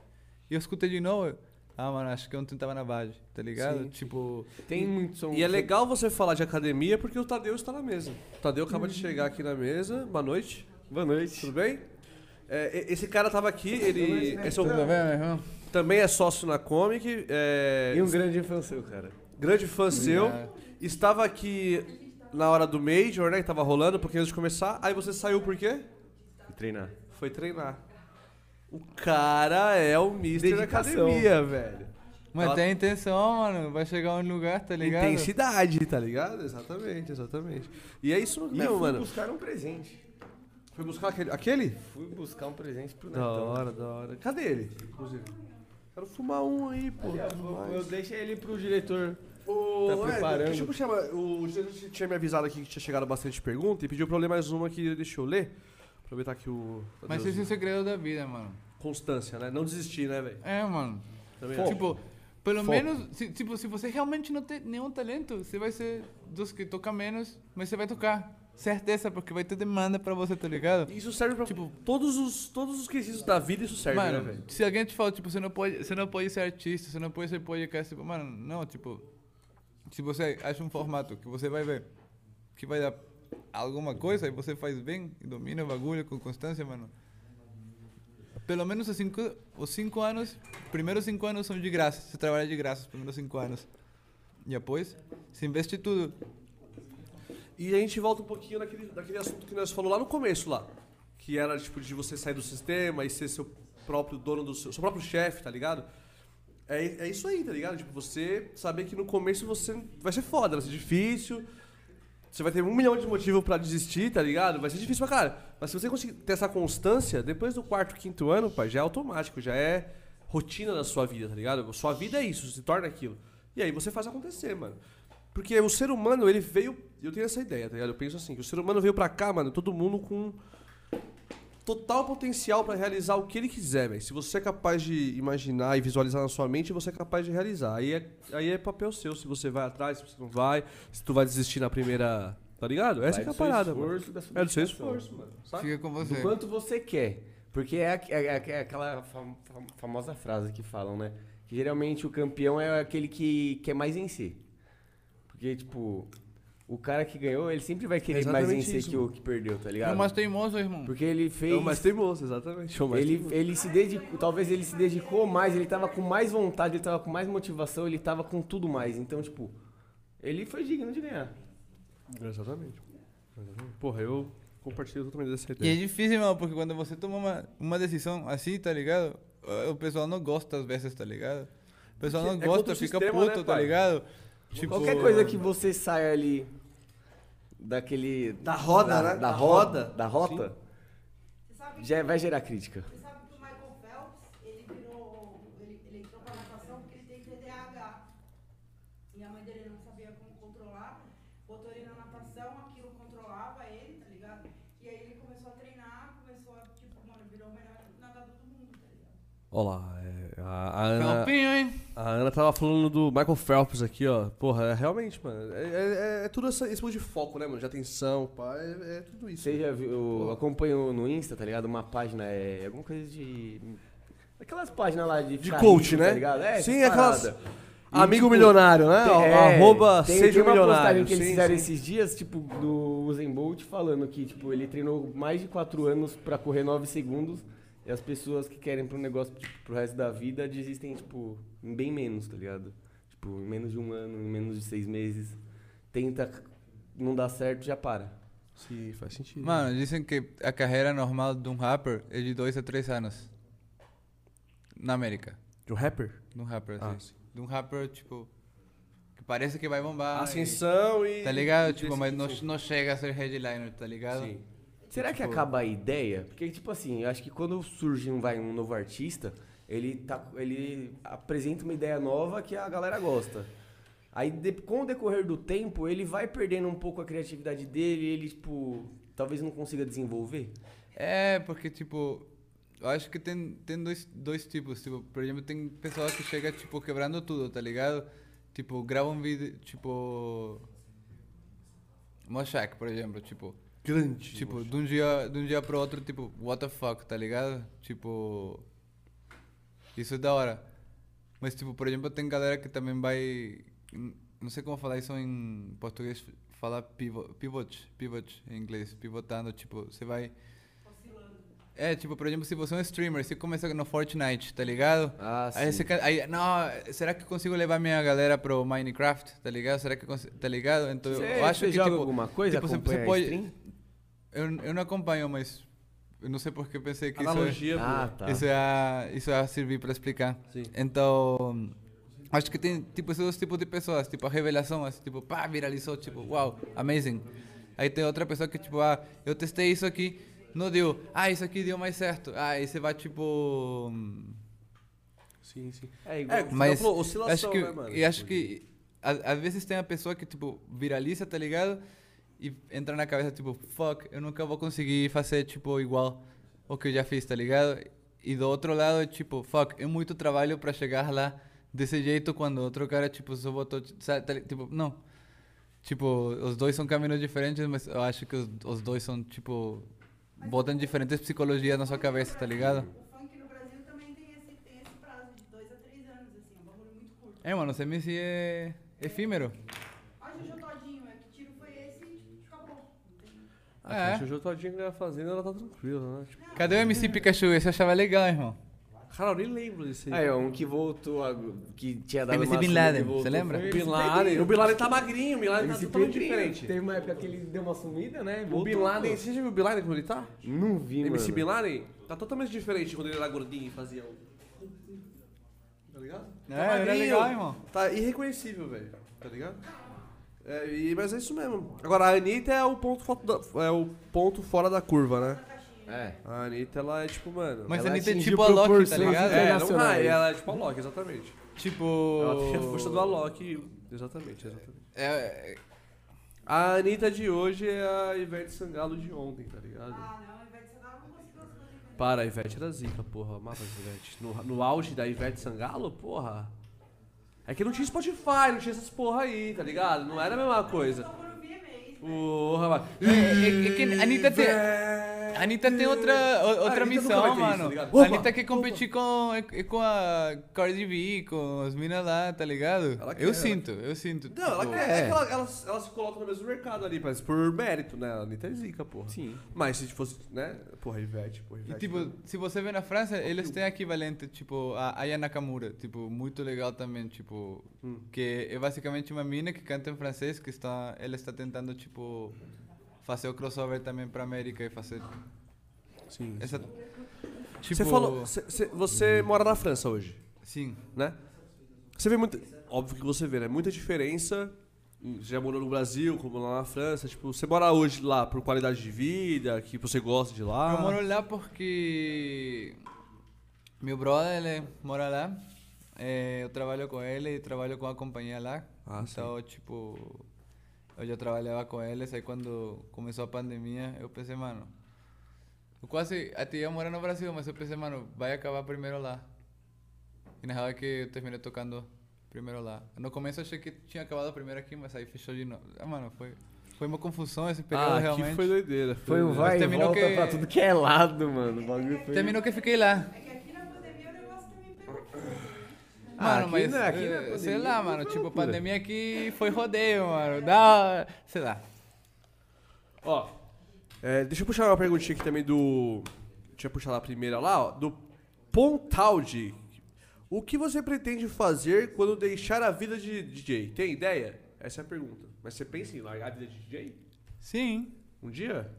e eu escutei de novo, ah, mano, acho que ontem tava na base, tá ligado? Sim, sim. tipo, Tem muito som. E é legal você falar de academia porque o Tadeu está na mesa. O Tadeu acaba de chegar aqui na mesa. Boa noite. Boa noite. Tudo bem? É, esse cara tava aqui, ele esse é o- tudo bem, meu irmão? também é sócio na Comic, é, E um grande fã seu, cara. grande fã seu. Estava aqui na hora do Major, né, que tava rolando, um pouquinho antes de começar. Aí você saiu por quê? Treinar. Foi treinar. O cara é o Mister da academia, velho. Mas Ela- tem intenção, mano, vai chegar um lugar, tá ligado? Intensidade, tá ligado? Exatamente, exatamente. E é isso mesmo, mano. buscar um presente. Foi buscar aquele? aquele? Fui buscar um presente pro Da Netão. hora, da hora. Cadê ele, inclusive? Quero fumar um aí, pô. Eu, eu deixei ele pro diretor. O, Tá é, preparando. deixa eu puxar, o diretor tinha me avisado aqui que tinha chegado bastante pergunta e pediu pra eu ler mais uma que ele deixou eu ler. Aproveitar que o. Mas esse é o segredo da vida, mano. Constância, né? Não desistir, né, velho? É, mano. Também. Tipo, pelo Foco. menos, se, tipo, se você realmente não tem nenhum talento, você vai ser dos que toca menos, mas você vai tocar. Certeza, porque vai ter demanda pra você, tá ligado? Isso serve pra tipo, todos os, todos os quesitos da vida, isso serve, né, Mano, velho? se alguém te fala, tipo, você não pode, você não pode ser artista, você não pode ser podcast, tipo, mano, não, tipo, se você acha um formato que você vai ver que vai dar alguma coisa e você faz bem e domina o bagulho com constância, mano. Pelo menos os cinco, os cinco anos, primeiros cinco anos são de graça, você trabalha de graça os primeiros cinco anos. E depois, você investe tudo. E a gente volta um pouquinho naquele, daquele assunto que nós falamos lá no começo lá. Que era, tipo, de você sair do sistema e ser seu próprio dono do seu, seu próprio chefe, tá ligado? É, é isso aí, tá ligado? Tipo, você saber que no começo você vai ser foda, vai ser difícil. Você vai ter um milhão de motivos pra desistir, tá ligado? Vai ser difícil pra cara. Mas se você conseguir ter essa constância, depois do quarto, quinto ano, pai, já é automático, já é rotina da sua vida, tá ligado? Sua vida é isso, se torna aquilo. E aí você faz acontecer, mano. Porque o ser humano, ele veio. Eu tenho essa ideia, tá ligado? Eu penso assim, que o ser humano veio pra cá, mano, todo mundo com total potencial pra realizar o que ele quiser, velho. Se você é capaz de imaginar e visualizar na sua mente, você é capaz de realizar. Aí é, aí é papel seu, se você vai atrás, se você não vai, se tu vai desistir na primeira. Tá ligado? Essa Vai é é a do seu parada, mano. esforço, sua É do seu esforço, mano. Sabe? Fica com Do você. quanto você quer. Porque é, é- é- é aquela fam- fam- famosa frase que falam, né? Que geralmente o campeão é aquele que quer mais vencer. Porque, tipo, o cara que ganhou, ele sempre vai querer mais vencer isso, que o que perdeu, tá É ligado? o mais teimoso, irmão. Porque ele fez. É o mais teimoso, exatamente. É o mais Ele, teimoso. ele se dedicou, talvez ele se dedicou mais, ele tava com mais vontade, ele tava com mais motivação, ele tava com tudo mais. Então, tipo, ele foi digno de ganhar. Exatamente. Porra, eu compartilho totalmente dessa E é ideia. difícil, irmão, porque quando você toma uma, uma decisão assim, tá ligado? O pessoal não gosta às vezes, tá ligado? O pessoal não é gosta, fica sistema, puto, né, tá ligado? Tipo, Qualquer coisa que você saia ali daquele. Da roda, da, né? Da, Da roda. roda. Da rota, já vai gerar crítica. você sabe que o Michael Phelps, ele virou. Ele, ele entrou pra natação porque ele tem TDAH. E a mãe dele não sabia como controlar. Botou ele na natação, aquilo controlava ele, tá ligado? E aí ele começou a treinar, começou a, tipo, mano, virou o melhor nadador do mundo, tá ligado? Olha lá, é, a, a Ana. Campinho, hein? A Ana tava falando do Michael Phelps aqui, ó. Porra, é, realmente, mano. É, é- é tudo essa, esse tipo de foco, né, mano? De atenção, pá. É, é tudo isso. Você já viu, acompanhou no Insta, tá ligado? Uma página, é alguma coisa de. Aquelas páginas lá de. De coach, rico, né? Tá ligado? É, Sim, aquelas- Amigo tipo, milionário, né? É, Arroba tem, seja tem uma milionário. postagem que eles Sim, fizeram sim. esses dias, tipo, do Usain Bolt falando que, tipo, ele treinou mais de 4 anos pra correr 9 segundos e as pessoas que querem pro negócio, tipo, pro resto da vida desistem, tipo, em bem menos, tá ligado? Tipo, em menos de um ano, em menos de seis meses. Tenta, não dá certo, já para. Sim, faz sentido. Mano, dizem que a carreira normal de um rapper é de 2 a 3 anos. Na América. De um rapper? De um rapper, Ah, assim. De um rapper, tipo. Que parece que vai bombar. Ascensão e. e- Tá ligado? e Tipo, mas não, sim. não chega a ser headliner, tá ligado? Sim. Será que tipo- acaba a ideia? Porque, tipo assim, eu acho que quando surge um, vai, um novo artista, ele, tá, ele apresenta uma ideia nova que a galera gosta. Aí, de- com o decorrer do tempo, ele vai perdendo um pouco a criatividade dele, ele, tipo, talvez não consiga desenvolver. É, porque, tipo, eu acho que tem, tem dois, dois tipos. Tipo, por exemplo, tem pessoas que chegam, tipo, quebrando tudo, tá ligado? Tipo, grava um vídeo, tipo... Moshak, por exemplo, tipo... Grande. Tipo, de um dia, de um dia pro outro, tipo, what the fuck, tá ligado? Tipo... Isso é da hora. Mas, tipo, por exemplo, tem galera que também vai... Não sei como falar isso em português. Fala pivot, pivot, pivot em inglês. Pivotando, tipo, você vai... É, tipo, por exemplo, se você é um streamer, você começa no Fortnite, tá ligado? Ah, Aí sim. você aí, não, será que eu consigo levar minha galera pro Minecraft, tá ligado? Será que eu consigo, tá ligado? Então, Você, eu acho você que, joga tipo, alguma coisa? tipo, você- você pode- stream? Eu, eu não acompanho, mas eu não sei porque pensei que Analogia, Ah, pô. tá. isso, ia, isso ia servir para explicar. Sim. Então, acho que tem tipo esses dois tipos de pessoas, tipo a revelação, assim, tipo, pá, viralizou, tipo, wow, amazing. Aí tem outra pessoa que tipo, ah, eu testei isso aqui, não deu. Ah, isso aqui deu mais certo. Ah, aí você vai tipo, Sim, sim. É igual. É, mas falou, oscilação, acho que né, mano? e acho que a- às vezes tem a pessoa que tipo viraliza, tá ligado? E entra na cabeça, tipo, fuck, eu nunca vou conseguir fazer, tipo, igual o que eu já fiz, tá ligado? E do outro lado, tipo, fuck, é muito trabalho pra chegar lá desse jeito quando outro cara, tipo, só botou, sabe, tá tipo, não. Tipo, os dois são caminhos diferentes, mas eu acho que os, os dois são, tipo, botam diferentes psicologias na sua cabeça, tá ligado? O funk no Brasil também tem esse, tem esse prazo de dois a três anos, assim, é um bagulho muito curto. É, mano, CMC é efímero. A Jojo Todinho, é que tiro foi esse e acabou. Entendeu? A É. Jojo Todinho que ele ia fazendo, ela tá tranquila, né? Tipo, Cadê o MC Pikachu? Esse eu achava legal, irmão. cara, eu nem lembro desse Aí, ó, um que voltou, a- que tinha dado MC uma Bin Laden, voltou você lembra? foi Bin Laden. O Bin Laden tá magrinho, o Bin Laden tá Esse totalmente Pedrinho, diferente. Teve uma época que ele deu uma sumida, né? O Voltou, Bin Laden, pô. você já viu o Bin Laden como ele tá? Não vi, MC mano. Bin Laden tá totalmente diferente quando ele era gordinho e fazia o... Tá ligado? É, era legal, irmão. Tá irreconhecível, velho. Tá ligado? É, e- mas é isso mesmo. Agora, a Anitta é o ponto, fo- da- é o ponto fora da curva, né? É. A Anitta, ela é tipo, mano... Mas Ela a Anitta é tipo a Loki, tá ligado? é, não internacionais. vai, ela é tipo a Loki, exatamente. Tipo. Ela tem a força do Alok. Exatamente, exatamente. É, A Anitta de hoje é a Ivete Sangalo de ontem, tá ligado? Ah, não, de você dar, não conseguiu as coisas. Para, a Ivete era zica, porra. Amava a Ivete. No, no auge da Ivete Sangalo, porra. É que não tinha Spotify, não tinha essas porra aí, tá ligado? Não era a mesma coisa. Ouvir mês. Porra, mas... é, é- é que a Anitta tem. A Anitta tem outra, o- outra A Anitta nunca missão, isso, mano. tá a Anitta quer competir com, é- com a Cardi B, com as minas lá, tá ligado? Ela quer, eu ela sinto, eu sinto. Não, ela tipo, quer. É que ela, ela, ela se coloca no mesmo mercado ali, mas por mérito, né? A Anitta é zica, porra. Sim. Mas se fosse, né? Porra, Ivete, porra, E Ivete. tipo, se você vê na França, eles têm equivalente, tipo, a Aya Nakamura, tipo, muito legal também, tipo, Hum. que é basicamente uma mina que canta em francês, que está, ela está tentando, tipo, fazer o crossover também pra América e fazer Sim. essa, tipo, Você falou. cê- cê- você mora na França hoje, sim, né? Você vê muita. Óbvio que você vê, né? Muita diferença. Você já morou no Brasil, como lá na França. Tipo, você mora hoje lá por qualidade de vida, que você gosta de lá. Eu moro lá porque meu brother ele mora lá. eh, eu trabalho com ele e trabalho com a companhia lá. Ah, então, tipo, eu já trabalhava com eles. Aí quando começou a pandemia, eu pensei, mano, eu quase até ia morar no Brasil, mas eu pensei, mano, vai acabar primeiro lá. E na real é que eu terminei tocando primeiro lá. No começo eu achei que tinha acabado primeiro aqui, mas aí fechou de novo. Ah, mano, foi, foi uma confusão esse período Ah, realmente. aqui foi doideira. Foi um doideira. vai e volta que- pra tudo que é lado, mano. O bagulho foi... Terminou que eu fiquei lá. É que aqui na pandemia o negócio também pegou. Ah, Mano, aqui mas não, aqui na eh, sei pandemia lá, foi mano, tipo, a loucura. pandemia aqui foi rodeio, mano. Dá, sei lá. Ó, é, deixa eu puxar uma perguntinha aqui também do. Deixa eu puxar lá a primeira lá, ó. Do Pontaldi. O que você pretende fazer quando deixar a vida de DJ? Tem ideia? Essa é a pergunta. Mas você pensa em largar a vida de DJ? Sim. Um dia?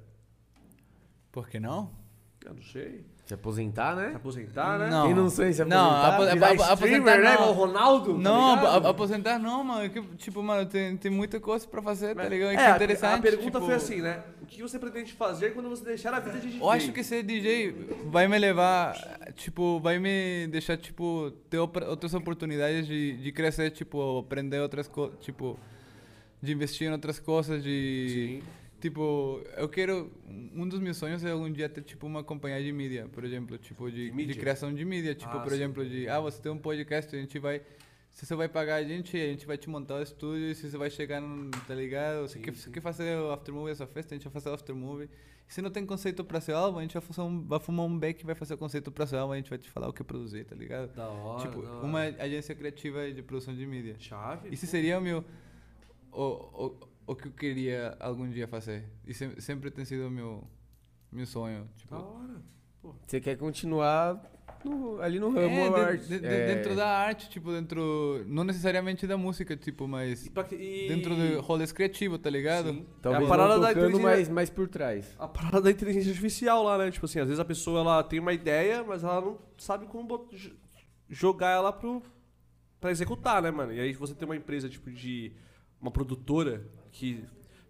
Por que não? Eu não sei. Se aposentar, Se né? aposentar, né? Não. Quem não sei se Não, aposentar, apo- virar apo- aposentar né? não. O Ronaldo, tá Não, ap- aposentar não, mano. Que, tipo, mano, tem, tem muita coisa pra fazer, tá ligado? É, que a- interessante. a pergunta tipo, foi assim, né? O que você pretende fazer quando você deixar a vida de DJ? Eu acho que ser DJ vai me levar, tipo, vai me deixar, tipo, ter outras oportunidades de, de crescer, tipo, aprender outras coisas, tipo, de investir em outras coisas, de... Tipo, eu quero... Um dos meus sonhos é algum dia ter, tipo, uma companhia de mídia, por exemplo, tipo, de, De de criação de mídia. Tipo, Ah, por sim. exemplo, de, ah, você tem um podcast, a gente vai... Se você vai pagar a gente, a gente vai te montar o estúdio, e se você vai chegar, no, tá ligado? Você quer, você quer fazer o aftermovie essa festa, a gente vai fazer o aftermovie. Se não tem conceito pra seu álbum, a gente vai, fazer um, vai fumar um beck e vai fazer o conceito pra seu álbum, a gente vai te falar o que produzir, tá ligado? Da hora, tipo, da hora. uma agência criativa de produção de mídia. Chave? Isso seria o meu... O, o, o que eu queria algum dia fazer. E sempre, sempre tem sido o meu, meu sonho. Tipo, Da hora. Você quer continuar no- ali no é, ramo de- arte- de- de- é, dentro da arte, tipo, dentro... Não necessariamente da música, tipo, mas... E pra que- e- Dentro do rolês criativo, tá ligado? Sim. Talvez é a parada da inteligência- mas mais por trás. a parada da inteligência artificial lá, né? Tipo assim, às vezes a pessoa ela tem uma ideia, mas ela não sabe como bot- jogar ela pro para executar, né, mano? E aí você tem uma empresa tipo de uma produtora que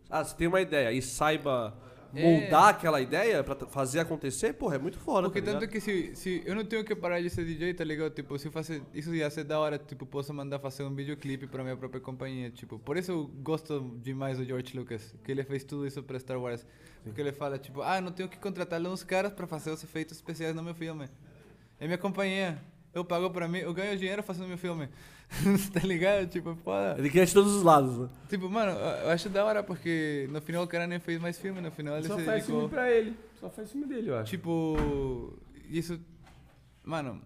ah, você tem uma ideia e saiba É. moldar aquela ideia, pra t- fazer acontecer, porra, é muito foda. Porque tá tanto que se, se eu não tenho que parar de ser DJ, tá ligado? Tipo, se eu fazer isso ia ser da hora, tipo, posso mandar fazer um videoclipe pra minha própria companhia, tipo. Por isso eu gosto demais do George Lucas, que ele fez tudo isso pra Star Wars. Porque ele fala, tipo, ah, não tenho que contratar uns caras pra fazer os efeitos especiais no meu filme. É minha companhia. Eu pago pra mim, eu ganho dinheiro fazendo meu filme. [laughs] tá ligado? Tipo, foda. Ele quer de todos os lados, né? Tipo, mano, eu acho da hora porque no final o cara nem fez mais filme, no final ele Só se faz dedicou. filme pra ele. Só faz filme dele, eu acho. Tipo, isso. Mano.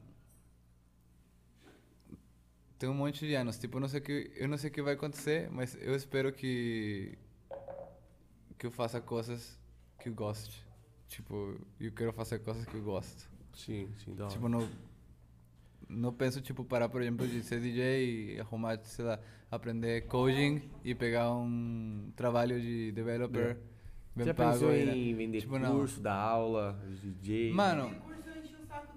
Tem um monte de anos. Tipo, eu não sei o que, eu não sei o que vai acontecer, mas eu espero que. que eu faça coisas que eu goste. Tipo, eu quero fazer coisas que eu gosto. Sim, sim, hora. Tipo, não. Não penso, tipo, parar, por exemplo, de ser DJ e arrumar, sei lá, aprender coding e pegar um trabalho de developer bem Já pago. pensou aí, né? em vender Tipo, não. curso, dar aula, DJ? Mano, Curso eu enchi o saco.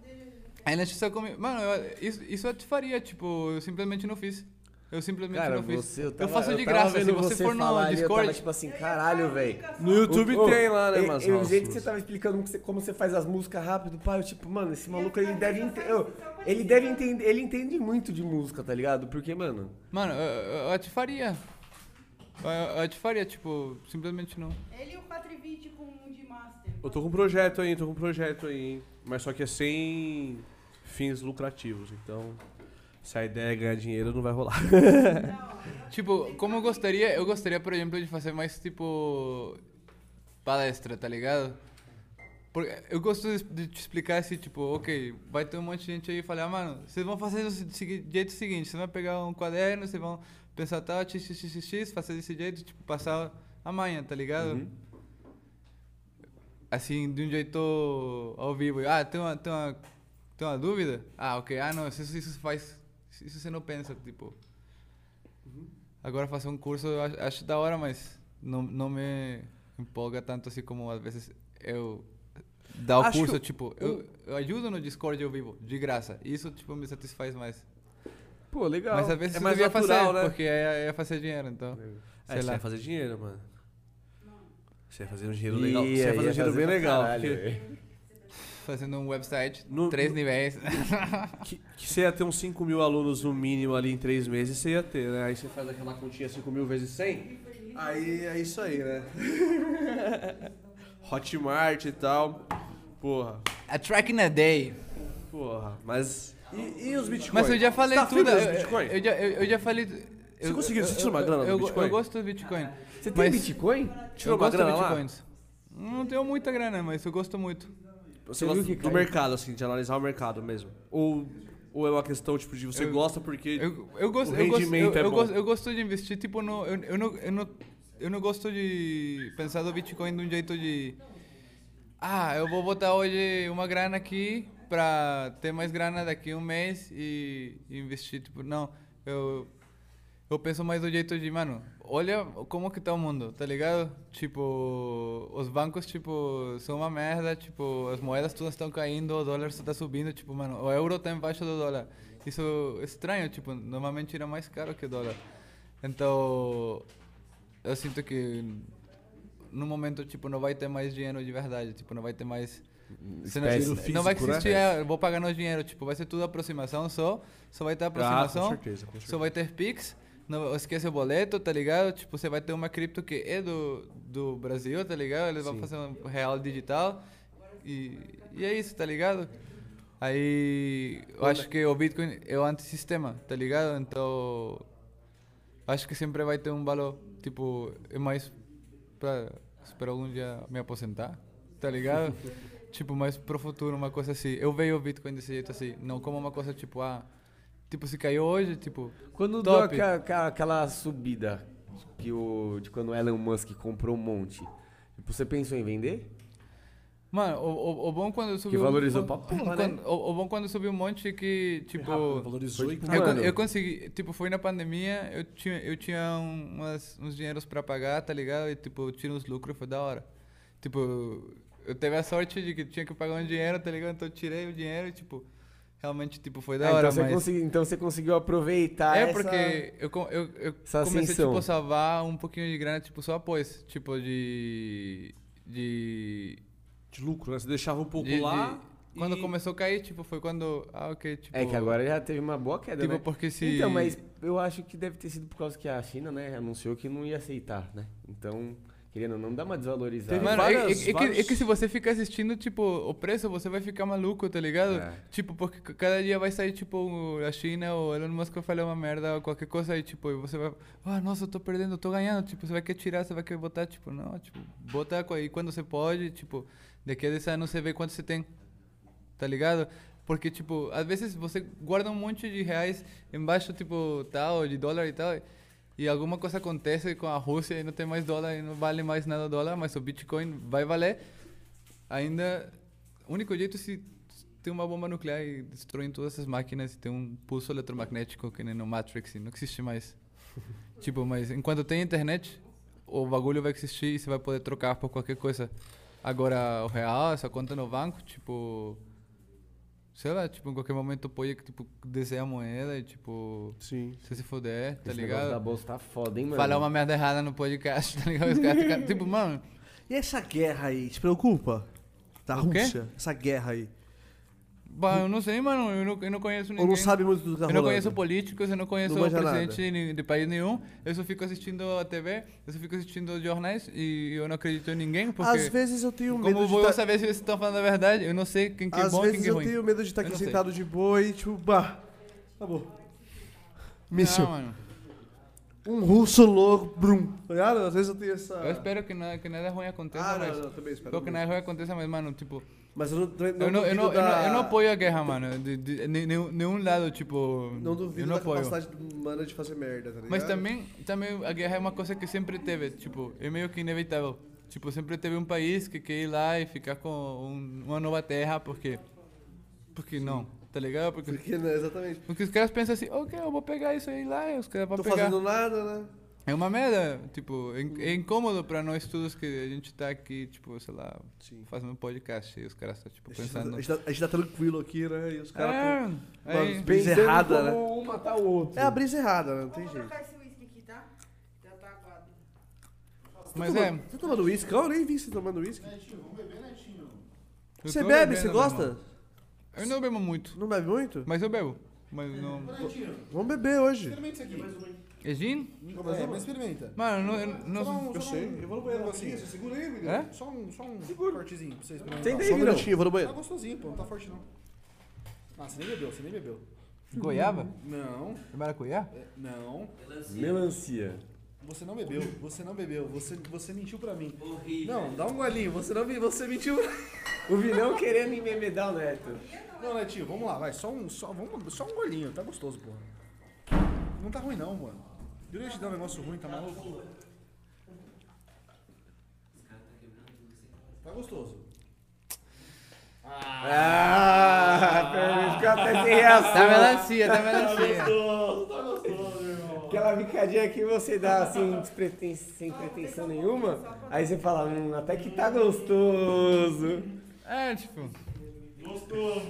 Aí comigo. Mano, eu- isso, isso eu te faria, tipo, eu simplesmente não fiz. Eu simplesmente Cara, não fiz. você, eu, eu tava, faço de tava graça. Se você for no falar ali, eu Discord. tava tipo assim, caralho, velho. No YouTube ô, tem lá, né, mas e O jeito que você tava explicando como você, faz as músicas rápido, pai, eu tipo, mano, esse maluco ele deve entender. Ele deve entender. Ele entende muito de música, tá ligado? Porque, mano. Mano, eu, eu, eu te faria. Eu, eu- eu te faria, tipo, simplesmente não. Ele e o 420 com um de master. Eu tô com um projeto aí, tô com um projeto aí, hein? Mas só que é sem fins lucrativos, então. Se a ideia é ganhar dinheiro, não vai rolar. [laughs] Tipo, como eu gostaria, eu gostaria, por exemplo, de fazer mais tipo palestra, tá ligado? Porque eu gosto de, te explicar assim, tipo, ok, vai ter um monte de gente aí e falar, ah, mano, vocês vão fazer do jeito seguinte, vocês vão pegar um caderno, vocês vão pensar tal, x, x, x, x, x, fazer desse jeito, tipo, passar amanhã, tá ligado? Uhum. Assim, de um jeito ao vivo. Ah, tem uma, tem uma, tem uma dúvida? Ah, ok, ah, não, isso, isso faz, isso você não pensa, tipo... Agora fazer um curso eu acho, acho da hora, mas não, não me empolga tanto assim como às vezes eu dar o Acho curso, tipo, eu, eu ajudo no Discord ao vivo, de graça. Isso, tipo, me satisfaz mais. Pô, legal. Mas às vezes É mais natural, fazer, né? porque é, é fazer dinheiro, então. É, Sei você lá. vai fazer dinheiro, mano. Você vai fazer um dinheiro legal. Você vai fazer um dinheiro bem legal. caralho, porque. [laughs] Fazendo um website, No- três no- níveis. [laughs] que, que você ia ter uns 5 mil alunos no mínimo ali em 3 meses, você ia ter, né? Aí você faz aquela continha 5 mil vezes 100. Aí é isso aí, né? [laughs] Hotmart e tal. Porra, A track in a day. porra. Mas. E, e os bitcoins? Mas eu já falei tá tudo. Eu, Bitcoin? eu, já, eu, eu já falei. Você eu- conseguiu- você eu- tira uma grana do eu, Bitcoin? Eu gosto do Bitcoin. Você tem Bitcoin? Tirou eu uma gosto grana lá? bitcoins. Não tenho muita grana, mas eu gosto muito. Você Você gosta do caiu? mercado, assim, de analisar o mercado mesmo? Ou, ou é uma questão, tipo, de você Eu- gosta porque. Eu, eu gosto, o rendimento eu, é eu bom. gosto, eu gosto de investir, tipo, no, eu, eu, não, eu, não, eu não gosto de pensar do Bitcoin de um jeito de... Ah, eu vou botar hoje uma grana aqui pra ter mais grana daqui a um mês e, e investir, tipo, não. Eu, eu penso mais do jeito de, mano, olha como que tá o mundo, tá ligado? Tipo, os bancos, tipo, são uma merda, tipo, as moedas todas estão caindo, o dólar só tá subindo, tipo, mano, o euro tá embaixo do dólar. Isso é estranho, tipo, normalmente era mais caro que o dólar. Então, eu sinto que no momento, tipo, não vai ter mais dinheiro de verdade, tipo, não vai ter mais... Você não, Espécie. não vai Físico, né? existir, é, eu vou pagar no dinheiro, tipo, vai ser tudo aproximação só, só vai ter Ah, com aproximação, certeza, com certeza. só vai ter Pix, não esquece o boleto, tá ligado? Tipo, você vai ter uma cripto que é do, do Brasil, tá ligado? Eles vão Sim. fazer um real digital e, e é isso, tá ligado? Aí, eu acho que o Bitcoin é o antissistema, tá ligado? Então, acho que sempre vai ter um valor, tipo, é mais pra, espero algum dia me aposentar, tá ligado? [laughs] tipo, mais pro futuro, uma coisa assim. Eu vejo o Bitcoin desse jeito assim, não como uma coisa tipo, ah, tipo, se caiu hoje, tipo, Quando deu Top. aquela, aquela- aquela subida que o, de quando o Elon Musk comprou um monte, tipo, você pensou em vender? Mano, o, o, o bom quando subiu. valorizou quando- pra porra, né? o, o bom quando subiu um monte que, tipo. Valorizou e Eu, eu consegui, tipo, foi na pandemia, eu tinha, eu tinha um- umas, uns dinheiros pra pagar, tá ligado? E, tipo, eu tinha uns lucros, foi da hora. Tipo, eu teve a sorte de que tinha que pagar um dinheiro, tá ligado? Então eu tirei o dinheiro e, tipo, realmente, tipo, foi da Ah, hora, então, você mas... consegui- então você conseguiu aproveitar É, essa... porque eu, eu, eu essa comecei, ascensão. tipo, a salvar um pouquinho de grana, tipo, só após, tipo, de... de De lucro, né? Você deixava um pouco de- de- lá. quando e- começou a cair, tipo, foi quando, ah, ok, tipo... É que agora já teve uma boa queda, Tipo, né? porque se... Então, mas eu acho que deve ter sido por causa que a China, né, anunciou que não ia aceitar, né? Então, querendo ou não, dá uma desvalorizada. Mano, é- várias- é, é que, é que se você ficar assistindo, tipo, o preço, você vai ficar maluco, tá ligado? É. Tipo, porque cada dia vai sair, tipo, a China ou Elon Musk vai falar uma merda ou qualquer coisa aí, tipo, e você vai, ah, nossa, eu tô perdendo, eu tô ganhando, tipo, você vai querer tirar, você vai querer botar, tipo, não, tipo, bota aí quando você pode, tipo, daqui a 10 anos você vê quanto você tem, tá ligado? Porque, tipo, às vezes você guarda um monte de reais embaixo, tipo, tal, de dólar e tal, e alguma coisa acontece com a Rússia e não tem mais dólar e não vale mais nada o dólar, mas o Bitcoin vai valer. Ainda, o único jeito é se tem uma bomba nuclear e destruem todas essas máquinas e tem um pulso eletromagnético que nem no Matrix e não existe mais. [laughs] tipo, mas enquanto tem internet, o bagulho vai existir e você vai poder trocar por qualquer coisa. Agora, o real, essa conta no banco, tipo... Sei lá, tipo, em qualquer momento pode, tipo, descer a moeda e, tipo... Sim. Se se fuder, tá Esse ligado? da bolsa tá foda, hein, mano? Falar uma merda errada no podcast, [laughs] tá ligado? Os caras ficam, tipo, mano... E essa guerra aí, te preocupa? Da quê? Rússia? Essa guerra aí. Bah, eu não sei, mano. Eu não, eu não conheço ninguém. Ou não sabe muito do que tá Eu não rolando? conheço políticos, eu não conheço Não manja presidente nada. de país nenhum. Eu só fico assistindo a TV, eu só fico assistindo jornais e eu não acredito em ninguém, porque... Às vezes eu tenho medo Como de vou eu tá- saber se eles estão falando a verdade? Eu não sei quem que é Às bom e quem vezes que é eu ruim. tenho medo de estar Eu aqui sentado de boa e tipo, bah, acabou. Míssil. Não, mano. Um russo louco, brum. Tá ligado? Às vezes eu tenho essa... Eu espero que nada, que nada ruim aconteça, Ah, mas... não, não, também espero. Que nada ruim aconteça, mas, mano, tipo... Mas eu não, também eu, não, eu, não, eu, não, da- eu não apoio a guerra, mano. De, de, ne- nenhum, lado, tipo... Não eu duvido não da apoio. capacidade humana de fazer merda, tá ligado? Mas também, também a guerra é uma coisa que sempre teve, tipo, é meio que inevitável. Tipo, sempre teve um país que quer ir lá e ficar com um- uma nova terra, porque... Porque não, tá ligado? Porque, Porque, né, exatamente. porque os caras pensam assim, ok, eu vou pegar isso aí lá, e os caras vão Tô pegar... fazendo nada, né? É uma merda, tipo, é, é incômodo pra nós todos que a gente tá aqui, tipo, sei lá, Sim. fazendo podcast e os caras estão, tipo, tá, pensando... a, gente tá, a gente tá tranquilo aqui, né? E os caras É, tão... aí- Mano, brisa errada, né? um matar o outro. É a brisa errada, né? Não tem jeito. trocar esse uísque aqui, tá? Tá mas Tá é... Você tá tomando uísque? Eu nem vi você tomando uísque. Vamos beber, Netinho. Você bebe? bebendo, Você gosta? Eu não bebo muito, Não bebe muito? mas eu bebo. Mas não... Netinho, Vamos beber hoje. experimenta isso aqui. É gin? É, mas experimenta. Mano, eu não... eu Só não um- Eu só sei. um- Eu vou no banheiro um negocinho. Você segura aí, William. É? Só um, só um cortezinho pra você experimentar. Senta aí, Só um Virão. minutinho, eu vou no Tá banheiro. gostosinho, pô. Não tá forte, não. Ah, você nem bebeu, você nem bebeu. Goiaba? Não, Maracujá? é, não. Melancia. Você não bebeu, você não bebeu. Você, você mentiu pra mim. Não, dá um golinho. Você, não, você mentiu. O vilão querendo embebedar o Neto. Não, Netinho, vamos lá, vai. Só um, só, vamos, só um golinho. Tá gostoso, porra. Não tá ruim, não, mano. Eu ia te dar um negócio ruim, tá maluco? Tá gostoso. Ah, [laughs] pelo ficou até sem [laughs] reação. Tá melancia, tá melancia. Aquela bicadinha que você dá assim, despreten- sem pretensão nenhuma, aí você fala, hum, até que tá gostoso. É, tipo... Gostoso,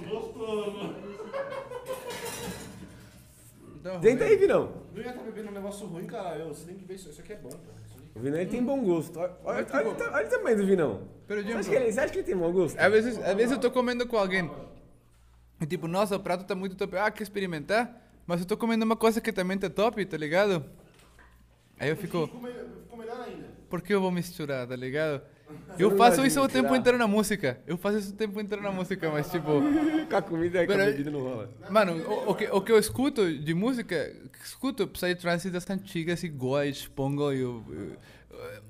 Tenta aí, Vinão. Não ia estar bebendo um negócio ruim, cara. Eu, você tem que ver isso. Isso aqui é bom. Isso aqui- O Vinão ele tem bom gosto. Olha, olha, olha o ta- olha o tamanho do Vinão. Você acha, que ele, você acha que ele tem bom gosto? às vezes, às vezes eu tô comendo com alguém e tipo, nossa, o prato tá muito top. Ah, quer experimentar? Mas eu tô comendo uma coisa que também tá top, tá ligado? Aí eu fico, Ficou melhor, ainda. por que eu vou misturar, tá ligado? Eu faço isso o tempo inteiro na música. Eu faço isso o tempo inteiro na música, mas tipo... [laughs] Com a comida e com a bebida não rola. Mano, o, o que, o que eu escuto de música, escuto Psytrance das antigas iguais, Pongo e o...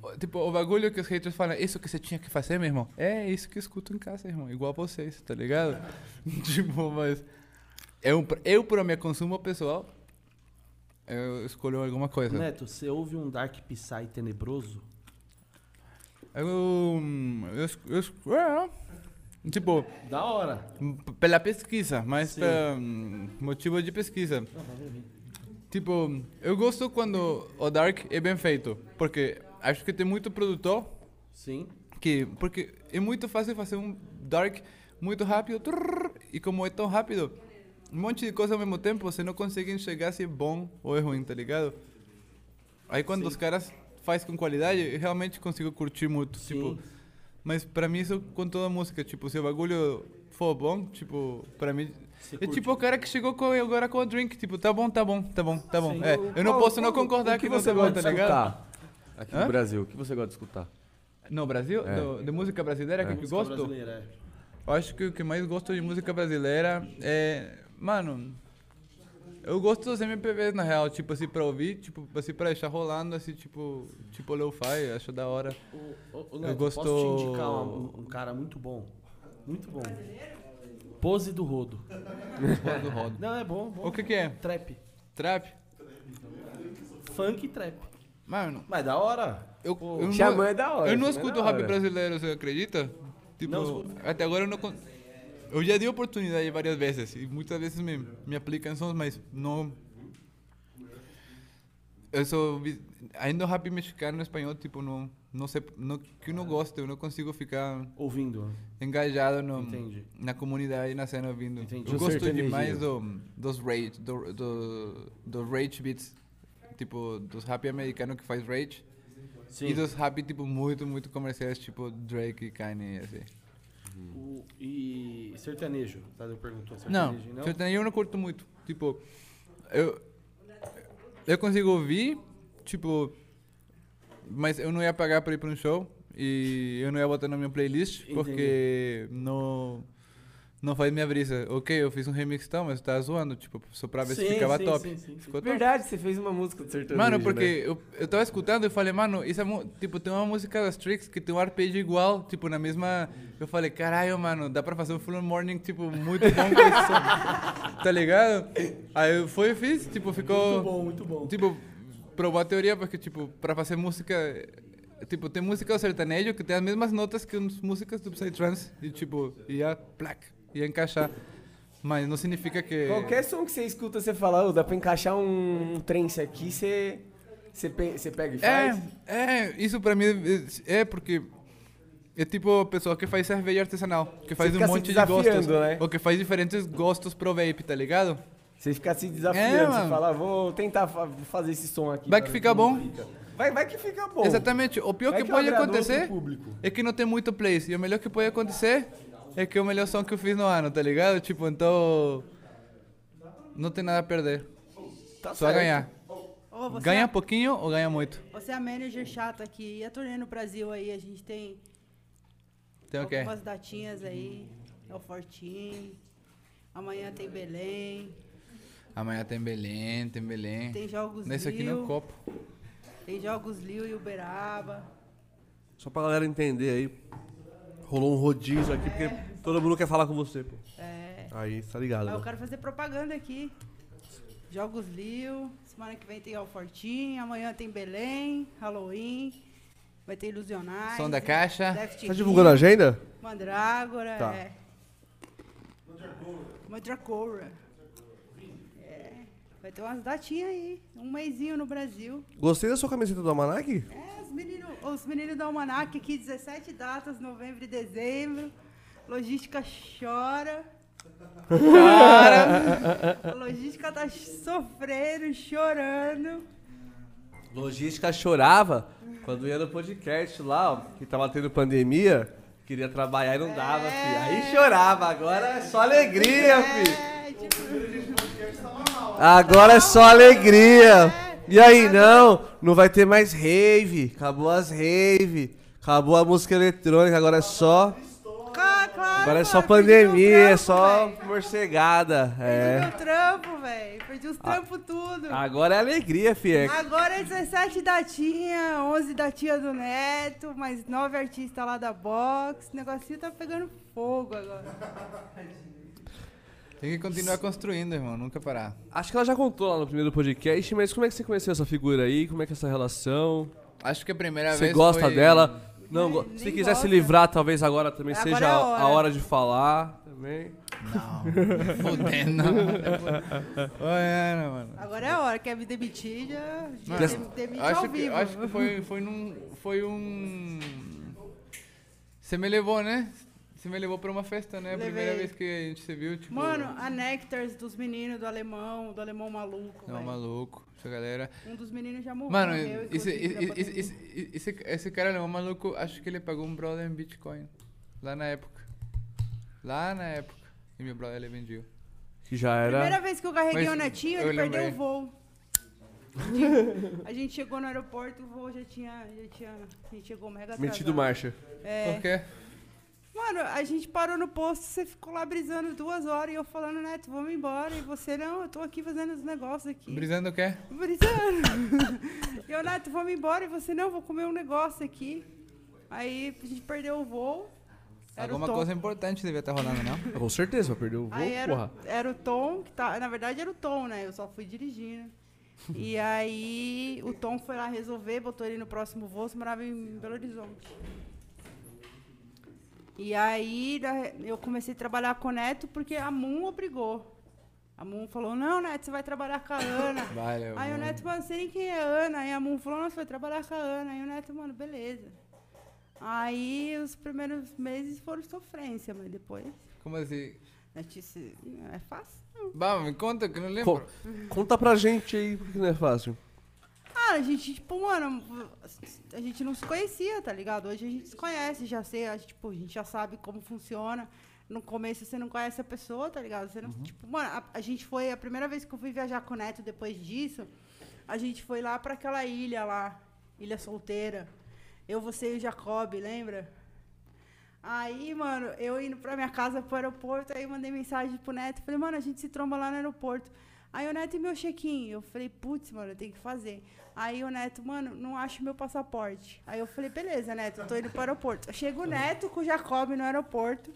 o- Tipo, o bagulho que os haters falam, isso que você tinha que fazer, meu irmão. É isso que eu escuto em casa, irmão. Igual vocês, tá ligado? [laughs] tipo, mas... Eu, eu, por minha consumo pessoal, eu escolho alguma coisa. Neto, você ouve um Dark Psy tenebroso? Eu... eu, eu é, tipo, Da hora. pela pesquisa, mas Sim. pra, hum, motivo de pesquisa. Tipo, eu gosto quando o Dark é bem feito, porque acho que tem muito produtor Sim. que porque é muito fácil fazer um Dark muito rápido e como é tão rápido, um monte de coisa ao mesmo tempo, você não consegue enxergar se é bom ou é ruim, tá ligado? Aí quando os caras fazem com qualidade, eu realmente consigo curtir muito, Sim. tipo, Mas pra mim isso com toda música, tipo, se o bagulho for bom, tipo, pra mim... É tipo o cara que chegou com, agora com o drink, tipo, tá bom, tá bom, tá bom, tá bom. É, eu não Qual- posso não concordar que que não você tá bom, gosta tá de ligado? escutar? Aqui Hã? no Brasil, o que você gosta de escutar? No Brasil, É. do- de música brasileira que eu Música gosto, brasileira, é. eu acho que o que mais gosto de música brasileira é, mano, eu gosto dos MPBs na real, tipo assim pra ouvir, tipo assim pra deixar rolando, assim tipo, tipo lo-fi, acho da hora. O, o, o Neto, gosto- posso te indicar um, um cara muito bom? Muito bom. Pose do Rodo. Rodo, rodo. Não, é bom, bom. O que que é? Trap. Trap? Funk e trap. Mano, Mas da hora. eu, eu não- é da hora. Eu não é escuto da rap brasileiro, você acredita? Tipo, Não até agora eu não. Eu já dei oportunidade várias vezes e muitas vezes me, me aplicam sons, mas não. Eu sou. Ainda o rap mexicano espanhol, tipo, não. Não sei. Não, que eu não gosto, eu não consigo ficar Ouvindo. engajado no, Entendi. na comunidade, na cena ouvindo. Entendi. Eu gosto demais do, dos rage, do, do, do rage beats, tipo, dos rap americanos que faz rage. Sim. E dos rap, tipo, muito, muito comerciais, tipo Drake e Kanye, assim. O- e sertanejo? Tá, eu perguntou Não, sertanejo. Não, sertanejo eu não curto muito. Tipo, eu... Eu consigo ouvir, tipo... Mas eu não ia pagar pra ir pra um show. E eu não ia botar na minha playlist, Entendi. porque não... Não faz minha brisa. Ok, eu fiz um remix e tal, mas tá zoando. Tipo, só pra ver se Sim, ficava sim, top. sim, sim, sim. Ficou top. Verdade, você fez uma música do sertanejo, Mano, né? porque eu, eu tava escutando e falei, mano, isso é tipo, tem uma música das Tricks que tem um arpejo igual, tipo, na mesma. Eu falei, caralho, mano, dá pra fazer um full morning, tipo, muito bom com esse som. [laughs] Tá ligado? Aí eu fui e fiz, tipo, ficou. Muito bom, muito bom. Tipo, provar a teoria, porque, tipo, pra fazer música. Tipo, tem música do sertanejo que tem as mesmas notas que as músicas do Psytrance. E, tipo, ia, plac, ia encaixar. Mas não significa que. Qualquer som que você escuta, você fala, "Ô, dá pra encaixar um, um trance aqui, você, você, pe- você pega e faz. É, é, isso pra mim é é porque é tipo a pessoa que faz cerveja artesanal, que faz um monte de gostos, né? ou que faz diferentes gostos pro vape, tá ligado? Você fica se desafiando, É, você fala, vou tentar fa- fazer esse som aqui. Vai que fica bom. fica. Vai, vai que fica bom. Exatamente. O pior que, que pode agrada outro acontecer é que não tem muito plays. E o melhor que pode acontecer é que é o melhor som que eu fiz no ano, tá ligado? Tipo, então não tem nada a perder. Tá Só certo. ganhar. Você, Ganha é, pouquinho ou ganha muito? você é a manager chata aqui. E a turnê no Brasil aí, a gente tem Tem o quê? algumas datinhas aí. É o Fortinho. Amanhã tem Belém. Amanhã tem Belém, tem Belém. Tem Jogos Nesse aqui Lil. no copo. Tem Jogos Lil e Uberaba. Só pra galera entender aí. Rolou um rodízio aqui, porque todo mundo quer falar com você, pô. É. Aí, tá ligado, Mas eu né? quero fazer propaganda aqui. Jogos Lil. Semana que vem tem Fortinho. Amanhã tem Belém. Halloween. Vai ter Ilusionais. Som da caixa. Deft Tá divulgando a agenda? Mandrágora. Tá. É. Mandragora. É. Vai ter umas datinhas aí. Um mêsinho no Brasil. Gostei da sua camiseta do Almanac? É, os meninos os menino do Almanac aqui, 17 datas, novembro e dezembro. Logística chora. A logística tá sofrendo, chorando. Logística chorava quando ia no podcast lá, ó, que tava tendo pandemia, queria trabalhar e não dava, É. filho. Aí chorava, agora é só alegria, filho. É, tipo, Agora é só alegria. E aí, não, não vai ter mais rave, acabou as rave, acabou a música eletrônica, agora é só, claro, agora é só mano, perdi pandemia, é trampo, só velho. morcegada, Perdi é. meu trampo, velho. Perdi os trampos tudo. Agora é alegria, filho. Agora é 17 datinha, 11 datinha do Neto, mais 9 artistas lá da box. O negocinho tá pegando fogo agora. [laughs] Tem que continuar construindo, irmão, nunca parar. Acho que ela já contou lá no primeiro podcast, mas como é que você conheceu essa figura aí? Como é que é essa relação? Acho que a primeira Você vez gosta foi- dela? Não, Nem- se quiser se gosta. livrar, talvez agora também Agora seja é a a hora. hora de falar também. Não, [laughs] fudendo. [laughs] Olha, mano. Agora é a hora, quer me demitir, já, demite acho ao que, vivo. acho que foi, foi num. Foi um. Você me levou, né? Você me levou pra uma festa, né? A Levei. primeira vez que a gente se viu, tipo... Mano, a Nectars dos meninos do alemão, do alemão maluco. Não, velho. maluco. Essa galera... Um dos meninos já morreu. Mano, esse, esse, esse, esse, esse cara um maluco, acho que ele pagou um brother em Bitcoin. Lá na época. Lá na época. E meu brother ele vendeu. Que já era. Primeira vez que eu carreguei Mas o netinho, ele perdeu lembrei. o voo. A gente chegou no aeroporto, o voo já tinha. Já tinha a gente chegou mega atrasado. Metido marcha. É. Por quê? Mano, a gente parou no posto, você ficou lá brisando duas horas e eu falando, Neto, vamos embora. E você, não, eu tô aqui fazendo os negócios aqui. Brisando o quê? Brisando. [laughs] e eu, Neto, vamos embora. E você, não, vou comer um negócio aqui. Aí a gente perdeu o voo. Era Alguma coisa importante devia estar rolando, não? Com certeza, vai perder o voo, Aí era, porra. era o Tom, que tá. Na verdade era o Tom, né? Eu só fui dirigindo. E aí o Tom foi lá resolver, botou ele no próximo voo, você morava em Belo Horizonte. E aí da- eu comecei a trabalhar com o Neto porque a Moon obrigou. A Moon falou, não, Neto, você vai trabalhar com a Ana. [laughs] Valeu. Aí o mano. Neto, mano, não sei nem quem é a Ana. Aí a Moon falou, não, você vai trabalhar com a Ana. Aí o Neto, mano, beleza. Aí os primeiros meses foram sofrência, mas depois. Como assim? Notícia, é fácil. Bah, me conta que eu não Co- lembro. conta pra gente aí, porque não é fácil. Ah, a gente, tipo, mano, a gente não se conhecia, tá ligado? Hoje a gente se conhece, já sei, a gente, tipo, a gente já sabe como funciona. No começo você não conhece a pessoa, tá ligado? Você não, tipo, mano, a, a gente foi, a primeira vez que eu fui viajar com o Neto depois disso, a gente foi lá pra aquela ilha lá, Ilha Solteira. Eu, você e o Jacob, lembra? Aí, mano, eu indo pra minha casa pro aeroporto, aí mandei mensagem pro Neto, falei, mano, a gente se tromba lá no aeroporto. Aí o Neto e meu check-in. Eu falei, putz, mano, eu tenho que fazer. Aí o Neto, mano, não acho meu passaporte. Aí eu falei, beleza, Neto, tô indo pro aeroporto. Chega o Neto com o Jacob no aeroporto.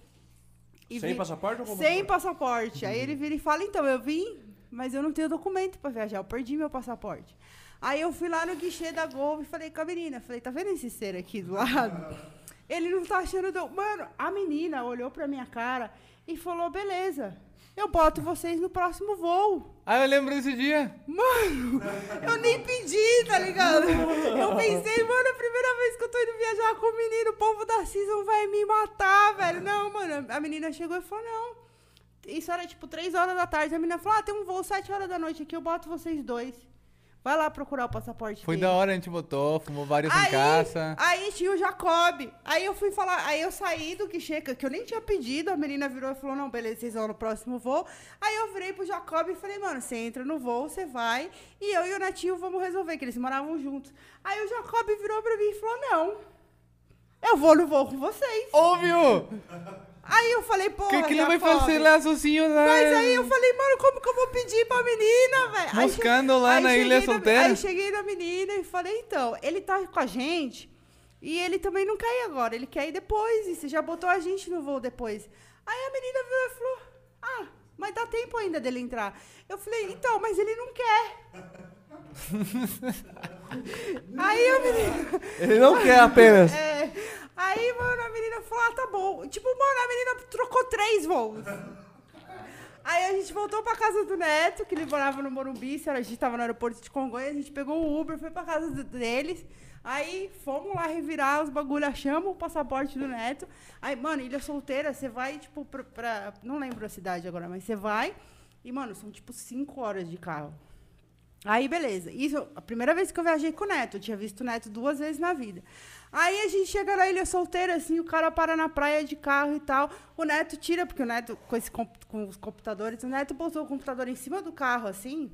e Sem passaporte ou com Sem passaporte. Aí ele vira e fala, então, eu vim, mas eu não tenho documento pra viajar, eu perdi meu passaporte. Aí eu fui lá no guichê da Gol e falei com a menina, falei, tá vendo esse ser aqui do lado? Ele não tá achando... Do... Mano, a menina olhou pra minha cara e falou, beleza, eu boto vocês no próximo voo. Ah, eu lembro desse dia. Mano, eu nem pedi, tá ligado? Eu pensei, mano, a primeira vez que eu tô indo viajar com o menino, o povo da Season vai me matar, velho. Não, mano, a menina chegou e falou, não. Isso era tipo 3 horas da tarde. A menina falou, ah, tem um voo 7 horas da noite aqui, eu boto vocês dois. Vai lá procurar o passaporte Foi dele. da hora, a gente botou, fumou vários em Aí, casa. aí tinha o Jacob. Aí eu fui falar, aí eu saí do que que eu nem tinha pedido, a menina virou e falou, não, beleza, vocês vão no próximo voo. Aí eu virei pro Jacob e falei, mano, você entra no voo, você vai, e eu e o Natinho vamos resolver, que eles moravam juntos. Aí o Jacob virou pra mim e falou, não, eu vou no voo com vocês. Óbvio! Aí eu falei, O porra, que, que ele vai fazer lá sozinho lá? Mas aí eu falei, mano, como que eu vou pedir pra menina, velho? Buscando lá aí na Ilha Solteira? Aí cheguei na menina e falei, então, ele tá com a gente e ele também não quer ir agora, ele quer ir depois. E você já botou a gente no voo depois. Aí a menina virou e falou, ah, mas dá tempo ainda dele entrar. Eu falei, então, mas ele não quer. [laughs] aí a menina... Ele não quer apenas. É, aí, mano, a menina falou, ah, tá bom. Tipo, mano, a menina trocou três voos. Aí a gente voltou pra casa do Neto, que ele morava no Morumbi, a gente tava no aeroporto de Congonhas, a gente pegou o Uber, foi pra casa deles. Aí fomos lá revirar os bagulho, achamos o passaporte do Neto. Aí, mano, Ilha Solteira, você vai, tipo, pra, pra- Não lembro a cidade agora, mas você vai. E, mano, são tipo cinco horas de carro. Aí, beleza. Isso, a primeira vez que eu viajei com o Neto. Eu tinha visto o Neto duas vezes na vida. Aí a gente chega na ilha solteira, assim, o cara para na praia de carro e tal. O Neto tira, porque o Neto, com, esse, com os computadores, o Neto botou o computador em cima do carro, assim.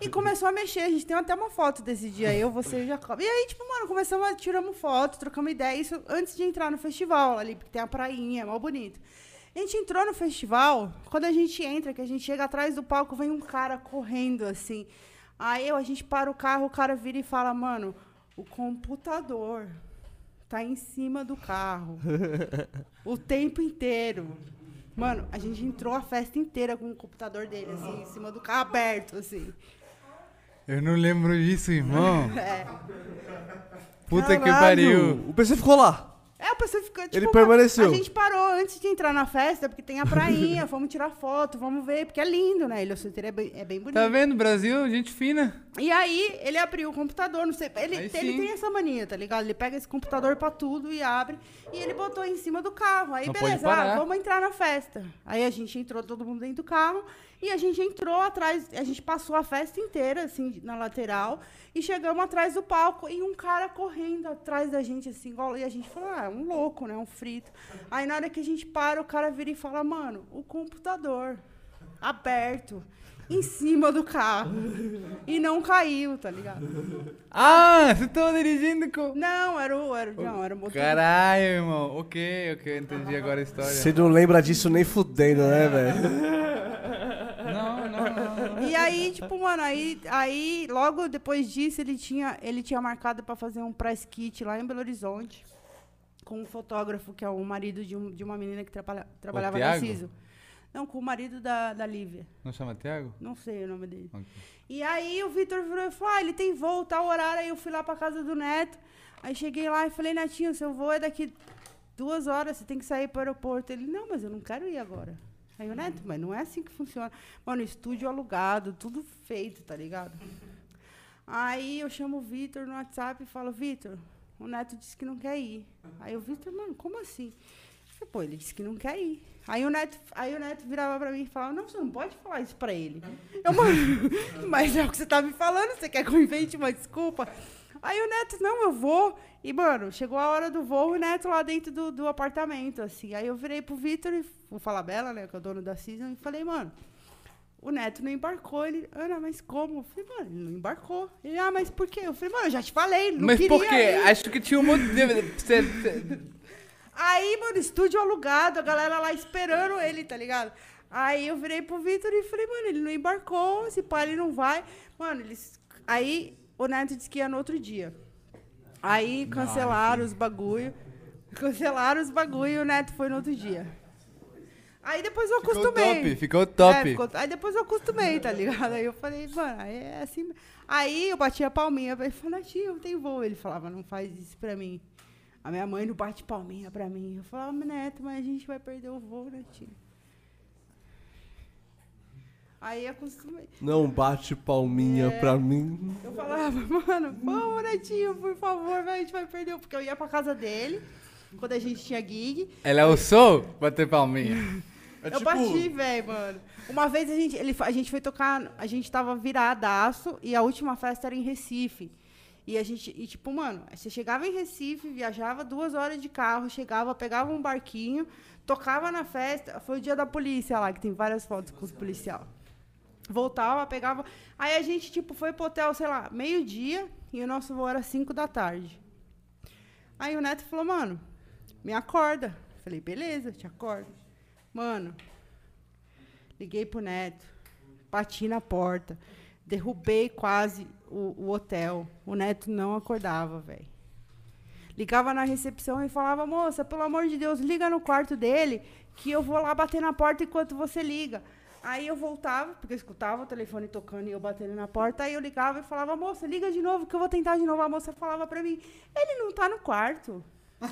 e começou a mexer. A gente tem até uma foto desse dia, eu, você e o Jacob. E aí, tipo, mano, começamos a tiramos foto, trocamos ideia. Isso antes de entrar no festival ali, porque tem a prainha, é mal bonito. A gente entrou no festival, quando a gente entra, que a gente chega atrás do palco, vem um cara correndo assim. Aí eu, a gente para o carro, o cara vira e fala, mano, o computador tá em cima do carro. [laughs] o tempo inteiro. Mano, a gente entrou a festa inteira com o computador dele, assim, em cima do carro aberto, assim. Eu não lembro disso, irmão. [laughs] É. Puta que Caralho, pariu. O PC ficou lá. É, a pessoa ficou, tipo... Ele permaneceu. A gente parou antes de entrar na festa, porque tem a prainha, [laughs] vamos tirar foto, vamos ver, porque é lindo, né? Ilha Solteira é bem, é bem bonito. Tá vendo? Brasil, gente fina. E aí, ele abriu o computador, não sei. Ele, ele tem essa mania, tá ligado? Ele pega esse computador pra tudo e abre. E ele botou em cima do carro. Aí, Não pode beleza, parar. ah, vamos entrar na festa. Aí a gente entrou, todo mundo dentro do carro. E a gente entrou atrás, a gente passou a festa inteira, assim, na lateral. E chegamos atrás do palco. E um cara correndo atrás da gente, assim. E a gente falou, ah, é um louco, né? Um frito. Aí na hora que a gente para, o cara vira e fala, mano, o computador aberto. Em cima do carro. E não caiu, tá ligado? Ah, você tava dirigindo com... Não, era o. Era, não, era o motor. Caralho, irmão. Ok, ok, entendi agora a história. Você não lembra disso nem fudendo, né, velho? Não, não, não. não. E aí, tipo, mano, aí, aí logo depois disso ele tinha, ele tinha marcado pra fazer um press kit lá em Belo Horizonte. Com um fotógrafo, que é o marido de, um- de uma menina que trabalha, trabalhava na Thiago? CISO. Não, com o marido da, da Lívia. Não chama Thiago? Não sei o nome dele. Ok. E aí o Vitor virou e falou: ah, ele tem voo, tal horário. Aí eu fui lá pra casa do Neto. Aí cheguei lá e falei, Netinho, seu voo é daqui duas horas, você tem que sair pro aeroporto. Ele, não, mas eu não quero ir agora. Aí o Neto, mas não é assim que funciona. Mano, estúdio alugado, tudo feito, tá ligado? Aí eu chamo o Vitor no WhatsApp e falo, Vitor, o Neto disse que não quer ir. Aí o Vitor, mano, como assim? Falei, Pô, ele disse que não quer ir. Aí o Neto, aí o Neto virava pra mim e falava, não, você não pode falar isso pra ele. [laughs] Eu, mano, mas é o que você tá me falando, você quer que eu invente uma desculpa? Aí o Neto, não, eu vou. E, mano, chegou a hora do voo, o Neto lá dentro do, do apartamento, assim. Aí eu virei pro Vitor e o Falabella, né, que é o dono da Season, e falei, mano, o Neto não embarcou. Ele, Ana, mas como? Eu falei, mano, ele não embarcou. Ele, ah, mas por quê? Eu falei, mano, eu já te falei, não Mas queria por quê? ir. Acho que tinha um monte de... Aí, mano, estúdio alugado, a galera lá esperando ele, tá ligado? Aí eu virei pro Vitor e falei, mano, ele não embarcou, esse pai ele não vai. Mano, eles. Aí o Neto disse que ia no outro dia. Aí cancelaram os bagulho. [laughs] Cancelaram os bagulho e o Neto foi no outro dia. Aí depois eu Ficou acostumei. top, ficou top. É, ficou- aí depois eu acostumei, tá ligado? Aí eu falei, mano, aí é assim. Aí eu bati a palminha, ele falou, Netinho, tem voo. Ele falava, não faz isso pra mim. A minha mãe não bate palminha pra mim. Eu falava, Neto, mas a gente vai perder o voo, Netinho. Aí eu acostumei. Não bate palminha É. pra mim. Eu falava, [laughs] mano, vamos, Netinho, por favor, vai, a gente vai perder. o-" Porque eu ia pra casa dele, quando a gente tinha gig. Ela usou bater palminha. É Eu bati, velho, mano. Uma vez a gente, ele, a gente foi tocar, a gente tava viradaço e a última festa era em Recife. E a gente, e tipo, mano, você chegava em Recife, viajava duas horas de carro, chegava, pegava um barquinho, tocava na festa. Foi o dia da polícia lá, que tem várias fotos com os policial. Voltava, pegava. Aí a gente, tipo, foi pro hotel, sei lá, meio-dia, e o nosso voo era cinco da tarde. Aí o Neto falou, mano, me acorda. Falei, beleza, te acordo. Mano, liguei pro Neto, bati na porta, derrubei quase o, o hotel. O Neto não acordava, velho. Ligava na recepção e falava, moça, pelo amor de Deus, liga no quarto dele, que eu vou lá bater na porta enquanto você liga. Aí eu voltava, porque eu escutava o telefone tocando e eu batendo na porta, aí eu ligava e falava, moça, liga de novo, que eu vou tentar de novo. A moça falava pra mim, ele não tá no quarto.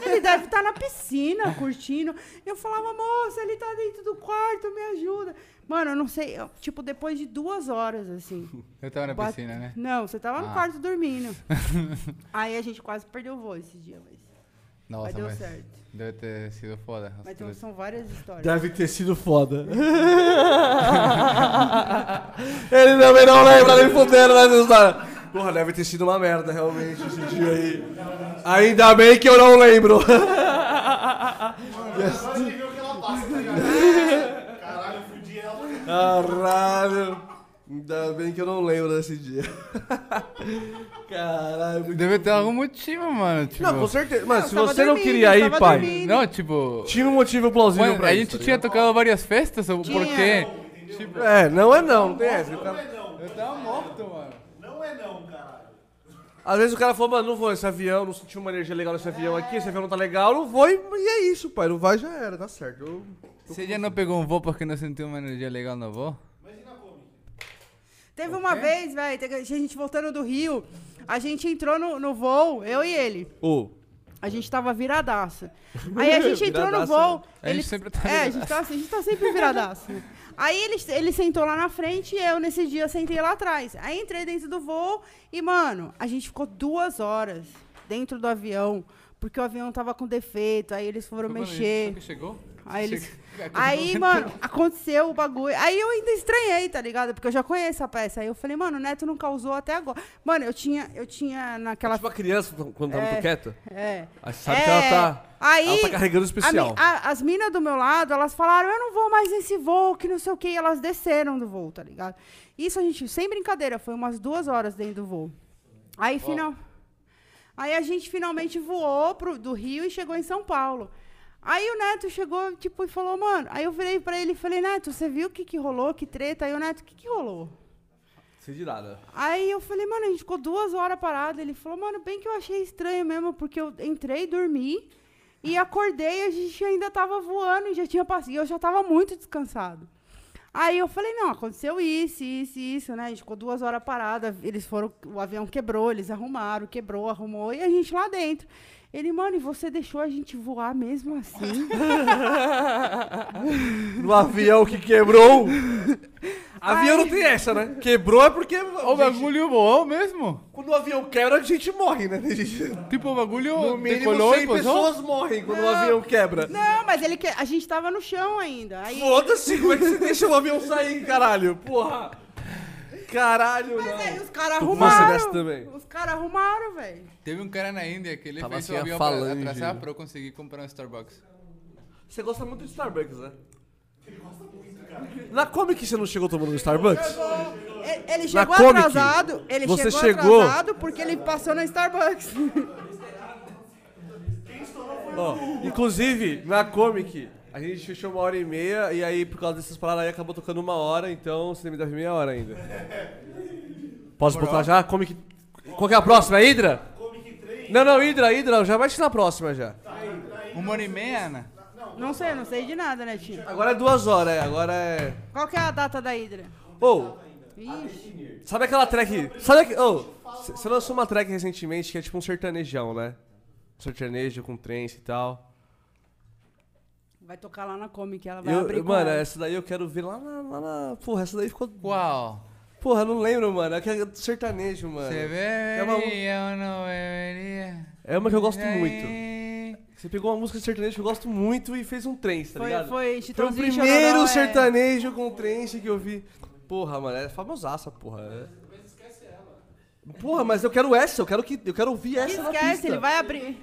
Ele deve estar na piscina, curtindo. Eu falava, moça, ele tá dentro do quarto, me ajuda. Mano, eu não sei, eu, tipo, depois de duas horas, assim. [laughs] Eu tava na Bate- piscina, né? Não, você tava no Ah. quarto dormindo. [laughs] Aí a gente quase perdeu o voo esse dia, mas, Nossa, mas deu mas certo. deve ter sido foda. Mas então, são várias histórias. Deve ter sido foda. [laughs] Ele também não lembra nem fudendo nessa história. Porra, deve ter sido uma merda, realmente, esse dia aí. Ainda bem que eu não lembro. Agora ele viu que ela passa, tá ligado? Caralho, eu fudi ela. Caralho. Ainda bem que eu não lembro desse dia. [laughs] Caralho. muito- Deve ter algum motivo, mano. Tipo... Não, com certeza. Mas Não, se você não dormindo, queria ir, pai, dormindo. Não, tipo... tinha um motivo plausível pra a isso. gente tá tinha ligado? tocado várias festas, por Tinha. quê? Tipo, É, não é não, não tem essa. Não cara- é não. Eu tava morto, mano. Não é não, caralho. Às vezes o cara falou, mano, não vou nesse avião, não senti uma energia legal nesse avião aqui, esse avião não tá legal, não vou e, e é isso, pai. Não vai já era, tá certo. Eu- Você já não pegou um voo porque não sentiu uma energia legal no voo? Teve uma vez, velho, a gente voltando do Rio, a gente entrou no, no voo, eu e ele. Ô, A gente tava viradaço. Aí a [laughs] gente entrou no voo. A gente ele- sempre tá É, a gente, tá, a gente tá sempre viradaço. né? Aí ele, ele sentou lá na frente e eu, nesse dia, sentei lá atrás. Aí entrei dentro do voo e, mano, a gente ficou duas horas dentro do avião, porque o avião tava com defeito. Aí eles foram mexer. que chegou? Aí eles. Chega- Aí, mano, aconteceu o bagulho. Aí eu ainda estranhei, tá ligado? Porque eu já conheço a peça. Aí eu falei, mano, o Neto não causou até agora. Mano, eu tinha, eu tinha naquela. Tipo a criança quando tá É. muito quieta. É. Aí sabe É, que ela tá. Aí, ela tá carregando a especial. mi- a- as minas do meu lado, elas falaram, eu não vou mais nesse voo, que não sei o que. E elas desceram do voo, tá ligado? Isso a gente, sem brincadeira, foi umas duas horas dentro do voo. Aí, final... Aí a gente finalmente voou pro, do Rio e chegou em São Paulo. Aí o Neto chegou, tipo, e falou, mano... Aí eu virei pra ele e falei, Neto, você viu o que que rolou? Que treta? Aí o Neto, o que que rolou? Sem de nada. Aí eu falei, mano, a gente ficou duas horas parado. Ele falou, mano, bem que eu achei estranho mesmo, porque eu entrei, dormi e acordei, a gente ainda tava voando e já tinha passado. E eu já tava muito descansado. Aí eu falei, não, aconteceu isso, isso, isso, né? A gente ficou duas horas parada, eles foram, o avião quebrou, eles arrumaram, quebrou, arrumou, e a gente lá dentro. Ele, mano, e você deixou a gente voar mesmo assim? [laughs] No avião que quebrou. [laughs] avião não tem essa, né? Quebrou é porque. O bagulho voou mesmo? Quando o avião quebra, a gente morre, né? [laughs] Tipo, o bagulho No mínimo decolou 100 e pousou? pessoas morrem quando o avião quebra. não, mas ele que a gente tava no chão ainda. Aí, Foda-se, como é que você deixa o avião sair, caralho? Porra! Caralho, mas aí não. os caras arrumaram. dessa também. Os caras arrumaram, velho. Teve um cara na Índia que ele Tava fez assim, o a avião falange. pra atrasar pra eu conseguir comprar um Starbucks. Você gosta muito de Starbucks, né? Na Comic você não chegou tomando no Starbucks? Ele, ele Na chegou Comic, atrasado. Ele você chegou, chegou- atrasado porque ele passou na Starbucks. Ó, inclusive, na Comic, a gente fechou uma hora e meia e aí, por causa dessas paradas aí, acabou tocando uma hora, então você me deve meia hora ainda. Posso botar já? Comic. Qual que é a próxima? É Hydra? Não, não, Hydra, Hydra, já vai te na próxima já. Uma hora e meia, Ana? não sei, não sei de nada, né, Tio? Agora é duas horas, é. Agora é. Qual que é a data da Hydra? Ô, Ixi, sabe aquela track. Sabe que. Ô, você lançou uma track recentemente que é tipo um sertanejão, né? Um sertanejo com trance e tal. Vai tocar lá na Comic, ela vai Eu, abrir mano, ela. essa daí eu quero ver lá na, lá na- Porra, essa daí ficou. Qual? Porra, eu não lembro, mano. É que é do sertanejo, mano. Você É uma- não beberia? É uma que eu gosto muito. Você pegou uma música de sertanejo que eu gosto muito e fez um trance, tá Foi, ligado? foi, Foi o primeiro Chororó, é- sertanejo com trance que eu vi. Porra, mano, é famosaça, porra. É. Porra, mas eu quero essa, eu quero que eu quero ouvir essa na Esquece, pista. ele vai abrir.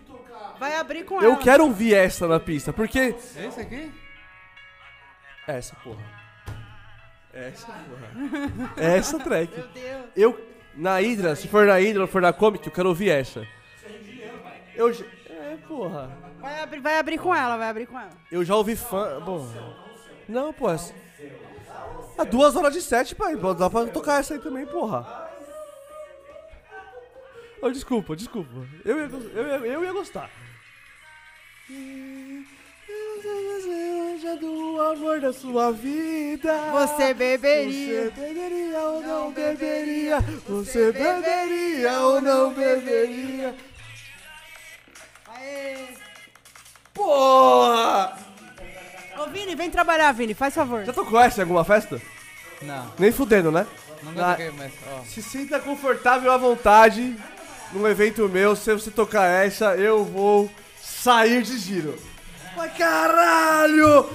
Vai abrir com Eu ela. quero ouvir essa na pista, porque Esse aqui? essa, porra. Essa, porra. Essa track. Meu Deus. Eu na Hydra, se for na Hydra ou for na Comic, eu quero ouvir essa. Eu é, porra. Vai abrir, vai abrir com ela, vai abrir com ela. Eu já ouvi fã. Bom. Não, pô. Essa... Ah, duas horas de sete, pai. Dá pra tocar essa aí também, porra. Oh, desculpa, desculpa. Eu ia, gos- eu ia, eu ia gostar. Do amor da sua vida. Você beberia. Você beberia ou não beberia? Você beberia ou não beberia? Aê. Porra! Ô, Vini, vem trabalhar, Vini, faz favor. Já tocou essa em alguma festa? Não, Nem fudendo, né? nunca Ah. toquei, mas, ó. Se sinta confortável à vontade num evento meu. Se você tocar essa, eu vou sair de giro. Mas caralho!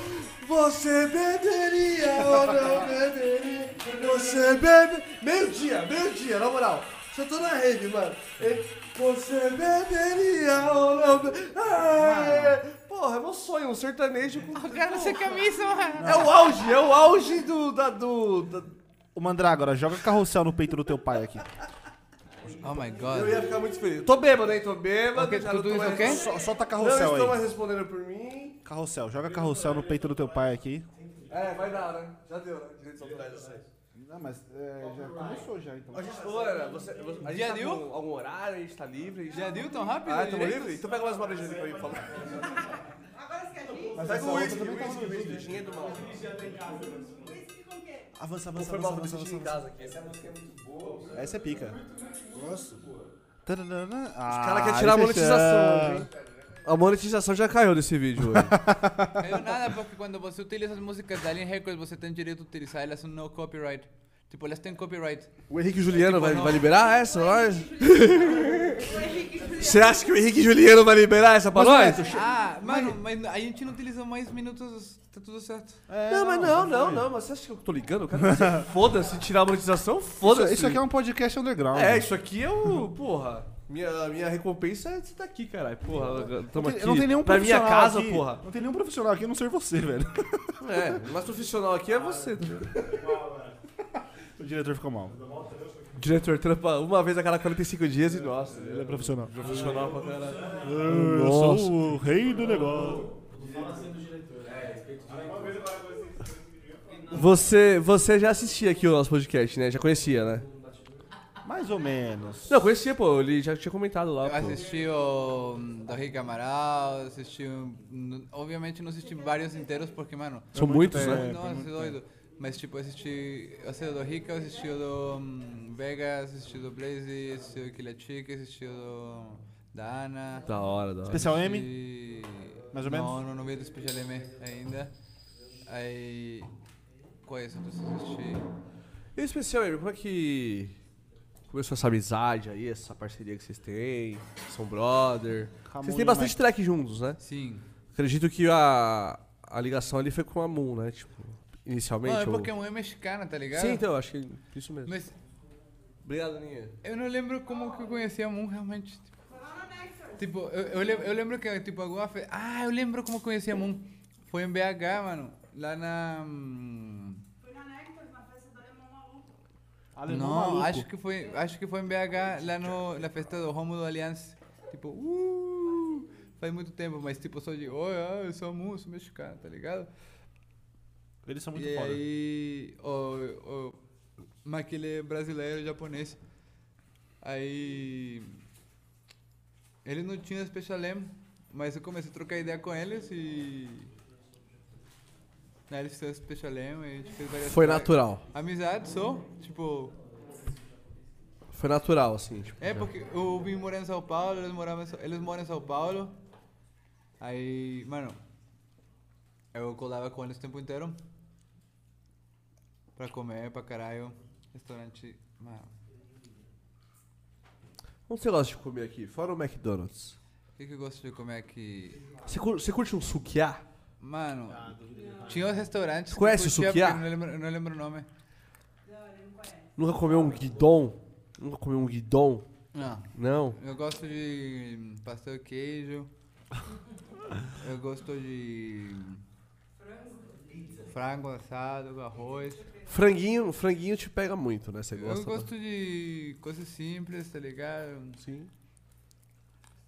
Você beberia ou não beberia? Você bebe. Meio-dia, meio-dia, na moral. Eu tô na rede, mano. Você beberia ou não beberia? Porra, é meu sonho, um sertanejo com. Cara, você camisa, mano. É o auge, é o auge do. Da, do da- Ô, Mandrágora, joga carrossel no peito do teu pai aqui. Oh my Eu god. ia ficar muito feliz. Tô bêbado, hein? Tô bêbado. Ok, já tudo não tô isso mais... ok? Só, solta Não carrossel estou aí. mais respondendo por mim. Carrossel, joga carrossel no peito do teu pai aqui. É, vai dar, né? Já deu, né? Direitos autorais, eu sei. Não, mas já começou já, então. A gente, ô, Ana, você, você, a gente Já tá deu? com algum horário, a gente tá livre. Já tá- deu tão rápido? Ah, tamo direito? livre? Então pega mais uma breja pra mim, por favor. Agora você quer vir? Pega o whisky, whisky, whisky. Gin do mal. Whisky com o quê? Avança, avança, formar avança, avança, whisky em avança. casa aqui. Essa música é muito boa. Essa é pica. Nossa. Os Os caras querem tirar a monetização, hein? A monetização já caiu desse vídeo hoje. [laughs] Caiu nada porque quando você utiliza as músicas da Alien Records, você tem direito a utilizar elas no copyright. Tipo, elas têm copyright. O Henrique Juliano Tipo, vai, não. vai liberar essa pra nós? Você acha que o Henrique Juliano vai liberar essa pra nós? Ah, mano, mas a gente não utiliza mais minutos, tá tudo certo. não, mas não, não, não. Mas você acha que eu tô ligando? Dizer, [laughs] foda-se, tirar a monetização, foda-se. Isso, isso aqui é um podcast underground. É, isso aqui é o. Porra. Minha, minha recompensa é você tá aqui, caralho. Porra, tamo aqui. não tem nenhum pra minha profissional casa, aqui, porra. Não tem nenhum profissional aqui a não ser você, velho. É, o mais profissional aqui é você. [laughs] O diretor ficou mal. O diretor trampa uma vez a cada 45 dias e nossa, ele Ele é profissional. profissional pra caralho. Eu sou o rei do negócio. Você, você já assistia aqui o nosso podcast, né? Já conhecia, né? Mais ou menos. Não, conhecia, pô. Ele já tinha comentado lá, Eu pô. assisti o hum, do Rick Amaral, assisti. um, Obviamente não assisti vários inteiros porque, mano. São muitos, né? Nossa, é doido. Mas, tipo, eu assisti. Eu assisti o do Rick, eu assisti o do hum, Vegas, assisti o do Blaze, assisti o do Killa Chica, assisti o do. Da Ana. Da hora, da hora. Especial M? assisti- Mais ou menos? Não, não vi do Special M ainda. Aí. Qual é esse que? E o especial, Amy, como é que começou essa amizade aí, essa parceria que vocês têm? São brother. Ramon Vocês têm bastante Mike. track juntos, né? Sim. Acredito que a, a ligação ali foi com a Moon, né? Tipo, inicialmente. Não, é ou- porque a mãe é mexicana, tá ligado? Sim, então, acho que isso mesmo. Mas Obrigado, Aninha. Eu não lembro como que eu conheci a Moon realmente. Tipo, eu, eu, lem- eu lembro que, tipo, alguma fe... Ah, eu lembro como eu conheci a Moon. Foi em BH, mano. Lá na... hum, Foi na Nectar, na festa do Alemão Maluco. Alemão não, maluco. acho que foi, acho que foi em BH, lá no, na festa do Romulo Alliance. Tipo, uh, faz muito tempo, mas tipo, só de, oi, ah, eu sou a Moon, eu sou mexicano, tá ligado? Eles são muito e foda. aí, o, o Maquile é brasileiro, japonês. Aí, ele não tinha Special M, mas eu comecei a trocar ideia com eles e... Aí eles fizeram Special M e a gente fez várias Foi natural. Amizade só, tipo... Foi natural, assim, tipo. É, porque eu vim morar em São Paulo, eles, moravam eles moram em São Paulo. Aí, mano, eu colava com eles o tempo inteiro. Pra comer, pra caralho. Restaurante, mano. Onde você gosta de comer aqui? Fora o McDonald's. O que, que eu gosto de comer aqui? Você curte, você curte um sukiá? Mano, tinha uns restaurantes. Você conhece o sukiá? não lembro, não lembro o nome. Nunca comeu um guidon? Nunca comeu um guidon? Não. Não? Eu gosto de pastel queijo. Eu gosto de. Frango assado, arroz. Franguinho, franguinho te pega muito, né? Você gosta? Eu gosto de coisas simples, tá ligado? Sim.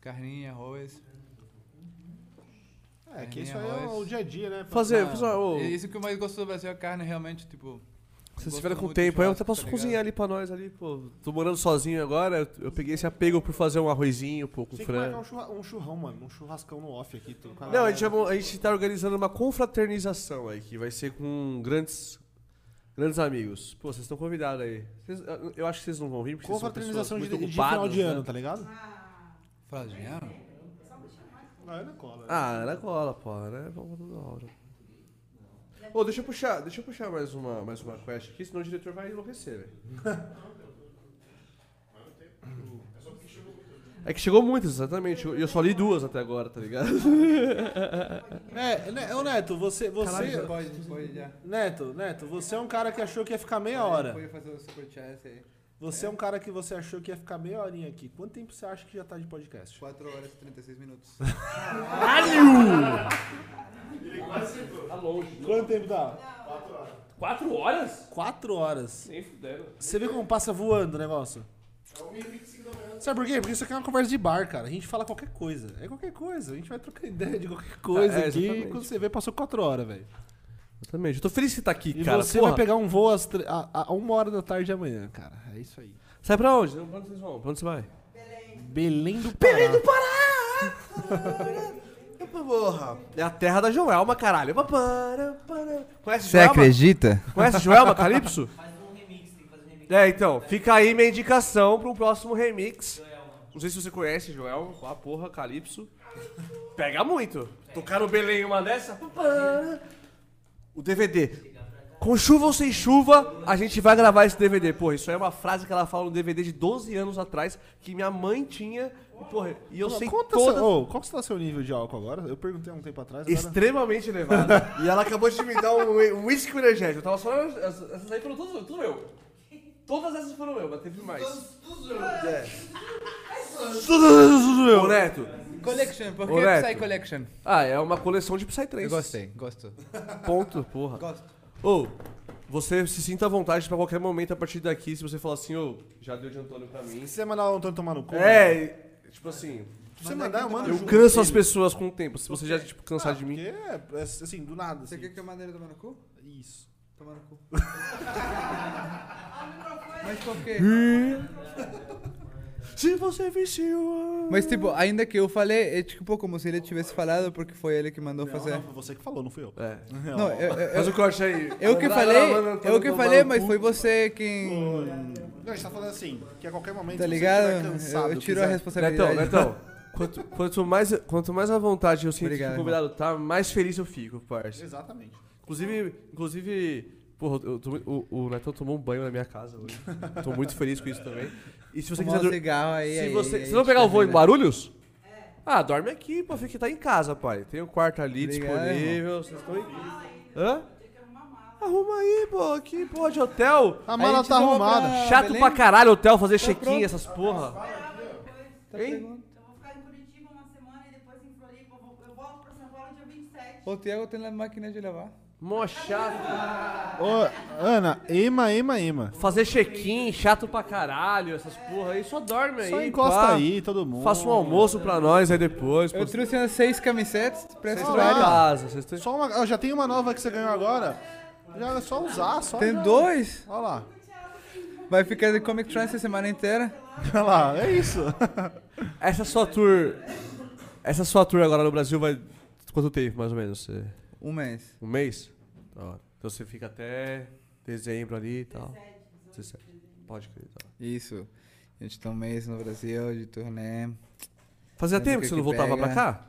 Carninha, arroz. É, que isso aí é o dia a dia, né? Fazer, fazer ô, é Isso que eu mais gosto do Brasil é a carne, realmente, tipo. Se vocês tiverem com tempo aí, eu até posso tá cozinhar ali pra nós ali, pô. Tô morando sozinho agora, eu, eu peguei esse apego por fazer um arrozinho, pô, com Tem que marcar frango. um, churra- um churrão, mano. Um churrascão no off aqui. com Não, a gente, a gente tá organizando uma confraternização aí, que vai ser com grandes, grandes amigos. Pô, vocês estão convidados aí. Vocês- eu- acho que vocês não vão vir, porque vocês são Confraternização de, pessoas muito de final ocupadas, de né? ano, tá ligado? Fala de dinheiro? Não, é na cola. Ah, Ana cola, pô, né? Vamos toda hora. Ô, deixa eu puxar, deixa eu puxar mais uma, mais uma quest aqui, senão o diretor vai enlouquecer, velho. [laughs] É que chegou muitas, exatamente. E eu só li duas até agora, tá ligado? [laughs] É, né, ô Neto, você. você Pode, pode já. Neto, Neto, você é um cara que achou que ia ficar meia hora. Pode fazer o superchat aí. Você é um cara que você achou que ia ficar meia horinha aqui. Quanto tempo você acha que já tá de podcast? 4 horas e 36 minutos. Quanto tempo dá? Quatro horas? Quatro horas. Nem fuderam. Você vê como passa voando o negócio? Sabe por quê? Porque isso aqui é uma conversa de bar, cara. A gente fala qualquer coisa. É qualquer coisa. A gente vai trocar ideia de qualquer coisa É, aqui. exatamente. Quando você vê, passou quatro horas, velho. Exatamente. Eu tô feliz que você tá aqui, E cara. você Porra. vai pegar um voo às tre- a, a uma hora da tarde de amanhã, cara. É isso aí. Sai pra onde? Pra onde vocês vão? Pra onde você vai? Belém do Pará. Belém do [laughs] Porra. É a terra da Joelma, caralho. Para, para. Conhece Você Joelma? acredita? Conhece Joelma Calypso? [laughs] É, então, fica aí minha indicação para um próximo remix. Não sei se você conhece Joelma, ah, porra, Calypso. Pega muito. Tocar no Belém uma dessa. O DVD. Com chuva ou sem chuva, a gente vai gravar esse DVD. Porra, isso aí é uma frase que ela fala no DVD de 12 anos atrás, que minha mãe tinha. E, porra, e eu sei Conta todas... seu- ô, qual que está seu nível de álcool agora? Eu perguntei há um tempo atrás. Agora... Extremamente elevada. [laughs] e ela acabou de me dar um um whisky energético. Eu tava só. Essas aí foram todas tudo meu. Todas essas foram meu, mas teve mais. É. Tudo meu. Ô, Neto. Collection, por Ô, que Neto. Psy Collection? Ah, é uma coleção de Psytrance. Eu gostei, gosto. Ponto, porra. Gosto. Ô, você se sinta à vontade pra qualquer momento a partir daqui, se você falar assim, ô, já deu de Antônio pra mim. Se você mandar o Antônio tomar no cu. É, tipo assim, Se você mandar, eu mando eu junto canso as pessoas com o tempo. Se você já, tipo, cansar Ah, de mim. porque É, é, assim, do nada. Você Assim. quer que eu mande ele tomar no cu? Isso. Tomar no cu. Mas por quê? Se você viciou. Mas tipo, ainda que eu falei, é tipo como se ele tivesse falado porque foi ele que mandou fazer. Não, foi você que falou, não fui eu. É. Não, eu, eu, Faz eu, o corte aí. eu que falei, eu que falei, mas foi você quem. Não, a gente tá falando assim, que a qualquer momento. Tá se você ligado? estiver cansado, Eu, eu tiro a quiser- responsabilidade. Netão, Netão. Quanto, quanto, mais, quanto mais à vontade eu sinto Obrigado, que o convidado tá, mais feliz eu fico, parça. Exatamente. Inclusive, inclusive porra, eu tô- o, o Netão tomou um banho na minha casa hoje. Tô muito feliz com isso também. E se você Fumar quiser um cigarro aí, se aí, você, aí se não pegar o voo em termina. Guarulhos, ah, dorme aqui, pô, fica tá em casa, pai. Tem um quarto ali Obrigado, disponível, vocês estão em... Hã? Arruma aí, pô, aqui, porra, de hotel. A mala gente tá arrumada. pra- Chato Belém? pra caralho hotel fazer Tá check-in, essas porra. Tá Hein? perguntando. Eu vou ficar em Curitiba uma semana e depois em Floripa. Eu, vou- eu volto pra São Paulo dia 27. O Thiago tem a máquina de lavar. Mó chato. Ô, Ana, ema, ema, ema. Fazer check-in, chato pra caralho, essas porra aí. Só dorme aí. Só encosta pá. aí, todo mundo. Faça um almoço pra nós aí depois. Eu pô. trouxe umas seis camisetas pra horário. casa. Vocês estão... Só uma, ó, já tem uma nova que você ganhou agora. Já é só usar, só. Tem já- dois. Olha lá. Vai ficar de Comic Trance a semana inteira. Olha lá, é isso. [laughs] Essa sua tour... Essa sua tour agora no Brasil vai... Quanto tempo, mais ou menos? Você- Um mês. Um mês? Da hora. Então você fica até dezembro ali e tal. 17. Pode crer. Tá. Isso. A gente tá um mês no Brasil de turnê, Fazia tempo que você que não voltava pega. pra cá?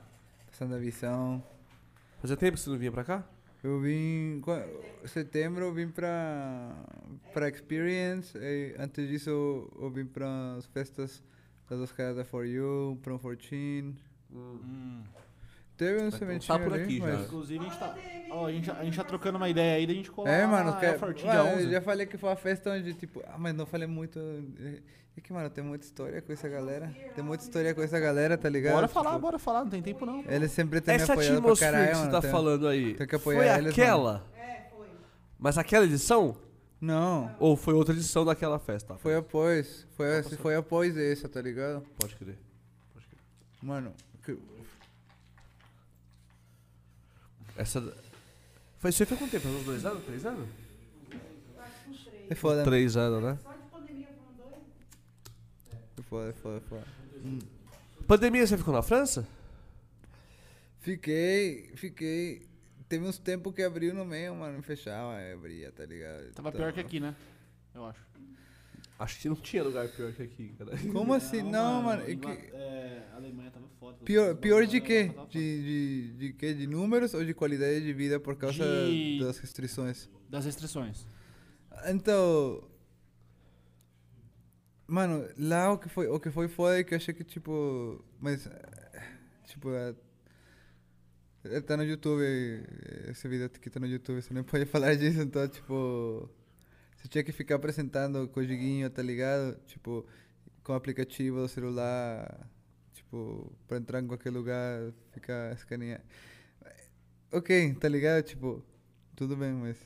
passando a visão. Fazia tempo que você não vinha pra cá? Eu vim. Setembro eu vim pra. pra Experience. E antes disso eu, eu vim pra as festas das caras da For You, Prom 14. Teve um sementinho tá por ali, aqui já. mas- Inclusive, a gente tá. Ó, a, gente, a gente tá trocando uma ideia aí da gente colar. É, mano, a que, Fortin mano, dia eu 11. já falei que foi uma festa onde, tipo, ah, mas não falei muito. É que, mano, tem muita história com essa galera. Tem muita história com essa galera, tá ligado? Bora falar, Tipo, bora falar, não tem tempo não. Eles sempre têm me Essa apoiado pra caralho, que você mano. tá tem- falando aí, tem que apoiar foi eles, aquela? É, foi. Mas aquela edição? Não, Ou foi outra edição daquela festa? foi após. Foi, foi após essa, tá ligado? Pode crer. Mano, que- Essa... Foi, você foi quanto tempo? Uns dois anos? Três anos? é foda. Três anos, né? Só de pandemia foram dois. É foda, é foda, é foda. Pandemia, você ficou na França? Fiquei, fiquei. Teve uns tempos que abriu no meio, mano, fechava, aí abria, tá ligado? Tava Então- pior que aqui, né? Eu acho. Acho que não tinha lugar pior que aqui, cara. [laughs] Como assim? Não, mano. é que- É, a Alemanha tava foda. Pior, pior de quê? De, de, de quê? De números ou de qualidade de vida por causa De- das restrições? Das restrições. Então. Mano, lá o que foi, o que foi foda é que eu achei que, tipo. Mas. eh, Tipo. é- é, Tá no YouTube. eh, Esse vídeo aqui tá no YouTube, você não pode [laughs] falar disso, então, tipo. Você tinha que ficar apresentando o codiguinho, tá ligado? Tipo, com o aplicativo do celular. Tipo, pra entrar em qualquer lugar, ficar escaneando. Ok, tá ligado? Tipo, tudo bem, mas.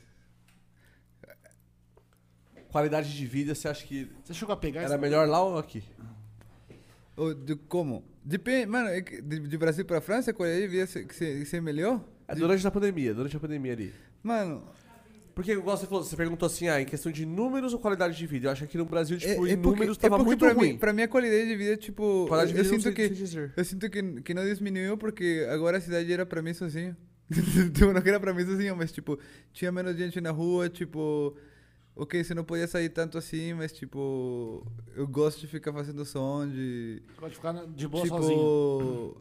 Qualidade de vida, você acha que Você chegou a pegar era melhor lá ou aqui? Ou de como? Depende, mano, é de, de Brasil pra França, qual é devia ser, que ser, ser melhor? É durante a pandemia, durante a pandemia ali. Mano, Porque, igual você falou, você perguntou assim, ah, em questão de números ou qualidade de vida? Eu acho que aqui no Brasil, tipo, é, em é porque, números é tava porque muito pra ruim. Mim, pra mim a qualidade de vida, tipo, Qualidade eu, de vida eu sinto que dizer. eu sinto que, que não diminuiu porque agora a cidade era pra mim sozinho. [laughs] tipo, não que era pra mim sozinho, mas tipo, tinha menos gente na rua, tipo, ok, você não podia sair tanto assim, mas tipo, eu gosto de ficar fazendo som, de Pode ficar de boa tipo, sozinho.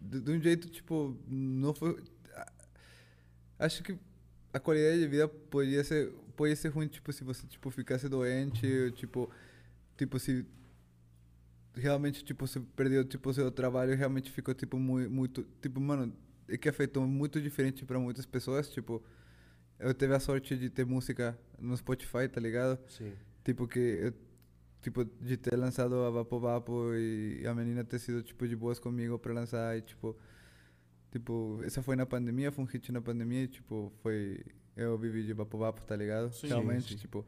de, de um jeito, tipo, não foi... Acho que a qualidade de vida podia ser, podia ser ruim, tipo, se você, tipo, ficasse doente, tipo, tipo, se realmente, tipo, você perdeu, tipo, seu trabalho realmente ficou, tipo, muito, muito, tipo, mano, é que afetou muito diferente para muitas pessoas, tipo, eu tive a sorte de ter música no Spotify, tá ligado? Sim. Tipo, que eu, tipo, de ter lançado a Vapo Vapo e a menina ter sido, tipo, de boas comigo pra lançar e, tipo, tipo, essa foi na pandemia, foi um hit na pandemia e, tipo, foi, eu vivi de Vapo Vapo, tá ligado? Sim, Realmente, sim. tipo,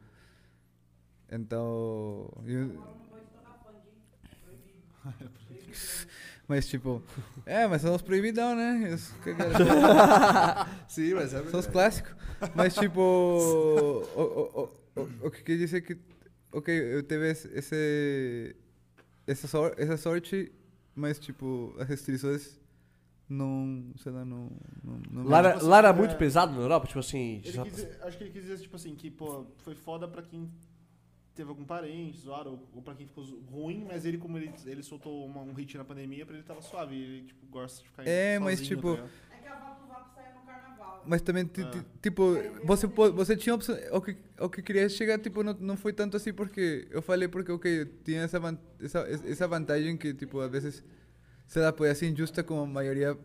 então, eu, [laughs] mas, tipo, é, mas são os proibidão, né? Os? [laughs] Sim, mas é São os clássicos. Mas, tipo, o, o, o, o, o que quer dizer que, ok, eu esse, esse- essa, sor, essa sorte, mas, tipo, as restrições não, sei lá, não... não, não Lá, era- Tipo assim, lá era é- muito pesado na Europa? Tipo assim. Ele já- quis acho que ele quis dizer, tipo assim, que, pô, foi foda pra quem teve algum parente, zoaram, ou, ou pra quem ficou ruim, mas ele, como ele, ele soltou uma- um hit na pandemia, pra ele tava suave. Ele, tipo, gosta de ficar É, mas, sozinho, tipo, tá? É que a Vapo Vapo saiu no carnaval. Mas também, ti- tipo, você, você tinha opção. O que, o que queria chegar, tipo, não, não foi tanto assim porque eu falei porque, ok, eu tinha essa, essa, essa vantagem que, tipo, às vezes, sei lá, pode ser injusta com a maioria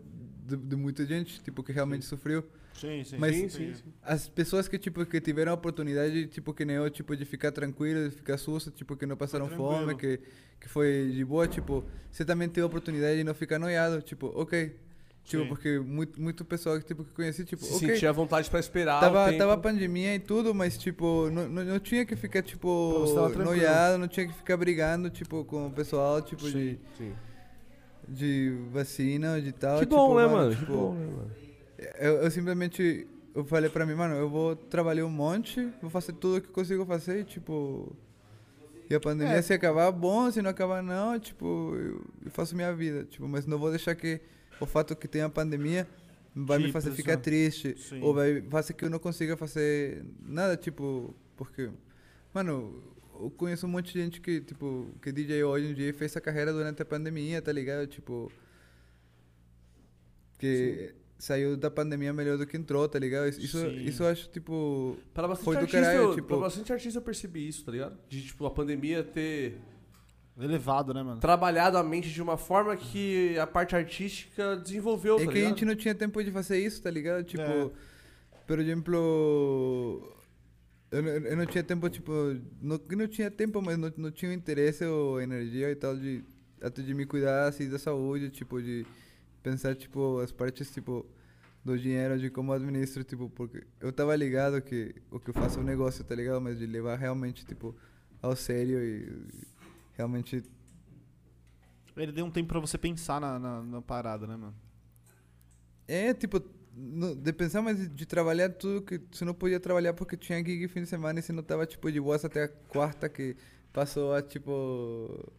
de, de muita gente, tipo, que realmente sofreu. Sim, sim. Mas- sim, sim, sim. As pessoas que, tipo, que tiveram a oportunidade, tipo, que nem eu, tipo, de ficar tranquilo, de ficar susto, tipo, que não passaram fome, que, que foi de boa, tipo, você também teve a oportunidade de não ficar noiado, tipo, ok. Tipo, Sim. porque muito, muito pessoal que, tipo, que conheci, tipo, Se ok. sentia vontade pra esperar. o Tava, tempo. tava pandemia e tudo, mas, tipo, não, não, não tinha que ficar, tipo, noiado, não tinha que ficar brigando, tipo, com o pessoal, tipo, de, Sim. De vacina, de tal. Que tipo, bom, né, mano? tipo, Que bom, né, mano? Eu, eu simplesmente, eu falei pra mim, mano, eu vou trabalhar um monte, vou fazer tudo que consigo fazer, tipo... E a pandemia, É. se acabar, bom, se não acabar, não, tipo, eu, eu faço minha vida, tipo, mas não vou deixar que o fato que tem a pandemia vai me Te fazer ficar triste, Sim. ou vai fazer que eu não consiga fazer nada, tipo, porque, mano, eu conheço um monte de gente que, tipo, que DJ hoje em dia fez essa carreira durante a pandemia, tá ligado? Tipo, que saiu da pandemia melhor do que entrou, tá ligado? Isso, isso, Sim. isso eu acho, tipo, Pra bastante, Foi do artista, caralho, eu, tipo- pra bastante artista eu percebi isso, tá ligado? De, tipo, a pandemia ter Elevado, né, mano? trabalhado a mente de uma forma que a parte artística desenvolveu, É tá que a ligado? gente não tinha tempo de fazer isso, tá ligado? Tipo, É. por exemplo, eu, não- eu não tinha tempo, tipo, não, não tinha tempo, mas não, não tinha interesse ou energia e tal de até de me cuidar assim da saúde, tipo de pensar tipo as partes tipo do dinheiro, de como administro, tipo, porque eu tava ligado que o que eu faço é um negócio, tá ligado? Mas de levar realmente tipo ao sério e realmente Ele deu um tempo pra você pensar na, na, na parada, né, mano? É, tipo, no- de pensar, mas de, trabalhar tudo que você não podia trabalhar porque tinha gig fim de semana e você não tava, tipo, de boas até a quarta que passou a, tipo...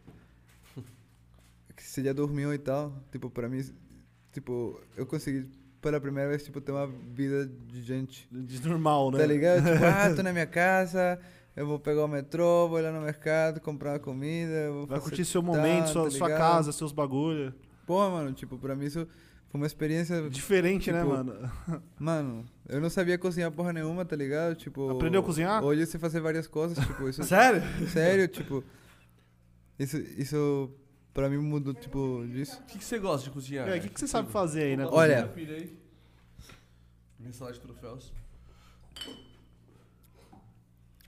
[laughs] que você já dormiu e tal. Tipo, pra mim, tipo, eu consegui pela primeira vez, tipo, ter uma vida de gente. De normal, né? Tá ligado? Tipo, ah, tô na minha casa, eu vou pegar o metrô, vou ir lá no mercado, comprar uma comida, vou Vai curtir seu momento, tá sua, sua ligado? casa, seus bagulho. Pô, mano, tipo, pra mim isso foi uma experiência Diferente, né, Tipo, mano? [laughs] Mano, eu não sabia cozinhar porra nenhuma, tá ligado? Tipo. Aprendeu a cozinhar? Hoje eu sei fazer várias coisas, tipo, isso. [laughs] Sério? sério, tipo. Isso, isso pra mim mudou, tipo, disso. O que, que você gosta de cozinhar? É, o que, que você sabe fazer aí, né? Olha. Minha salada de troféus.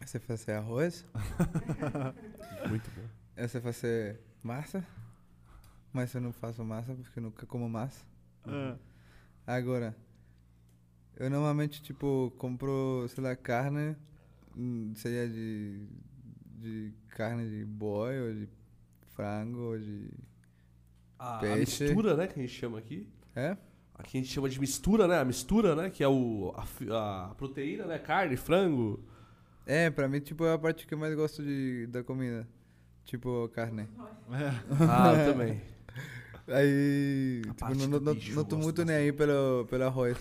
Você fazer arroz, [laughs] Muito bom. sei fazer massa, mas eu não faço massa porque eu nunca como massa. É. Agora, eu normalmente, tipo, compro, sei lá, carne, hum, seja de, de carne de boi ou de frango ou de... A, a Peixe. mistura, né, que a gente chama aqui. É? Aqui a gente chama de mistura, né? A mistura, né? Que é o, a, a proteína, né? Carne, frango. É, pra mim, tipo, é a parte que eu mais gosto de, da comida. Tipo, carne. [laughs] Ah, eu também. Aí, tipo, não, não, eu tô muito nem aí pelo, pelo arroz.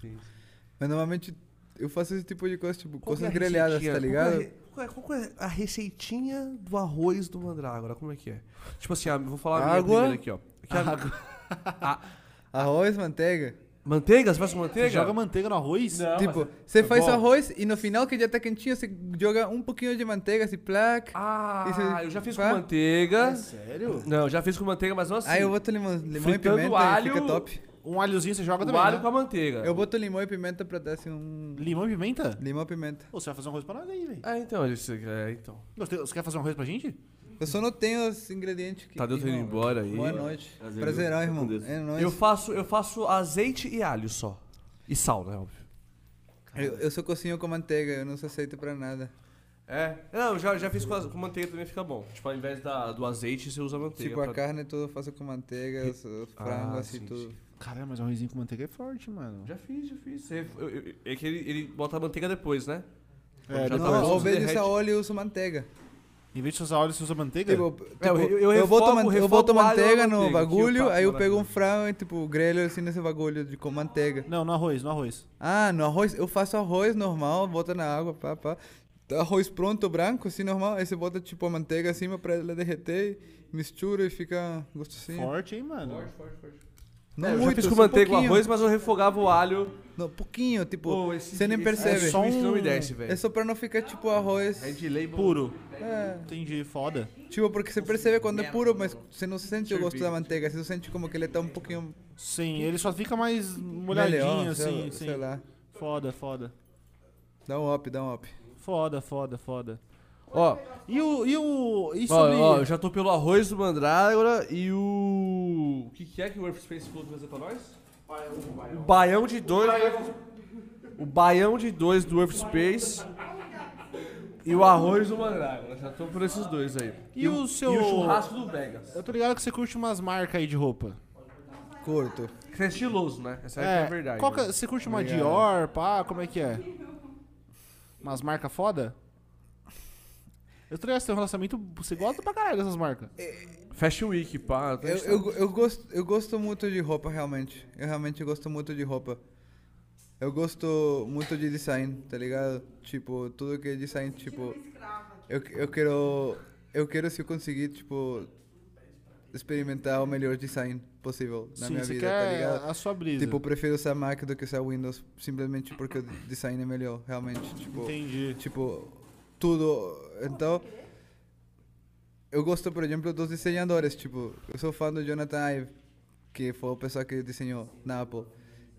Sim. Mas normalmente eu faço esse tipo de coisa, tipo, Qual é coisas a grelhadas, tá ligado? Qual é, qual é a receitinha do arroz do mandrágora? Como é que é? Tipo assim, ah, vou falar a minha Água. primeira aqui, ó. Que a- [laughs] Arroz, manteiga. Manteiga? Você faz com Você manteiga? joga manteiga no arroz? tipo, você faz o bom. arroz e no final que já tá quentinho, você joga um pouquinho de manteiga, assim, plac. Ah, eu já fiz pá. com manteiga. É sério? Não, já fiz com manteiga, mas não assim. Aí eu boto limão, limão e pimenta alho, fica top. Um alhozinho você joga o também, alho né? com a manteiga. Eu boto limão e pimenta pra dar assim um... Limão e pimenta? Limão e pimenta. Pô, você vai fazer um arroz pra nós aí, velho. Ah, então, isso, é, então. Você você quer fazer um arroz pra gente? Eu só não tenho os ingredientes que... Tadeu tá indo embora aí. Boa noite. Prazer, Prazerão, irmão. É nóis. Eu faço, eu faço azeite e alho só. E sal, né, óbvio. Eu, eu só cozinho com manteiga, eu não sou aceito pra nada. É. Não, já, já fiz com, a- com manteiga também fica bom. Tipo, ao invés da, do azeite, você usa manteiga. tipo, a pra- carne tudo eu faço com manteiga, os, os Ah, assim, sim, tudo. sim. Caramba, mas um arrozinho com manteiga é forte, mano. Já fiz, já fiz. Você- eu- eu- é que ele, ele bota a manteiga depois, né? É, já depois- tá- Não, ao vez de usar óleo, eu uso manteiga. Em vez de usar óleo, você usa manteiga? Tipo, É, eu- tipo, eu eu, boto, man- eu refogo boto o alho manteiga no manteiga, eu bagulho, aí eu pego um frango e tipo, grelho assim nesse bagulho de, com manteiga. Não, no arroz, no arroz. Ah, no arroz, eu faço arroz normal, boto na água, pá, pá. Arroz pronto, branco, assim, normal. Aí você bota tipo a manteiga acima pra ela derreter, mistura e fica gostosinho. Forte, hein, mano? Não É, eu já muito, fiz com um manteiga o pouquinho. arroz, mas eu refogava o alho. Não, pouquinho, tipo, Pô, esse- você nem esse- percebe. esse só um- não me desce, velho. É só pra não ficar tipo arroz. É de label. Puro. É, Entendi, foda. tipo, porque você percebe quando é puro, mas você não sente o gosto da manteiga. Você sente como que ele tá um pouquinho Sim, ele só fica mais molhadinho, assim, sei, sim. sei lá. Foda, foda. Dá um up, dá um up. Foda, foda, foda. Ó, E o. E o. E ó, sobre. ó, eu já tô pelo arroz do mandrágora e o... O que, que é que o Earthspace falou que vai fazer pra nós? O baião de dois... O baião de dois do Earthspace e o arroz do mandrágora. Já tô por esses dois aí. E o seu- E o churrasco do Vegas. Eu tô ligado que você curte umas marcas aí de roupa. Curto. Que é estiloso, né? Essa é, é a verdade. qual que é- você curte uma. Dior, pá? Como é que é? Umas marcas foda? Eu tô ligado tem um relacionamento. Você gosta pra caralho dessas marcas. Fashion Week, pá. Eu, eu, eu, gosto, eu gosto muito de roupa, realmente. Eu realmente gosto muito de roupa. Eu gosto muito de design, tá ligado? Tipo, tudo que é design, tipo... Eu, eu quero... Eu quero, se eu conseguir, tipo... Experimentar o melhor design possível na Sim, minha você vida, tá ligado? a sua brisa. Tipo, eu prefiro usar Mac do que usar Windows, simplesmente porque o design é melhor, realmente. Tipo, Entendi. tipo, tudo. Então, eu gosto, por exemplo, dos desenhadores. Tipo, eu sou fã do Jonathan Ive, que foi a pessoa que desenhou na Apple.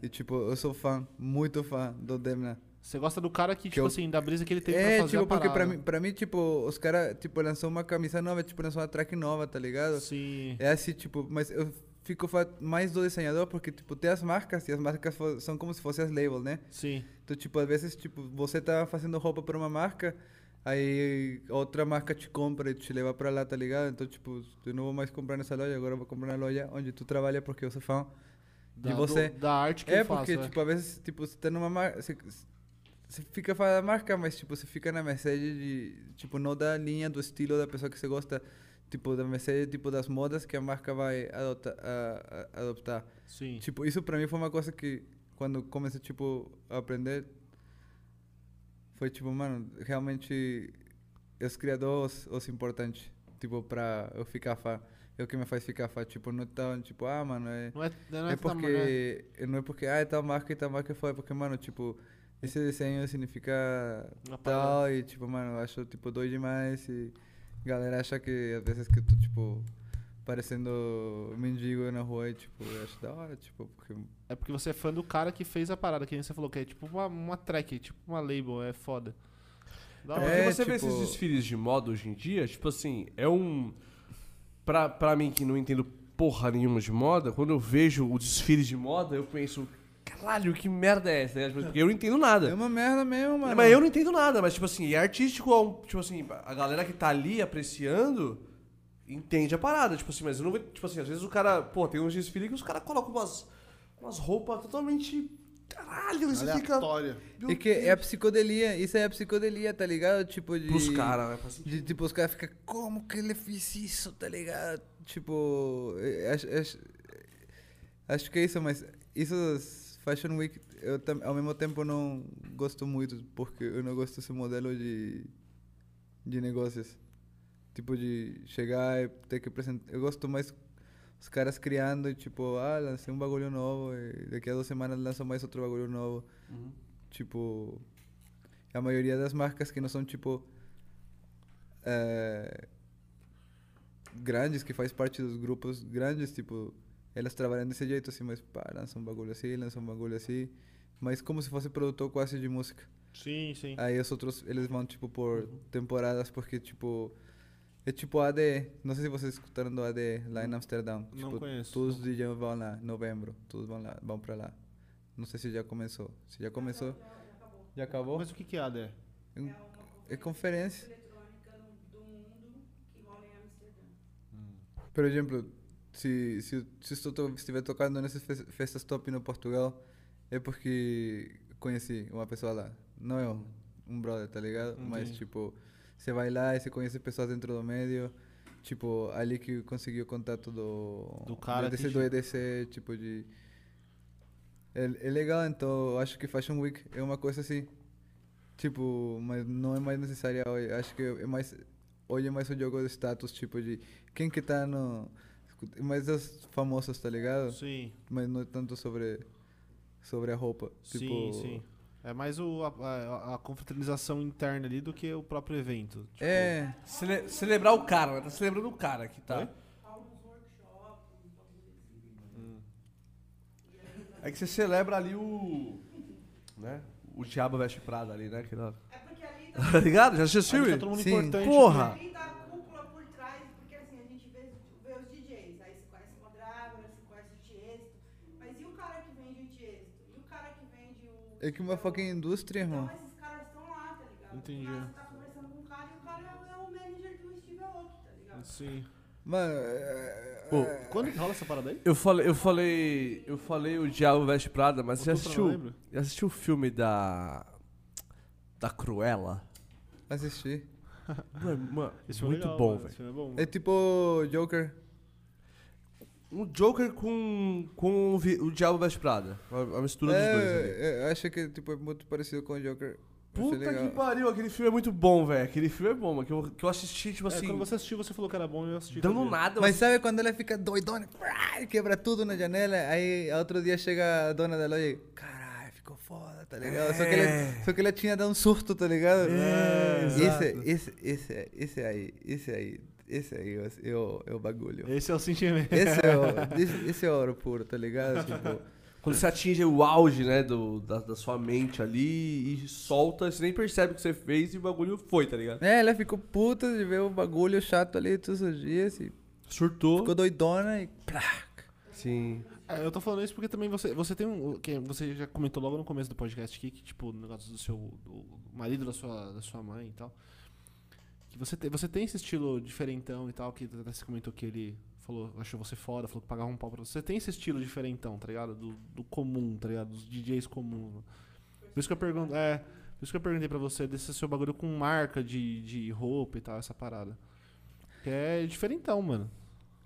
E, tipo, eu sou fã, muito fã do Demna. Você gosta do cara que, tipo eu- assim, da brisa que ele teve É, pra fazer tipo, a porque pra mim, pra mim, tipo, os caras, tipo, lançou uma camisa nova, tipo, lançou uma track nova, tá ligado? Sim. É assim, tipo, mas eu fico mais do desenhador porque, tipo, tem as marcas e as marcas são como se fossem as labels, né? Sim. Então, tipo, às vezes, tipo, você tá fazendo roupa pra uma marca, aí outra marca te compra e te leva pra lá, tá ligado? Então, tipo, eu não vou mais comprar nessa loja, agora eu vou comprar na loja onde tu trabalha porque eu sou fã de Da, você. do- da arte que É, eu faço. porque, é. tipo, às vezes, tipo, você tá numa marca... Você, você fica fora da marca, mas, tipo, você fica na mercê de... Tipo, não da linha, do estilo da pessoa que você gosta. Tipo, da mercê, tipo, das modas que a marca vai adota, a- a- adoptar. Sim. Tipo, isso pra mim foi uma coisa que, quando comecei, tipo, a aprender, foi tipo, mano, realmente, os criadores, os importantes, tipo, pra eu ficar fã. É o que me faz ficar fã, tipo, não tão, tipo, ah, mano, é... Não é, não É é, porque, não é porque, ah, é tal marca e tal marca foi, é porque, mano, tipo, esse desenho significa Uma tal e, tipo, mano, eu acho, tipo, doido demais e a galera acha que, às vezes, que eu tô, tipo, parecendo mendigo na rua e, tipo, eu acho da hora, tipo, porque... É porque você é fã do cara que fez a parada, que nem você falou, que é tipo uma, uma track, tipo uma label, é foda. Da É porque É, você vê tipo- esses desfiles de moda hoje em dia, tipo assim, é um. Pra, pra mim que não entendo porra nenhuma de moda, quando eu vejo o desfile de moda, eu penso, caralho, que merda é essa? Porque eu não entendo nada. É uma merda mesmo, mano. Mas eu não entendo nada, mas tipo assim, é artístico, é um- tipo assim, a galera que tá ali apreciando entende a parada, tipo assim, mas eu não vejo, tipo assim, às vezes o cara, pô, tem uns desfiles que os caras colocam umas, umas roupas totalmente, caralho, fica... Aleatória. Meu É que é a psicodelia, isso é a psicodelia, tá ligado? Tipo, de... Pros caras, né? De, tipo, os caras ficam, como que ele fez isso, tá ligado? Tipo, eh, acho, acho, acho que é isso, mas isso Fashion Week, eu ao mesmo tempo não gosto muito, porque eu não gosto desse modelo de, de negócios. Tipo, de chegar e ter que apresentar. Eu gosto mais os caras criando e tipo, ah, lancei um bagulho novo e daqui a duas semanas lançam mais outro bagulho novo. Tipo, a maioria das marcas que não são tipo. eh, grandes, que faz parte dos grupos grandes, tipo, elas trabalham desse jeito assim, mas pá, lançam um bagulho assim, lançam um bagulho assim, mas como se fosse produtor quase de música. Sim, sim. Aí os outros, eles vão tipo por temporadas, porque tipo, é tipo ADE, não sei se vocês escutaram do ADE lá em Amsterdão. Não tipo, conheço. Todos os DJs vão lá, em novembro, todos vão lá, vão pra lá. Não sei se já começou. Se já começou, já acabou? Mas o que que é ADE? É, um- é conferência. eletrônica no- do mundo que rola em Amsterdã. Por exemplo, se, se, se estou to- estiver tocando nessas fes- festas top no Portugal, é porque conheci uma pessoa lá. Não é um, um brother, tá ligado? Mas, Entendi. tipo, você vai lá e você conhece pessoas dentro do meio. Tipo, ali que conseguiu o contato do... Do cara desse que do EDC, tipo de... É, é legal, então eu acho que Fashion Week é uma coisa assim. Tipo, mas não é mais necessária hoje. Acho que é mais. Hoje é mais o jogo de status, tipo, de quem que tá no. Mais os famosos, tá ligado? Sim, Mas não é tanto sobre. Sobre a roupa. sim, tipo, sim. É mais o, a, a- a confraternização interna ali do que o próprio evento. Tipo, É. Cele- celebrar o cara, né? Tá celebrando o cara que tá. Oi? É que você celebra ali o. Né? O Diabo Veste Prada ali, né? Que não- É porque ali [laughs] Tá ligado? Já assistiu? tá todo mundo Sim. importante. Porra! Ali tá a cúpula por trás, porque assim, a gente vê, vê os DJs, aí você conhece o Modrágora, você conhece o Tiesto, mas e o cara que vende o Tiesto? E o cara que vende o... É que uma fucking indústria, irmão. Então esses caras estão lá, tá ligado? Entendi. Nada Você tá conversando com o cara e o cara é, é o manager do Steve Aoki, tá ligado? Sim. Mano. é- Pô, é- Quando que rola essa parada aí? Eu falei, eu falei. Eu falei o Diabo Veste Prada, mas você assistiu. Já assistiu o filme da. Da Cruella? Assisti. Mano, mano, é muito legal, bom, velho. É. É tipo Joker. Um Joker com, com o, Diabo Veste Prada. A, a mistura dos dois ali. É, é, eu acho que tipo, é muito parecido com o Joker. Puta que pariu, aquele filme é muito bom, velho. Aquele filme é bom, mano. Que eu, que eu assisti, tipo É, assim, quando você assistiu, você falou que era bom e eu assisti. dando também. nada. Mas sabe quando ela fica doidona, e quebra tudo na janela, aí outro dia chega a dona da loja e, caralho, ficou foda, tá ligado? Só, que ela, só que ela tinha dado um surto, tá ligado? É, esse, exato. esse, esse, esse aí, esse aí, esse aí é o, é o bagulho. Esse é o sentimento. Esse é, o, [laughs] esse, esse é ouro puro, tá ligado? Tipo, Quando você atinge o auge, né, do, da, da sua mente ali e solta, você nem percebe o que você fez e o bagulho foi, tá ligado? é, ela ficou puta de ver o bagulho chato ali todos os dias e Surtou. ficou doidona e... Sim. É, eu tô falando isso porque também você, você tem um. Que você já comentou logo no começo do podcast aqui, que, tipo, o negócio do seu. do marido da sua, da sua mãe e tal. Que você, te, você tem esse estilo diferentão e tal, que até você comentou que ele falou, achou você foda, falou que pagava um pau pra você. Você tem esse estilo diferentão, tá ligado? Do, do comum, tá ligado? Dos DJs comuns. Por isso que eu pergunto. É, por isso que eu perguntei pra você desse seu bagulho com marca de, de roupa e tal, essa parada. Que é diferentão, mano.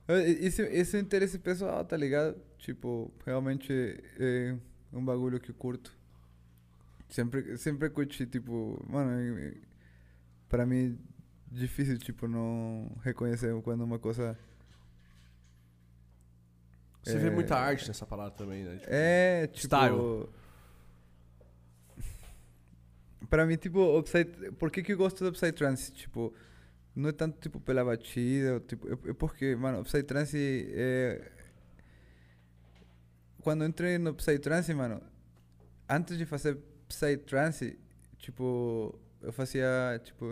É, Esse, esse interesse pessoal, tá ligado? Tipo, realmente é um bagulho que curto. Sempre, sempre curti, tipo, mano, pra mim difícil, tipo, não reconhecer quando uma coisa Você vê É. muita arte nessa parada também, né? Tipo, é, tipo... Style. Pra mim, tipo, Psy... por que que eu gosto do Psytrance? Tipo, não é tanto, tipo, pela batida, tipo, é, porque, mano, o Psytrance é... Quando eu entrei no Psytrance, mano, antes de fazer Psytrance, tipo, eu fazia, tipo,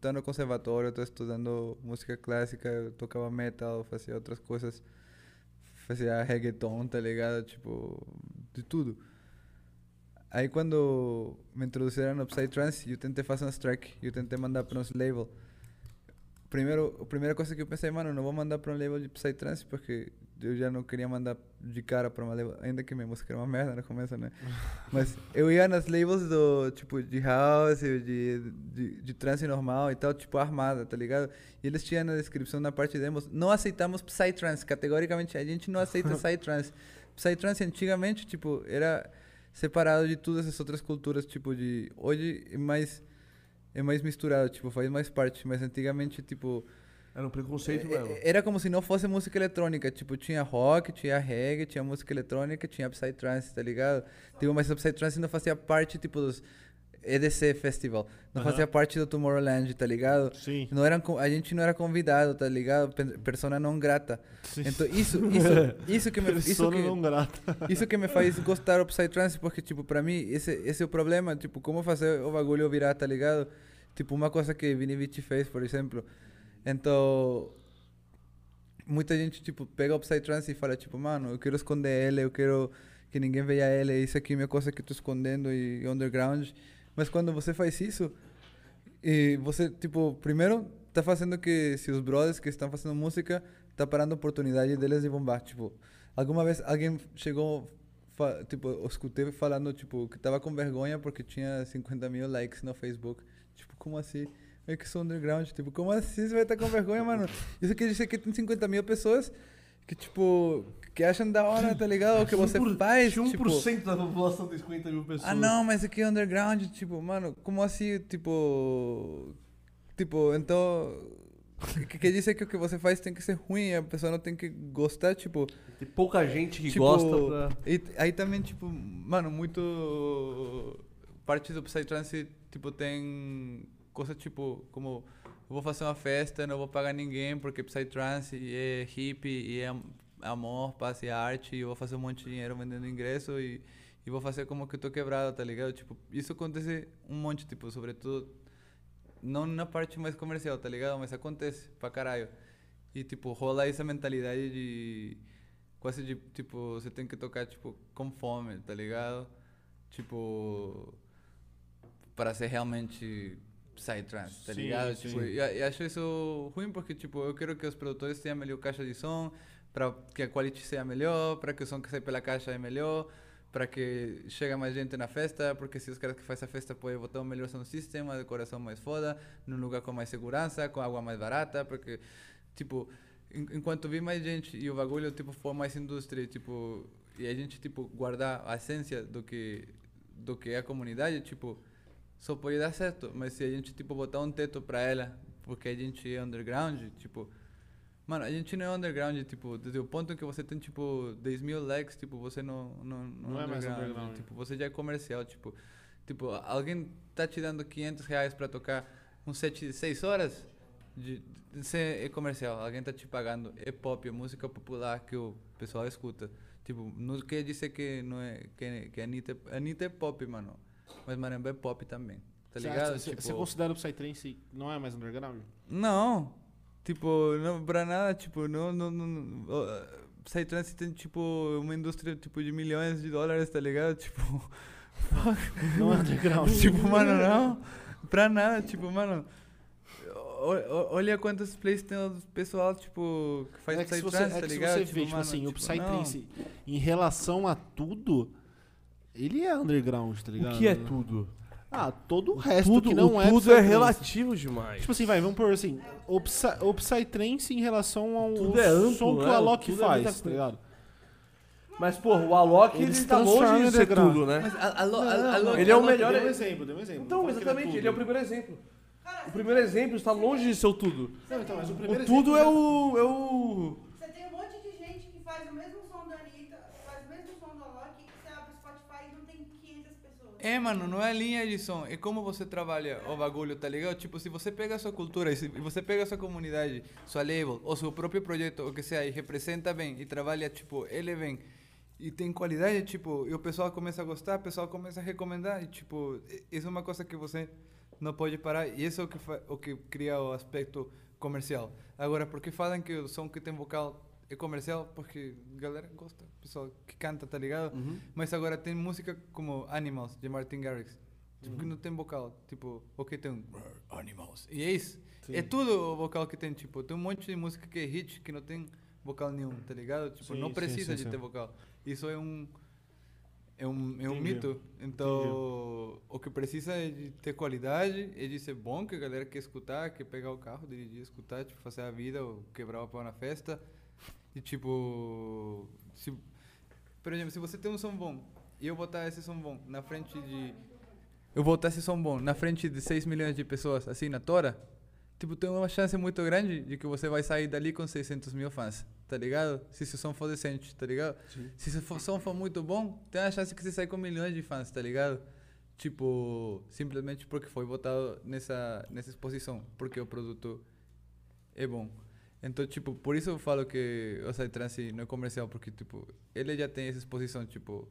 tá no conservatório, eu tô estudando música clássica, eu tocava metal, fazia outras coisas, fazia reggaeton, tá ligado? Tipo, de tudo. Aí quando me introduziram no Psytrance, eu tentei fazer uns track, eu tentei mandar para uns label. Primeiro, a primeira coisa que eu pensei, mano, não vou mandar para um label de Psytrance porque eu já não queria mandar de cara para uma label, ainda que minha música era uma merda no começo, né? [laughs] Mas eu ia nas labels do, tipo, de house, de, de, de trance normal e tal, tipo, armada, tá ligado? E eles tinham na descrição, na parte de demos, não aceitamos Psytrance, categoricamente, a gente não aceita [laughs] Psytrance. Psytrance antigamente, tipo, era separado de todas essas outras culturas, tipo de hoje é mais é mais misturado, tipo, faz mais parte, mas antigamente, tipo, Era um preconceito é- mesmo. é- Era como se não fosse música eletrônica. Tipo, tinha rock, tinha reggae, tinha música eletrônica, tinha Psytrance, tá ligado? Tipo, mas o Psytrance não fazia parte, tipo, dos EDC Festival. Não fazia parte do Tomorrowland, tá ligado? Sim. Não eram, co- a gente não era convidado, tá ligado? Pe- Persona não grata. Então, isso, isso, [laughs] isso que me... Isso Persona que, não grata. [laughs] isso que me faz gostar do Psytrance, porque, tipo, pra mim, esse, esse é o problema. Tipo, como fazer o bagulho virar, tá ligado? Tipo, uma coisa que Vini Vici fez, por exemplo. Então, muita gente, tipo, pega o Psytrance e fala, tipo, mano, eu quero esconder ele, eu quero que ninguém veja ele, isso aqui é minha coisa que eu tô escondendo e, underground. Mas quando você faz isso, e você, tipo, primeiro, tá fazendo que se os brothers que estão fazendo música, tá parando a oportunidade deles de bombar. Tipo, alguma vez alguém chegou, tipo, eu escutei falando, tipo, que tava com vergonha porque tinha 50 mil likes no Facebook. Tipo, como assim? Eu que sou underground. Tipo, como assim você vai estar com vergonha, mano? Isso quer dizer que tem 50 mil pessoas que, tipo, que acham da hora, tá ligado? O que você faz, tipo... 1% da população tem 50 mil pessoas. Ah, não, mas aqui é underground, tipo, mano, como assim, tipo. Tipo, então. Que, que dizer que o que você faz tem que ser ruim, a pessoa não tem que gostar, tipo. Tem pouca gente que tipo, gosta pra... E aí também, tipo, mano, muito. Parte do Psytrance, tipo, tem coisa tipo, como. Eu vou fazer uma festa, não vou pagar ninguém, porque Psytrance é hippie e é am- amor, paz e arte, e eu vou fazer um monte de dinheiro vendendo ingresso e, e vou fazer como que eu tô quebrado, tá ligado? Tipo, isso acontece um monte, tipo, sobretudo, não na parte mais comercial, tá ligado? Mas acontece pra caralho. E, tipo, rola essa mentalidade de quase de, tipo, você tem que tocar, tipo, com fome, tá ligado? Tipo, para ser realmente psytrance, tá Sim, ligado? sim. Tipo, e, e acho isso ruim porque, tipo, eu quero que os produtores tenham melhor caixa de som, para que a qualidade seja melhor, para que o som que sai pela caixa é melhor, para que chegue mais gente na festa, porque se os caras que fazem a festa podem botar um melhor som sistema, decoração mais foda, num lugar com mais segurança, com água mais barata, porque, tipo, en- enquanto vi mais gente e o bagulho, tipo, for mais indústria, tipo, e a gente, tipo, guardar a essência do que, do que é a comunidade, tipo, só pode dar certo. Mas se a gente, tipo, botar um teto pra ela, porque a gente é underground, tipo... Mano, a gente não é underground, tipo, desde o ponto que você tem, tipo, 10 mil likes, tipo, você não, não, não, Não é mais underground. Tipo, você já é comercial, tipo... Tipo, alguém tá te dando 500 reais pra tocar um set de 6 horas, de, de ser é comercial. Alguém tá te pagando. É pop, é música popular que o pessoal escuta. Tipo, não quer dizer que não é que, que a Anitta, é- a Anitta é pop, mano. Mas Marimba é pop também. Tá ligado? Você, tipo, você considera o Psytrance não é mais underground? não. Tipo, não pra nada, tipo, não, não, não, ó, Psytrance tem, tipo, uma indústria, tipo, de milhões de dólares, tá ligado? Tipo, [laughs] Não é underground. tipo, mano, não. Pra nada, tipo, mano. o- o- Olha quantos plays tem o pessoal, tipo, que faz é que se você, Psytrance, é tá ligado? você vê, tipo mano, assim, o tipo, Psytrance, em relação a tudo, ele é underground, tá ligado? O que é tudo? Ah, todo o resto tudo que não o é tudo é relativo demais. Tipo assim, vai, vamos pôr assim, o, Psy, o Psytrance em relação ao Tudo é amplo, som que né? o Alok Tudo é faz, muita tá ligado? Mas, porra, o Alok, Ele ele, tá longe de ser tudo, né? Mas a, a, lo- Não, a, a, não, lo- Ele é o Alok, melhor- Dê um exemplo, dê um exemplo. Então, que exatamente, tudo. ele é o primeiro exemplo. O primeiro exemplo está longe de ser o tudo. Não, então, mas o O primeiro tudo é o, é o... Você tem um monte de gente que faz o mesmo som da Anitta, faz o mesmo som do Alok, e você abre o Spotify e não tem 500 pessoas. É, mano, não é linha de som, é como você trabalha o bagulho, tá ligado? Tipo, se você pega a sua cultura, se você pega a sua comunidade, sua label, ou seu próprio projeto, o que seja, e representa bem, e trabalha, tipo, ele bem, e tem qualidade, tipo, e o pessoal começa a gostar, o pessoal começa a recomendar, e, tipo, isso é uma coisa que você não pode parar, e isso é o que, o que cria o aspecto comercial. Agora, por que falam que o som que tem vocal é comercial? Porque a galera gosta, o pessoal que canta, tá ligado? Mas agora tem música como Animals, de Martin Garrix. Tipo, que não tem vocal. Tipo, o que tem um Animals. E é isso. É tudo o vocal que tem. Tipo, tem um monte de música que é hit que não tem vocal nenhum, tá ligado? Tipo, Sim, não sim, precisa sim, de sim. ter vocal. Isso é um. É um, é um Entendi. mito. Então, o que precisa é de ter qualidade, é de ser bom, que a galera quer escutar, quer pegar o carro, dirigir, escutar, tipo, fazer a vida ou quebrar o pau na festa. E, tipo, se, por exemplo, se você tem um som bom e eu botar esse som bom na frente de. Eu botar esse som bom na frente de 6 milhões de pessoas, assim, na tora, tipo, tem uma chance muito grande de que você vai sair dali com 600 mil fãs, tá ligado? Se seu som for decente, tá ligado? Se seu som for muito bom, tem a chance que você sai com milhões de fãs, tá ligado? Tipo, simplesmente porque foi botado nessa, nessa exposição, porque o produto é bom. Então, tipo, por isso eu falo que o Psytrance não é comercial, porque, tipo, ele já tem essa exposição, tipo,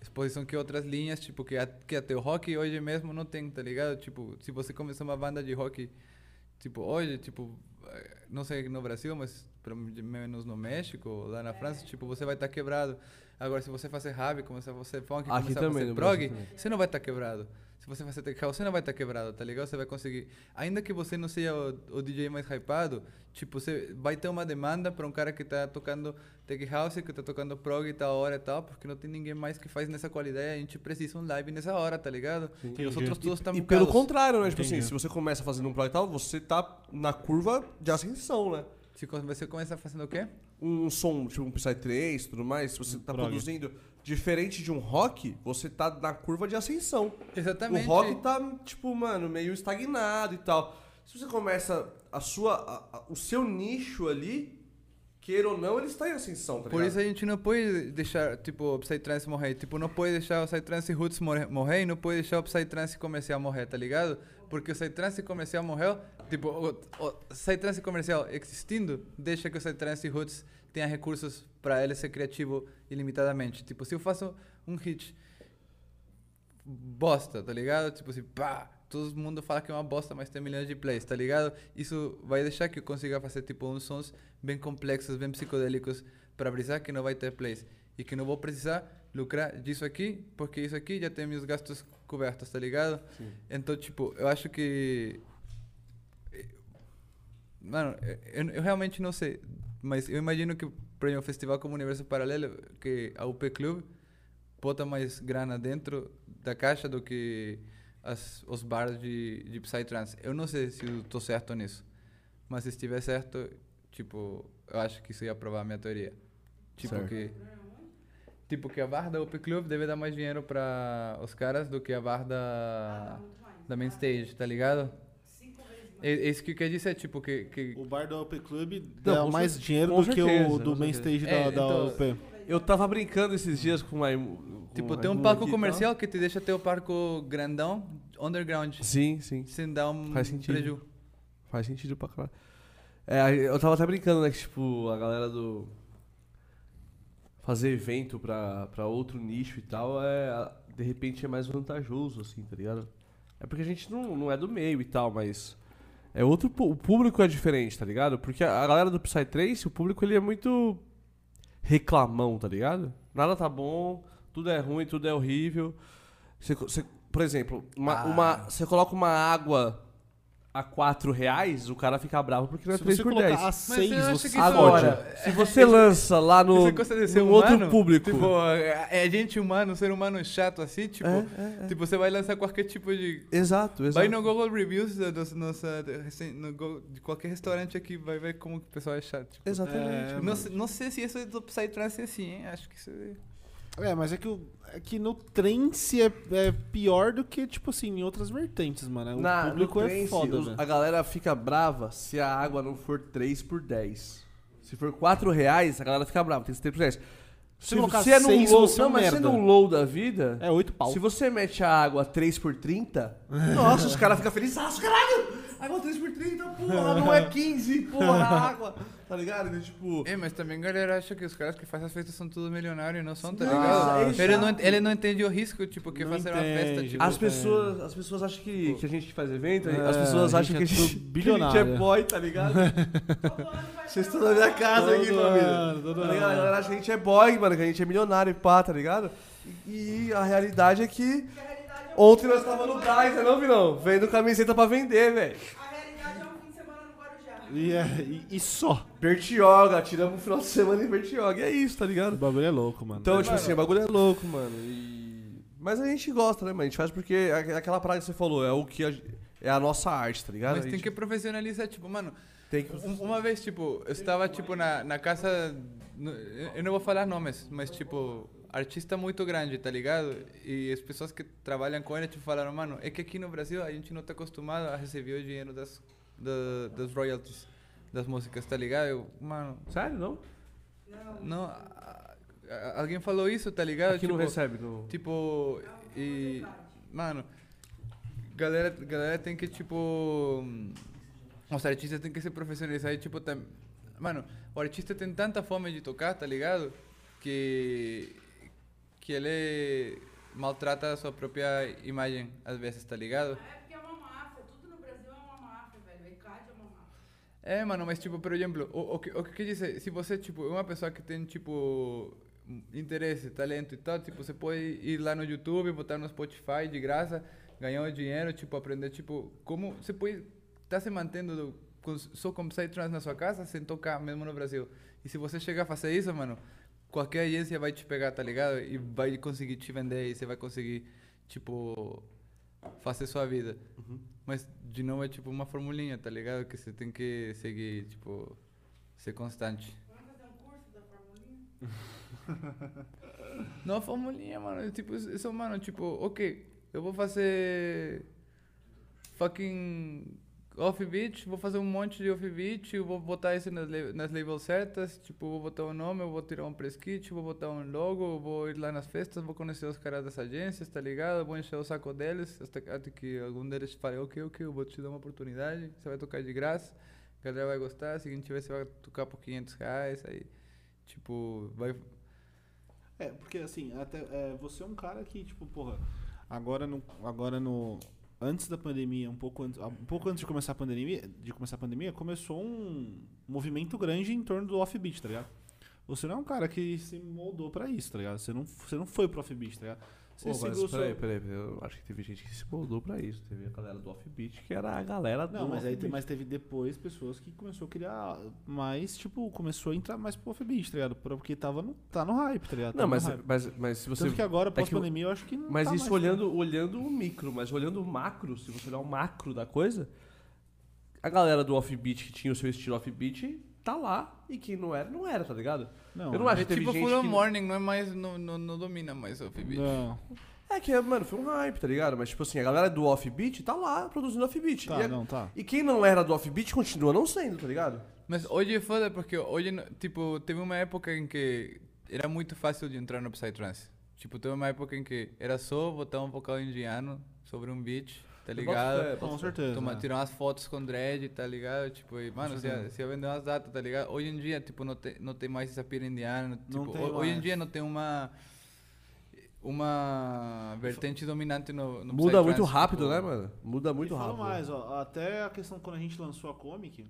exposição que outras linhas, tipo, que, a- que até o rock hoje mesmo não tem, tá ligado? Tipo, se você começar uma banda de rock, tipo, hoje, tipo, eh, não sei no Brasil, mas pelo menos no México, lá na França, tipo, você vai estar quebrado. Agora, se você fazer rap, começar a fazer funk, Aqui começar a também, fazer no prog, você não vai estar quebrado. Se você fazer tech house, você não vai estar quebrado, tá ligado? Você vai conseguir. Ainda que você não seja o, o DJ mais hypado, tipo, você vai ter uma demanda para um cara que tá tocando tech house, que tá tocando prog e tal hora e tal, porque não tem ninguém mais que faz nessa qualidade. A gente precisa um live nessa hora, tá ligado? E os outros todos estão E pelo contrário, né? Tipo assim, se você começa fazendo um prog e tal, você tá na curva de ascensão, né? Se você começa fazendo o quê? Um som, tipo um Psytrance e tudo mais, se você tá prog. produzindo diferente de um rock, você tá na curva de ascensão. Exatamente. O rock tá, tipo, mano, meio estagnado e tal. Se você começa a sua, a- a- o seu nicho ali, queira ou não, ele está em ascensão, tá Por ligado? isso a gente não pode deixar, tipo, o Psytrance morrer. Tipo, não pode deixar o Psytrance Roots morrer, morrer e não pode deixar o Psytrance comercial morrer, tá ligado? Porque o Psytrance comercial morreu, tipo, o, o Psytrance comercial existindo, deixa que o Psytrance Roots tenha recursos para ele ser criativo ilimitadamente. Tipo, se eu faço um hit bosta, tá ligado? Tipo assim, pá, todo mundo fala que é uma bosta, mas tem milhões de plays, tá ligado? Isso vai deixar que eu consiga fazer tipo uns sons bem complexos, bem psicodélicos para brisar que não vai ter plays e que não vou precisar lucrar disso aqui, porque isso aqui já tem meus gastos cobertos, tá ligado? Então, tipo, eu acho que Mano, eu, eu realmente não sei, mas eu imagino que para um festival como Universo Paralelo, que a UP Club bota mais grana dentro da caixa do que as, os bares de, de Psytrance. Eu não sei se eu tô certo nisso, mas se estiver certo, tipo, eu acho que isso ia provar a minha teoria. Tipo Certo. que tipo que a bar da UP Club deve dar mais dinheiro para os caras do que a bar da da main stage, tá ligado? É, é isso que quer dizer, tipo, que, que O bar do UP Club Não, dá com mais dinheiro do que certeza, o do main stage da, É, da então- UP. Eu tava brincando esses dias com uma. com Tipo, uma tem um e comercial que te deixa ter o palco grandão, underground. Sim, sim. sem dar um Faz sentido. preju. Faz sentido pra caralho. É, eu tava até brincando, né? Que, tipo, a galera do. Fazer evento pra, pra outro nicho e tal é. De repente é mais vantajoso, assim, tá ligado? É porque a gente não, não é do meio e tal, mas. É outro. O público é diferente, tá ligado? Porque a galera do Psytrance, o público ele é muito. reclamão, tá ligado? Nada tá bom, tudo é ruim, tudo é horrível. Você, você- por exemplo, uma, uma, você coloca uma água a 4 reais, o cara fica bravo porque não é Se 3 você por colocar 10. a eu 6, acho você Agora, fode. se você lança lá no, [laughs] ser num outro humano? público. Tipo, é, é gente humano, ser humano chato assim, tipo, É, é, é. tipo, você vai lançar qualquer tipo de Exato, exato. Vai no Google Reviews dos, nos, de, recen- no Go- de qualquer restaurante aqui, vai ver como o pessoal é chato. Tipo, Exatamente. não, não sei se isso é do Psytrance é assim, hein? Acho que isso é... É, mas é que, o, é que no trance é, é pior do que, tipo assim, em outras vertentes, mano. O Na, público é trance, foda, os- velho. a galera fica brava se a água não for 3 por 10. Se for 4 reais, a galera fica brava, tem que ser 3 por 10. Se você é num seis, low, você é um não, mas se é merda. num low da vida, É 8 pau. se você mete a água 3 por 30, [laughs] nossa, os caras ficam felizes. Ah, caralho! Água 3 por 30, porra, não é 15, porra, a água. Tá ligado? Então, tipo... É, mas também a galera acha que os caras que fazem as festas são tudo milionários e não são, tá Não, ligado? é ele, não, ele não entende o risco, tipo, que Não fazer uma festa, entende, tipo... As é. pessoas, as pessoas acham que, que a gente faz evento, É, as pessoas acham que a gente é tudo que a gente é bilionário. boy, tá ligado? [laughs] Vocês estão na minha casa aqui, família. Tá ligado? A galera acha que a gente é boy, mano, que a gente é milionário e pá, tá ligado? E, e a realidade é que é ontem nós tava no né não, Vinão? Vendo camiseta pra vender, velho. A realidade é um fim de semana no Guarujá. E, é- e- e só. Bertioga, tiramos o final de semana em Bertioga. E é isso, tá O ligado? bagulho é louco, mano. Então, tipo assim, o bagulho é louco, mano. E... Mas a gente gosta, né, mano? A gente faz porque é aquela praga que você falou, é o que a- é a nossa arte, tá ligado? Mas A tem gente que profissionalizar, tipo, mano, tem que... Um- Uma vez, tipo, eu estava, tipo, na, na casa... Eu não vou falar nomes, mas, tipo, artista muito grande, tá ligado? E as pessoas que trabalham com ele, tipo, falaram, mano, é que aqui no Brasil a gente não tá acostumado a receber o dinheiro das, da- das royalties das músicas, tá ligado? Eu, mano, Sério, não? não... a- a- alguém falou isso, tá ligado? Aqui não recebe. No... Tipo, e. Mano, galera, galera tem que, tipo. Os artistas têm que se profissionalizar e, tipo, tam... Mano, o artista tem tanta fome de tocar, tá ligado? Que. Que ele maltrata a sua própria imagem, às vezes, tá ligado? É porque é uma máfia, tudo no Brasil é uma máfia, velho. O ECAD é uma máfia. É, mano, mas tipo, por exemplo, o, o, que, o que se você, tipo, é uma pessoa que tem, tipo, interesse, talento e tal, tipo, você pode ir lá no YouTube, botar no Spotify de graça, ganhar um dinheiro, tipo, aprender, tipo, como você pode estar se mantendo do- com, só com Psytrance na sua casa sem tocar mesmo no Brasil. E se você chegar a fazer isso, mano, qualquer agência vai te pegar, tá ligado? E vai conseguir te vender e você vai conseguir, tipo, fazer sua vida. Mas, de novo, é tipo uma formulinha, tá ligado? Que você tem que seguir, tipo, ser constante. Vamos fazer um curso da formulinha? [laughs] Não a formulinha, mano. é Tipo, isso, mano, tipo, ok, eu vou fazer fucking offbeat, vou fazer um monte de offbeat, vou botar isso nas, nas labels certas, tipo, vou botar um nome, vou tirar um press kit, vou botar um logo, vou ir lá nas festas, vou conhecer os caras das agências, tá ligado? Vou encher o saco deles, até, até que algum deles fale, ok, ok, eu vou te dar uma oportunidade, você vai tocar de graça, a galera vai gostar, seguinte vez você vai tocar por 500 reais, aí, tipo, vai... É, porque assim, até é, você é um cara que, tipo, porra, agora no. Agora no. Antes da pandemia, um pouco antes, um pouco antes de começar a pandemia, de começar a pandemia, começou um movimento grande em torno do offbeat, tá ligado? Você não é um cara que se moldou pra isso, tá ligado? Você não, você não foi pro offbeat, tá ligado? Você Pô, mas peraí, peraí, peraí, eu acho que teve gente que se moldou pra isso. Teve a galera do Offbeat, que era a galera do Não, mas aí mas teve depois pessoas que começou a criar mais, tipo, começou a entrar mais pro offbeat, tá ligado? Porque tava no, tá no hype, tá ligado? Tá Não, mas, hype. mas, mas se você... Tanto que agora, é pós-pandemia, eu acho que não Mas tá isso mais, olhando, olhando o micro, mas olhando o macro, se você olhar o macro da coisa, a galera do offbeat que tinha o seu estilo offbeat tá lá e quem não era, não era, tá ligado? Não, eu não acho É que teve tipo gente Full que... Morning, não é mais, não, não, não domina mais o offbeat. Não. É que, mano, foi um hype, tá ligado? Mas, tipo assim, a galera do offbeat tá lá produzindo offbeat. Tá, e, a- não, tá. e quem não era do offbeat continua não sendo, tá ligado? Mas hoje é foda porque hoje, tipo, teve uma época em que era muito fácil de entrar no Psytrance. Tipo, teve uma época em que era só botar um vocal indiano sobre um beat, tá ligado? fé, Com certeza. Tomar, né? tirar umas fotos com dread, tá ligado? Tipo, e, mano, você ia, você ia vender umas datas, tá ligado? Hoje em dia, tipo, não tem, não tem mais essa pira indiana. Não Tipo, tem hoje em dia não tem uma... Uma vertente dominante no, no Muda muito Psytrance, rápido, tipo, né, mano? Muda muito e rápido. mais, ó, até a questão quando a gente lançou a Comic,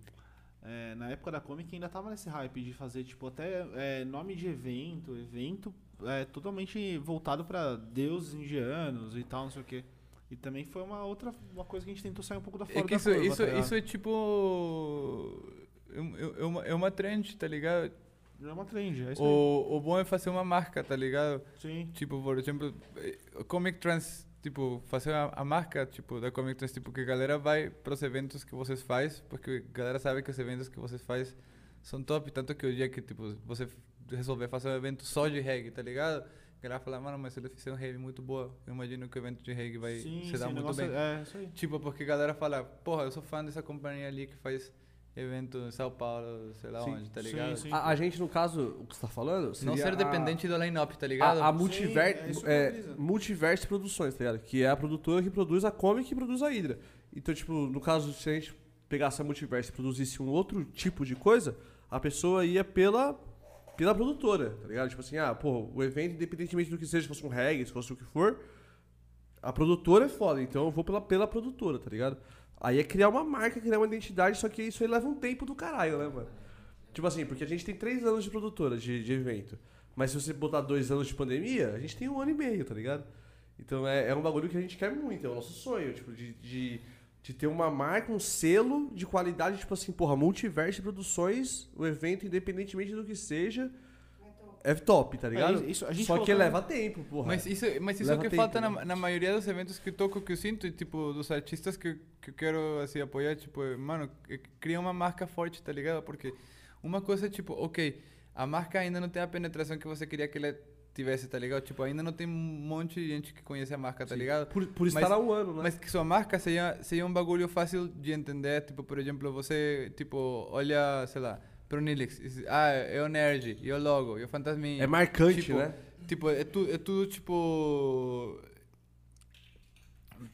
é, na época da Comic ainda tava nesse hype de fazer, tipo, até é, nome de evento, evento é, totalmente voltado pra deuses indianos e tal, não sei o quê. E também foi uma outra uma coisa que a gente tentou sair um pouco da fora É que da isso, curva, isso, tá isso é tipo. É, é uma, é uma trend, tá ligado? É uma trend, é isso aí. O, o bom é fazer uma marca, tá ligado? Sim. Tipo, por exemplo, eh, Comic Trans, tipo, fazer a, a marca tipo, da Comic Trans, tipo, que a galera vai pros eventos que vocês faz, porque a galera sabe que os eventos que vocês faz são top, tanto que o dia que, tipo, você resolver fazer um evento só de reggae, tá ligado? A galera fala, mano, mas se ele fizer um reggae muito boa, eu imagino que o evento de reggae vai sim, se sim, dar muito bem. É, é isso aí. Tipo, porque a galera fala, porra, eu sou fã dessa companhia ali que faz evento em São Paulo, sei lá Sim, onde, tá sim, ligado? sim. A, a gente, no caso, o que você tá falando... Não ser a- dependente do line-up, tá ligado? A, a Sim, Multiver, é é, valoriza. Multiverse Produções, tá ligado? Que é a produtora que produz a Comic e produz a Hydra. Então, tipo, no caso, se a gente pegasse a Multiverse e produzisse um outro tipo de coisa, a pessoa ia pela, pela produtora, tá ligado? Tipo assim, ah, pô, o evento, independentemente do que seja, se fosse um reggae, se fosse o que for, a produtora é foda, então eu vou pela, pela produtora, tá ligado? Aí é criar uma marca, criar uma identidade, só que isso aí leva um tempo do caralho, né, mano? Tipo assim, porque a gente tem três anos de produtora de, de evento. Mas se você botar dois anos de pandemia, a gente tem um ano e meio, tá ligado? Então é, é um bagulho que a gente quer muito, é o nosso sonho, tipo, de, de, de ter uma marca, um selo de qualidade, tipo assim, porra, multiverso produções, o evento, independentemente do que seja, é top, tá ligado? isso- a gente Só que leva tempo, porra. Mas isso, mas isso é o Leva que tempo, falta na, né? na maioria dos eventos que toco, que eu sinto, e, tipo, dos artistas que, que eu quero, assim, apoiar, tipo, mano, cria uma marca forte, tá ligado? Porque uma coisa é, tipo, ok, a marca ainda não tem a penetração que você queria que ela tivesse, tá ligado? Tipo, ainda não tem um monte de gente que conhece a marca, tá ligado? Por, por Mas- estar há um ano, né? Mas que sua marca seja, seja um bagulho fácil de entender. Tipo, por exemplo, você, tipo, olha, sei lá, pro Nilix. Ah, é o Nerd, e o logo, e o Fantasminha. É marcante, tipo, né? Tipo, é, tu, é tudo, tipo...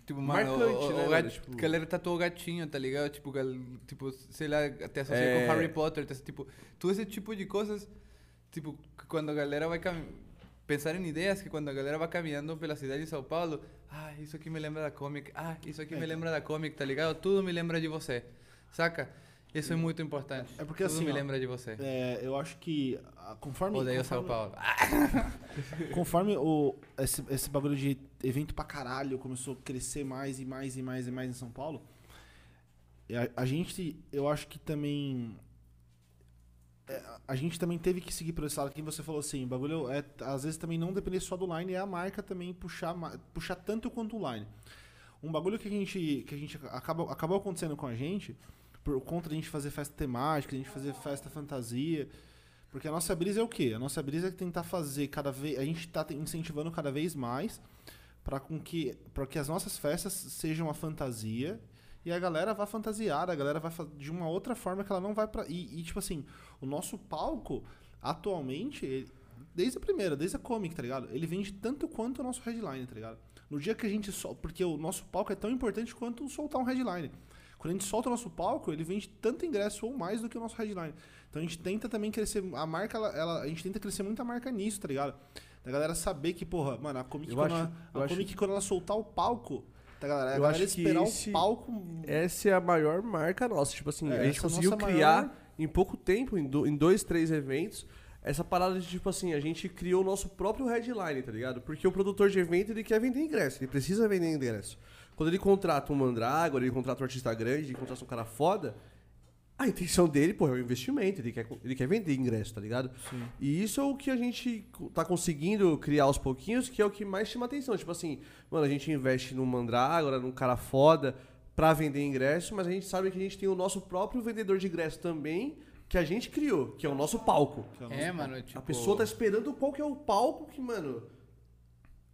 Tipo, mano, Marcante, o, né, o mano? gat- Tipo- galera tatuou o gatinho, tá ligado? Tipo, gal, tipo sei lá, até associa É. com Harry Potter, tá, tipo, todo esse tipo de coisas, tipo, quando a galera vai cam... pensar em ideias que quando a galera vai caminhando pela cidade de São Paulo, ah, isso aqui me lembra da comic, ah, isso aqui me lembra da comic, tá ligado? Tudo me lembra de você, saca? Isso é muito importante. É porque Tudo assim, me ó, lembra de você. É, eu acho que ah, conforme. Odeio conforme, São Paulo. [laughs] Conforme o, esse, esse bagulho de evento pra caralho começou a crescer mais e mais e mais e mais em São Paulo, a, a gente, eu acho que também. É, a gente também teve que seguir por esse lado que você falou assim, o bagulho é, às vezes também não depender só do line, é a marca também puxar, puxar tanto quanto o line. Um bagulho que a gente, que a gente acaba, acabou acontecendo com a gente, por conta de a gente fazer festa temática, a gente fazer festa fantasia, porque a nossa brisa é o quê? A nossa brisa é tentar fazer cada vez. A gente está incentivando cada vez mais para com que, pra que as nossas festas sejam a fantasia e a galera vá fantasiar, a galera vai de uma outra forma que ela não vai para e, e, tipo assim, o nosso palco atualmente, ele- desde a primeira, desde a comic, tá ligado? Ele vende tanto quanto o nosso headline, tá ligado? No dia que a gente sol, porque o nosso palco é tão importante quanto soltar um headline. Quando a gente solta o nosso palco, ele vende tanto ingresso ou mais do que o nosso headline. Então a gente tenta também crescer. A marca, ela, ela- a gente tenta crescer muito a marca nisso, tá ligado? Da galera saber que, porra, mano, a Comic, Eu quando, acho- ela, a acho- Comic quando ela soltar o palco, tá, galera? A Eu galera acho que esperar esse- o palco. Essa é a maior marca nossa. Tipo assim, É, a gente é conseguiu criar maior- em pouco tempo, em, do- em dois, três eventos, essa parada de tipo assim, a gente criou o nosso próprio headline, tá ligado? Porque o produtor de evento ele quer vender ingresso, ele precisa vender ingresso. Quando ele contrata um Mandrágora, ele contrata um artista grande, ele contrata um cara foda, a intenção dele, pô, é o investimento, ele quer, ele quer vender ingresso, tá ligado? E isso é o que a gente tá conseguindo criar aos pouquinhos, que é o que mais chama atenção. Tipo assim, mano, a gente investe num Mandrágora, num cara foda, pra vender ingresso, mas a gente sabe que a gente tem o nosso próprio vendedor de ingresso também, que a gente criou, que é o nosso palco. É, mano, tipo... A pessoa tá esperando qual que é o palco que, mano,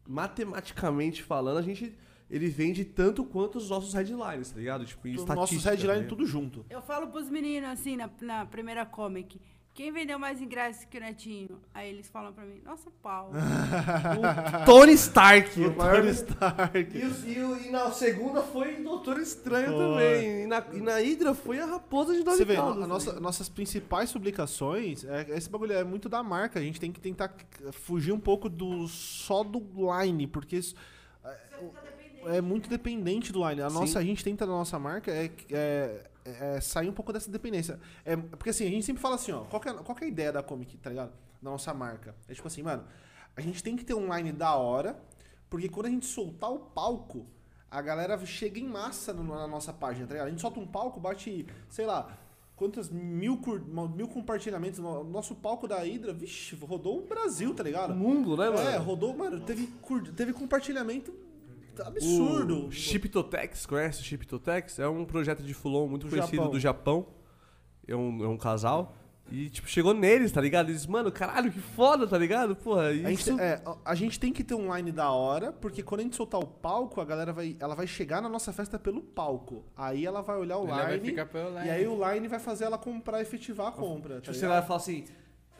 matematicamente falando, a gente ele vende tanto quanto os nossos headlines, tá ligado? Tipo, em Os nossos estatística, headline né? tudo junto. Eu falo pros meninos assim, na, na primeira comic. Quem vendeu mais ingressos que o Netinho? Aí eles falam pra mim, nossa, pau. [laughs] Tony Stark, o maior Tony Stark. E, o- e o- e na segunda foi Doutor Estranho Foi. também. E na, e na Hydra foi a Raposa de Nove Você vê, Caudas, a tá nossa, nossas principais publicações, é, esse bagulho é muito da marca. A gente tem que tentar fugir um pouco do só do line, porque isso é, é muito dependente do line. A Sim. nossa, a gente tenta na nossa marca é, é- é sair um pouco dessa dependência. É, porque assim, a gente sempre fala assim, ó, qual é, qual é a ideia da comic, tá ligado? Da nossa marca. É tipo assim, mano, a gente tem que ter um line da hora, porque quando a gente soltar o palco, a galera chega em massa no- na nossa página, tá ligado? A gente solta um palco, bate, sei lá, quantas mil, cur- mil compartilhamentos. No nosso palco da Hydra, vixe, rodou o Brasil, tá ligado? O mundo, né, mano? É, rodou, mano, teve, teve compartilhamento absurdo. O Chiptotex, conhece o Chiptotex? É um projeto de Fulon muito Do conhecido Japão. do Japão. É um, é um casal. E, tipo, chegou neles, tá ligado? Eles, mano, caralho, que foda, tá ligado? Porra, A gente, isso... é, a gente tem que ter um line da hora, porque quando a gente soltar o palco, a galera vai, ela vai chegar na nossa festa pelo palco. Aí ela vai olhar o Ela vai line, ficar pelo line. e aí o line vai fazer ela comprar, efetivar a compra. Tá Tipo, você vai falar assim,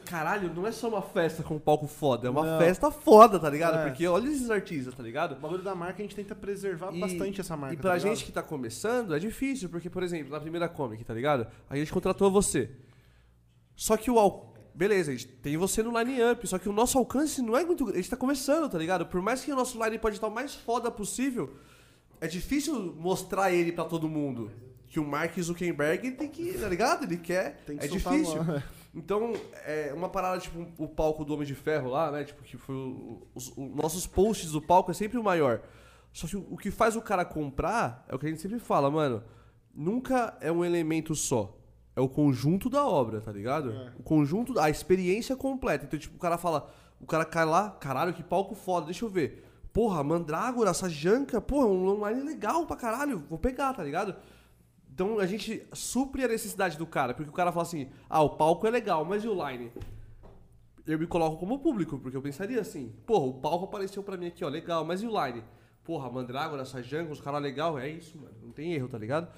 caralho, não é só uma festa com um palco foda, é uma Não. festa foda, tá ligado? É. Porque olha esses artistas, tá ligado? O bagulho da marca a gente tenta preservar E- bastante essa marca. E pra tá gente que tá começando, é difícil, porque, por exemplo, na primeira comic, tá ligado? A gente contratou você. Só que o. al- Beleza, a gente tem você no line-up, só que o nosso alcance não é muito. grande. A gente tá começando, tá ligado? Por mais que o nosso line pode estar o mais foda possível, é difícil mostrar ele pra todo mundo. Que o Mark Zuckerberg tem que, tá ligado? Ele quer. Tem que é difícil. Então, é uma parada, tipo, o palco do Homem de Ferro lá, né? Tipo, que foi o- os, os nossos posts do palco é sempre o maior. Só que o, o que faz o cara comprar é o que a gente sempre fala, mano. Nunca é um elemento só. É o conjunto da obra, tá ligado? É. O conjunto, a experiência completa. Então, tipo, o cara fala, o cara cai lá, caralho, que palco foda, deixa eu ver. Porra, Mandrágora, essa janca, porra, um online legal pra caralho, vou pegar, tá ligado? Então a gente supre a necessidade do cara, porque o cara fala assim: ah, o palco é legal, mas e o line? eu me coloco como público, porque eu pensaria assim, porra, o palco apareceu pra mim aqui, ó, legal, mas e o line? Porra, Mandrágora, Sajango, os caras legal, é isso, mano, não tem erro, tá ligado?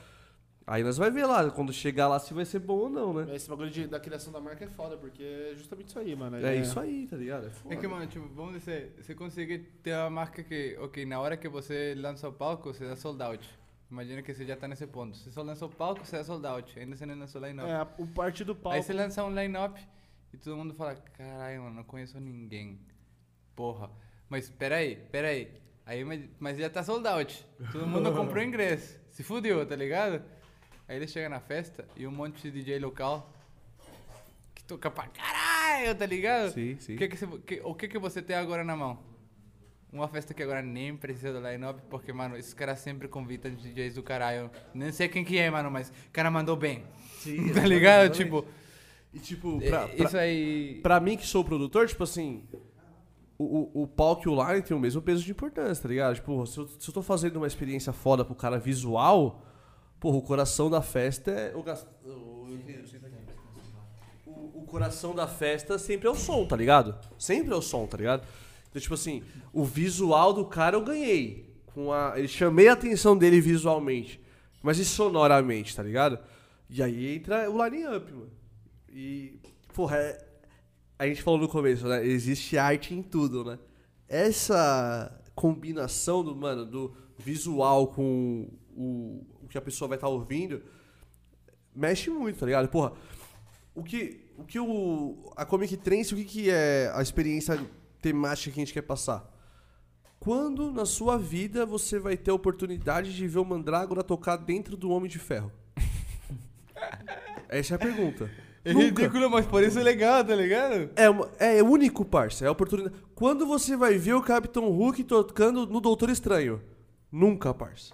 Aí nós vai ver lá, quando chegar lá, se vai ser bom ou não, né? Esse bagulho de- da criação da marca é foda, porque é justamente isso aí, mano. É isso aí, tá ligado? É foda. É que, mano, tipo, vamos dizer, você consegue ter uma marca que, ok, na hora que você lança o palco, você dá sold out. Imagina que você já tá nesse ponto. Você só lança o palco, você dá sold out. Ainda você não lançou line-up. É, o parte do palco. Aí você lança um line-up e todo mundo fala, caralho, mano, não conheço ninguém. Porra. Mas peraí, peraí. Aí, mas, mas já tá sold out. Todo mundo [laughs] comprou ingresso. Se fudeu, tá ligado? Aí ele chega na festa e um monte de DJ local que toca pra caralho, tá ligado? Sim, sim. O que que, você, que- o que que você tem agora na mão? Uma festa que agora nem precisa do line-up, porque, mano, esses caras sempre convidam DJs do caralho. Nem sei quem que é, mano, mas o cara mandou bem. Sim, [laughs] tá ligado? exatamente. Tipo, E tipo, é, pra, pra, isso aí... pra mim que sou produtor, tipo assim, o, o, o palco e o line tem o mesmo peso de importância, tá ligado? Tipo, se eu, se eu tô fazendo uma experiência foda pro cara visual, porra, o coração da festa é. O, o- o coração da festa sempre é o som, tá ligado? Sempre é o som, tá ligado? Então, tipo assim, o visual do cara eu ganhei. Com a, ele chamei a atenção dele visualmente, mas e sonoramente, tá ligado? E aí entra o line up, mano. E, porra, é- a gente falou no começo, né? Existe arte em tudo, né? Essa combinação do, mano, do visual com o, o que a pessoa vai estar ouvindo mexe muito, tá ligado? Porra, o que, o que o, a Comic Trance, o que, que é a experiência temática que a gente quer passar? Quando na sua vida você vai ter a oportunidade de ver o Mandrágora tocar dentro do Homem de Ferro? [laughs] Essa é a pergunta. É Nunca. ridículo, mas por isso é legal, tá ligado? É, uma- é único, parça. É a oportunidade. Quando você vai ver o Capitão Hulk tocando no Doutor Estranho? Nunca, parça.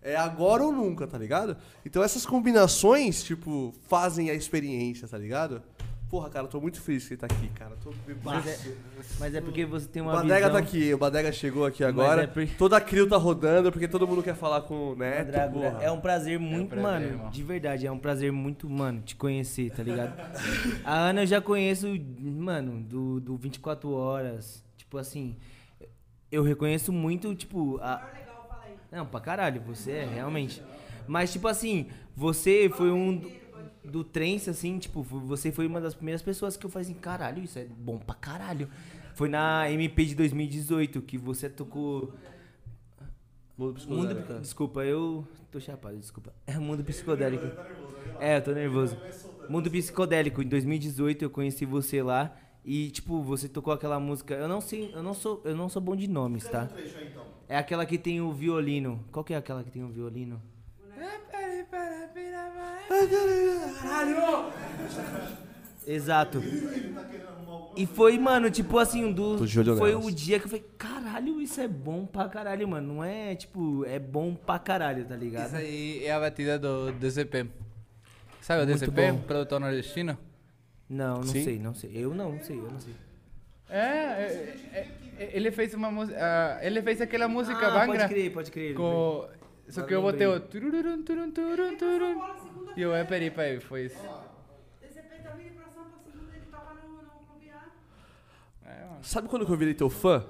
É agora ou nunca, tá ligado? Então essas combinações, tipo, fazem a experiência, tá ligado? Porra, cara, eu tô muito feliz que você tá aqui, cara. Tô Mas é, mas é porque você tem O uma Badega visão... tá aqui, o Badega chegou aqui agora. é por- Toda a crio tá rodando, porque todo mundo quer falar com o Neto. É um prazer muito, prazer, mano, irmão. de verdade, é um prazer muito, mano, te conhecer, tá ligado? [laughs] a Ana eu já conheço, mano, do, do 24 horas, tipo assim, eu reconheço muito, tipo, a... Não, pra caralho, você é, realmente. Mas, tipo assim, você foi um do, trance, assim, tipo, você foi uma das primeiras pessoas que eu falei assim, caralho, isso é bom pra caralho. Foi na MP de 2018 que você tocou... Mundo Mundo, psicodélico. desculpa, eu tô chapado, desculpa. [laughs] É mundo psicodélico. É, eu tô nervoso. Mundo psicodélico. Em 2018 eu conheci você lá e tipo, você tocou aquela música. Eu não sei, eu não sou, eu não sou bom de nomes, tá? É aquela que tem o violino. Qual que é aquela que tem o violino? Exato. E foi, mano, tipo assim, um Tô dos. de olho Foi nelas. o dia que eu falei, caralho, isso é bom pra caralho, mano. Não é, tipo, é bom pra caralho, tá ligado? Isso aí é a batida do DCP. Sabe o Muito DCP? bom. Produtor nordestino? Não, não Sim? sei, não sei. Eu não, não sei, eu não sei. É, é, é, é, ele fez uma música. ah, ele fez aquela música ah, Bangra. pode crer, pode crer. Com... Só que eu botei o. lembrei. turururum, turum, turum, turum. E eu é peraí, peraí, foi isso. Tá. É. Sabe quando que eu virei teu fã?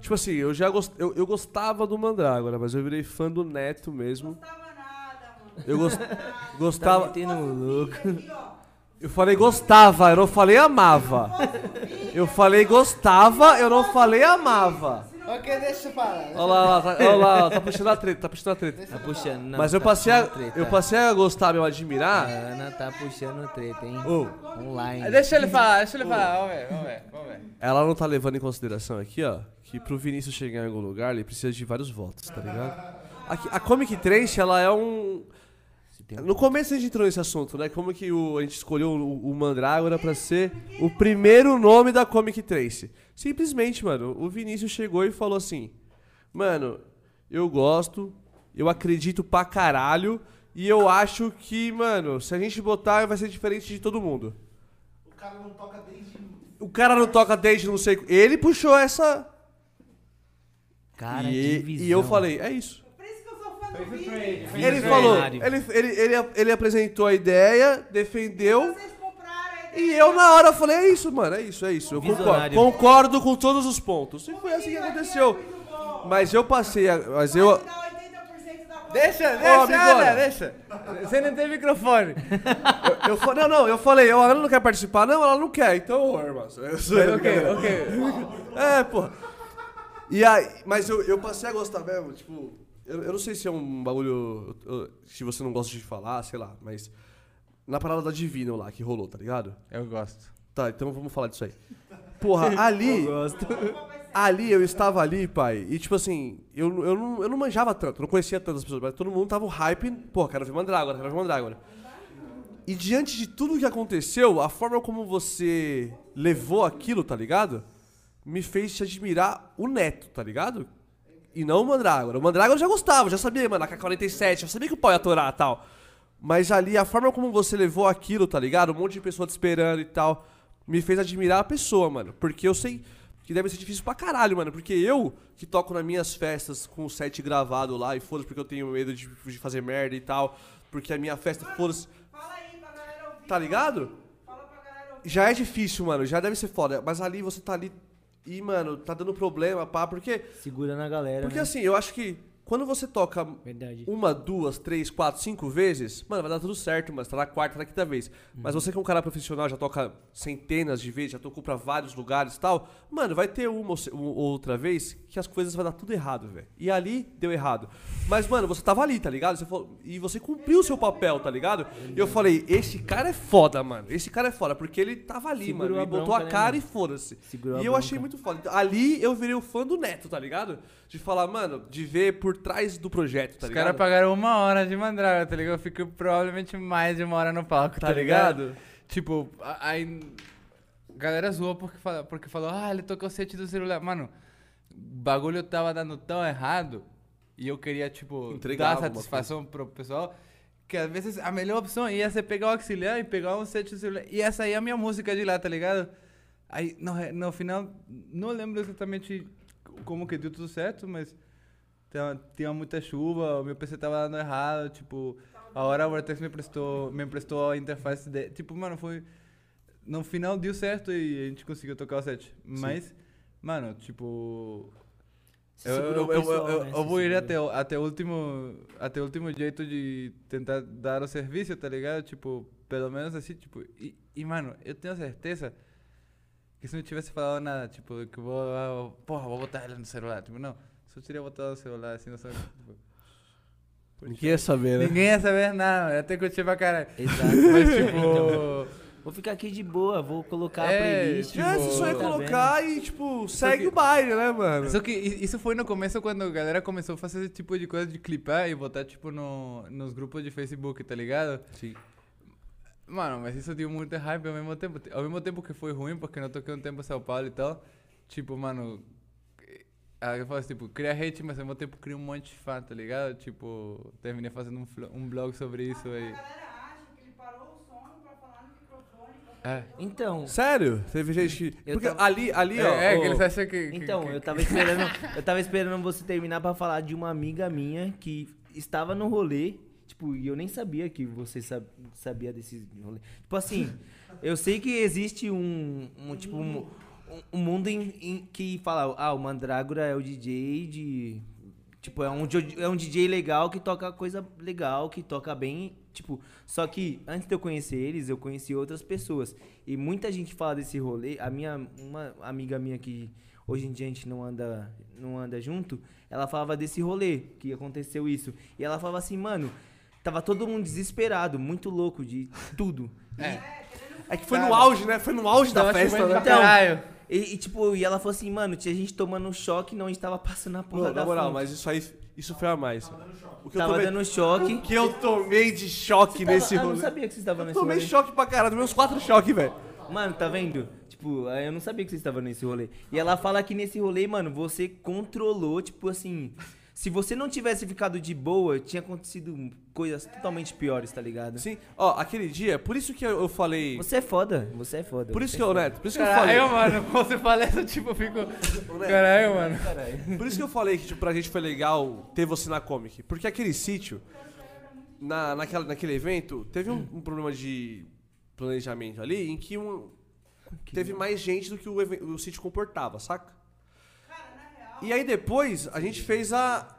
Tipo assim, eu já gost... eu, eu gostava do Mandrágora, mas eu virei fã do Neto mesmo. Não tava nada, mano. Eu gos- Tá gostava. louco. Ó. Eu falei gostava, eu não falei amava. Eu falei gostava, eu não falei amava. Ok, deixa eu falar. Olha lá, olha lá, tá, olha lá, tá puxando a treta, tá puxando a treta. Tá puxando, não. Mas eu tá passei, a, puxando treta. eu passei a gostar, meu, admirar. A Ana tá puxando treta, hein? Ô, Online. Deixa ele falar, deixa ele falar. Vamos ver, vamos ver, vamos ver. ela não tá levando em consideração aqui, ó, que pro Vinícius chegar em algum lugar, ele precisa de vários votos, tá ligado? Aqui, a Comic Trance, ela é um... No começo a gente entrou nesse assunto, né? Como que o, a gente escolheu o, o Mandrágora pra ser o primeiro nome da Comic Trace. Simplesmente, mano, o Vinícius chegou e falou assim: Mano, eu gosto, eu acredito pra caralho, e eu acho que, mano, se a gente botar, vai ser diferente de todo mundo. O cara não toca desde. O cara não toca desde não sei. Ele puxou essa. Cara, e, que visão. e eu falei: É isso. Ele falou, ele, ele, ele, ele apresentou a ideia, defendeu. E eu na hora falei, é isso, mano, é isso, é isso. Eu concordo, concordo com todos os pontos. E foi assim que aconteceu. Mas eu passei, a- mas eu... Dá 80% da conta. Deixa, deixa, amigona. Ana, deixa. Você não tem microfone. Eu, fa- não, não, eu falei, ela não quer participar, não, ela não quer, então, irmão. ok, ok. É, pô. E aí, mas eu, eu passei a gostar mesmo, tipo, eu, eu não sei se é um bagulho, eu- eu- se você não gosta de falar, sei lá, mas na parada da Divino lá que rolou, tá ligado? Eu gosto. Tá, então vamos falar disso aí. Porra, [laughs] ali. Ali, eu estava ali, pai, e tipo assim, eu, eu, não, eu não manjava tanto, não conhecia tantas pessoas, mas todo mundo tava hype, pô, quero ver Mandrágora, quero ver Mandrágora. E diante de tudo que aconteceu, a forma como você levou aquilo, tá ligado? Me fez te admirar o Neto, tá ligado? E não o Mandrágora. O Mandrágora eu já gostava, já sabia, mano, a K-47, já sabia que o pau ia atorar e tal. Mas ali, a forma como você levou aquilo, tá ligado? Um monte de pessoa te esperando e tal, me fez admirar a pessoa, mano. Porque eu sei que deve ser difícil pra caralho, mano. Porque eu, que toco nas minhas festas com o set gravado lá, e foda-se porque eu tenho medo de, de fazer merda e tal, porque a minha festa, foda-se, Fala aí pra galera ouvir. tá ligado? Fala pra galera ouvir. Já é difícil, mano, já deve ser foda. Mas ali você tá ali e, mano, tá dando problema, pá, porque. Segura na galera. Porque né? assim, eu acho que quando você toca Verdade. uma, duas, três, quatro, cinco vezes, mano, vai dar tudo certo, mas tá na quarta, na quinta vez. Mas você que é um cara profissional, já toca centenas de vezes, já tocou pra vários lugares e tal, mano, vai ter uma ou outra vez que as coisas vai dar tudo errado, velho. E ali deu errado. Mas, mano, você tava ali, tá ligado? Você falou- e você cumpriu o seu papel, tá ligado? E eu falei, esse cara é foda, mano. Esse cara é foda, porque ele tava ali, Segurou mano. a E botou a né, cara mano? e foda-se. E eu achei bronca. muito foda. Ali eu virei o fã do Neto, tá ligado? De falar, mano, de ver por trás do projeto, tá Os ligado? caras pagaram uma hora de mandraga, tá ligado? Eu fico provavelmente mais de uma hora no palco, tá, Tá ligado? ligado? Tipo, a- aí. Galera zoou porque, fala, porque falou, ah, ele tocou o set do celular. Mano, bagulho tava dando tão errado e eu queria, tipo, dar satisfação pro pessoal. Que às vezes a melhor opção ia ser pegar o auxiliar e pegar um set do celular. E essa aí é a minha música de lá, tá ligado? Aí no, no final, não lembro exatamente como que deu tudo certo, mas tinha, tinha muita chuva, o meu PC tava dando errado, tipo, a hora o Vortex me prestou, me emprestou a interface de, tipo, mano, foi no final deu certo e a gente conseguiu tocar o set. Mas, mano, tipo, eu, eu, eu, eu- né? eu vou ir até, o- até o último até o último jeito de tentar dar o serviço, tá ligado? Tipo, pelo menos assim, tipo, e, e mano, eu tenho certeza que se não tivesse falado nada, tipo, que vou, ah, porra, vou botar ela no celular, tipo, não, só teria botado no celular, assim, não sabe, tipo, [laughs] Ninguém ia saber, né? ninguém ia saber nada, eu até curti pra caralho. Exato. Mas, [laughs] tipo, [laughs] vou ficar aqui de boa, vou colocar a É, playlist. tipo, É, você só ia tá colocar e, tipo, segue que- o baile, né, mano? Só que isso foi no começo quando a galera começou a fazer esse tipo de coisa de clipar e botar, tipo, no, nos grupos de Facebook, tá ligado? Sim. Mano, mas isso deu muito hype ao mesmo tempo. Ao mesmo tempo que foi ruim, porque eu toquei um tempo em São Paulo e tal. Tipo, mano. Aí eu falo assim, tipo, cria hate, mas ao mesmo tempo cria um monte de fã, tá ligado? Tipo, terminei fazendo um, um blog sobre isso aí. A galera acha que ele parou o som pra falar no microfone. Pra É. Então, Sério? Teve gente que. Porque tava- ali, ali, ó. É, é que eles acham que. que- então, que- eu tava esperando, [laughs] eu tava esperando você terminar pra falar de uma amiga minha que estava no rolê, tipo, e eu nem sabia que você sab- sabia desse rolê. Tipo assim, eu sei que existe um, um, tipo um, um- um mundo em, em que fala, ah, o Mandrágora é o DJ de Tipo, é um, é um DJ legal que toca coisa legal, que toca bem. Tipo, só que antes de eu conhecer eles, eu conheci outras pessoas. E muita gente fala desse rolê. A minha, uma amiga minha que hoje em dia a gente não anda, não anda junto, ela falava desse rolê, que aconteceu isso. E ela falava assim, mano, tava todo mundo desesperado, muito louco de tudo. É que foi no auge, né? Foi no auge da festa, né? caralho. E, e, tipo, e ela falou assim, mano, tinha gente tomando choque, não estava passando a porra Não, da na moral, fonte. mas isso aí, isso foi a mais. O que eu Tava tomei, dando choque. o [laughs] que eu tomei de choque tava- nesse ah, eu rolê. não sabia que você estava Eu nesse tomei rolê. choque pra caralho, tomei uns quatro choques, velho. Mano, tá vendo? Tipo, eu não sabia que você estava nesse rolê. E ela fala que nesse rolê, mano, você controlou, tipo assim. Se você não tivesse ficado de boa, tinha acontecido coisas totalmente piores, tá ligado? Sim, ó, aquele dia, por isso que eu eu falei. Você é foda, você é foda. Por isso que é eu, foda. Neto, por isso que eu falei. Caralho, mano, quando você fala isso, tipo, eu fico. Caralho, mano. Por isso que eu falei que tipo, pra gente foi legal ter você na Comic. Porque aquele sítio, na, naquela, naquele evento, teve um, um problema de planejamento ali em que um, teve mais gente do que o, o sítio comportava, saca? E aí depois a gente fez a.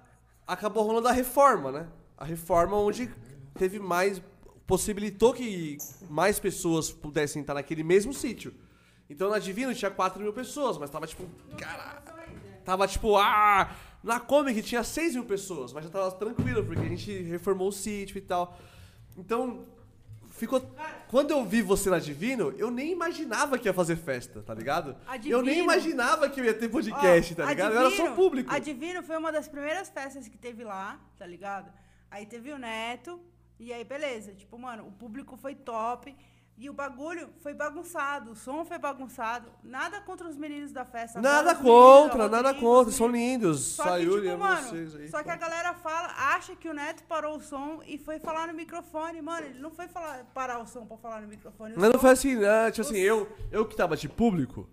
Acabou rolando a reforma, né? A reforma onde teve mais. possibilitou que mais pessoas pudessem estar naquele mesmo sítio. Então na Divino tinha 4 mil pessoas, mas tava tipo. Caralho. Tava tipo, ah! Na Comic tinha 6 mil pessoas, mas já tava tranquilo, porque a gente reformou o sítio e tal. Então, ficou. Quando eu vi você na Divino, eu nem imaginava que ia fazer festa, tá ligado? A Eu nem imaginava que eu ia ter podcast, Ó, tá ligado? Eu era só público. A Divino foi uma das primeiras festas que teve lá, tá ligado? Aí teve o Neto, e aí beleza. Tipo, mano, o público foi top. E o bagulho foi bagunçado, o som foi bagunçado. Nada contra os meninos da festa. Nada meninos, contra, ó, nada Rodrigo, contra, são meninos. lindos. Só que, Sayuri, tipo, mano, vocês aí. só que a galera fala, acha que o Neto parou o som e foi falar no microfone. Mano, ele não foi falar, parar o som pra falar no microfone. o Mas não foi assim, né? Tipo assim, eu, eu que tava de público,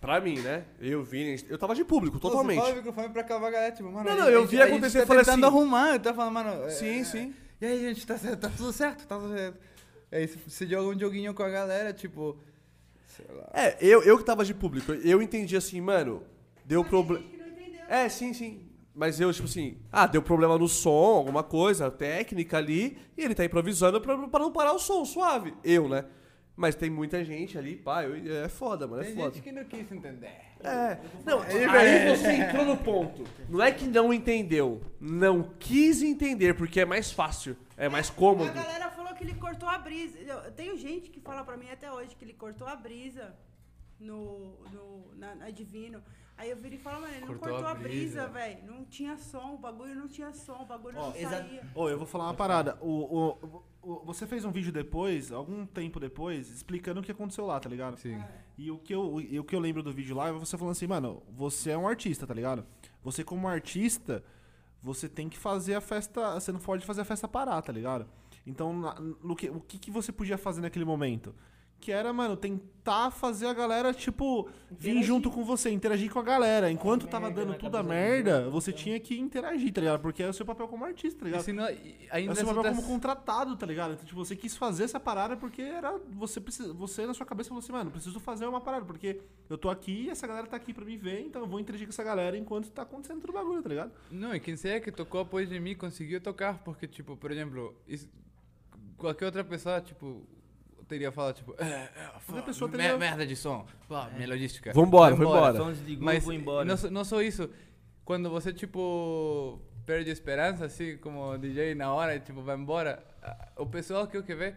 pra mim, né? Eu vi, eu tava de público, Pô, totalmente. Você fala o microfone pra cá, a galera, tipo, mano. Não, não, eu vi acontecer gente e falei tá tentando assim- arrumar, eu tava falando, mano. é, Sim, sim. E aí, gente, tá, tá tudo certo? Tá tudo certo. Aí você joga um joguinho com a galera, tipo. Sei lá. É, eu, eu que tava de público, eu entendi assim, mano, deu problema. É, sim, sim. Mas eu, tipo assim, ah, deu problema no som, alguma coisa, técnica ali, e ele tá improvisando pra, pra não parar o som, suave. Eu, né? Mas tem muita gente ali, pá, eu- é foda, mano, é Tem foda. gente que não quis entender. É. Não, aí você entrou no ponto. Não é que não entendeu, não quis entender, porque é mais fácil, é mais A cômodo. galera falou que ele cortou a brisa. Eu, eu tenho gente que fala pra mim até hoje que ele cortou a brisa no, no, na, na Divino. Aí eu virei e falo, mano, ele não Cortou cortou a brisa, velho. Não tinha som, o bagulho não tinha som, o bagulho não saía. Ô, eu vou falar uma parada. O, o, o- você fez um vídeo depois, algum tempo depois, explicando o que aconteceu lá, tá ligado? Sim. E o que, eu, e o que eu lembro do vídeo lá é você falando assim, mano, você é um artista, tá ligado? Você como artista, você tem que fazer a festa. Você não pode fazer a festa parar, tá ligado? Então, na- no que, o que, que você podia fazer naquele momento? Que era, mano, tentar fazer a galera, tipo, vir junto com você, interagir com a galera. Enquanto tava merda dando tudo a merda, você tinha que interagir, tá ligado? Porque é o seu papel como artista, tá ligado? e É ainda o seu se papel tá- como contratado, tá ligado? Então, tipo, você quis fazer essa parada porque era. Você, precisa, você na sua cabeça falou assim, mano, preciso fazer uma parada, porque eu tô aqui e essa galera tá aqui pra me ver, então eu vou interagir com essa galera enquanto tá acontecendo todo o bagulho, tá ligado? Não, e quem seja que tocou após de mim conseguiu tocar, porque, tipo, por exemplo, isso- qualquer outra pessoa, tipo, teria falado, tipo, é, é, pessoa me- teria- merda de som, pô, melodística. Vambora, vai vambora. Som desligou, Mas vou embora. Não, não só isso, quando você, tipo, perde esperança, assim, como DJ na hora, tipo, vai embora, o pessoal que eu quer ver,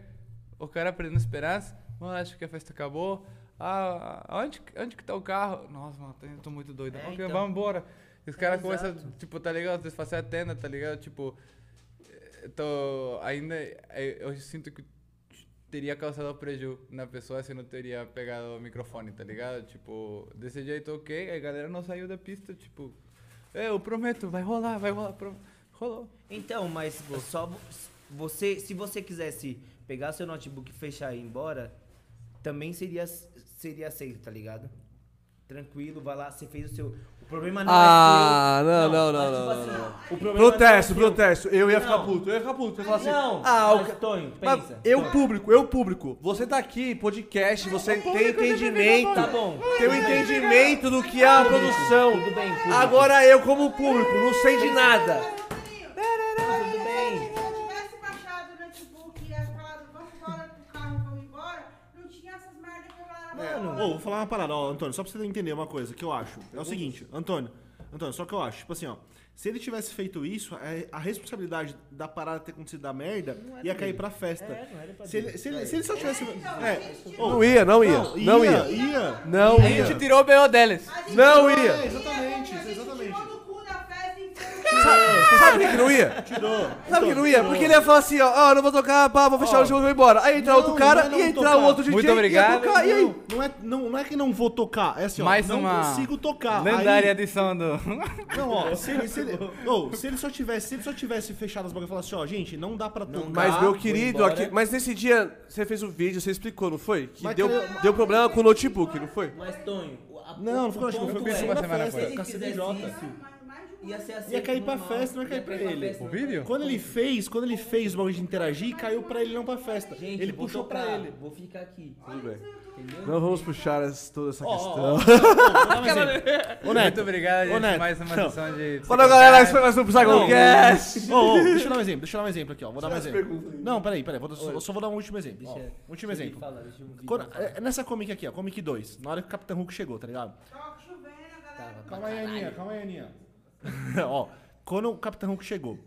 o cara perdendo esperança, mano, acho que a festa acabou, ah, onde, onde que tá o carro? Nossa, mano, eu tô muito doido, É, ok, então. vamos embora. E os caras É, começam, tipo, tá ligado, desfazer a tenda, tá ligado, tipo, eh, tô, ainda, eh, eu sinto que teria causado prejuízo na pessoa se não teria pegado o microfone, tá ligado? Tipo, desse jeito, ok, a galera não saiu da pista, tipo, "É, eu prometo, vai rolar, vai rolar, pro... rolou. Então, mas [laughs] só vo- você, se você quisesse pegar seu notebook, fechar e ir embora, também seria seria aceito, tá ligado? Tranquilo, vai lá, você fez o seu. O problema não Ah, é não, seu. não, não, mas, não, tipo não, assim, não. O problema Protesto, não é protesto. Eu ia ficar Não. puto, eu ia ficar puto. Eu ia falar assim, Não, ah, o Tonho, Mas pensa. eu público, eu público. Você tá aqui, podcast, você tem entendimento. Tá bom. Tem o entendimento do que é a produção. Tudo bem. Agora eu, como público, não sei de nada. Ô, vou falar uma parada, ó, Antônio, só pra você entender uma coisa que eu acho. É o seguinte, Antônio, Antônio, só que eu acho, tipo assim, ó. Se ele tivesse feito isso, é- a responsabilidade da parada ter acontecido da merda ia cair pra festa. se, ele, se, ele, se ele só tivesse. É, ô, Não ia, não ia. Não ia. ia. Não A ia. gente tirou o B.O. deles. Não É, ia. exatamente, exatamente. E Sabe por que que não ia? Tirou. Sabe por que não ia? Porque ele ia falar assim, ó, ó, não vou tocar, pá, vou fechar o show e vou embora. Aí entra Não, outro cara, não é entrar o outro DJ, Muito ia obrigado. tocar, e aí? Não, não é, não, não é que não vou tocar, é assim, ó. Mais não uma consigo tocar. Lendária Aí- edição do... Não, ó, [laughs] se ele, se, ele, ô, se ele só tivesse, se ele só tivesse fechado as bagulhas e falasse, ó, gente, não dá pra tocar. Mas, meu querido, aqui, mas nesse dia você fez o vídeo, você explicou, não foi? Que Mas deu, deu problema com o notebook, não foi? Mas, Tonho, o- a- Não, não o foi com o notebook, foi com é, o da semana festa, com a ele Ia ser assim. Ia cair pra normal. festa, não ia cair pra ele. festa, O vídeo? Quando ele fez, quando ele fez o bagulho de interagir, caiu pra ele não pra festa. Gente, ele puxou tocar, pra ele. Vou ficar aqui. Tudo bem. Entendeu? Não vamos puxar essa- toda essa questão. [laughs] Muito obrigado, gente. Neto. Mais uma sessão de. Fala galera, esse foi mais um Psychocast. Deixa eu dar um exemplo, deixa eu dar um exemplo aqui, ó. Vou dar um exemplo. Não, peraí, peraí, vou, só, só vou dar um último exemplo. Último exemplo. falar, deixa eu ouvir Quando- pra falar. é, nessa comic aqui, ó, comic 2, na hora que o Capitão Hulk chegou, tá ligado? Tava chovendo, galera. Calma aí, Aninha, calma aí, Aninha. [laughs] ó, quando o Capitão Hulk chegou,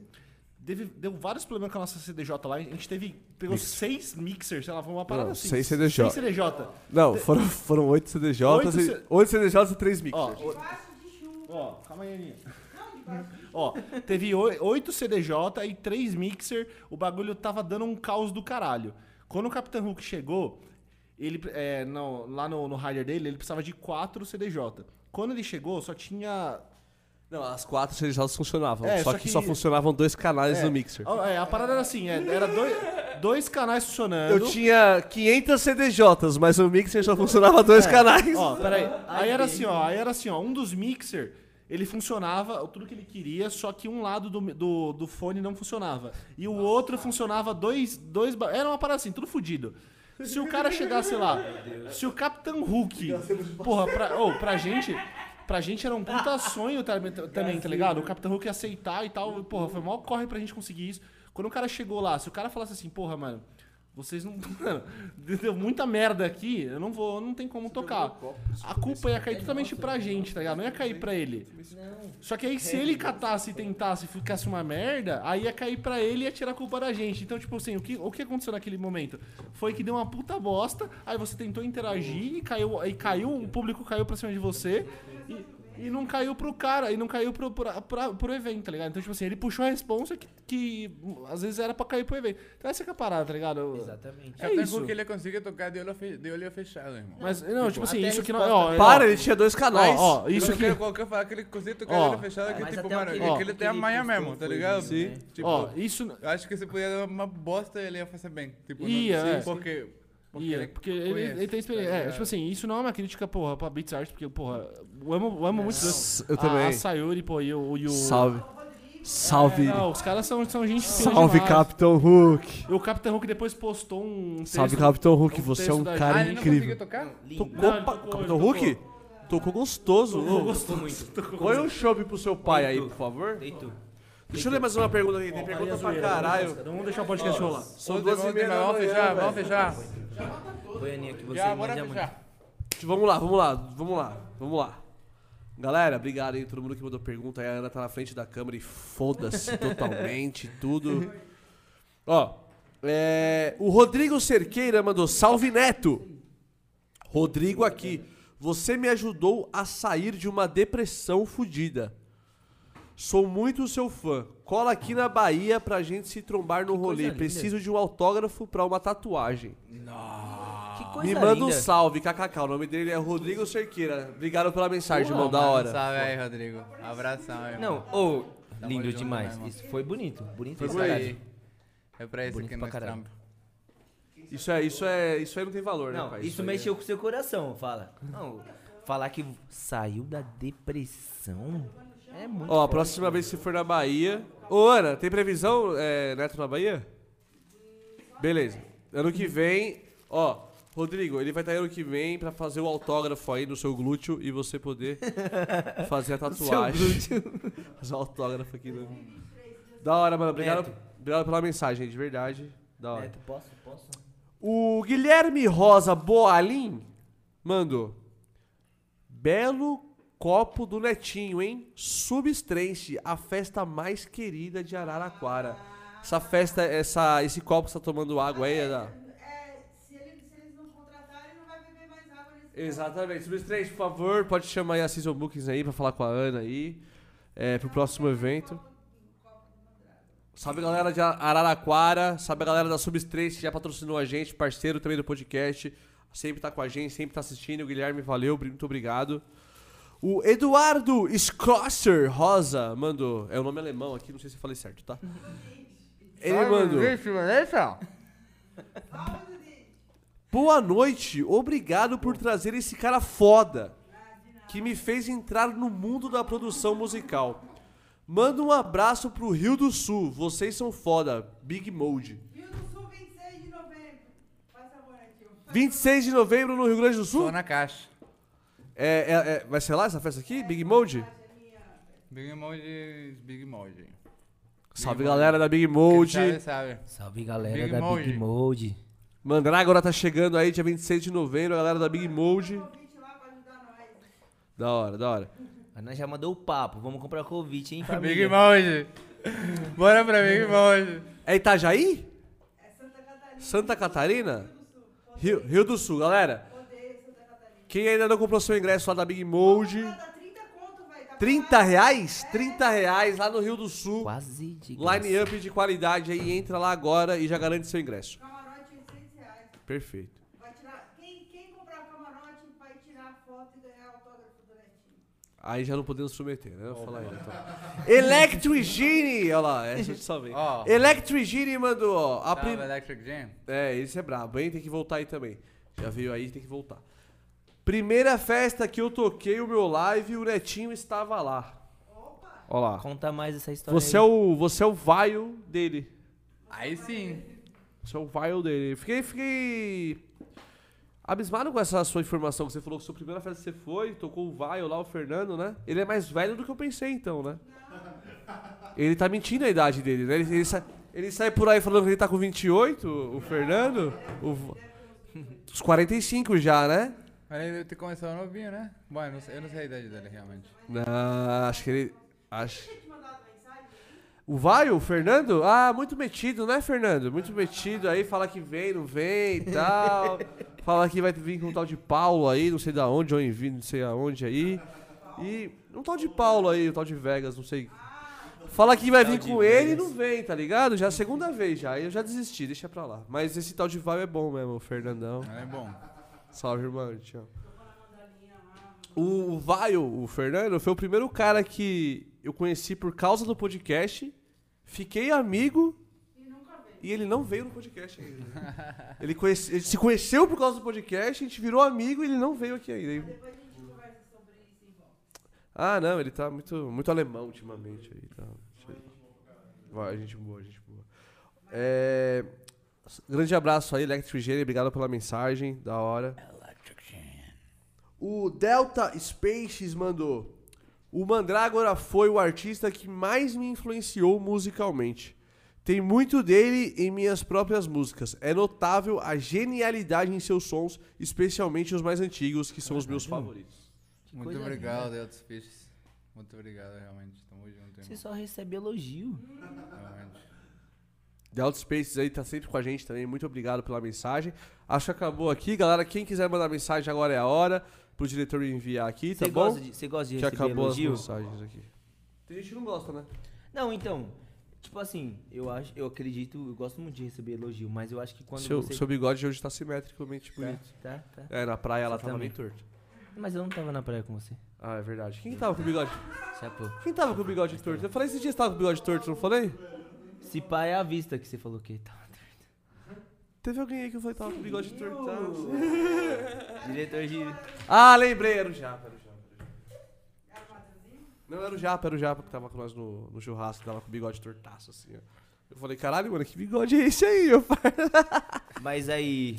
teve- deu vários problemas com a nossa CDJ lá, a gente teve, pegou seis mixers, sei lá, foi uma parada Não, assim. seis CDJ. Seis CDJ. Não, foram, foram 8 CDJs, Oito C- 8 CDJs e 3 Ó, mixers. o- Debaixo de chuva. ó, calma aí, Aninha. Ó, teve oi- oito CDJ e três mixer, o bagulho tava dando um caos do caralho. Quando o Capitão Hulk chegou, ele, é, não, lá no, no rider dele, ele precisava de quatro CDJ. Quando ele chegou, só tinha Não, as 4 CDJs funcionavam, É, só, só que, que- só funcionavam dois canais É. no mixer. Ó, é, a parada era assim, é, era dois, dois canais funcionando. Eu tinha 500 CDJs, mas o mixer só funcionava dois canais. Ó, peraí. [laughs] Aí era assim, ó. Aí era assim, ó. Um dos mixer, ele funcionava tudo que ele queria, só que um lado do, do, do fone não funcionava. E o outro funcionava dois. dois era uma parada assim, tudo fudido. Se o cara chegasse lá, se o Capitão Hulk. Porra, pra, ô, pra gente. Pra gente era um puta [laughs] sonho também, também, tá ligado? O Capitão Hulk aceitar e tal. Porra, foi mal corre pra gente conseguir isso. Quando o cara chegou lá, se o cara falasse assim, porra, mano, vocês não. [laughs] Mano, deu muita merda aqui, eu não vou, não tem como tocar. A culpa ia cair totalmente pra gente, tá ligado? Não ia cair pra ele. Só que aí, se ele catasse e tentasse e ficasse uma merda, aí ia cair pra ele e ia tirar a culpa da gente. Então, tipo assim, o que, o que aconteceu naquele momento? Foi que deu uma puta bosta, aí você tentou interagir e caiu, aí caiu, o público caiu pra cima de você e, e não caiu pro cara, e não caiu pro, pro, pra- pro evento, tá ligado? Então, tipo assim, ele puxou a responsa que, que às vezes era pra cair pro evento. Então, essa que é a parada, tá ligado? Exatamente. É Até isso. porque ele consegue tocar de olho, fe- de olho fechado, irmão. Mas, não, tipo assim, Até a isso que não. Ó, Para, ó, ele tinha dois canais. Ó, ó, Isso isso eu quero qualquer falar que ele consegue tocar Ó. de olho fechado, que Mas tipo, mano, aquele- é que ele tem a manha mesmo, tá ligado? isso, né? Tipo, Ó, isso. eu acho que se puder dar uma bosta, ele ia fazer bem. Tipo, Ia, não, é. porque... porque Ia, ele porque ele, conhece, ele tem experiência. tá é, tipo assim, isso não é uma crítica, porra, pra Beats Art, porque, porra, eu amo, eu amo muito Eu a, também. a Sayuri, pô, e o. E o Salve. Salve. Não, os caras são, são gente Salve. Capitão Hulk. E o Capitão Hulk depois postou um. Texto, Salve, Capitão Hulk. um Você é um cara Ah, não incrível. tocar? Tocou, Não, tocou, Capitão Hulk? Tocou gostoso. Ô, Gostou muito. Põe um chopp pro seu pai aí, por favor. Deitou. Deixa eu ler mais uma pergunta aqui. Tem pergunta pra caralho. Vamos deixar o podcast rolar. São Vamos, duas e vamos, meia vamos fechar, vamos fechar. Que você Já, muito. fechar. Vamos lá, vamos lá, vamos lá, vamos lá. Galera, obrigado aí, todo mundo que mandou pergunta. Aí a Ana tá na frente da câmera e foda-se [laughs] totalmente, tudo. Ó, é, o Rodrigo Cerqueira mandou salve Neto. Rodrigo aqui. Você me ajudou a sair de uma depressão fodida. Sou muito seu fã. Cola aqui na Bahia pra gente se trombar no rolê. linda. Preciso de um autógrafo pra uma tatuagem. Que coisa Me manda um linda. salve, kkk. O nome dele é Rodrigo Cerqueira. Obrigado pela mensagem, irmão. Da hora. Salve aí, Rodrigo. Abração, irmão. Não, ô, Tamo lindo junto, demais. meu irmão. Isso foi bonito. Bonito Foi caralho. aí. É pra isso Bonito que nós. Isso é, isso é, isso aí não tem valor, né, Não, pai? isso aí mexeu com o seu coração, fala. Não, falar que saiu da depressão é muito Ó, a próxima vez que você for na Bahia. Ô, Ana, tem previsão, é, Neto, na Bahia? Beleza. Ano que vem, ó, Rodrigo, ele vai estar ano que vem pra fazer o autógrafo aí no seu glúteo e você poder [laughs] fazer a tatuagem. [laughs] fazer o autógrafo aqui no. Da hora, mano. Obrigado, Neto. obrigado pela mensagem, de verdade. Da hora. Neto, posso? Posso? O Guilherme Rosa Boalim mandou. Belo copo do Netinho, hein? Substrense, a festa mais querida de Araraquara. Essa festa, essa, esse copo que você tá tomando água aí é da... É, se, ele- se eles não contratarem, não vai beber mais água nesse Exatamente. Substrense, por favor, pode chamar aí a Season Bookings aí pra falar com a Ana aí. É, pro próximo evento. Salve a galera de Araraquara, salve a galera da Substrense que já patrocinou a gente, parceiro também do podcast. Sempre tá com a gente, sempre tá assistindo. O Guilherme, valeu, muito obrigado. O Eduardo Schlosser Rosa mandou. É o nome alemão aqui, não sei se eu falei certo, tá? Ele mandou. Boa noite, obrigado por trazer esse cara foda que me fez entrar no mundo da produção musical. Manda um abraço pro Rio do Sul. Vocês são foda. Big Mode. Rio do Sul, 26 de novembro. Faz favor, tio. 26 de novembro no Rio Grande do Sul? Tô na caixa. É, é- é- vai ser lá essa festa aqui? Big Mode? Big Mode, Big Mode. Salve Mode. galera da Big Mode. sabe, sabe. Salve galera Big da Mode. Big Mode. Mandrágora tá chegando aí, dia 26 de novembro, a galera da Big Mode. Da hora, da hora. Mas nós já mandou o papo. Vamos comprar convite, hein, [laughs] Big família? Mode. Bora pra Big Mode. É Itajaí? É Santa Catarina. Santa Catarina? Rio, Rio do Sul, galera. Quem ainda não comprou seu ingresso lá da Big Mode, Dá 30 conto, vai. Tá 30 reais? 30 reais lá no Rio do Sul. Quase de. Line up de qualidade aí, entra lá agora e já garante seu ingresso. Camarote 800 reais. Perfeito. Vai tirar. Quem, quem comprar o camarote vai tirar foto e ganhar autógrafo do Netinho. Aí já não podemos prometer, né? Vou falar aí, então. [laughs] Electric Genie! Olha lá, essa eu só vem. Ó. Electric Genie mandou, ó. A prim... Electric Jam. É, esse é brabo, hein? Tem que voltar aí também. Já veio aí, tem que voltar. Primeira festa que eu toquei o meu live, o Netinho estava lá. Lá. Conta mais essa história Você é aí. o, você é o vaio dele. Aí sim. Você é o vaio dele. Fiquei, fiquei abismado com essa sua informação, que você falou que sua primeira festa que você foi, tocou o vaio lá, o Fernando, né? Ele é mais velho do que eu pensei, então, né? Ele tá mentindo a idade dele, né? Ele, ele sai, ele sai por aí falando que ele tá com 28, o Fernando. O, [laughs] os 45 já, né? Ele te começou novinho, né? Bom, eu não sei, eu não sei a idade dele, realmente. Não, acho que ele. Acho. O vai, o Fernando? Ah, muito metido, né, Fernando? Muito metido aí, fala que vem, não vem e tal. [laughs] fala que vai vir com um tal de Paulo aí, não sei da onde, onde vim, não sei aonde aí. E um tal de Paulo aí, um tal de Vegas, não sei. Fala que vai vir com ele e não vem, tá ligado? Já é a segunda vez já, aí eu já desisti, deixa pra lá. Mas esse tal de vai é bom mesmo, o Fernandão. É bom. Salve, irmão. Te amo. O, o Vaio, o Fernando, foi o primeiro cara que eu conheci por causa do podcast. Fiquei amigo. E ele não veio no podcast ainda. [laughs] ele, conhece- ele se conheceu por causa do podcast, a gente virou amigo e ele não veio aqui ainda. Ah, não, ele tá muito, muito alemão ultimamente aí. Tá. Vai, gente boa, gente boa. É, grande abraço aí, Electric Genie, obrigado pela mensagem, da hora. O Delta Spaces mandou. O Mandrágora foi o artista que mais me influenciou musicalmente. Tem muito dele em minhas próprias músicas. É notável a genialidade em seus sons, especialmente os mais antigos, que são os meus favoritos. Muito obrigado, Delta Species. Muito obrigado, realmente. Tamo junto, Você irmão. só recebe elogio. Realmente. Delta Spaces aí tá sempre com a gente também. Muito obrigado pela mensagem. Acho que acabou aqui, galera. Quem quiser mandar mensagem agora é a hora pro diretor enviar aqui, tá Você bom? gosta de, você gosta de que receber acabou elogio? as mensagens aqui. Tem gente que não gosta, né? Não, então, tipo assim, eu acho, eu acredito, eu gosto muito de receber elogio, mas eu acho que quando Seu, você seu bigode hoje tá simetricamente bonito. tá, tá. É, na praia ela Você tava também. bem torto. Mas eu não tava na praia com você. Ah, é verdade. Quem tava com o bigode? Chapô. Quem tava com o bigode torto? Eu falei esses dias que tava com o bigode torto, não falei? Se pá é a vista que você falou que tá. [laughs] Teve alguém aí que eu falei que tava com o bigode torto. tá? [laughs] Diretor de. Ah, lembrei, era o Japa, era o Japa. Não, era o Japa, era o Japa que tava com nós no, no churrasco, tava com o bigode tortaço, assim, ó. Eu falei, caralho, mano, que bigode é esse aí, meu pai? [laughs] Mas aí,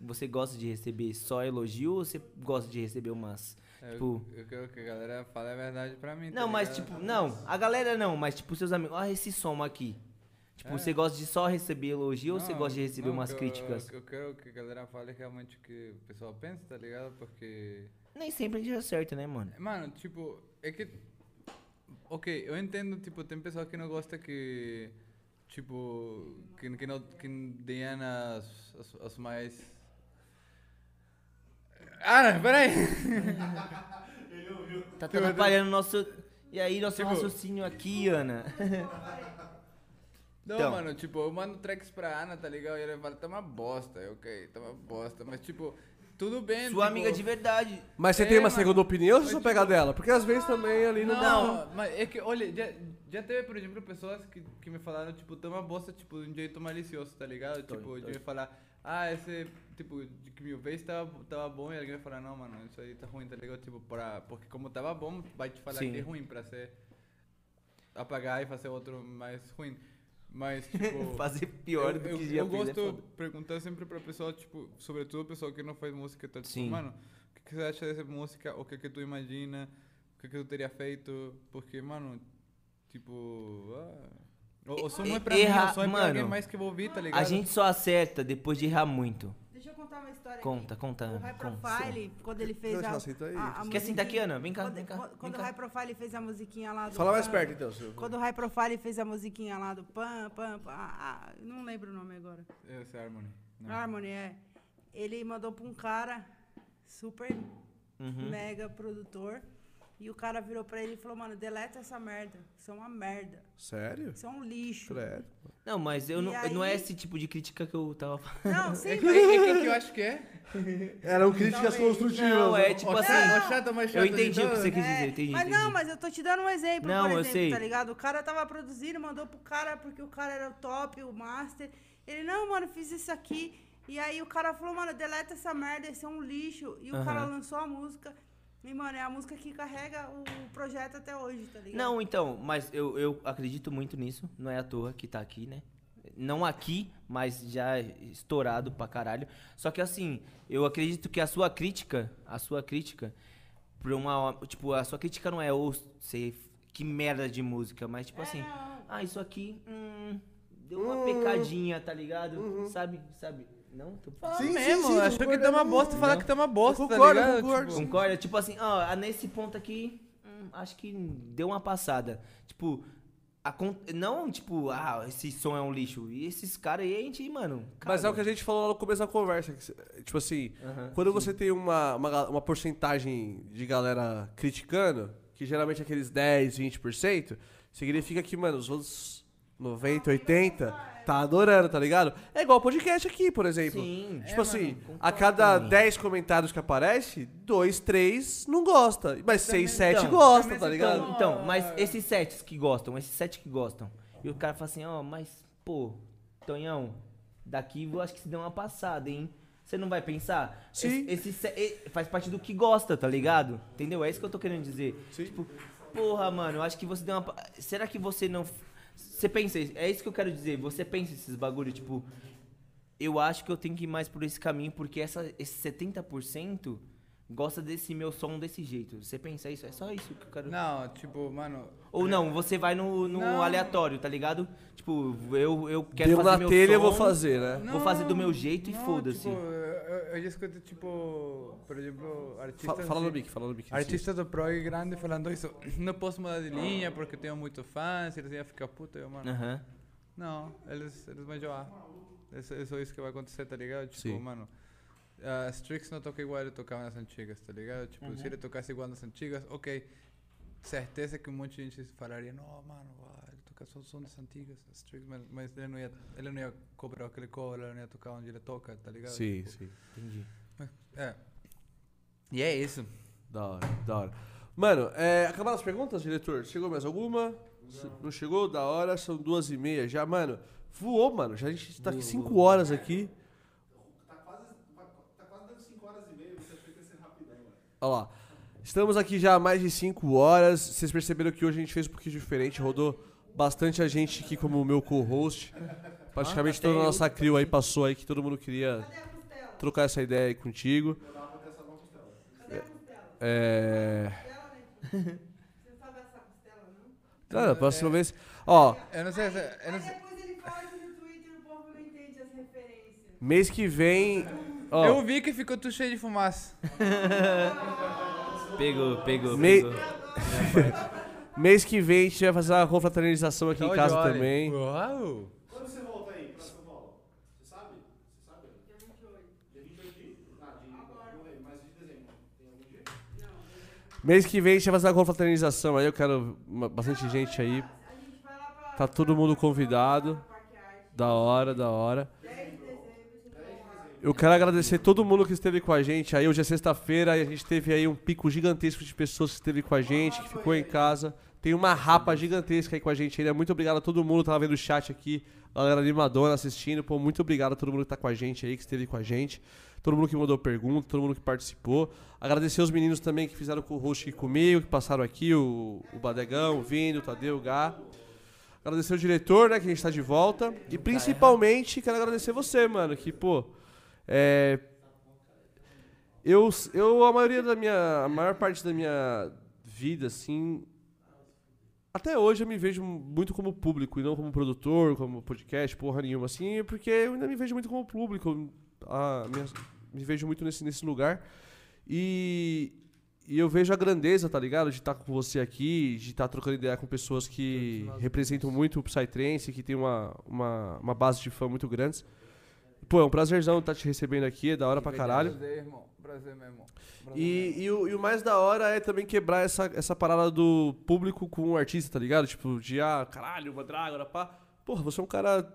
você gosta de receber só elogio ou você gosta de receber umas. Eu, Tipo- eu quero que a galera fale a verdade pra mim. tá Não, mas ligado? tipo, não, a galera não, mas tipo seus amigos, olha esse som aqui. Tipo, É. você gosta de só receber elogio ou você Não, gosta de receber não, umas que eu- críticas? Eu, quero que a galera fale realmente o que o pessoal pensa, tá ligado? Porque. Nem sempre a gente acerta, né, mano? Mano, tipo, é que. Ok, eu entendo, tipo, tem pessoal que não gosta que. Tipo, que, que não que deem as, as, as mais. Ah, não, peraí! [laughs] Tá atrapalhando o nosso. E aí, nosso Tipo- raciocínio aqui, Ana. [laughs] Não, Então. mano, tipo, eu mando tracks pra Ana, tá ligado? E ela fala, tá uma bosta, eu, ok, tá uma bosta. Mas, tipo, tudo bem, Sua tipo, amiga de verdade. Mas você É, tem uma mano. segunda opinião ou você só tipo, pega dela? Porque às vezes também ali não, Não, dá. mas é que, olha, já, já teve, por exemplo, pessoas que, que me falaram, tipo, tá uma bosta, tipo, de um jeito malicioso, tá ligado? tipo, de me falar, ah, esse, tipo, de que mil vezes tava, tava bom, e alguém vai falar, não, mano, isso aí tá ruim, tá ligado? Tipo, pra, porque como tava bom, vai te falar Sim. que é ruim pra ser apagar e fazer outro mais ruim. Mas, [laughs] tipo. Fazer pior do eu, que eu, já eu fez é gosto de perguntar sempre pra pessoa, tipo, sobretudo pessoa que não faz música, tá tipo, Sim. mano, o que, que você acha dessa música? O que que tu imagina? O que que tu teria feito? Porque, mano, tipo, ah, o, o som não é pra Erra- mim, o som é pra alguém mano, mais que eu vou ouvir, tá ligado? A gente só acerta depois de errar muito. Deixa eu contar uma história Conta, aqui. conta. O High conta. Profile, quando ele fez Não, a, já senta aí. a, a Quer sentar aqui, Ana? Vem cá, quando, vem cá. Quando, vem quando o cá. High Profile fez a musiquinha lá do... Fala mais perto, então. Silvio. Quando o High Profile fez a musiquinha lá do pam, pam, pam, ah, ah, não lembro o nome agora. Esse é Harmony. Não. Harmony, é. Ele mandou pra um cara super Uhum. mega produtor. E o cara virou pra ele e falou, mano, deleta essa merda. Isso é uma merda. Sério? Isso é um lixo. Credo. Não, mas eu E não, não é aí- esse tipo de crítica que eu tava falando. Não, É sim, que, mas... é que, que eu acho que é? Eram críticas Talvez. construtivas. Não, é né? tipo Ó, assim. ó, chato, mas Eu chato de entendi o que você quis É, dizer, entendi. mas entendi. não, mas eu tô te dando um exemplo, Não, por eu exemplo, sei. tá ligado? O cara tava produzindo, mandou pro cara porque o cara era o top, o master. Ele, não, mano, fiz isso aqui. E aí o cara falou, mano, deleta essa merda, isso é um lixo. E o Aham. cara lançou a música. E, mano, é a música que carrega o projeto até hoje, tá ligado? Não, então, mas eu, eu acredito muito nisso. Não é à toa que tá aqui, né? Não aqui, mas já estourado pra caralho. Só que assim, eu acredito que a sua crítica, a sua crítica, pra uma. Tipo, a sua crítica não é ou sei que merda de música, mas tipo assim, ah, isso aqui, hum, deu uma pecadinha, tá ligado? Sabe? Sabe? Não? Tô... Sim, mesmo, sim, sim, acho que concordo. tá uma bosta falar que tá uma bosta, Eu tá concordo, concordo. Tipo, Concorda? Tipo assim, ó, nesse ponto aqui, hum, acho que deu uma passada. Tipo, a não tipo, ah, esse som é um lixo. E esses caras aí, a gente, mano. Mas é o que a gente falou lá no começo da conversa. que, tipo assim, quando você tem uma, uma, uma porcentagem de galera criticando, que geralmente é aqueles 10, 20%, significa que, mano, os outros 90, 80 tá adorando, tá ligado? É igual o podcast aqui, por exemplo. Sim. Tipo É, assim, mano, a cada também. 10 comentários que aparece, 2, 3 não gosta. Mas 6, 7 Então, gosta, também tá ligado? Então, então, mas esses sets que gostam, esses sets que gostam. E o cara fala assim, ó, mas, pô, Tonhão, daqui eu acho que se deu uma passada, hein? Você não vai pensar? Sim. Esse, esse se- faz parte do que gosta, tá ligado? Entendeu? É isso que eu tô querendo dizer. Sim. Tipo, porra, mano, eu acho que você deu uma. Será que você não. Você pensa, é isso que eu quero dizer. Você pensa esses bagulho, tipo. Eu acho que eu tenho que ir mais por esse caminho, porque essa, esse 70% gosta desse meu som desse jeito. Você pensa isso? É só isso que eu quero. Não, tipo, mano. Ou não, você vai no, no Não. aleatório, tá ligado? Tipo, eu, eu quero Deu fazer na meu telha, eu som, vou fazer, né? Vou fazer do meu jeito e não, foda-se. Tipo, eu, eu já escutei, tipo, por exemplo, artistas. Fala, fala no mic, fala no mic. Artistas do prog grande falando isso. Não posso mudar de linha porque tenho muito fãs, eles iam ficar puta, eu, mano. Aham. Não, eles, eles vão jogar. É só, é só isso que vai acontecer, tá ligado? Tipo, Sim. mano. A Strix não toca igual ele tocava nas antigas, tá ligado? Tipo, se ele tocasse igual nas antigas, ok. Certeza que um monte de gente falaria, não, mano, ele toca só o som das antigas, a Strix, mas, mas ele, não ia, ele não ia cobrar o que ele não ia tocar onde ele toca, tá ligado? Sim, Tipo, sim. Entendi. É. E é isso. Da hora, da hora. Mano, é, acabaram as perguntas, diretor? Chegou mais alguma? Se Não chegou? Da hora, são duas e meia já. Mano, voou, mano. Já a gente tá aqui cinco horas aqui. Tá quase, tá quase dando 5 horas e meia, você achou que ia ser rapidão, velho. Olha lá. Estamos aqui já há mais de 5 horas. Vocês perceberam que hoje a gente fez um pouquinho diferente. Rodou bastante a gente aqui como meu co-host. Praticamente toda a nossa crew aí passou aí que todo mundo queria trocar essa ideia aí contigo. Cadê a costela? É. Costela, né? Você não sabe essa costela, não? Cara, próxima vez. Ó, Eu não sei se. Eu não sei. depois ele fala no Twitter e o povo não entende as referências. mês que vem. Ó, Eu vi que ficou tudo cheio de fumaça. [laughs] Pegou, pegou, Me- pegou. [laughs] mês que vem a gente vai fazer uma confraternização aqui em Só casa também. Uau! Quando você volta aí pra São Paulo? Você sabe? Você sabe? Dia 28. Dia 28 de? Ah, de novembro, mas de dezembro. Tem algum dia? Mês que vem a gente vai fazer uma confraternização aí. Eu quero uma- bastante gente aí. A gente vai lá pra Tá todo mundo convidado. Da hora, da hora. 10 de dezembro, vocês vão lá. Eu quero agradecer todo mundo que esteve com a gente aí. Hoje é sexta-feira e a gente teve aí um pico gigantesco de pessoas que esteve com a gente, que ficou em casa. Tem uma rapa gigantesca aí com a gente ainda. Muito obrigado a todo mundo que tava vendo o chat aqui. Galera animadona assistindo. Pô, muito obrigado a todo mundo que tá com a gente aí, que esteve com a gente. Todo mundo que mandou pergunta, todo mundo que participou. Agradecer os meninos também que fizeram o host aqui comigo, que passaram aqui, o, o Badegão, o Vini, o Tadeu, o Gá. Agradecer o diretor, né, que a gente tá de volta. E principalmente quero agradecer você, mano, que, pô, é, eu, eu, a maioria da minha. A maior parte da minha vida, assim. Até hoje eu me vejo muito como público e não como produtor, como podcast, porra nenhuma, assim, porque eu ainda me vejo muito como público. A minha- me vejo muito nesse, nesse lugar. E, e eu vejo a grandeza, tá ligado? De estar com você aqui, de estar trocando ideia com pessoas que representam muito o Psytrance, que tem uma, uma, uma base de fã muito grande. Pô, é um prazerzão estar te recebendo aqui, é da hora pra caralho. Prazer, irmão. Prazer mesmo. E, e, o, e o mais da hora é também quebrar essa, essa parada do público com o artista, tá ligado? Tipo, de, ah, caralho, uma Drágora, pá. Porra, você é um cara.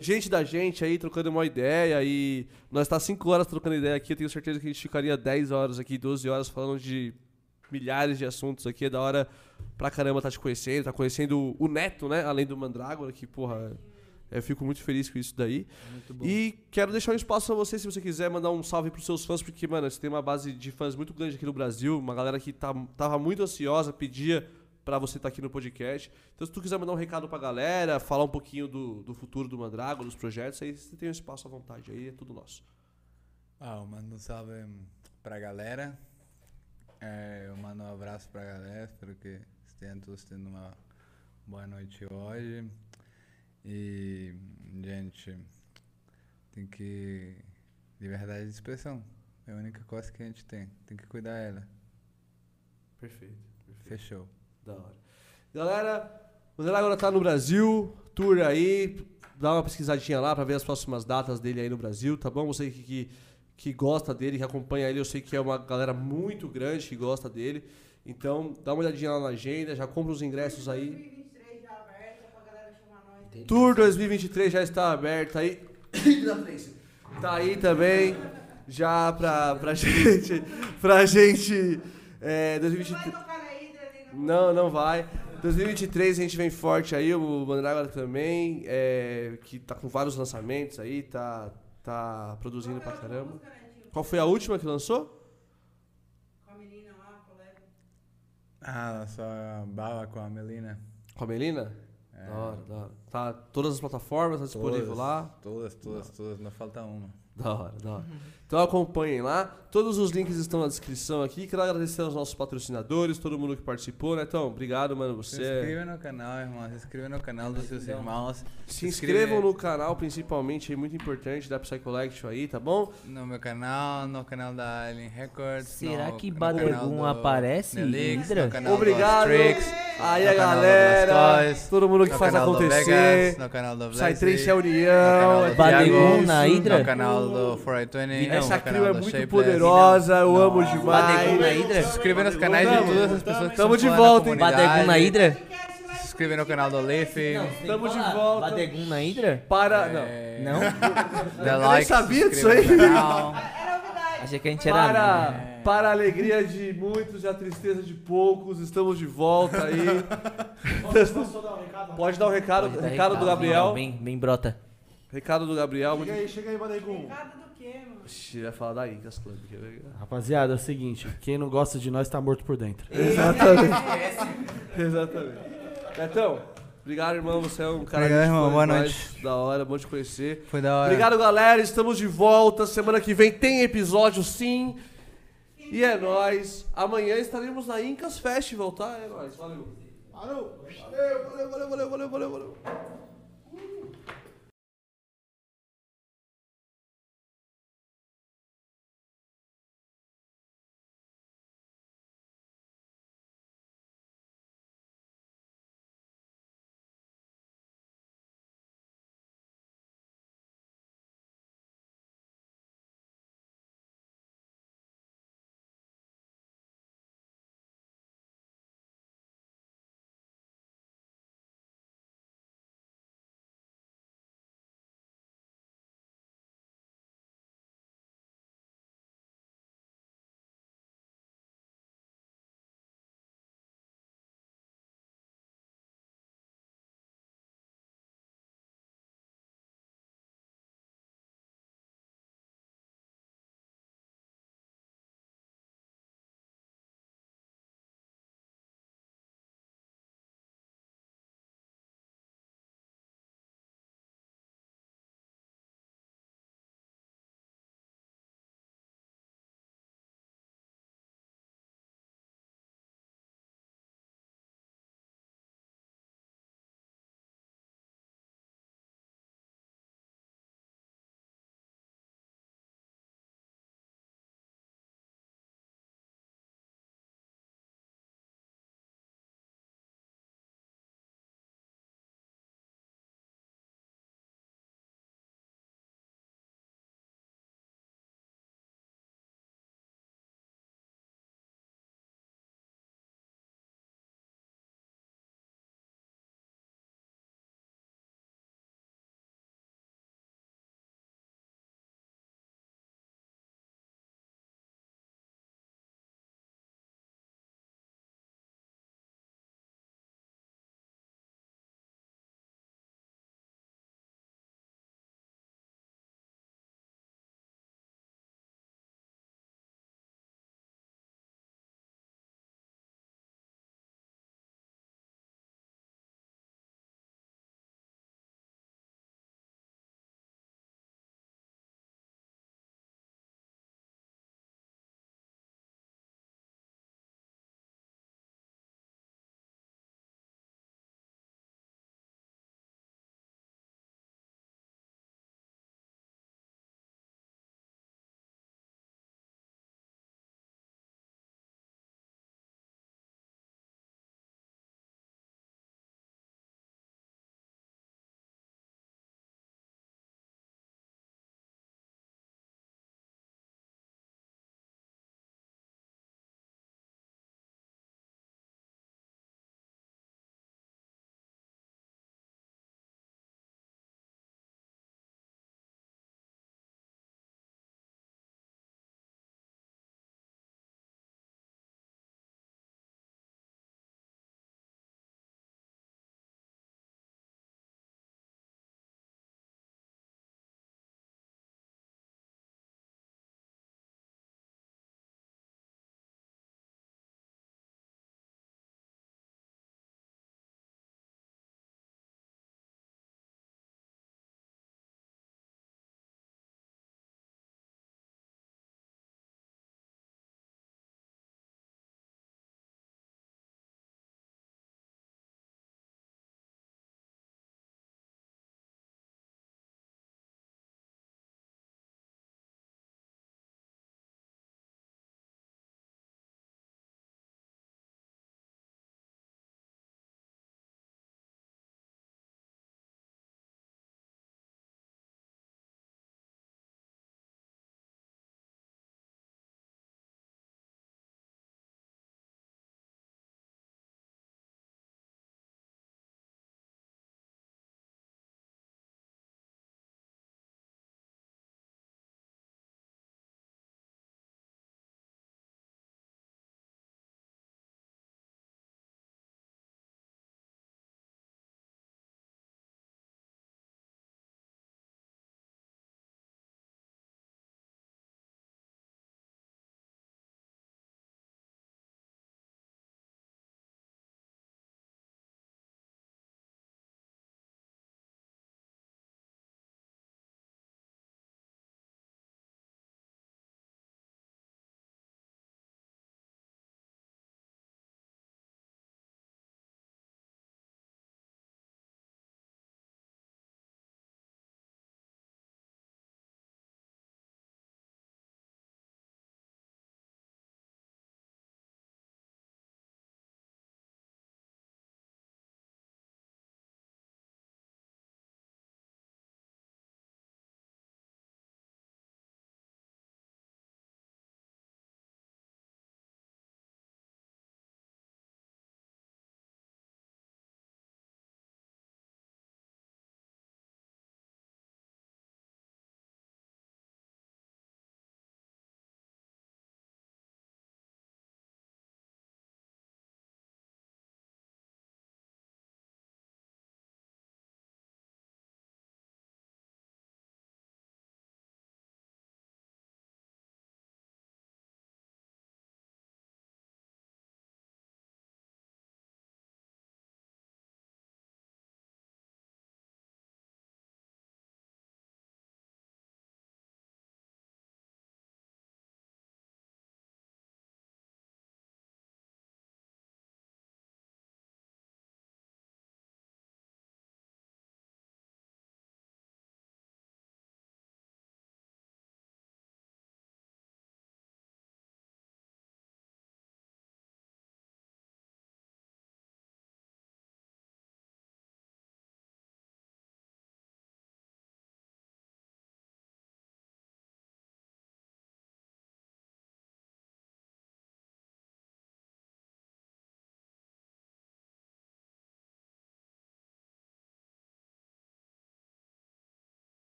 Gente da gente aí, trocando uma ideia. E nós tá 5 horas trocando ideia aqui. Eu tenho certeza que a gente ficaria 10 horas aqui, 12 horas falando de milhares de assuntos aqui. É da hora pra caramba tá te conhecendo, tá conhecendo o Neto, né? Além do Mandrágora, que, porra. Eu fico muito feliz com isso daí. Muito bom. E quero deixar um espaço pra você, se você quiser mandar um salve pros seus fãs, porque, mano, você tem uma base de fãs muito grande aqui no Brasil, uma galera que tá, tava muito ansiosa, pedia pra você estar aqui no podcast. Então, se tu quiser mandar um recado pra galera, falar um pouquinho do, do futuro do Mandrago, dos projetos, aí você tem um espaço à vontade, aí é tudo nosso. Ah, eu mando um salve pra galera. É, eu mando um abraço pra galera. Espero que estejam todos tendo uma boa noite hoje. E, gente, tem que. Liberdade de expressão. É a única coisa que a gente tem. Tem que cuidar dela. Perfeito. Fechou. Da hora. Galera, o Mandrago agora tá no Brasil, tour aí, dá uma pesquisadinha lá pra ver as próximas datas dele aí no Brasil, tá bom? Você que, que, que gosta dele, que acompanha ele, eu sei que é uma galera muito grande que gosta dele. Então, dá uma olhadinha lá na agenda, já compra os ingressos aí. 2023 já aberta pra galera Tour 2023 já está aberto aí. [coughs] tá aí também, já pra, pra [laughs] gente. Pra gente. É, 2023. Vai tocar na Hidra ali no Não, não vai. 2023 a gente vem forte aí, o Mandragora também, é, que tá com vários lançamentos aí, tá, tá produzindo pra caramba. Qual foi a última que lançou? Com a menina lá, colega. Ah, só bala com a Melina. Com a Melina? É, Da hora, da hora. Tá todas as plataformas, tá disponível todas, lá. Todas, todas, todas. Não falta uma. Da hora, da hora. Então acompanhem lá. Todos os links estão na descrição aqui. Quero agradecer aos nossos patrocinadores, todo mundo que participou, né? Então, obrigado, mano. Se Você. inscreva no canal, irmão. Se inscreva no canal dos seus irmãos. Se inscrevam no canal, principalmente, é muito importante da Psy Collection aí, tá bom? No meu canal, no canal da Alien Records. Será no- que Badegum aparece, Nelix, no canal Obrigado. do Astrix, Aí a galera, todo mundo que faz acontecer. Vegas, no canal do Blaze, Psytrance é no União. é Badegum na Hydra? No canal do 420. Essa crew é muito poderosa, eu amo Badegum demais. na Hydra? Se inscreva nos canais de todas as pessoas que Tamo de volta, hein? Badegum na Hydra? Se inscreva no canal do Leaf. Tamo de volta. Badegum na Hydra? Para. Não. É, Não? [laughs] Dá nem like, sabia disso aí. Achei que a gente era. Para, para a alegria de muitos e a tristeza de poucos, estamos de volta aí. [laughs] Posso dar um recado? Pode dar um recado, dar recado do recado, Gabriel. Bem, bem brota. Recado do Gabriel. Chega aí, chega aí, Badegum. Recado do quê, mano? Vai falar da Incas Club. que é- Rapaziada, é o seguinte, quem não gosta de nós tá morto por dentro. [laughs] Exatamente. Exatamente. Betão, obrigado, irmão. Você é um cara Obrigado, irmão. boa demais, Da hora, bom te conhecer. Foi da hora. Obrigado, galera. Estamos de volta. Semana que vem tem episódio, sim. E é nóis. Amanhã estaremos na Incas Festival, tá? É nóis. Valeu. Parou.